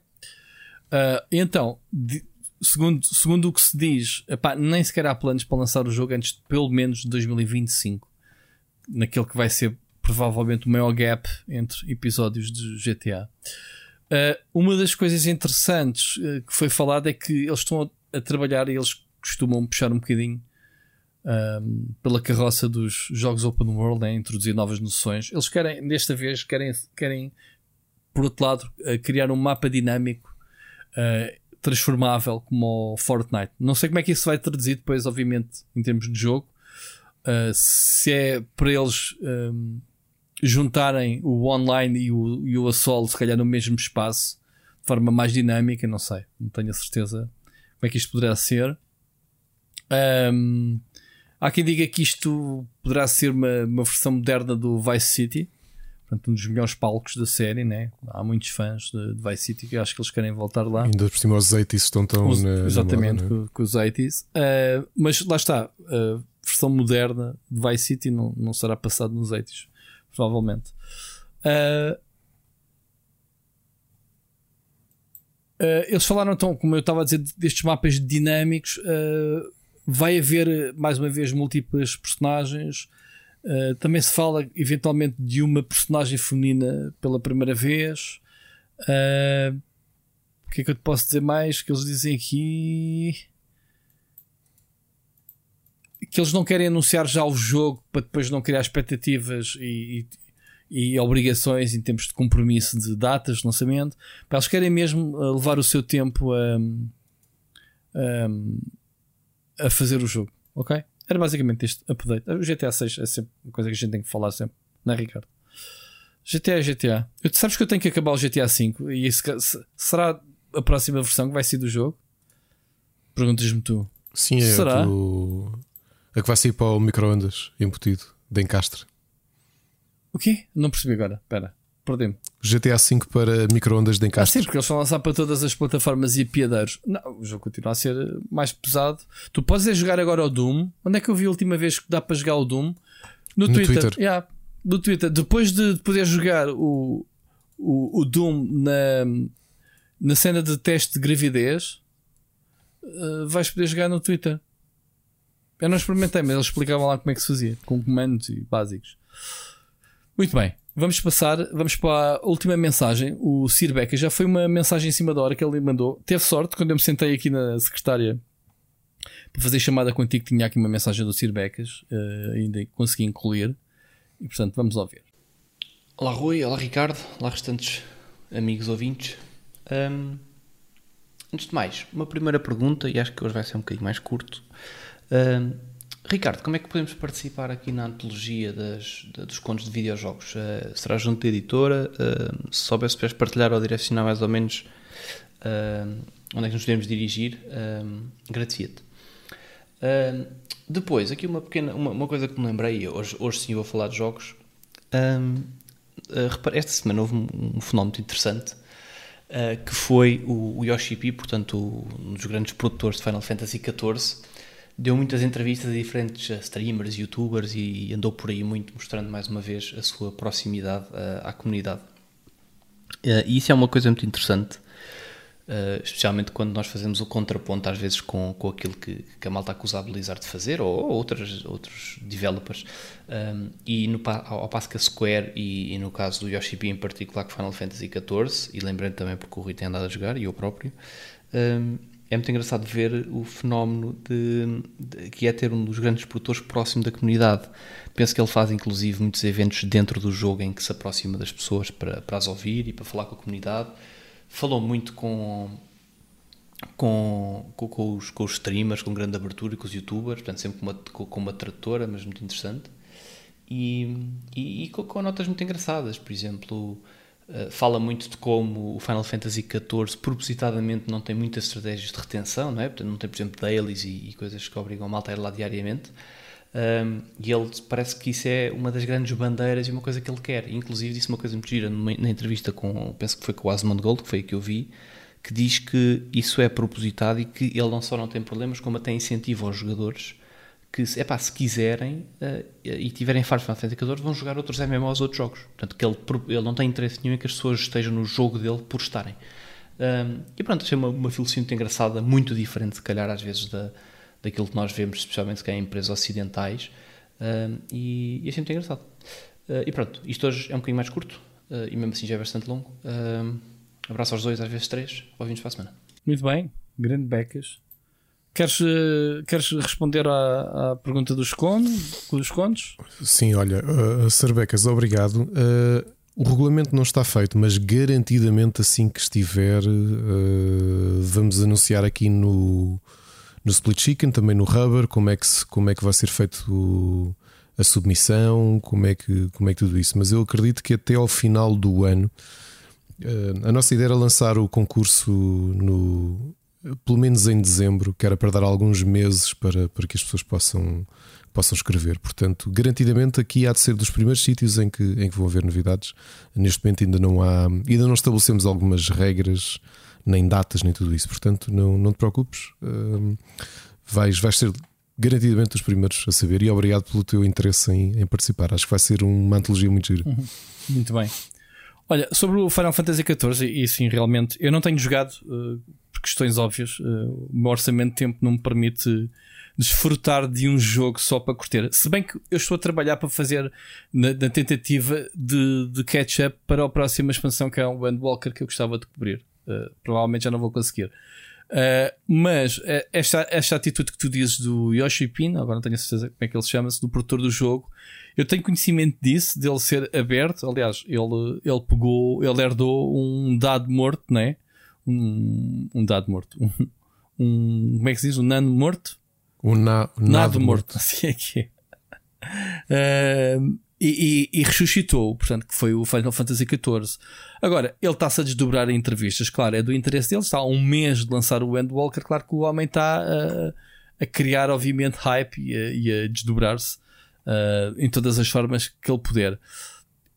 Ah, então, de- segundo, segundo o que se diz, epá, nem sequer há planos para lançar o jogo antes de pelo menos de 2025 naquele que vai ser provavelmente o maior gap entre episódios de GTA. Uh, uma das coisas interessantes uh, que foi falado é que eles estão a, a trabalhar e eles costumam puxar um bocadinho um, pela carroça dos jogos open world, né, introduzir novas noções. Eles querem, desta vez, querem, querem por outro lado, uh, criar um mapa dinâmico uh, transformável como o Fortnite. Não sei como é que isso vai traduzir depois, obviamente, em termos de jogo. Uh, se é para eles um, juntarem o online e o, e o assault, se calhar no mesmo espaço, de forma mais dinâmica, não sei, não tenho a certeza como é que isto poderá ser. Um, há quem diga que isto poderá ser uma, uma versão moderna do Vice City, portanto, um dos melhores palcos da série. Né? Há muitos fãs de, de Vice City que acho que eles querem voltar lá. Ainda por cima os 80 estão tão Os- na, na exatamente, moda, né? com, com os 80s. Uh, mas lá está, a versão moderna de Vice City não, não será passado nos 80s, provavelmente. Uh, uh, eles falaram então, como eu estava a dizer, destes mapas dinâmicos. uh, vai haver mais uma vez múltiplas personagens. Uh, também se fala eventualmente de uma personagem feminina pela primeira vez. O que é que eu te posso dizer mais? Que eles dizem aqui que eles não querem anunciar já o jogo para depois não criar expectativas e, e, e obrigações em termos de compromisso de datas de lançamento. Pá, Eles querem mesmo uh, levar o seu tempo a, a, a fazer o jogo, ok? Era basicamente este update. O GTA 6 é sempre uma coisa que a gente tem que falar sempre, não é, Ricardo? GTA GTA. Eu, sabes que eu tenho que acabar o GTA V e isso, se- será a próxima versão que vai ser do jogo? Perguntas-me tu. Sim, é Será? do- a que vai sair para o micro-ondas embutido de encastre. O quê? Não percebi agora. Espera, perdi-me. GTA V para micro-ondas de Ah, encastre. sim, porque eles a lançar para todas as plataformas e piadeiros. Não, o jogo continua a ser mais pesado. Tu podes é jogar agora o Doom. Onde é que eu vi a última vez que dá para jogar o Doom? No, No Twitter. Twitter. Yeah, no Twitter. Depois de poder jogar o, o, o Doom na, na cena de teste de gravidez, eh, vais poder jogar no Twitter. Eu não experimentei, mas eles explicavam lá como é que se fazia, com comandos e básicos. Muito bem, vamos passar, vamos para a última mensagem. O Sir Becker já foi uma mensagem em cima da hora que ele mandou. Teve sorte quando eu me sentei aqui na secretária para fazer chamada contigo, tinha aqui uma mensagem do Sir Becas, eh, ainda consegui incluir. E portanto, vamos ouvir. Olá Rui, olá Ricardo, olá restantes amigos ouvintes. Ahm, antes de mais, uma primeira pergunta, e acho que hoje vai ser um bocadinho mais curto. Ahm, Ricardo, como é que podemos participar aqui na antologia das, da- dos contos de videojogos? Ah, será junto da editora? Ah, se soubesse, puderes partilhar ou direcionar mais ou menos ah, onde é que nos podemos dirigir, um, agradecia-te. Ah, depois, aqui uma pequena uma, uma coisa que me lembrei, hoje, hoje sim vou falar de jogos. Esta semana houve um, um fenómeno interessante uh, que foi o, o Yoshi P, portanto, um dos grandes produtores de Final Fantasy XIV, deu muitas entrevistas a diferentes streamers, youtubers e, andou por aí muito mostrando mais uma vez a sua proximidade uh, à comunidade. e isso é uma coisa muito interessante Uh, especialmente quando nós fazemos o contraponto às vezes com, com aquilo que, que a malta acusa a Blizzard de fazer ou, ou outras, outros developers um, e no, ao, passo que a Square e, e, no caso do Yoshi P em particular com Final Fantasy XIV e lembrando também porque o Rui tem andado a jogar e eu próprio um, é muito engraçado ver o fenómeno de, de, que é ter um dos grandes produtores próximo da comunidade penso que ele faz inclusive muitos eventos dentro do jogo em que se aproxima das pessoas para, para as ouvir e para falar com a comunidade falou muito com, com, com, com, os, com os streamers, com grande abertura e com os youtubers, portanto, sempre com uma, com uma tradutora, mas muito interessante. E, e, e com, com, notas muito engraçadas, por exemplo, uh, fala muito de como o Final Fantasy XIV propositadamente não tem muitas estratégias de retenção, não é? Portanto, não tem, por exemplo, dailies e, e coisas que obrigam malta a ir lá diariamente. Um, e ele parece que isso é uma das grandes bandeiras e uma coisa que ele quer. Inclusive disse uma coisa muito gira numa, na entrevista com, penso que foi com o Asmund Gold, que foi a que eu vi, que diz que isso é propositado e que ele não só não tem problemas, como até incentiva aos jogadores que, epá, se quiserem uh, e tiverem fardos Final Fantasy vão jogar outros MMOs, outros jogos. Portanto, que ele, ele não tem interesse nenhum em que as pessoas estejam no jogo dele por estarem. Um, e pronto, achei uma, uma filosofia muito engraçada, muito diferente, se calhar, às vezes, da daquilo que nós vemos, especialmente que é em empresas ocidentais, uh, e, e é sempre engraçado. Uh, e pronto, isto hoje é um bocadinho mais curto, uh, e mesmo assim já é bastante longo. abraço aos dois, às vezes três, ouvimos para a semana. Muito bem, grande becas. Queres, queres responder à, à pergunta dos contos, dos contos? Sim, olha, uh, obrigado. Uh, o regulamento não está feito, mas garantidamente assim que estiver, uh, vamos anunciar aqui no, no split chicken, também no rubber, como é que, como é que vai ser feito o, a submissão, como é, que, como é que tudo isso. Mas eu acredito que até ao final do ano a nossa ideia era lançar o concurso no pelo menos em dezembro, que era para dar alguns meses para, para que as pessoas possam, possam escrever. Portanto, garantidamente aqui há de ser dos primeiros sítios em que, em que vão haver novidades. Neste momento ainda não há, ainda não estabelecemos algumas regras nem datas, nem tudo isso. Portanto, não, não te preocupes, vais, vais ser garantidamente os primeiros a saber. E obrigado pelo teu interesse em, em participar. Acho que vai ser uma antologia muito gira. Uhum. Muito bem. Olha, sobre o Final Fantasy XIV, e sim, realmente, eu não tenho jogado uh, questões óbvias. Uh, o meu orçamento de tempo não me permite desfrutar de um jogo só para curtir. Se bem que eu estou a trabalhar para fazer na, na tentativa de, de catch-up para a próxima expansão, que é o Endwalker, que eu gostava de cobrir. Uh, provavelmente já não vou conseguir. Uh, mas esta, esta atitude que tu dizes do Yoshi Pin, agora não tenho certeza como é que ele se chama-se, do produtor do jogo, eu tenho conhecimento disso, dele ser aberto. Aliás, ele, ele pegou, ele herdou um dado morto, né? Um, um dado morto. Um, um, como é que se diz? Um nano morto? Um, na, um nado, morto. morto. Assim é que é. Uh, e, e, e, ressuscitou, portanto, que foi o Final Fantasy XIV. Agora, ele está-se a desdobrar em entrevistas, claro, é do interesse dele, está há um mês de lançar o Endwalker, claro que o homem está a, a criar, obviamente, hype e a, a desdobrar-se uh, em todas as formas que ele puder.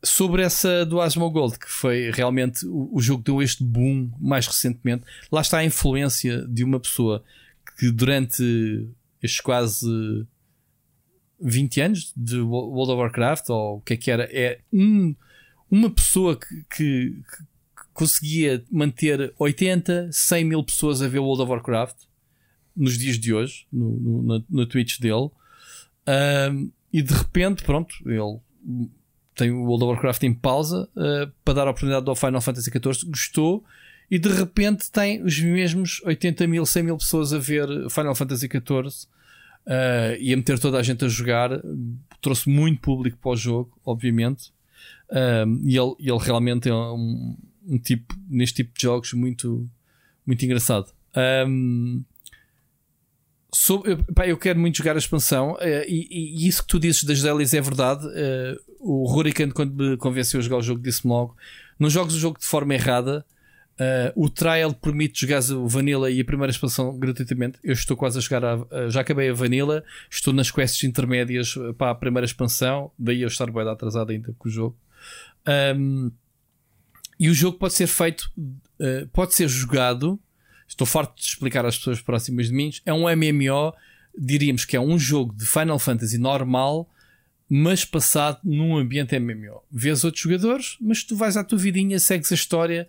Sobre essa do Asmongold, que foi realmente o, o jogo que deu este boom mais recentemente, lá está a influência de uma pessoa que durante estes quase 20 anos de World of Warcraft, ou o que é que era, é um, uma pessoa que, que, que, conseguia manter 80, 100 mil pessoas a ver World of Warcraft nos dias de hoje, no, no, na, Twitch dele. Um, e de repente, pronto, ele tem o World of Warcraft em pausa uh, para dar a oportunidade ao Final Fantasy XIV, gostou. E de repente tem os mesmos 80 mil, 100 mil pessoas a ver Final Fantasy XIV uh, e a meter toda a gente a jogar. Trouxe muito público para o jogo, obviamente. Um, e ele, ele realmente é um, um, tipo, neste tipo de jogos, muito, muito engraçado. Um, eu, pá, eu quero muito jogar a expansão uh, e, e, isso que tu dizes das dailies é verdade. Uh, o Hurricane, quando me convenceu a jogar o jogo, disse-me logo: não jogues o jogo de forma errada. Uh, o trial permite jogar o Vanilla e a primeira expansão gratuitamente. Eu estou quase a jogar, a, já acabei a Vanilla, estou nas quests intermédias para a primeira expansão, daí eu estar bem atrasado ainda com o jogo. Um, e o jogo pode ser feito, uh, pode ser jogado. Estou farto de explicar às pessoas próximas de mim. É um MMO, diríamos que é um jogo de Final Fantasy normal, mas passado num ambiente MMO. Vês outros jogadores, mas tu vais à tua vidinha, segues a história.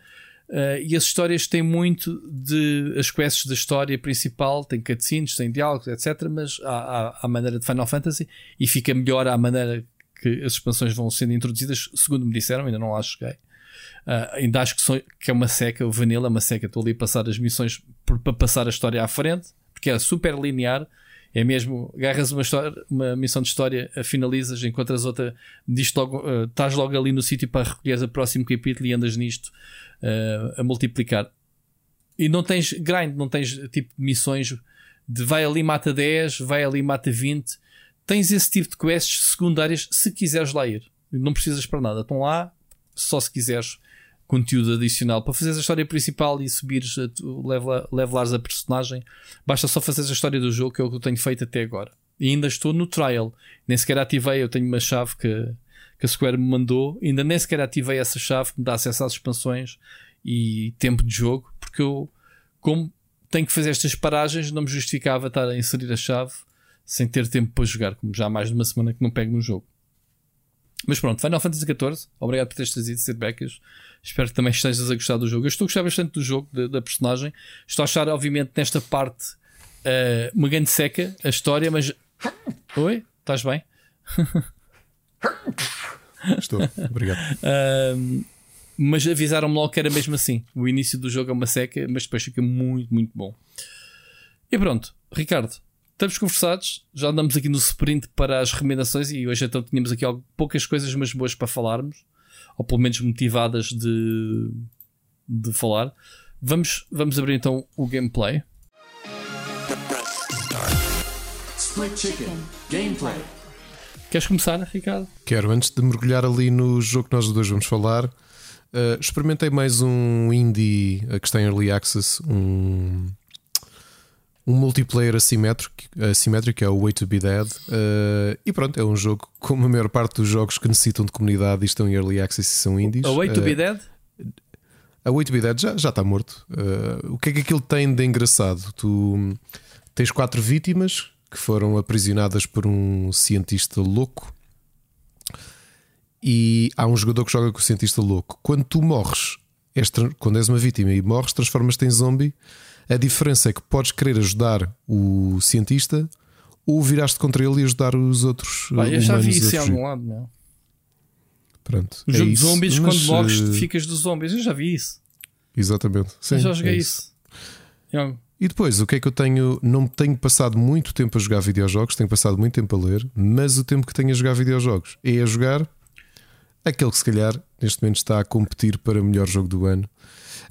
Uh, e as histórias têm muito de. As quests da história principal, tem cutscenes, tem diálogos, etc. Mas há, maneira de Final Fantasy e fica melhor à maneira que as expansões vão sendo introduzidas, segundo me disseram, ainda não lá cheguei. Uh, ainda acho que, sou, que é uma seca, o Vanilla é uma seca. Estou ali a passar as missões para passar a história à frente, porque é super linear. É mesmo, agarras uma, história, uma missão de história, a finalizas, encontras outra, diz logo, uh, estás logo ali no sítio para recolher o próximo capítulo e andas nisto uh, a multiplicar. E não tens grind, não tens tipo missões de vai ali mata 10, vai ali mata 20. Tens esse tipo de quests secundárias se quiseres lá ir. Não precisas para nada. Estão lá só se quiseres conteúdo adicional para fazeres a história principal e subires, level, levelares a personagem. Basta só fazeres a história do jogo, que é o que eu tenho feito até agora. E ainda estou no trial. Nem sequer ativei, eu tenho uma chave que que a Square me mandou. Ainda nem sequer ativei essa chave que me dá acesso às expansões e tempo de jogo, porque eu, como tenho que fazer estas paragens, não me justificava estar a inserir a chave sem ter tempo para jogar, como já há mais de uma semana que não pego no jogo. Mas pronto, Final Fantasy XIV, obrigado por teres trazido feedbacks. Espero que também estejas a gostar do jogo. Eu estou a gostar bastante do jogo, da, da personagem. Estou a achar, obviamente, nesta parte uh, uma grande seca a história, mas. Oi? Estás bem? Estou, obrigado. Uh, mas avisaram-me logo que era mesmo assim. O início do jogo é uma seca, mas depois fica muito, muito bom. E pronto, Ricardo, estamos conversados. Já andamos aqui no sprint para as recomendações e hoje então tínhamos aqui poucas coisas, mas boas para falarmos, ou pelo menos motivadas de, de falar. Vamos, vamos abrir então o gameplay. Split Chicken Gameplay. Queres começar, Ricardo? Quero, antes de mergulhar ali no jogo que nós dois vamos falar, uh, experimentei mais um indie uh, que está em Early Access, um, um multiplayer assimétrico, assimétrico, é o Way to Be Dead. Uh, e pronto, é um jogo como a maior parte dos jogos que necessitam de comunidade e estão em Early Access e são indies. A Way to Be Dead? A Way to Be Dead já, já está morto. o que é que aquilo tem de engraçado? Tu tens quatro vítimas que foram aprisionadas por um cientista louco. E há um jogador que joga com o cientista louco. Quando tu morres, és, quando és uma vítima e morres, transformas-te em zombie. A diferença é que podes querer ajudar o cientista ou viraste contra ele e ajudar os outros. Bah, eu já vi isso em algum lado, meu. Pronto. O é jogo de zombies, Mas, quando morres, uh... ficas dos zombies. Eu já vi isso. Exatamente. Sim, eu já joguei é isso. isso. E depois, o que é que eu tenho? Não tenho passado muito tempo a jogar videojogos, tenho passado muito tempo a ler, mas o tempo que tenho a jogar videojogos é a jogar aquele que se calhar neste momento está a competir para o melhor jogo do ano.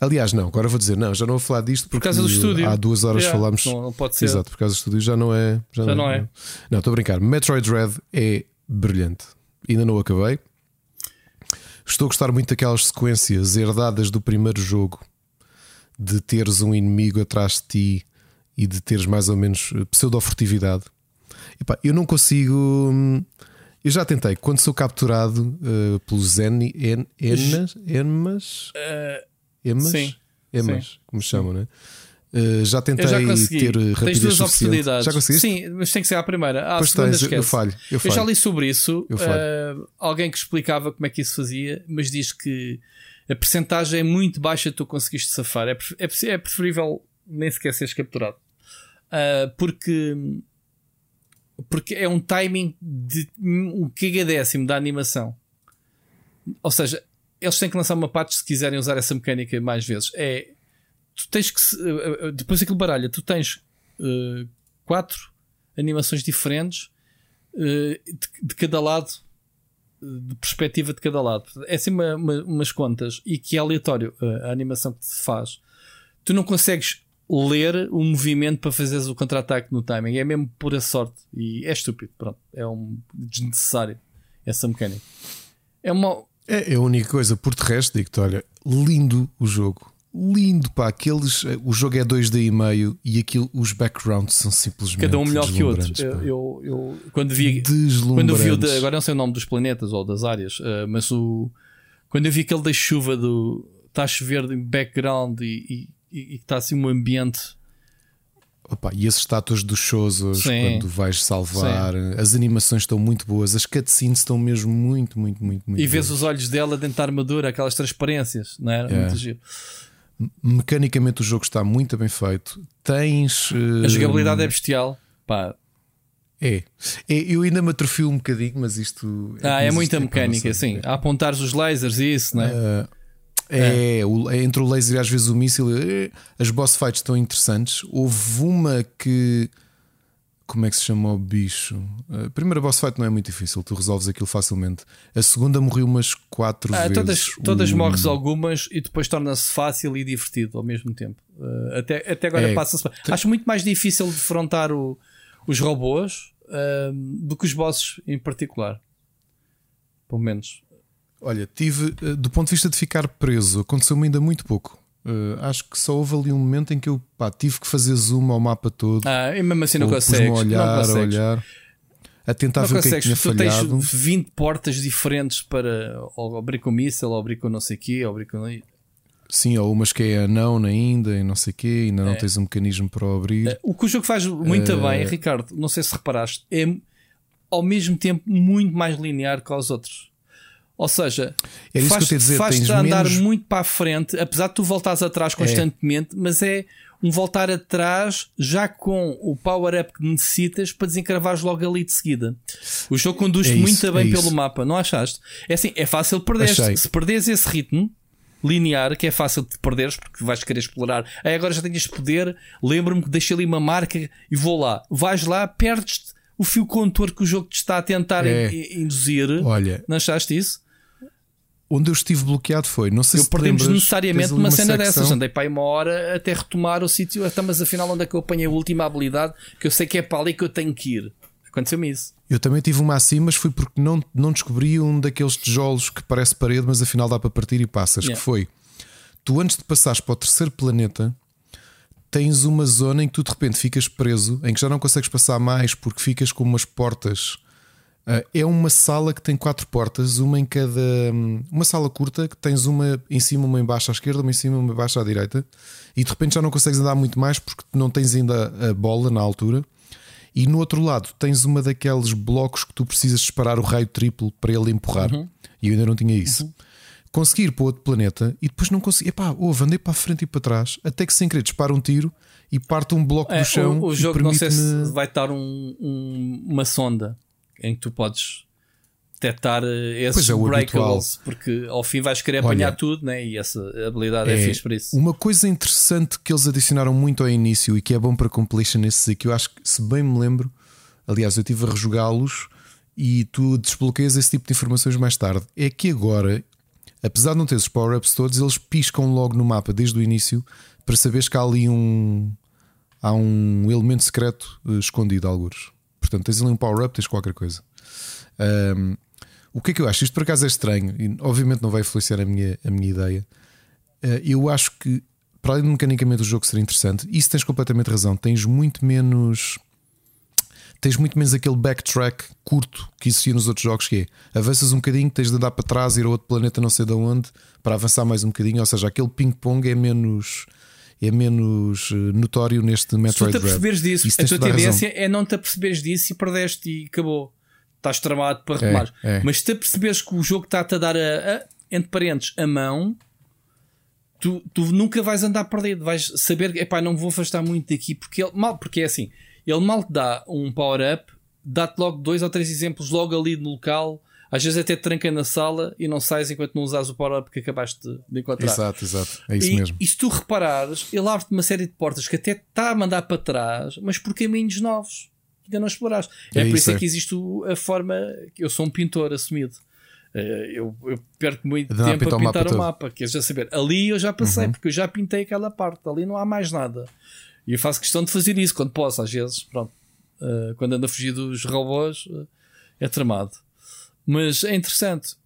Aliás, não, agora vou dizer, não, já não vou falar disto porque por causa do estúdio. há duas horas yeah, falámos. Não, não, pode ser. Exato, por causa do estúdio já não é. Já, já não, não, é. Não, estou a brincar. Metroid Dread é brilhante. Ainda não acabei. Estou a gostar muito daquelas sequências herdadas do primeiro jogo de teres um inimigo atrás de ti e de teres mais ou menos eh, pseudo-furtividade. Eu não consigo. Hum, eu já tentei, quando sou capturado uh, pelos en, en, enas, enmas, uh, emas, sim, emas, sim. como chamam, né? Uh, já tentei já ter rapidez Tens duas oportunidades. Já conseguiste? Sim, mas tem que ser a primeira. Ah, pois a tens, eu falho, eu falho. Eu já li sobre isso. Uh, alguém que explicava como é que isso fazia, mas diz que a percentagem é muito baixa tu conseguiste safar. É, é, é preferível nem sequer seres capturado. Uh, porque porque é um timing de um gigadécimo da animação. Ou seja, eles têm que lançar uma patch se quiserem usar essa mecânica mais vezes. É tu tens que uh, depois aquilo baralha, tu tens uh, quatro animações diferentes de, de, cada lado, de perspectiva de cada lado. É assim uma, uma, umas contas e que é aleatório a animação que se faz. Tu não consegues ler o movimento para fazeres o contra-ataque no timing. É mesmo pura sorte. E é estúpido. Pronto. É um desnecessário essa mecânica. É uma. É, é a única coisa. Por de resto, digo-te: olha, lindo o jogo. Lindo, pá. Aqueles, o jogo é 2D e meio e aquilo, os backgrounds são simplesmente. Cada um melhor que outro. Eu, eu, eu, quando vi. Quando vi o de, agora não sei o nome dos planetas ou das áreas, uh, mas o quando eu vi aquele da chuva do. Está a chover em background e, e, e está assim um ambiente. Opa, e as estátuas dos Shozos Sim. quando vais salvar, as animações estão muito boas, as cutscenes estão mesmo muito, muito, muito, muito E vês boas. os olhos dela dentro da armadura, aquelas transparências, não é? É. Muito giro. Mecanicamente o jogo está muito bem feito. Tens. A eh, jogabilidade é bestial. Pá, É. É, Eu ainda me atrofio um bocadinho, mas isto. Ah, é muita não mecânica, sim. A apontar os lasers e isso, não é? É, o- é entre o laser e às vezes o míssil. é, As boss fights estão interessantes. Houve uma que. Como é que se chama o bicho? A primeira boss fight não é muito difícil, tu resolves aquilo facilmente. A segunda morri umas quatro Ah, vezes. todas todas O- morres algumas e depois torna-se fácil e divertido ao mesmo tempo. Uh, até, até agora É. passa-se. Acho muito mais difícil defrontar o- os robôs uh, do que os bosses em particular. Pelo menos. Olha, tive, eh, do ponto de vista de ficar preso, aconteceu-me ainda muito pouco. Eh, acho que só houve ali um momento em que eu pá, tive que fazer zoom ao mapa todo. Ah, e mesmo assim não consegues. a olhar, não a consegues. olhar, a tentar Não ver o que é que consegues, tinha tu tens falhado. 20 portas diferentes para ou abrir com míssel, ou abrir com não sei o quê, ou abrir com. Sim, ou umas que é anão ainda e não sei o quê, ainda não É. tens um mecanismo para o abrir. O que o jogo faz muito Eh, bem, Ricardo, não sei se reparaste, é ao mesmo tempo muito mais linear que os outros. Ou seja, Era isso que eu te ia dizer, faz-te tens andar menos- muito para a frente, apesar de tu voltares atrás constantemente, mas é um voltar atrás já com o power-up que necessitas para desencravares logo ali de seguida. O jogo conduz-te É muito bem é pelo isso. mapa, não achaste? É assim, é fácil perder. Se perderes esse ritmo linear, que é fácil de perderes porque vais querer explorar. Aí agora já tenho este poder, lembro-me que deixei ali uma marca e vou lá. Vais lá, perdes o fio condutor que o jogo te está a tentar É. in- in- induzir. Olha, Não achaste isso? Onde eu estive bloqueado foi, não sei Eu se lembras, necessariamente numa uma cena secção- dessas. Andei para aí uma hora até retomar o sítio. Até, mas afinal, onde é que eu apanhei a última habilidade? Que eu sei que é para ali que eu tenho que ir. Aconteceu-me isso. Eu também tive uma assim, mas foi porque não, não descobri um daqueles tijolos que parece parede, mas afinal dá para partir e passas. Yeah. Que foi tu, antes de passares para o terceiro planeta, tens uma zona em que tu de repente ficas preso, em que já não consegues passar mais porque ficas com umas portas. É uma sala que tem quatro portas, uma em cada. Uma sala curta que tens uma em cima, uma embaixo à esquerda, uma em cima, uma embaixo à direita, e de repente já não consegues andar muito mais porque não tens ainda a bola na altura. E no outro lado tens uma daqueles blocos que tu precisas disparar o raio triplo para ele empurrar. E eu ainda não tinha isso. Consegui ir para outro planeta e depois não consegui. Epá, houve, andei para a frente e para trás, até que sem querer dispara um tiro e parte um bloco É, do chão. o, o jogo não sei se vai estar um- um- uma sonda em que tu podes detectar eh, esses é, breakables, porque ao fim vais querer Olha, apanhar tudo, né? e essa habilidade é, É, fixe para isso. Uma coisa interessante que eles adicionaram muito ao início e que é bom para completion nesses aqui, eu acho que, se bem me lembro, aliás, eu estive a rejogá-los e tu desbloqueias esse tipo de informações mais tarde. É que agora, apesar de não ter os power-ups todos, eles piscam logo no mapa desde o início para saberes que há ali um. Há um elemento secreto eh, escondido, alguns. Portanto, tens ali um power-up, tens qualquer coisa. Ahm, o que é que eu acho? Isto por acaso é estranho e obviamente não vai influenciar a minha, a minha ideia. Eh, eu acho que, para além de mecanicamente o jogo ser interessante, isso tens completamente razão. Tens muito menos. Tens muito menos aquele backtrack curto que existia nos outros jogos, que é avanças um bocadinho, tens de andar para trás, ir a outro planeta não sei de onde, para avançar mais um bocadinho. Ou seja, aquele ping-pong é menos. É menos eh, notório neste Se tu Metroid te aperceberes disso, Isso a tua toda razão. tendência é não te aperceberes disso e perdeste e acabou. Estás tramado para retomar. é. Mas se te aperceberes que o jogo está-te a dar a, a- entre parentes a mão, tu, tu nunca vais andar perdido. Vais saber que epá, não me vou afastar muito daqui porque ele mal, porque é assim, ele mal te dá um power-up, dá-te logo dois ou três exemplos logo ali no local. Às vezes até te tranca na sala e não sais enquanto não usas o power-up que acabaste de, de encontrar. Exato, exato. É isso e, mesmo. e se tu reparares, ele abre-te uma série de portas que até está a mandar para trás, mas por caminhos novos. que Ainda não exploraste. É, É por isso, é é. que existe a forma. que Eu sou um pintor assumido. Eh, Eu, eu perco muito a tempo a pintar o mapa o mapa. Queres já saber? Ali eu já passei, porque eu já pintei aquela parte. Ali não há mais nada. E eu faço questão de fazer isso quando posso, às vezes. Pronto. Eh, quando ando a fugir dos robôs, eh, é tramado. Mas é interessante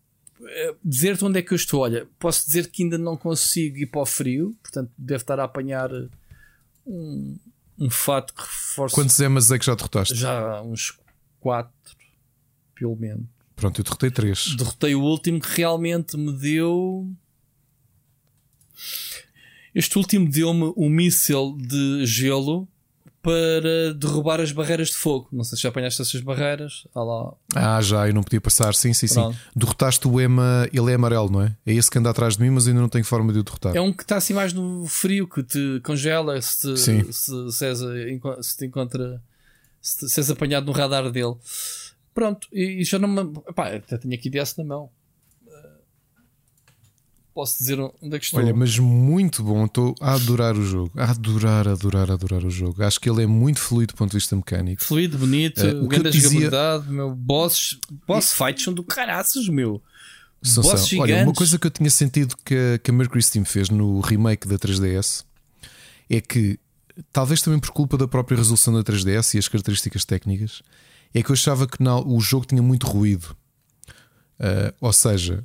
eh, dizer-te onde é que eu estou. Olha, posso dizer que ainda não consigo ir para o frio, portanto, devo estar a apanhar eh, um, um fato que reforce Quantos emas é que já derrotaste? já uns 4, pelo menos. Pronto, eu derrotei três. Derrotei o último que realmente me deu. Este último deu-me um míssil de gelo para derrubar as barreiras de fogo. Não sei se já apanhaste essas barreiras. Ah, lá. ah já, eu não podia passar. Sim, sim, Pronto. sim. Derrotaste o Ema, ele é amarelo, não é? É esse que anda atrás de mim, mas ainda não tenho forma de o derrotar. É um que está assim mais no frio, que te congela se, te, Sim. se, se, és, se te encontra, se, te- se és apanhado no radar dele. Pronto, e, e já não me. Pá, até tenho aqui DS na mão. Posso dizer onde é que estou? Olha, mas muito bom. Estou a adorar o jogo. A adorar, adorar, adorar o jogo. Acho que ele é muito fluido do ponto de vista mecânico. Fluido, bonito, Eh, o grande dizia- jogabilidade, meu. Bosses, boss fights são do caraças, meu. São- Bosses são. Olha, uma coisa que eu tinha sentido que, a- que a Mercury Steam fez no remake da 3DS é que, talvez também por culpa da própria resolução da 3DS e as características técnicas, é que eu achava que na- o jogo tinha muito ruído. Ah, ou seja,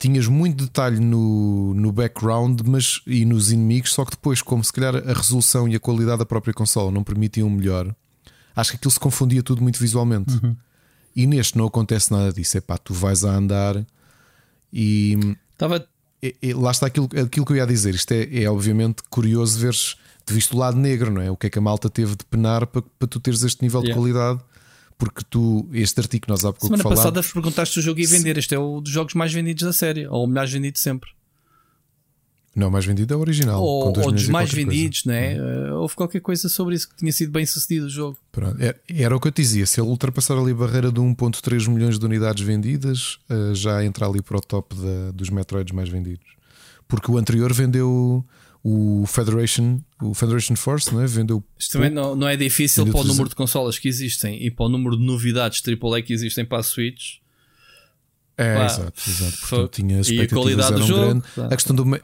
tinhas muito detalhe no, no background mas, e nos inimigos, só que depois, como se calhar a resolução e a qualidade da própria consola não permitiam melhor, acho que aquilo se confundia tudo muito visualmente. E neste não acontece nada disso. É pá, tu vais a andar e Estava é- é- lá está aquilo, aquilo que eu ia dizer. Isto é, é obviamente curioso veres de visto o lado negro, não é? O que é que a malta teve de penar para, para tu teres este nível de Yeah. qualidade. Porque tu, este artigo que nós há pouco Semana falámos, passada perguntaste se o jogo ia vender. Este é um dos jogos mais vendidos da série, ou o mais vendido sempre. não, o mais vendido é o original. ou ou dos mais qualquer coisa. vendidos, né? Eh, houve qualquer coisa sobre isso que tinha sido bem sucedido o jogo. Pronto, é- Era o que eu te dizia. Se ele ultrapassar ali a barreira de 1,3 milhões de unidades vendidas, eh, já entra ali para o top da- dos Metroids mais vendidos. Porque o anterior vendeu o Federation, o Federation Force, não é? Vendeu Isto também não, não é difícil para o 300. número de consolas que existem e para o número de novidades AAA que existem para a Switch. É, exato, exato. foi- Portanto, tinha e a qualidade do jogo, grandes. tá. A questão do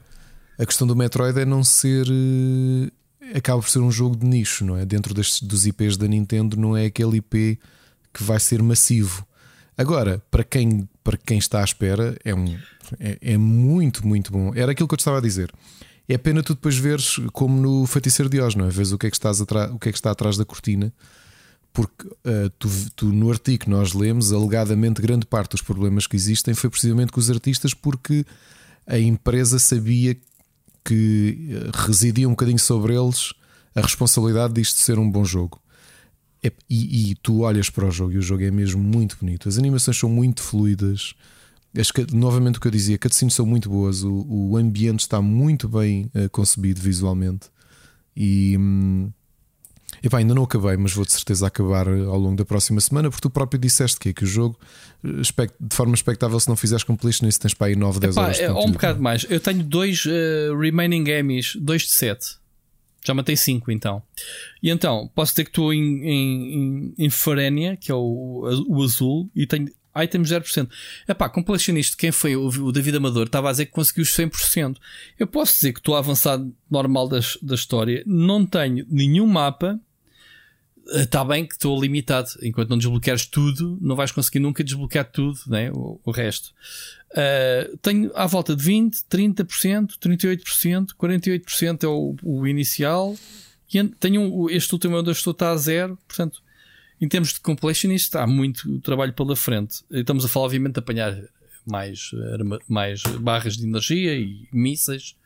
a questão do Metroid é não ser eh, acaba por ser um jogo de nicho, não é? Dentro destes, dos IPs da Nintendo não é aquele IP que vai ser massivo. Agora, para quem, para quem está à espera, é, um, é, é muito, muito bom. Era aquilo que eu te estava a dizer. É pena tu depois veres como no Feiticeiro de Oz, não é? Vês o que é que, estás o que, é que está atrás da cortina porque eh, tu, tu, no artigo que nós lemos, alegadamente grande parte dos problemas que existem foi precisamente com os artistas, porque a empresa sabia que eh, residia um bocadinho sobre eles a responsabilidade disto ser um bom jogo. E, e tu olhas para o jogo e o jogo é mesmo muito bonito. As animações são muito fluidas. Ca- novamente o que eu dizia, cutscenes são muito boas. O, o ambiente está muito bem eh, concebido visualmente. E hum, epá, ainda não acabei, mas vou de certeza acabar eh, ao longo da próxima semana, porque tu próprio disseste que, é que o jogo, eh, de forma expectável, se não fizeres completion, isso tens para aí 9, 10 Epá, horas de é, ou um conteúdo. bocado mais. Eu tenho dois eh, remaining Emmys, dois de sete. Já matei cinco então. E então, posso dizer que estou em, em, em, em Farénia, que é o, o azul, e tenho items 0%. Epá, completionista, quem foi o, David Amador, estava a dizer que conseguiu os 100%. Eu posso dizer que estou a avançar normal das, da história, não tenho nenhum mapa. Está bem que estou limitado. Enquanto não desbloqueares tudo, não vais conseguir nunca desbloquear tudo, né? o, o resto. Uh, tenho à volta de 20, 30%, 38%, 48% é o, o inicial. E tenho este último onde eu estou está a zero. Portanto, em termos de completionist, há muito trabalho pela frente. Estamos a falar, obviamente, de apanhar mais, mais barras de energia e mísseis.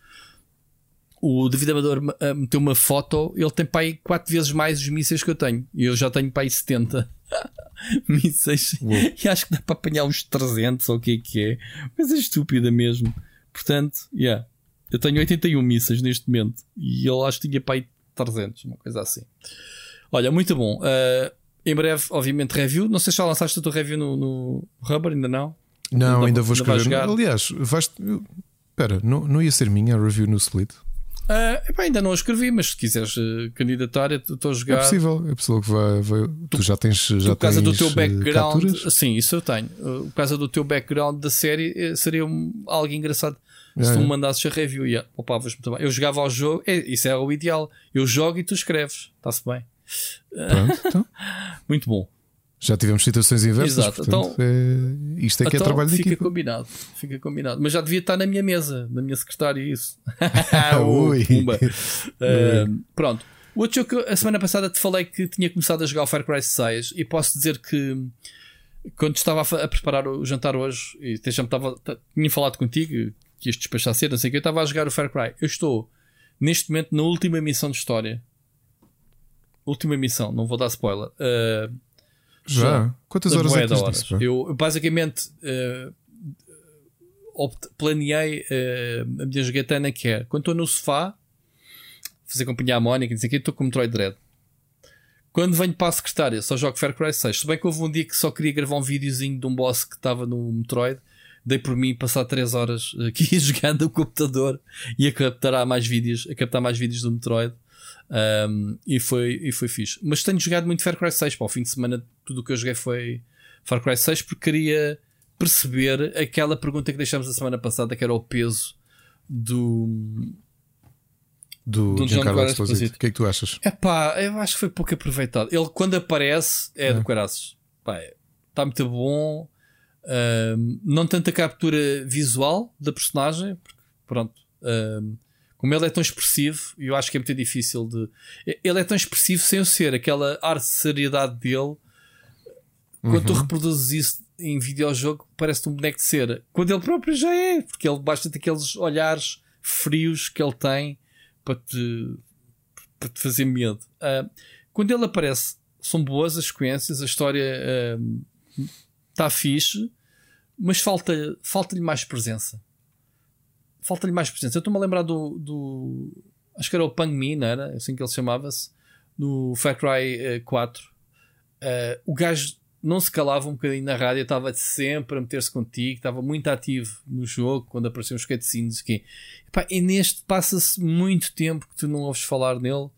O David Amador ah, meteu uma foto, ele tem para aí 4 vezes mais os mísseis que eu tenho. E eu já tenho para aí 70 mísseis. E acho que dá para apanhar uns 300 ou o que é que é. Mas é estúpida mesmo. Portanto, yeah. Eu tenho 81 mísseis neste momento. E ele acho que tinha para aí 300, uma coisa assim. Olha, muito bom. Ah, em breve, obviamente, review. Não sei se já lançaste a tua review no, no Rubber, ainda não? Não, Ainda- ainda vou escrever. jogar? Aliás, vais. Espera, não, não ia ser minha a review no Split? Ah, epá, ainda não a escrevi, mas se quiseres eh, candidatar, estou a É jogar. possível, é possível que vai. vai- tu, já tens. Tu, Já por causa do teu eh, background, capturas? sim, isso eu tenho. Uh, Por causa do teu background da série, seria um- algo engraçado se Yeah, tu me yeah. mandasses a review. Yeah, poupavas muito bem. Eu jogava ao jogo, é, isso é o ideal. Eu jogo e tu escreves, está-se bem. Pronto, então. Muito bom. Já tivemos situações inversas. Exato, Portanto, é, isto é que é Então, trabalho de fica equipa. combinado, fica combinado. Mas já devia estar na minha mesa, na minha secretária, isso. Ui. Pumba. Uh, pronto. O outro jogo que a semana passada te falei que tinha começado a jogar o Far Cry 6 e posso dizer que quando estava a, preparar o jantar hoje, e já me estava, tinha falado contigo que ias despachar cedo, não sei o que, eu estava a jogar o Far Cry. Eu estou neste momento na última missão de história. Última missão, não vou dar spoiler. Uh, Já? Quantas horas é que horas. disso? Eu basicamente uh, opt- planeei uh, a minha jogatana que é quando estou no sofá, fazer companhia à Mónica, o que, estou com o Metroid Dread. Quando venho para a secretária, só jogo Far Cry 6. Se bem que houve um dia que só queria gravar um videozinho de um boss que estava no Metroid, dei por mim passar 3 horas aqui jogando o computador e a captar mais vídeos, a captar mais vídeos do Metroid. Um, e, foi, e foi fixe. Mas tenho jogado muito Far Cry 6. Para o fim de semana, tudo o que eu joguei foi Far Cry 6 porque queria perceber aquela pergunta que deixámos a semana passada, que era o peso do. Do, do Giancarlo Giancarlo Esposito. O que é que tu achas? É pá, eu acho que foi pouco aproveitado. Ele, quando aparece, é, do caraças. Pá, está muito bom. Ahm, não tanta captura visual da personagem, porque, pronto. ahm, como ele é tão expressivo, eu acho que é muito difícil de. Ele é tão expressivo sem o ser, aquela arte de seriedade dele. Quando tu reproduzes isso em videojogo, parece-te um boneco de cera. Quando ele próprio já é, porque ele basta ter aqueles olhares frios que ele tem para te, para te fazer medo. Ah, quando ele aparece, são boas as sequências, a história está fixe, mas falta- falta-lhe mais presença. Falta-lhe mais presença. Eu estou-me a lembrar do, do- Acho que era o Pang Mi, não era? Assim que ele chamava-se. No Far Cry eh, 4. Ah, o gajo não se calava um bocadinho na rádio, estava sempre a meter-se contigo, estava muito ativo no jogo quando apareciam os cutscenes. Que, Epá, e neste passa-se muito tempo que tu não ouves falar nele.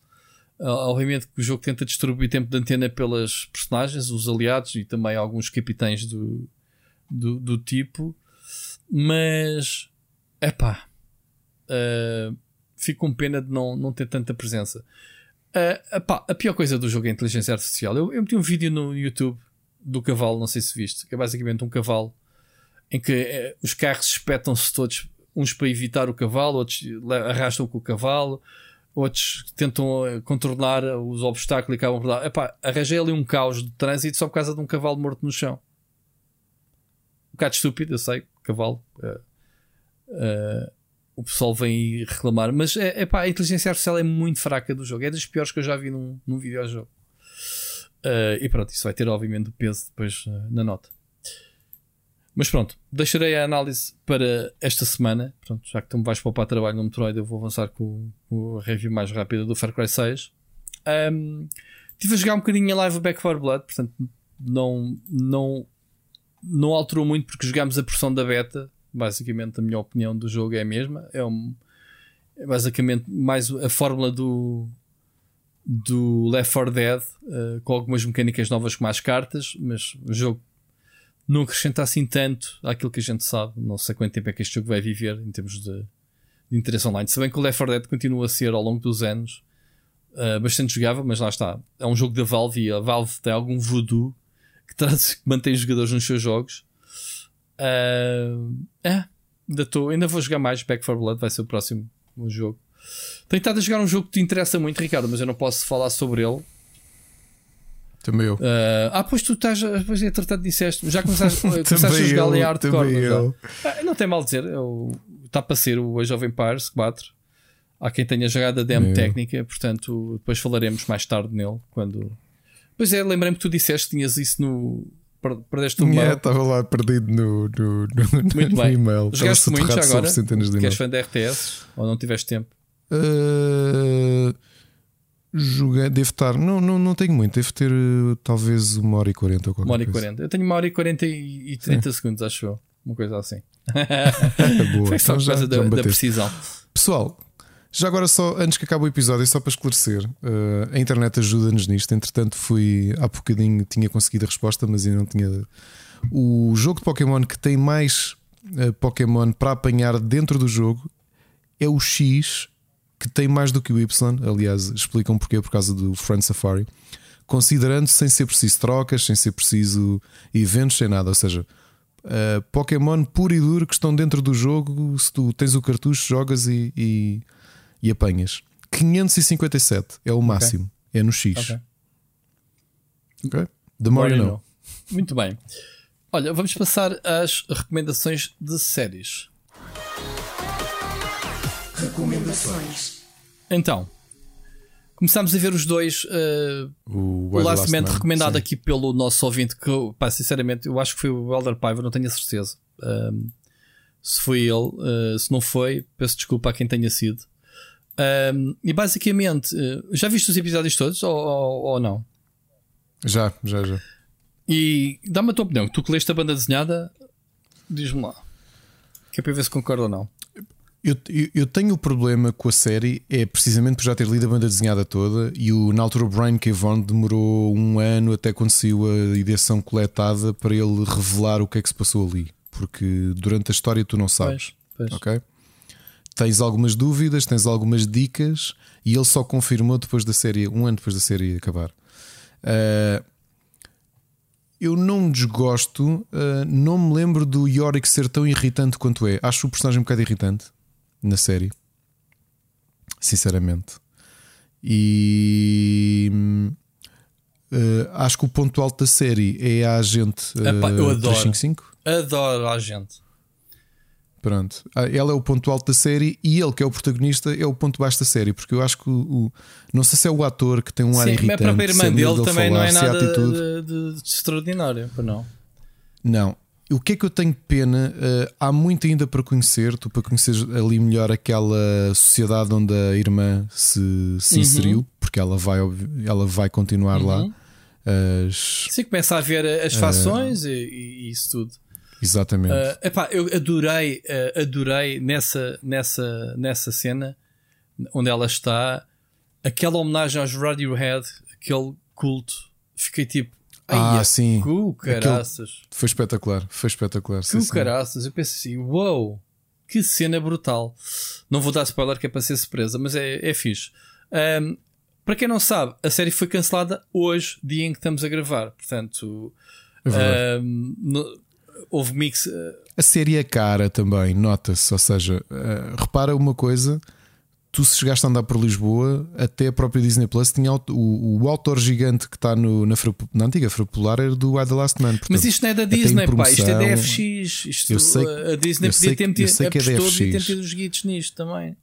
Ah, obviamente que o jogo tenta distribuir tempo de antena pelas personagens, os aliados e também alguns capitães do, do, do tipo, mas epá, ah, fico com pena de não, não ter tanta presença. Ah, epá, a pior coisa do jogo é a inteligência artificial. Eu, eu meti um vídeo no YouTube do cavalo, não sei se viste, que é basicamente um cavalo em que eh, os carros espetam-se todos, uns para evitar o cavalo, outros arrastam com o cavalo, outros tentam contornar os obstáculos e acabam por dar. Epá, arranjei ali um caos de trânsito só por causa de um cavalo morto no chão. Um bocado estúpido, eu sei, cavalo. Eh, o pessoal vem reclamar, mas é, epá, a inteligência artificial é muito fraca do jogo, é das piores que eu já vi num, num videojogo. Eh, e pronto, isso vai ter obviamente peso depois eh, na nota. Mas pronto, deixarei a análise para esta semana. Pronto, já que tu me vais poupar trabalho no Metroid, eu vou avançar com, com a review mais rápida do Far Cry 6. Um, Estive a jogar um bocadinho em live Back 4 Blood, portanto não, não, não alterou muito porque jogámos a porção da beta. Basicamente, a minha opinião do jogo é a mesma. É, um, é basicamente mais a fórmula do, do Left 4 Dead, eh, com algumas mecânicas novas como as cartas, mas o jogo não acrescenta assim tanto àquilo que a gente sabe. Não sei quanto tempo é que este jogo vai viver em termos de, de interesse online. Se bem que o Left 4 Dead continua a ser ao longo dos anos uh, bastante jogável, mas lá está. É um jogo da Valve e a Valve tem algum voodoo que, traz, que mantém os jogadores nos seus jogos. Uh, é, ainda, tô, ainda vou jogar mais. Back 4 Blood vai ser o próximo jogo. Tenho estado a jogar um jogo que te interessa muito, Ricardo, mas eu não posso falar sobre ele. Também eu. Uh, ah, pois tu estás. Pois é, tratado disseste. Já começaste, começaste a jogar em hardcore. também eu. Ah, não tem mal dizer. Está para ser o Age of Empires 4. Há quem tenha jogado a demo Eu. técnica, portanto, depois falaremos mais tarde nele. Quando... Pois é, lembrei-me que tu disseste que tinhas isso no. Per- Perdeste o Yeah, mail. Estava lá perdido no, no, no, Muito no bem. e-mail. Jogaste muito já agora? centenas de Que és fã da RTS? Ou não tiveste tempo? Uh, joguei, devo estar. Não, não, não tenho muito, devo ter uh, talvez uma hora e quarenta ou qualquer Uma hora e coisa. 40. Eu tenho uma hora e 40 e, e 30 segundos, acho eu. Uma coisa assim. Boa, Foi só então por já, causa já da, me da precisão. Pessoal, já agora só antes que acabe o episódio, só para esclarecer, uh, a internet ajuda-nos nisto. Entretanto, fui há bocadinho, tinha conseguido a resposta, mas ainda não tinha. O jogo de Pokémon que tem mais uh, Pokémon para apanhar dentro do jogo é o X, que tem mais do que o Y. Aliás, explicam porquê, por causa do Friend Safari. Considerando sem ser preciso trocas, sem ser preciso eventos, sem nada. Ou seja, Uh, Pokémon puro e duro que estão dentro do jogo. Se tu tens o cartucho, jogas e, e, e apanhas. 557 é o máximo, é no X. Ok. Ok? The more you know. Muito bem. Olha, vamos passar às recomendações de séries. Recomendações. Então, começámos a ver os dois. uh, O, o Last Man recomendado sim. aqui pelo nosso ouvinte, que eu, pá, sinceramente, eu acho que foi o Elder Paiva, não tenho a certeza. Um, se foi ele, uh, se não foi, peço desculpa a quem tenha sido. Um, e basicamente, uh, já viste os episódios todos ou, ou, ou não? Já, já, já. E dá-me a tua opinião. Tu que leste a banda desenhada, diz-me lá. Que é para ver se concordo ou não. Eu, eu, eu tenho o problema com a série, é precisamente por já ter lido a banda desenhada toda e o, na altura o Brian K. Vaughan demorou um ano até saiu a edição coletada para ele revelar o que é que se passou ali. Porque durante a história tu não sabes. Pois, pois. Ok? Tens algumas dúvidas, tens algumas dicas e ele só confirmou depois da série, um ano depois da série acabar. Ah, eu não desgosto, ah, não me lembro do Yorick ser tão irritante quanto é. Acho o personagem um bocado irritante na série, sinceramente. E ah, acho que o ponto alto da série é a agente Epá, eu adoro. 355. Adoro a gente. Pronto, Ah, ela é o ponto alto da série e ele, que é o protagonista, é o ponto baixo da série. Porque eu acho que o, o- não sei se é o ator que tem um ar Sim, mas irritante. a própria é irmã maneira dele também não falar, é se a nada atitude. de, de- de extraordinário, não. Não. O que é que eu tenho pena? Uh, há muito ainda para conhecer, tu para conhecer ali melhor aquela sociedade onde a irmã se, se Uhum. inseriu, porque ela vai, ela vai continuar lá. As- Sim, começa a ver as fações e, e isso tudo. Exatamente. Uh, epá, eu adorei, uh, adorei nessa, nessa, nessa cena onde ela está aquela homenagem aos Radiohead, aquele culto. Fiquei tipo, Ah, ai, sim. cu caraças, Foi espetacular, foi espetacular. cu caraças. Eu penso assim, uou, que cena brutal. Não vou dar spoiler que é para ser surpresa, mas é, é fixe. Um, para quem não sabe, a série foi cancelada hoje, dia em que estamos a gravar. Portanto, É um, no- houve mix. uh, A série é cara também, nota-se. Ou seja, uh, repara uma coisa: tu se chegaste a andar por Lisboa, até a própria Disney Plus tinha o, o autor gigante que está no, na, na antiga Fra Popular era do I The Last Man. Mas portanto, isto não é da Disney, pá, isto é da FX. Isto, Eu sei- a Disney eu podia sei ter metido, eu sei que é da ter tido os guitos nisto também.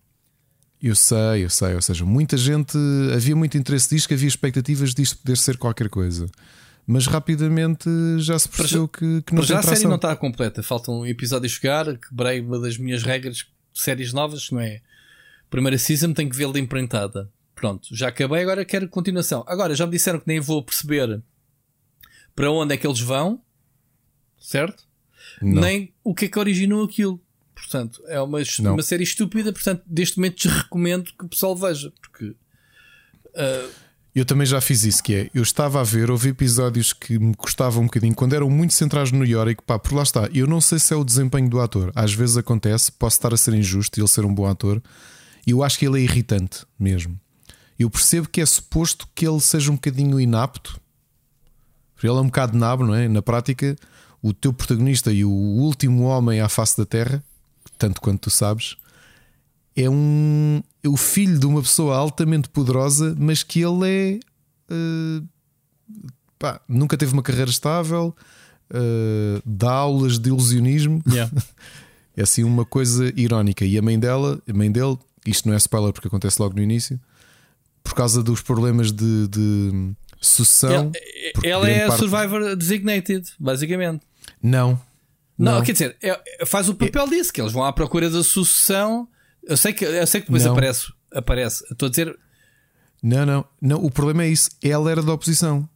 Eu sei, eu sei. Ou seja, muita gente. Havia muito interesse disto, que havia expectativas disto poder ser qualquer coisa. Mas rapidamente já se percebeu que, que não já a série não está completa. Falta um episódio a chegar. Quebrei uma das minhas regras de séries novas, que não é? Primeira season tem que vê-la imprentada. Pronto, já acabei, agora quero continuação. Agora, já me disseram que nem vou perceber para onde é que eles vão, certo? Não. Nem o que é que originou aquilo. Portanto, é uma, Não. uma série estúpida. Portanto, neste momento desrecomendo que o pessoal veja, porque Eu também já fiz isso, que é, eu estava a ver, houve episódios que me custavam um bocadinho, quando eram muito centrados no Yorick, pá, por lá está, eu não sei se é o desempenho do ator, às vezes acontece, posso estar a ser injusto e ele ser um bom ator, eu acho que ele é irritante mesmo. Eu percebo que é suposto que ele seja um bocadinho inapto, ele é um bocado nabo, não é? Na prática, o teu protagonista e o último homem à face da Terra, tanto quanto tu sabes, é um o filho de uma pessoa altamente poderosa, mas que ele é eh, pá, nunca teve uma carreira estável, eh, dá aulas de ilusionismo. Yeah. É assim uma coisa irónica. E a mãe dela, a mãe dele, isto não é spoiler porque acontece logo no início, por causa dos problemas de, de sucessão. ela, ela é parte- Survivor Designated, basicamente. Não. Não, quer dizer, é- é- faz o papel disso, que eles vão à procura da sucessão. Eu sei que, eu sei que depois Não. aparece, aparece. Estou a dizer, Não, não, não. O problema é isso. Ela era da oposição.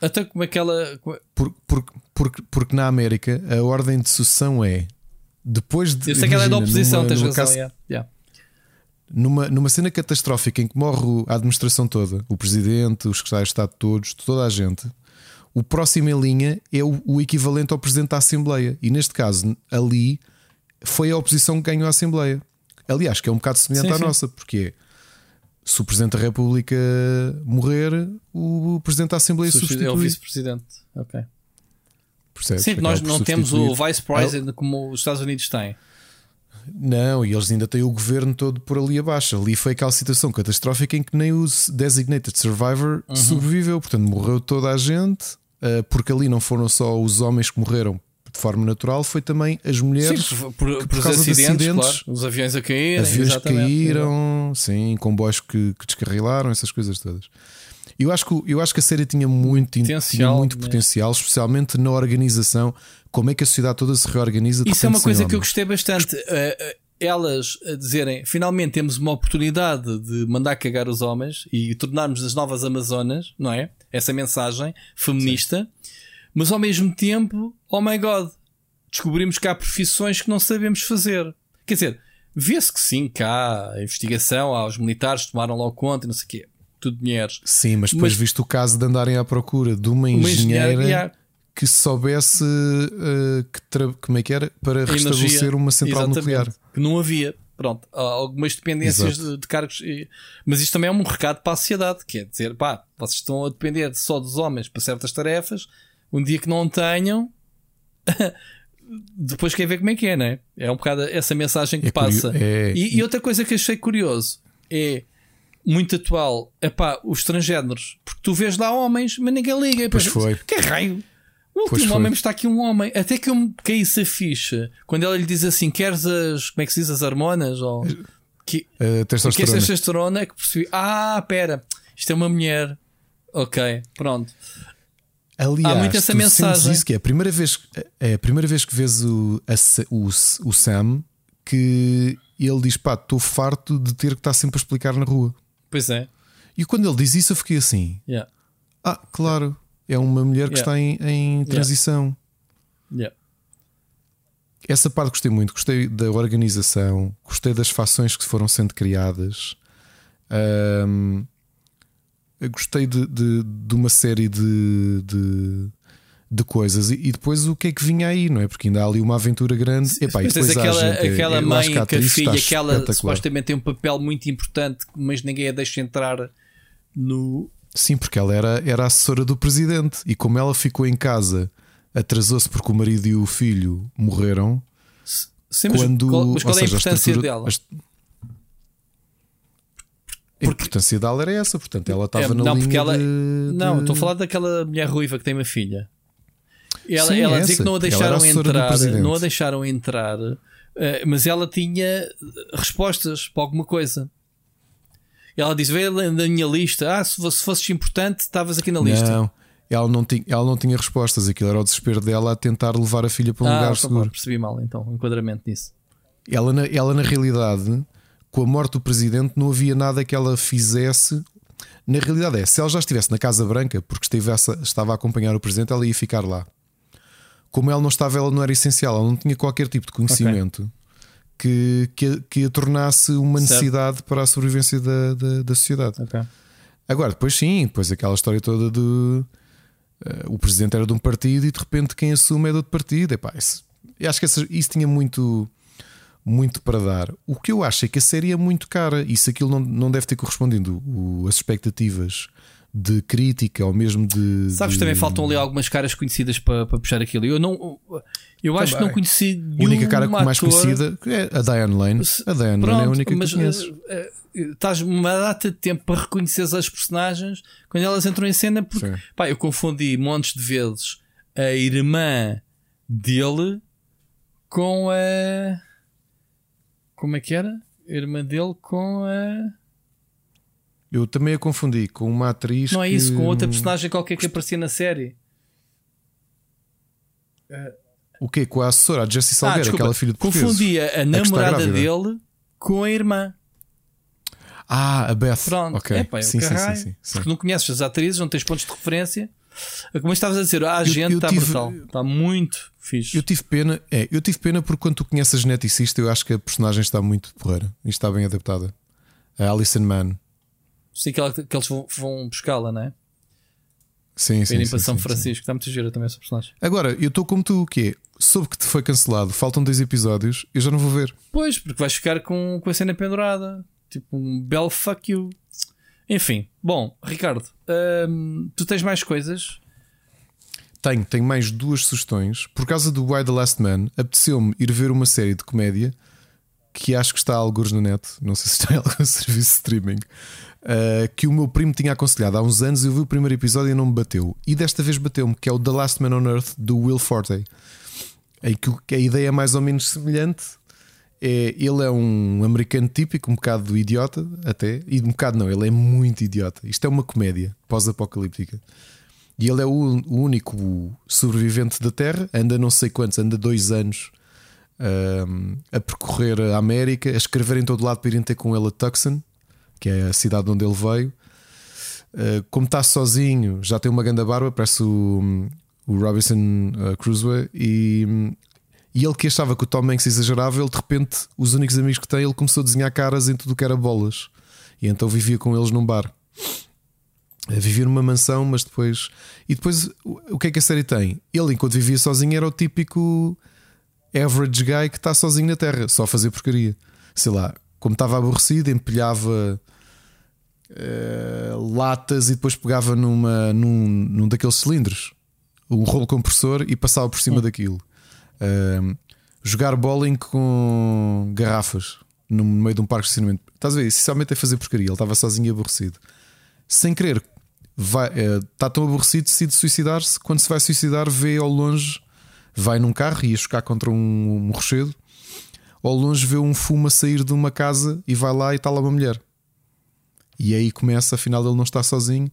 até como é que ela. como- Por- por- porque, porque na América a ordem de sucessão é depois de. Eu sei que ela é da oposição, numa- tens numa razão. caso- yeah, yeah. numa, numa cena catastrófica em que morre a administração toda, o presidente, os secretários de Estado todos, toda a gente, o próximo em linha é o, o equivalente ao presidente da Assembleia. E neste caso, ali foi a oposição que ganhou a Assembleia. Aliás, que é um bocado semelhante Sim, à sim. nossa, porque é, se o presidente da República morrer, o presidente da Assembleia Substitu- É o substitui. vice-presidente. Ok. Percebes? Sim, nós não temos o vice-president como os Estados Unidos têm. Não, e eles ainda têm o governo todo por ali abaixo. Ali foi aquela situação catastrófica em que nem o Designated Survivor Uhum. sobreviveu. Portanto, morreu toda a gente. uh, porque ali não foram só os homens que morreram de forma natural, foi também as mulheres sim, por, por, por causa acidentes, de acidentes, claro. os aviões a caírem, aviões que caíram, sim, comboios que, que descarrilaram, essas coisas todas. Eu acho que, eu acho que a série tinha muito potencial, tinha muito potencial especialmente na organização. Como é que a sociedade toda se reorganiza? Isso é uma coisa que eu gostei bastante. Uh, elas a dizerem finalmente temos uma oportunidade de mandar cagar os homens e tornarmos as novas Amazonas, não é? Essa mensagem feminista, Sim. mas ao mesmo tempo, oh my god, descobrimos que há profissões que não sabemos fazer. Quer dizer, vê-se que sim, que há a investigação, há os militares que tomaram logo conta, não sei o quê, tudo dinheiros. Sim, mas depois mas, visto o caso de andarem à procura de uma, uma engenheira. engenheira que soubesse uh, que como é que era para restabelecer uma central nuclear. Que não havia. Pronto, algumas dependências de, de, cargos. Mas isto também é um recado para a sociedade, que é dizer, pá, vocês estão a depender só dos homens para certas tarefas, um dia que não tenham, depois quer ver como é que é, não é? Um bocado essa mensagem que é passa. É... E, e, outra coisa que achei curioso é muito atual, é pá, os transgêneros, porque tu vês lá homens, mas ninguém liga. Pois foi. Que raio? O último homem está aqui um homem. Até que eu me caísse a ficha. Quando ela lhe diz assim: queres as. Como é que se diz? As hormonas? Ou. Que, uh, testosterona. Que é testosterona? É que percebi. Ah, pera. Isto é uma mulher. Ok, pronto. Aliás, Há muito essa mensagem. Isso que é a primeira vez, é a primeira vez que vês o, a, o, o Sam que ele diz: pá, estou farto de ter que estar sempre a explicar na rua. Pois é. E quando ele diz isso, eu fiquei assim: yeah. ah, claro. É uma mulher que yeah. está em, em transição. Yeah. Essa parte gostei muito. Gostei da organização, gostei das fações que foram sendo criadas. Um, gostei de, de, de, uma série de, de, de coisas e, e, depois o que é que vinha aí, não é? Porque ainda há ali uma aventura grande. Epá, e depois aquela, gente, aquela mãe que a, que a filha, aquela supostamente tem um papel muito importante, mas ninguém a deixa entrar no, Sim, porque ela era, era assessora do presidente e como ela ficou em casa, atrasou-se porque o marido e o filho morreram. Sim, mas quando, qual, mas qual é a importância dela? A importância dela era essa, portanto, ela estava é, na não, linha ela, de, Não, estou a falar daquela mulher ruiva que tem uma filha. Ela, Sim, ela dizia que não a deixaram entrar, não a deixaram entrar, eh, mas ela tinha respostas para alguma coisa. Ela diz: Vê na minha lista. Ah, se fosses importante, estavas aqui na lista. Não, ela não, tinha, ela não tinha respostas. Aquilo era o desespero dela a tentar levar a filha para um ah, lugar seguro. Percebi mal então, o enquadramento nisso. Ela na, ela, na realidade, com a morte do presidente, não havia nada que ela fizesse. Na realidade, é se ela já estivesse na Casa Branca, porque estivesse, estava a acompanhar o presidente, ela ia ficar lá. Como ela não estava, ela não era essencial, ela não tinha qualquer tipo de conhecimento. Okay que, que, que a tornasse uma necessidade certo. para a sobrevivência da, da, da sociedade. Okay. Agora, depois sim, depois aquela história toda de uh, o presidente era de um partido e de repente quem assume é de outro partido. Epá, isso, eu acho que isso tinha muito, muito para dar. O que eu acho é que a série é muito cara e se aquilo não, não deve ter correspondido o, as expectativas de crítica ou mesmo de. Sabes, de... também faltam ali algumas caras conhecidas para, para puxar aquilo. Eu não. Eu acho que não conheci. A única cara mais conhecida é a Diane Lane. A Diane Pronto, Lane é a única mas, que conheces. Uh, uh, estás uma data de tempo para reconhecer as personagens quando elas entram em cena, porque pá, eu confundi montes de vezes a irmã dele com a. Como é que era? A irmã dele com a. Eu também a confundi com uma atriz. Não é que... isso, com outra personagem qualquer que aparecia na série. O quê? Com a assessora, a Jessie Salgueiro, ah, aquela filha de Confundia a, a namorada dele com a irmã. Ah, a Beth. Pronto, okay. é, pá, sim, sim, sim, sim, Porque não conheces as atrizes, não tens pontos de referência. Como estavas a dizer, a gente está tive... brutal, está muito fixe. Eu tive pena, é, eu tive pena porque quando tu conheces a geneticista, eu acho que a personagem está muito porreira e está bem adaptada. A Alison Mann. Sei que, ela, que eles vão, vão buscá-la, não é? Sim, sim. Irem para São Francisco, está muito gira também essa personagem. Agora, eu estou como tu, o quê? Soube que te foi cancelado, faltam dois episódios, eu já não vou ver. Pois, porque vais ficar com, com a cena pendurada. Tipo um belo fuck you. Enfim, bom, Ricardo, hum, tu tens mais coisas? Tenho, tenho mais duas sugestões. Por causa do Why the Last Man, apeteceu-me ir ver uma série de comédia que acho que está a alguns na net, não sei se está em algum serviço de streaming, uh, que o meu primo tinha aconselhado há uns anos. Eu vi o primeiro episódio e não me bateu. E desta vez bateu-me, que é o The Last Man on Earth do Will Forte. Em que a ideia é mais ou menos semelhante. É, ele é um americano típico, um bocado idiota, até, e um bocado não, ele é muito idiota. Isto é uma comédia pós-apocalíptica. E ele é o, o, único sobrevivente da Terra, anda não sei quantos, anda dois anos um, a percorrer a América, a escrever em todo lado para irem ter com ele a Tucson, que é a cidade onde ele veio. Uh, como está sozinho, já tem uma grande barba, parece o, o Robinson uh, Crusoe, e, e ele que achava que o Tom Hanks exagerava, ele de repente, os únicos amigos que tem, ele começou a desenhar caras em tudo o que era bolas. E então vivia com eles num bar. Vivia numa mansão, mas depois. E depois, o que é que a série tem? Ele, enquanto vivia sozinho, era o típico average guy que está sozinho na Terra, só a fazer porcaria. Sei lá, como estava aborrecido, empilhava uh, latas e depois pegava numa, num, num daqueles cilindros, um rolo compressor e passava por cima hum. daquilo. Jogar bowling com garrafas no meio de um parque de estacionamento. Estás a ver? Essencialmente é fazer porcaria. Ele estava sozinho e aborrecido. Sem querer, vai, uh, está tão aborrecido, decide suicidar-se. Quando se vai suicidar, vê ao longe, vai num carro e ia chocar contra um, um rochedo. Ao longe, vê um fumo a sair de uma casa e vai lá e está lá uma mulher. E aí começa, afinal, ele não está sozinho.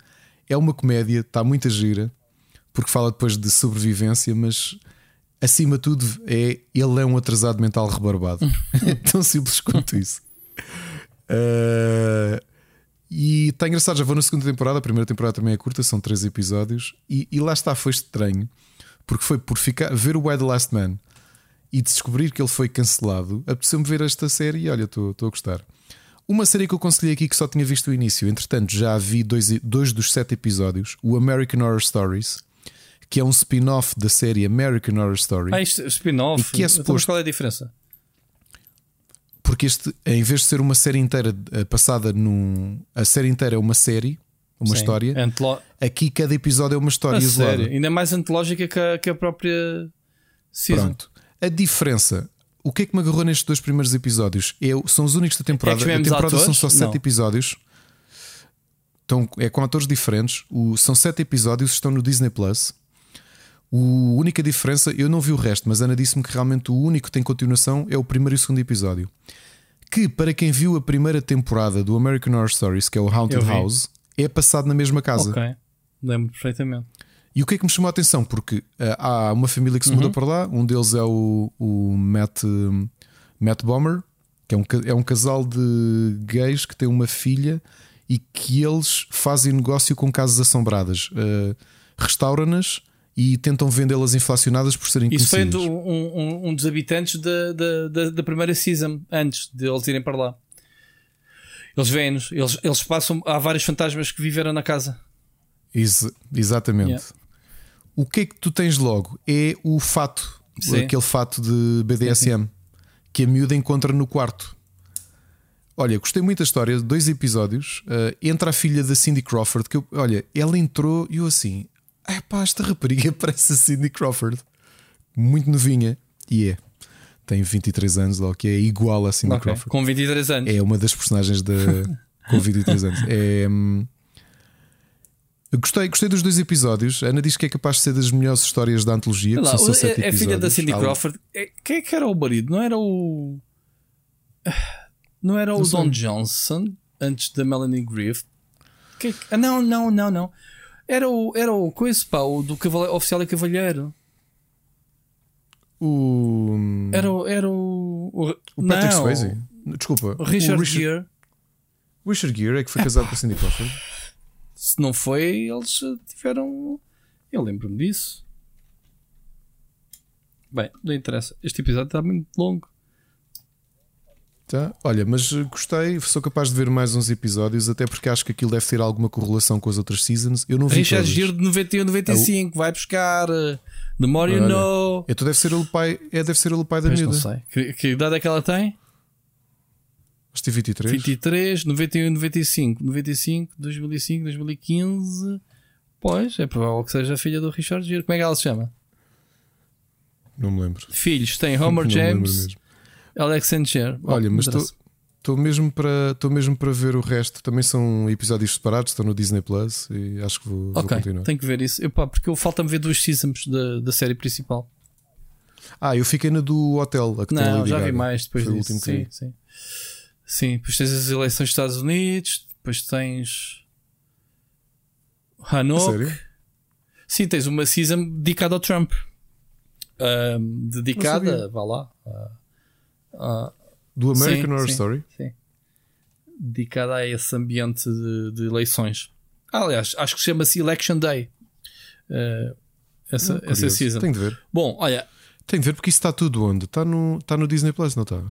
É uma comédia, está muita gira, porque fala depois de sobrevivência, mas acima de tudo, é, ele é um atrasado mental rebarbado. Tão simples quanto isso. Uh, e está engraçado, já vou na segunda temporada. A primeira temporada também é curta, são três episódios. E, e lá está, foi estranho, porque foi por ficar, ver o Why the Last Man e descobrir que ele foi cancelado. Apeteceu-me ver esta série e olha, estou a gostar. Uma série que eu aconselhei aqui que só tinha visto o início, entretanto já vi dois, dois dos sete episódios, o American Horror Stories que é um spin-off da série American Horror Story. Ah, isto, spin-off? Que é então, suposto... qual é a diferença? Porque este, em vez de ser uma série inteira eh, passada num. A série inteira é uma série, uma Sim. história. Antolo... Aqui cada episódio é uma história a isolada. Sério? Ainda mais antológica que a, que a própria season. Pronto. A diferença. O que é que me agarrou nestes dois primeiros episódios? É, são os únicos da temporada. É a temporada atores? são só sete Não. episódios. Então, é com atores diferentes. O, são sete episódios, estão no Disney Plus. A única diferença, eu não vi o resto, mas Ana disse-me que realmente o único que tem continuação é o primeiro e o segundo episódio. Que, para quem viu a primeira temporada do American Horror Stories, que é o Haunted House, é passado na mesma casa. Ok, lembro perfeitamente. E o que é que me chamou a atenção? Porque uh, há uma família que se muda uhum. para lá, um deles é o, o Matt, Matt Bomber, que é um, é um casal de gays que tem uma filha e que eles fazem negócio com casas assombradas. Uh, Restauram-nas e tentam vendê-las inflacionadas por serem Isso conhecidas. Isso foi um, um, um, dos habitantes da, da, da, primeira season, antes de eles irem para lá. Eles vêm-nos, eles, eles passam. Há vários fantasmas que viveram na casa. Ex exatamente. Yeah. O que é que tu tens logo? É o fato, Sim. aquele fato de BDSM, Sim. que a miúda encontra no quarto. Olha, gostei muito da história, dois episódios. Uh, entra a filha da Cindy Crawford, que eu, olha, ela entrou e eu assim, é pá, esta rapariga parece a Cindy Crawford, muito novinha, e é. Tem 23 anos, logo que é igual a Cindy okay. Crawford. Com 23 anos. É uma das personagens da. com 23 anos. É. Hum, gostei, gostei dos dois episódios. A Ana diz que é capaz de ser das melhores histórias da antologia. Lá, são é, é filha da Cindy Crawford. É, quem é que era o marido? Não era o. Não era o não Don Johnson antes da Melanie Griffith? Que, ah, não, não, não, não. Era o, era o coisa, pá, o do cavaleiro, oficial e cavalheiro. O. Era, era o. O, o Patrick não. Swayze. Desculpa. O Richard, o Richard Gere. Richard Gere é que foi casado com a Cindy Crawford. Se não foi, eles tiveram. Eu lembro-me disso. Bem, não interessa. Este episódio está muito longo. Tá. Olha, mas gostei, sou capaz de ver mais uns episódios, até porque acho que aquilo deve ter alguma correlação com as outras seasons. Eu não vi. Richard Giro de 91, 95, é vai buscar uh, The More You Know. Então deve ser o pai, é, deve ser o pai da mas miúda. Não sei. Que, que, idade é que ela tem? Acho que 23. 23, 91, 95, 95, 2005, 2015. Pois, é provável que seja a filha do Richard Giro. Como é que ela se chama? Não me lembro. Filhos, tem Homer James. Alexander. Olha, mas interessa. estou mesmo, para- estou mesmo para ver o resto. Também são episódios separados, estão no Disney Plus e acho que vou, vou Ok, continuar. tenho que ver isso. Epá, porque eu falta-me ver duas seasons da, da série principal. Ah, eu fiquei na do hotel, a que tem Não, Lady já vi mais depois Foi disso. Sim, sim. Sim, depois tens as eleições dos Estados Unidos, depois tens Hanok. Sim, tens uma season dedicada ao Trump. Ahm, dedicada, vá lá. Ah, Do American Sim, Horror sim. Story? sim. Dedicada a esse ambiente de, de eleições. Ah, aliás, acho que chama-se Election Day. Ah, essa, essa Curioso. season. Tenho de ver. Bom, olha, Tenho de ver porque isso está tudo onde? Está no, está no Disney Plus, não está?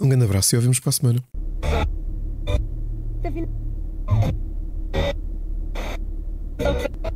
Um grande abraço e ouvimos para a semana. Okay.